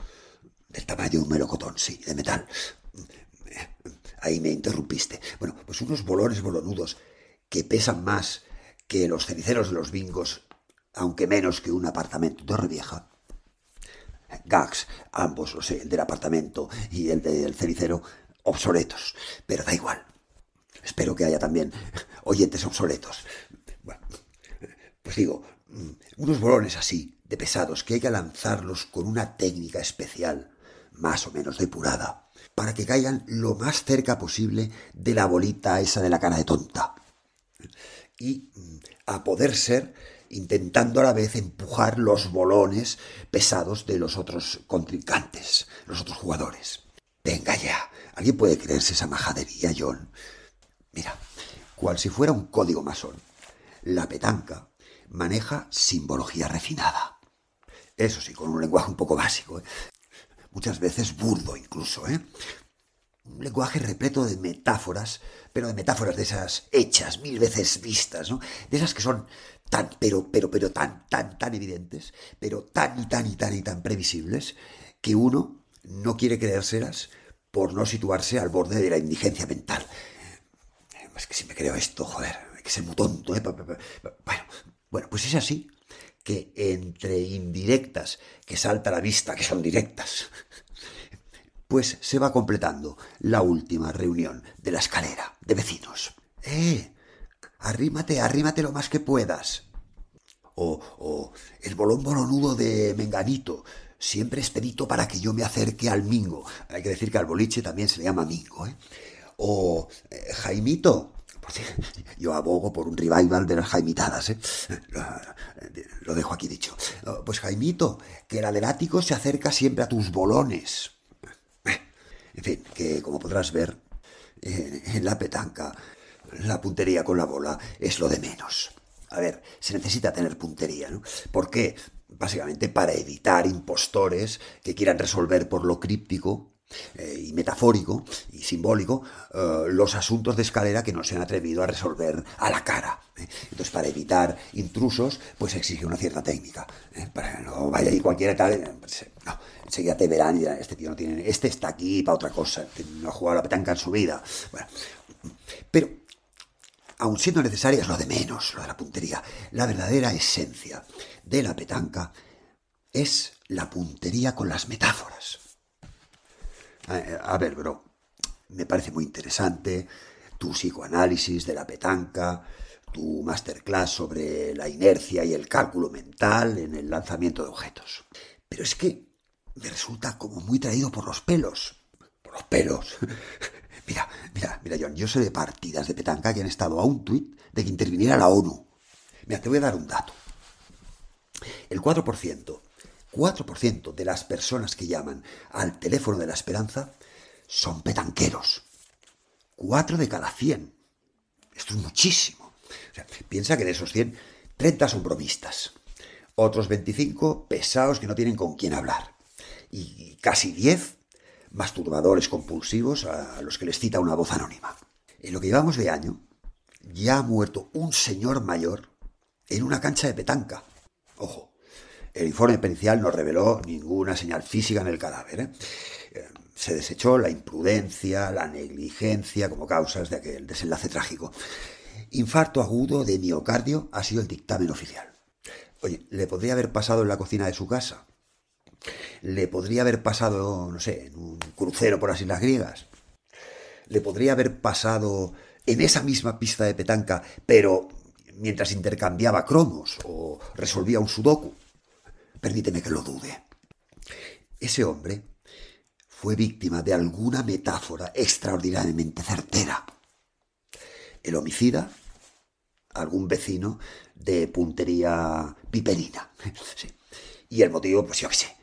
del tamaño de un melocotón, sí, de metal. Ahí me interrumpiste. Bueno, pues unos bolones bolonudos que pesan más que los ceniceros de los bingos aunque menos que un apartamento de Torrevieja. Gags, ambos, o sea, el del apartamento y el del cenicero, obsoletos, pero da igual. Espero que haya también oyentes obsoletos. Bueno, pues digo, mm, unos bolones así, de pesados, que hay que lanzarlos con una técnica especial, más o menos depurada, para que caigan lo más cerca posible de la bolita esa de la cara de tonta. Y mm, a poder ser intentando a la vez empujar los bolones pesados de los otros contrincantes, los otros jugadores. Venga ya, ¿alguien puede creerse esa majadería, John? Mira, cual si fuera un código masón, la petanca maneja simbología refinada. Eso sí, con un lenguaje un poco básico, ¿eh? muchas veces burdo incluso, ¿eh? un lenguaje repleto de metáforas, pero de metáforas de esas hechas, mil veces vistas, ¿no? De esas que son tan, pero, pero, pero tan, tan, tan evidentes, pero tan y tan y tan y tan previsibles, que uno no quiere creérselas por no situarse al borde de la indigencia mental. Es que si me creo esto, joder, hay que ser muy tonto, ¿eh? Bueno, bueno, pues es así que entre indirectas que salta a la vista que son directas, pues se va completando la última reunión de la escalera de vecinos. ¡Eh! Arrímate, arrímate lo más que puedas. O, o el bolón bolonudo de Menganito, siempre expedito para que yo me acerque al mingo. Hay que decir que al boliche también se le llama mingo, ¿eh? O eh, Jaimito, yo abogo por un revival de las jaimitadas, ¿eh? Lo, dejo aquí dicho. Pues Jaimito, que el adelático se acerca siempre a tus bolones. En fin, que como podrás ver, en la petanca, la puntería con la bola es lo de menos. A ver, se necesita tener puntería, ¿no? ¿Por qué? Básicamente para evitar impostores que quieran resolver por lo críptico eh, y metafórico y simbólico eh, los asuntos de escalera que no se han atrevido a resolver a la cara. ¿eh? Entonces, para evitar intrusos, pues exige una cierta técnica. Para que no vaya ahí cualquiera tal. Pues, no, enseguida te verán y este tío no tiene. Este está aquí para otra cosa. No ha jugado la petanca en su vida. Bueno, pero aun siendo necesaria, es lo de menos, lo de la puntería. La verdadera esencia de la petanca es la puntería con las metáforas. A, ver, bro, me parece muy interesante tu psicoanálisis de la petanca, tu masterclass sobre la inercia y el cálculo mental en el lanzamiento de objetos. Pero es que me resulta como muy traído por los pelos. Por los pelos. (laughs) mira, mira, mira, John, yo sé de partidas de petanca que han estado a un tuit de que interviniera la ONU. Mira, te voy a dar un dato. El 4% 4% de las personas que llaman al teléfono de la esperanza son petanqueros. 4 de cada 100. Esto es muchísimo. piensa que de esos 100, 30 son bromistas. Otros 25 pesados que no tienen con quién hablar. Y casi 10 masturbadores compulsivos a los que les cita una voz anónima. En lo que llevamos de año, ya ha muerto un señor mayor en una cancha de petanca. Ojo, el informe pericial no reveló ninguna señal física en el cadáver. ¿eh? Eh, se desechó la imprudencia, la negligencia como causas de aquel desenlace trágico. Infarto agudo de miocardio ha sido el dictamen oficial. Oye, ¿le podría haber pasado en la cocina de su casa? ¿Le podría haber pasado, no sé, en un crucero por las Islas Griegas? ¿Le podría haber pasado en esa misma pista de petanca, pero mientras intercambiaba cromos o resolvía un sudoku? Permíteme que lo dude. Ese hombre fue víctima de alguna metáfora extraordinariamente certera. El homicida, algún vecino de puntería piperina. Y el motivo, pues yo qué sé,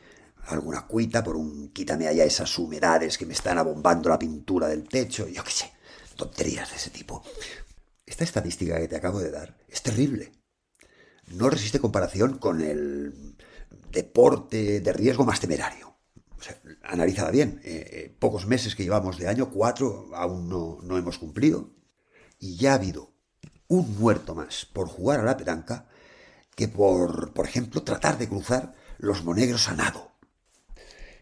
alguna cuita por un quítame allá esas humedades que me están abombando la pintura del techo, yo qué sé, tonterías de ese tipo. Esta estadística que te acabo de dar es terrible. No resiste comparación con el deporte de riesgo más temerario. O analizada bien, eh, eh, pocos meses que llevamos de año, cuatro aún no, no hemos cumplido, y ya ha habido un muerto más por jugar a la petanca que por, por ejemplo, tratar de cruzar los monegros a nado.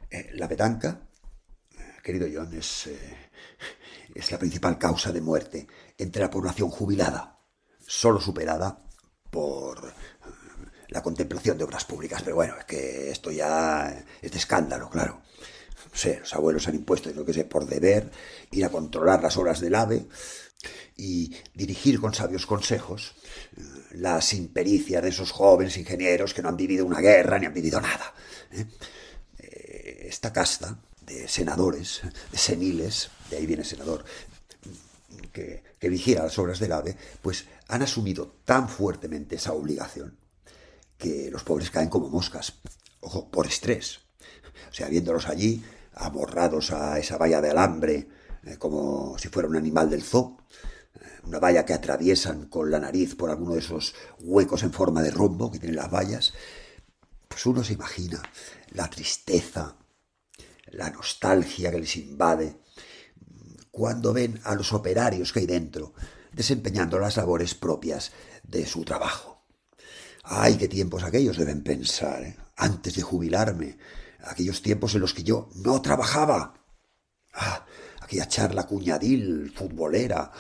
Eh, la petanca, querido John, es, es la principal causa de muerte entre la población jubilada, solo superada por la contemplación de obras públicas. Pero bueno, es que esto ya es de escándalo, claro. No sé, los abuelos han impuesto, lo que sé, por deber, ir a controlar las obras del AVE y dirigir con sabios consejos eh, las impericias de esos jóvenes ingenieros que no han vivido una guerra ni han vivido nada. ¿eh? Eh, esta casta de senadores, de seniles, de ahí viene senador, que, que vigila las obras del AVE, pues han asumido tan fuertemente esa obligación que los pobres caen como moscas. Ojo, por estrés. O sea, viéndolos allí, amorrados a esa valla de alambre, eh, como si fuera un animal del zoo, eh, una valla que atraviesan con la nariz por alguno de esos huecos en forma de rombo que tienen las vallas, pues uno se imagina la tristeza, la nostalgia que les invade cuando ven a los operarios que hay dentro desempeñando las labores propias de su trabajo. Ay, qué tiempos aquellos deben pensar. ¿eh? Antes de jubilarme, aquellos tiempos en los que yo no trabajaba. Ah, aquella charla cuñadil, futbolera,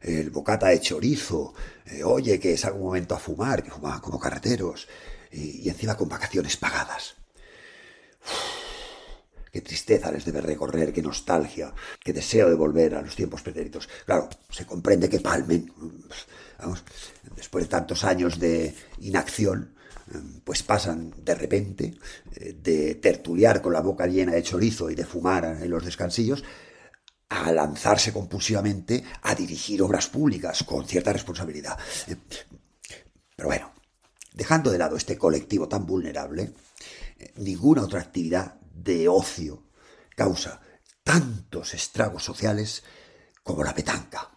el bocata de chorizo, eh, oye, que es algún momento a fumar, que fumaban como carreteros, y, encima con vacaciones pagadas. qué tristeza les debe recorrer, qué nostalgia, qué deseo de volver a los tiempos pretéritos. Claro, se comprende que palmen. Después de tantos años de inacción, pues pasan de repente eh, de tertuliar con la boca llena de chorizo y de fumar en los descansillos a lanzarse compulsivamente a dirigir obras públicas con cierta responsabilidad. Eh, pero bueno, dejando de lado este colectivo tan vulnerable, eh, ninguna otra actividad de ocio causa tantos estragos sociales como la petanca.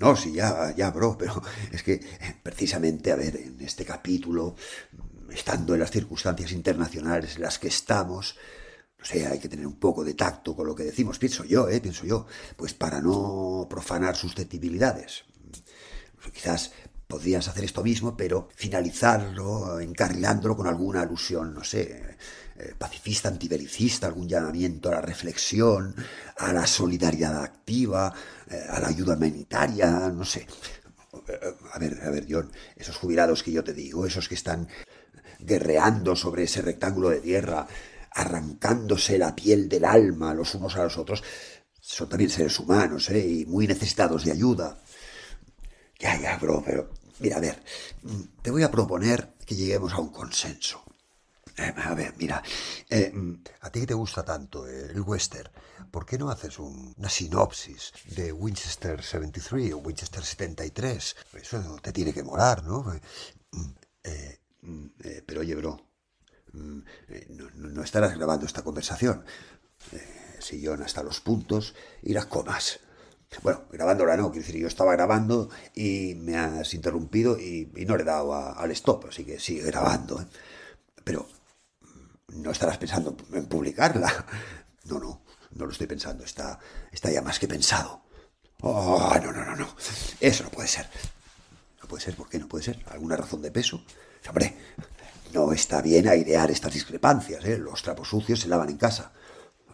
No, sí, ya, ya, bro, pero (laughs) es que precisamente, a ver, en este capítulo, estando en las circunstancias internacionales en las que estamos, no sé, hay que tener un poco de tacto con lo que decimos, pienso yo, ¿eh? Pienso yo, pues para no profanar susceptibilidades. Quizás podrías hacer esto mismo, pero finalizarlo, encarrilándolo con alguna alusión, no sé, eh, pacifista, antibelicista, algún llamamiento a la reflexión, a la solidaridad activa, eh, a la ayuda humanitaria, no sé. A ver, a ver, John, esos jubilados que yo te digo, esos que están guerreando sobre ese rectángulo de tierra, arrancándose la piel del alma los unos a los otros, son también seres humanos, ¿eh? Y muy necesitados de ayuda. Ya, ya, bro, pero mira, a ver, te voy a proponer que lleguemos a un consenso. Eh, a ver, mira, eh, a ti que te gusta tanto el western, ¿por qué no haces una sinopsis de Winchester 73 o Winchester 73? Eso te tiene que molar, ¿no? Mm, pero oye, bro, Mm, eh, no, estarás grabando esta conversación. Eh, si yo hasta los puntos y las comas. Bueno, grabándola no, quiero decir, yo estaba grabando y me has interrumpido y, no le he dado al stop, así que sigue grabando. ¿eh? Pero mm, no estarás pensando en publicarla. (laughs) No, no, no lo estoy pensando, está, está ya más que pensado. Oh, no, no, no, no. Eso no puede ser. No puede ser, ¿por qué no puede ser? ¿Alguna razón de peso? Hombre, no está bien airear estas discrepancias, ¿eh? Los trapos sucios se lavan en casa.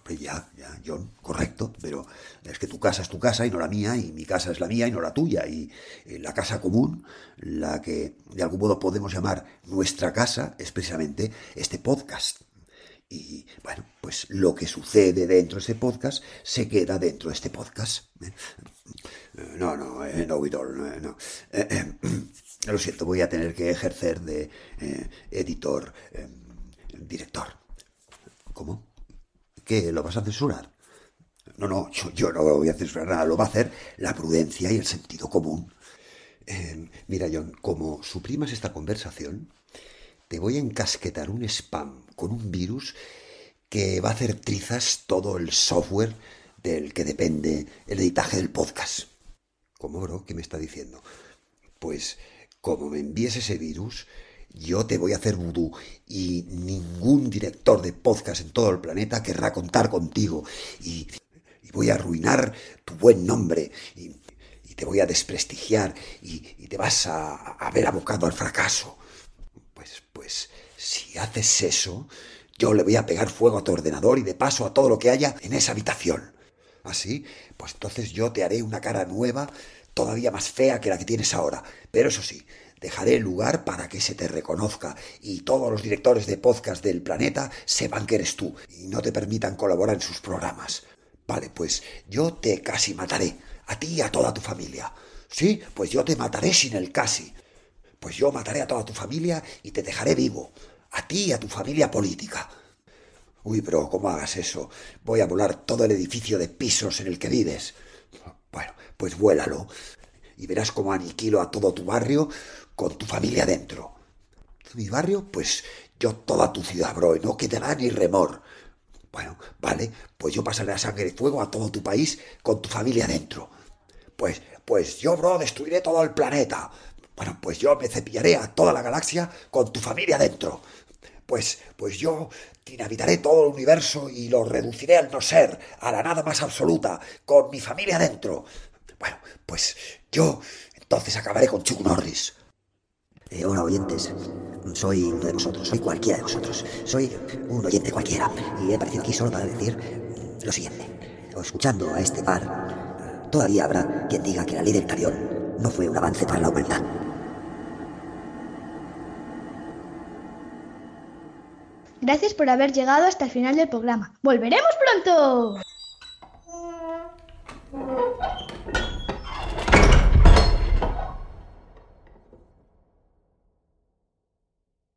ya, ya, John, correcto, pero es que tu casa es tu casa y no la mía, y mi casa es la mía y no la tuya, y la casa común, la que de algún modo podemos llamar nuestra casa, es precisamente este podcast. Y bueno, pues lo que sucede dentro de este podcast se queda dentro de este podcast. ¿eh? No, no, no, Widor, no. (clears throat) Lo siento, voy a tener que ejercer de eh, editor, director. ¿Cómo? ¿Qué? ¿Lo vas a censurar? No, no, yo, no voy a censurar nada, lo va a hacer la prudencia y el sentido común. Em, mira, John, como suprimas esta conversación, te voy a encasquetar un spam con un virus que va a hacer trizas todo el software del que depende el editaje del podcast. ¿Cómo, bro? ¿Qué me está diciendo? Pues como me envíes ese virus, yo te voy a hacer vudú y ningún director de podcast en todo el planeta querrá contar contigo y, voy a arruinar tu buen nombre y, te voy a desprestigiar y, te vas a, ver abocado al fracaso. Pues, pues, si haces eso, yo le voy a pegar fuego a tu ordenador y de paso a todo lo que haya en esa habitación. ¿Así? Pues entonces yo te haré una cara nueva todavía más fea que la que tienes ahora. Pero eso sí, dejaré lugar para que se te reconozca y todos los directores de podcast del planeta sepan que eres tú y no te permitan colaborar en sus programas. Vale, pues yo te casi mataré, a ti y a toda tu familia. Sí, pues yo te mataré sin el casi. Pues yo mataré a toda tu familia y te dejaré vivo, a ti y a tu familia política. Uy, pero ¿cómo hagas eso? Voy a volar todo el edificio de pisos en el que vives. Bueno, pues vuélalo y verás cómo aniquilo a todo tu barrio con tu familia dentro. Mi barrio, pues yo toda tu ciudad, bro, y no quedará ni remor. Bueno, vale, pues yo pasaré a sangre y fuego a todo tu país con tu familia dentro. Pues, pues yo, bro, destruiré todo el planeta. Bueno, pues yo me cepillaré a toda la galaxia con tu familia dentro. Pues, pues yo dinamitaré todo el universo y lo reduciré al no ser, a la nada más absoluta, con mi familia dentro. Bueno, pues yo entonces acabaré con Chuck Norris. Eh, hola oyentes, soy uno de vosotros, soy cualquiera de vosotros, soy un oyente cualquiera y he aparecido aquí solo para decir lo siguiente. Escuchando a este par, todavía habrá quien diga que la ley del talión no fue un avance para la humanidad. Gracias por haber llegado hasta el final del programa. ¡Volveremos pronto!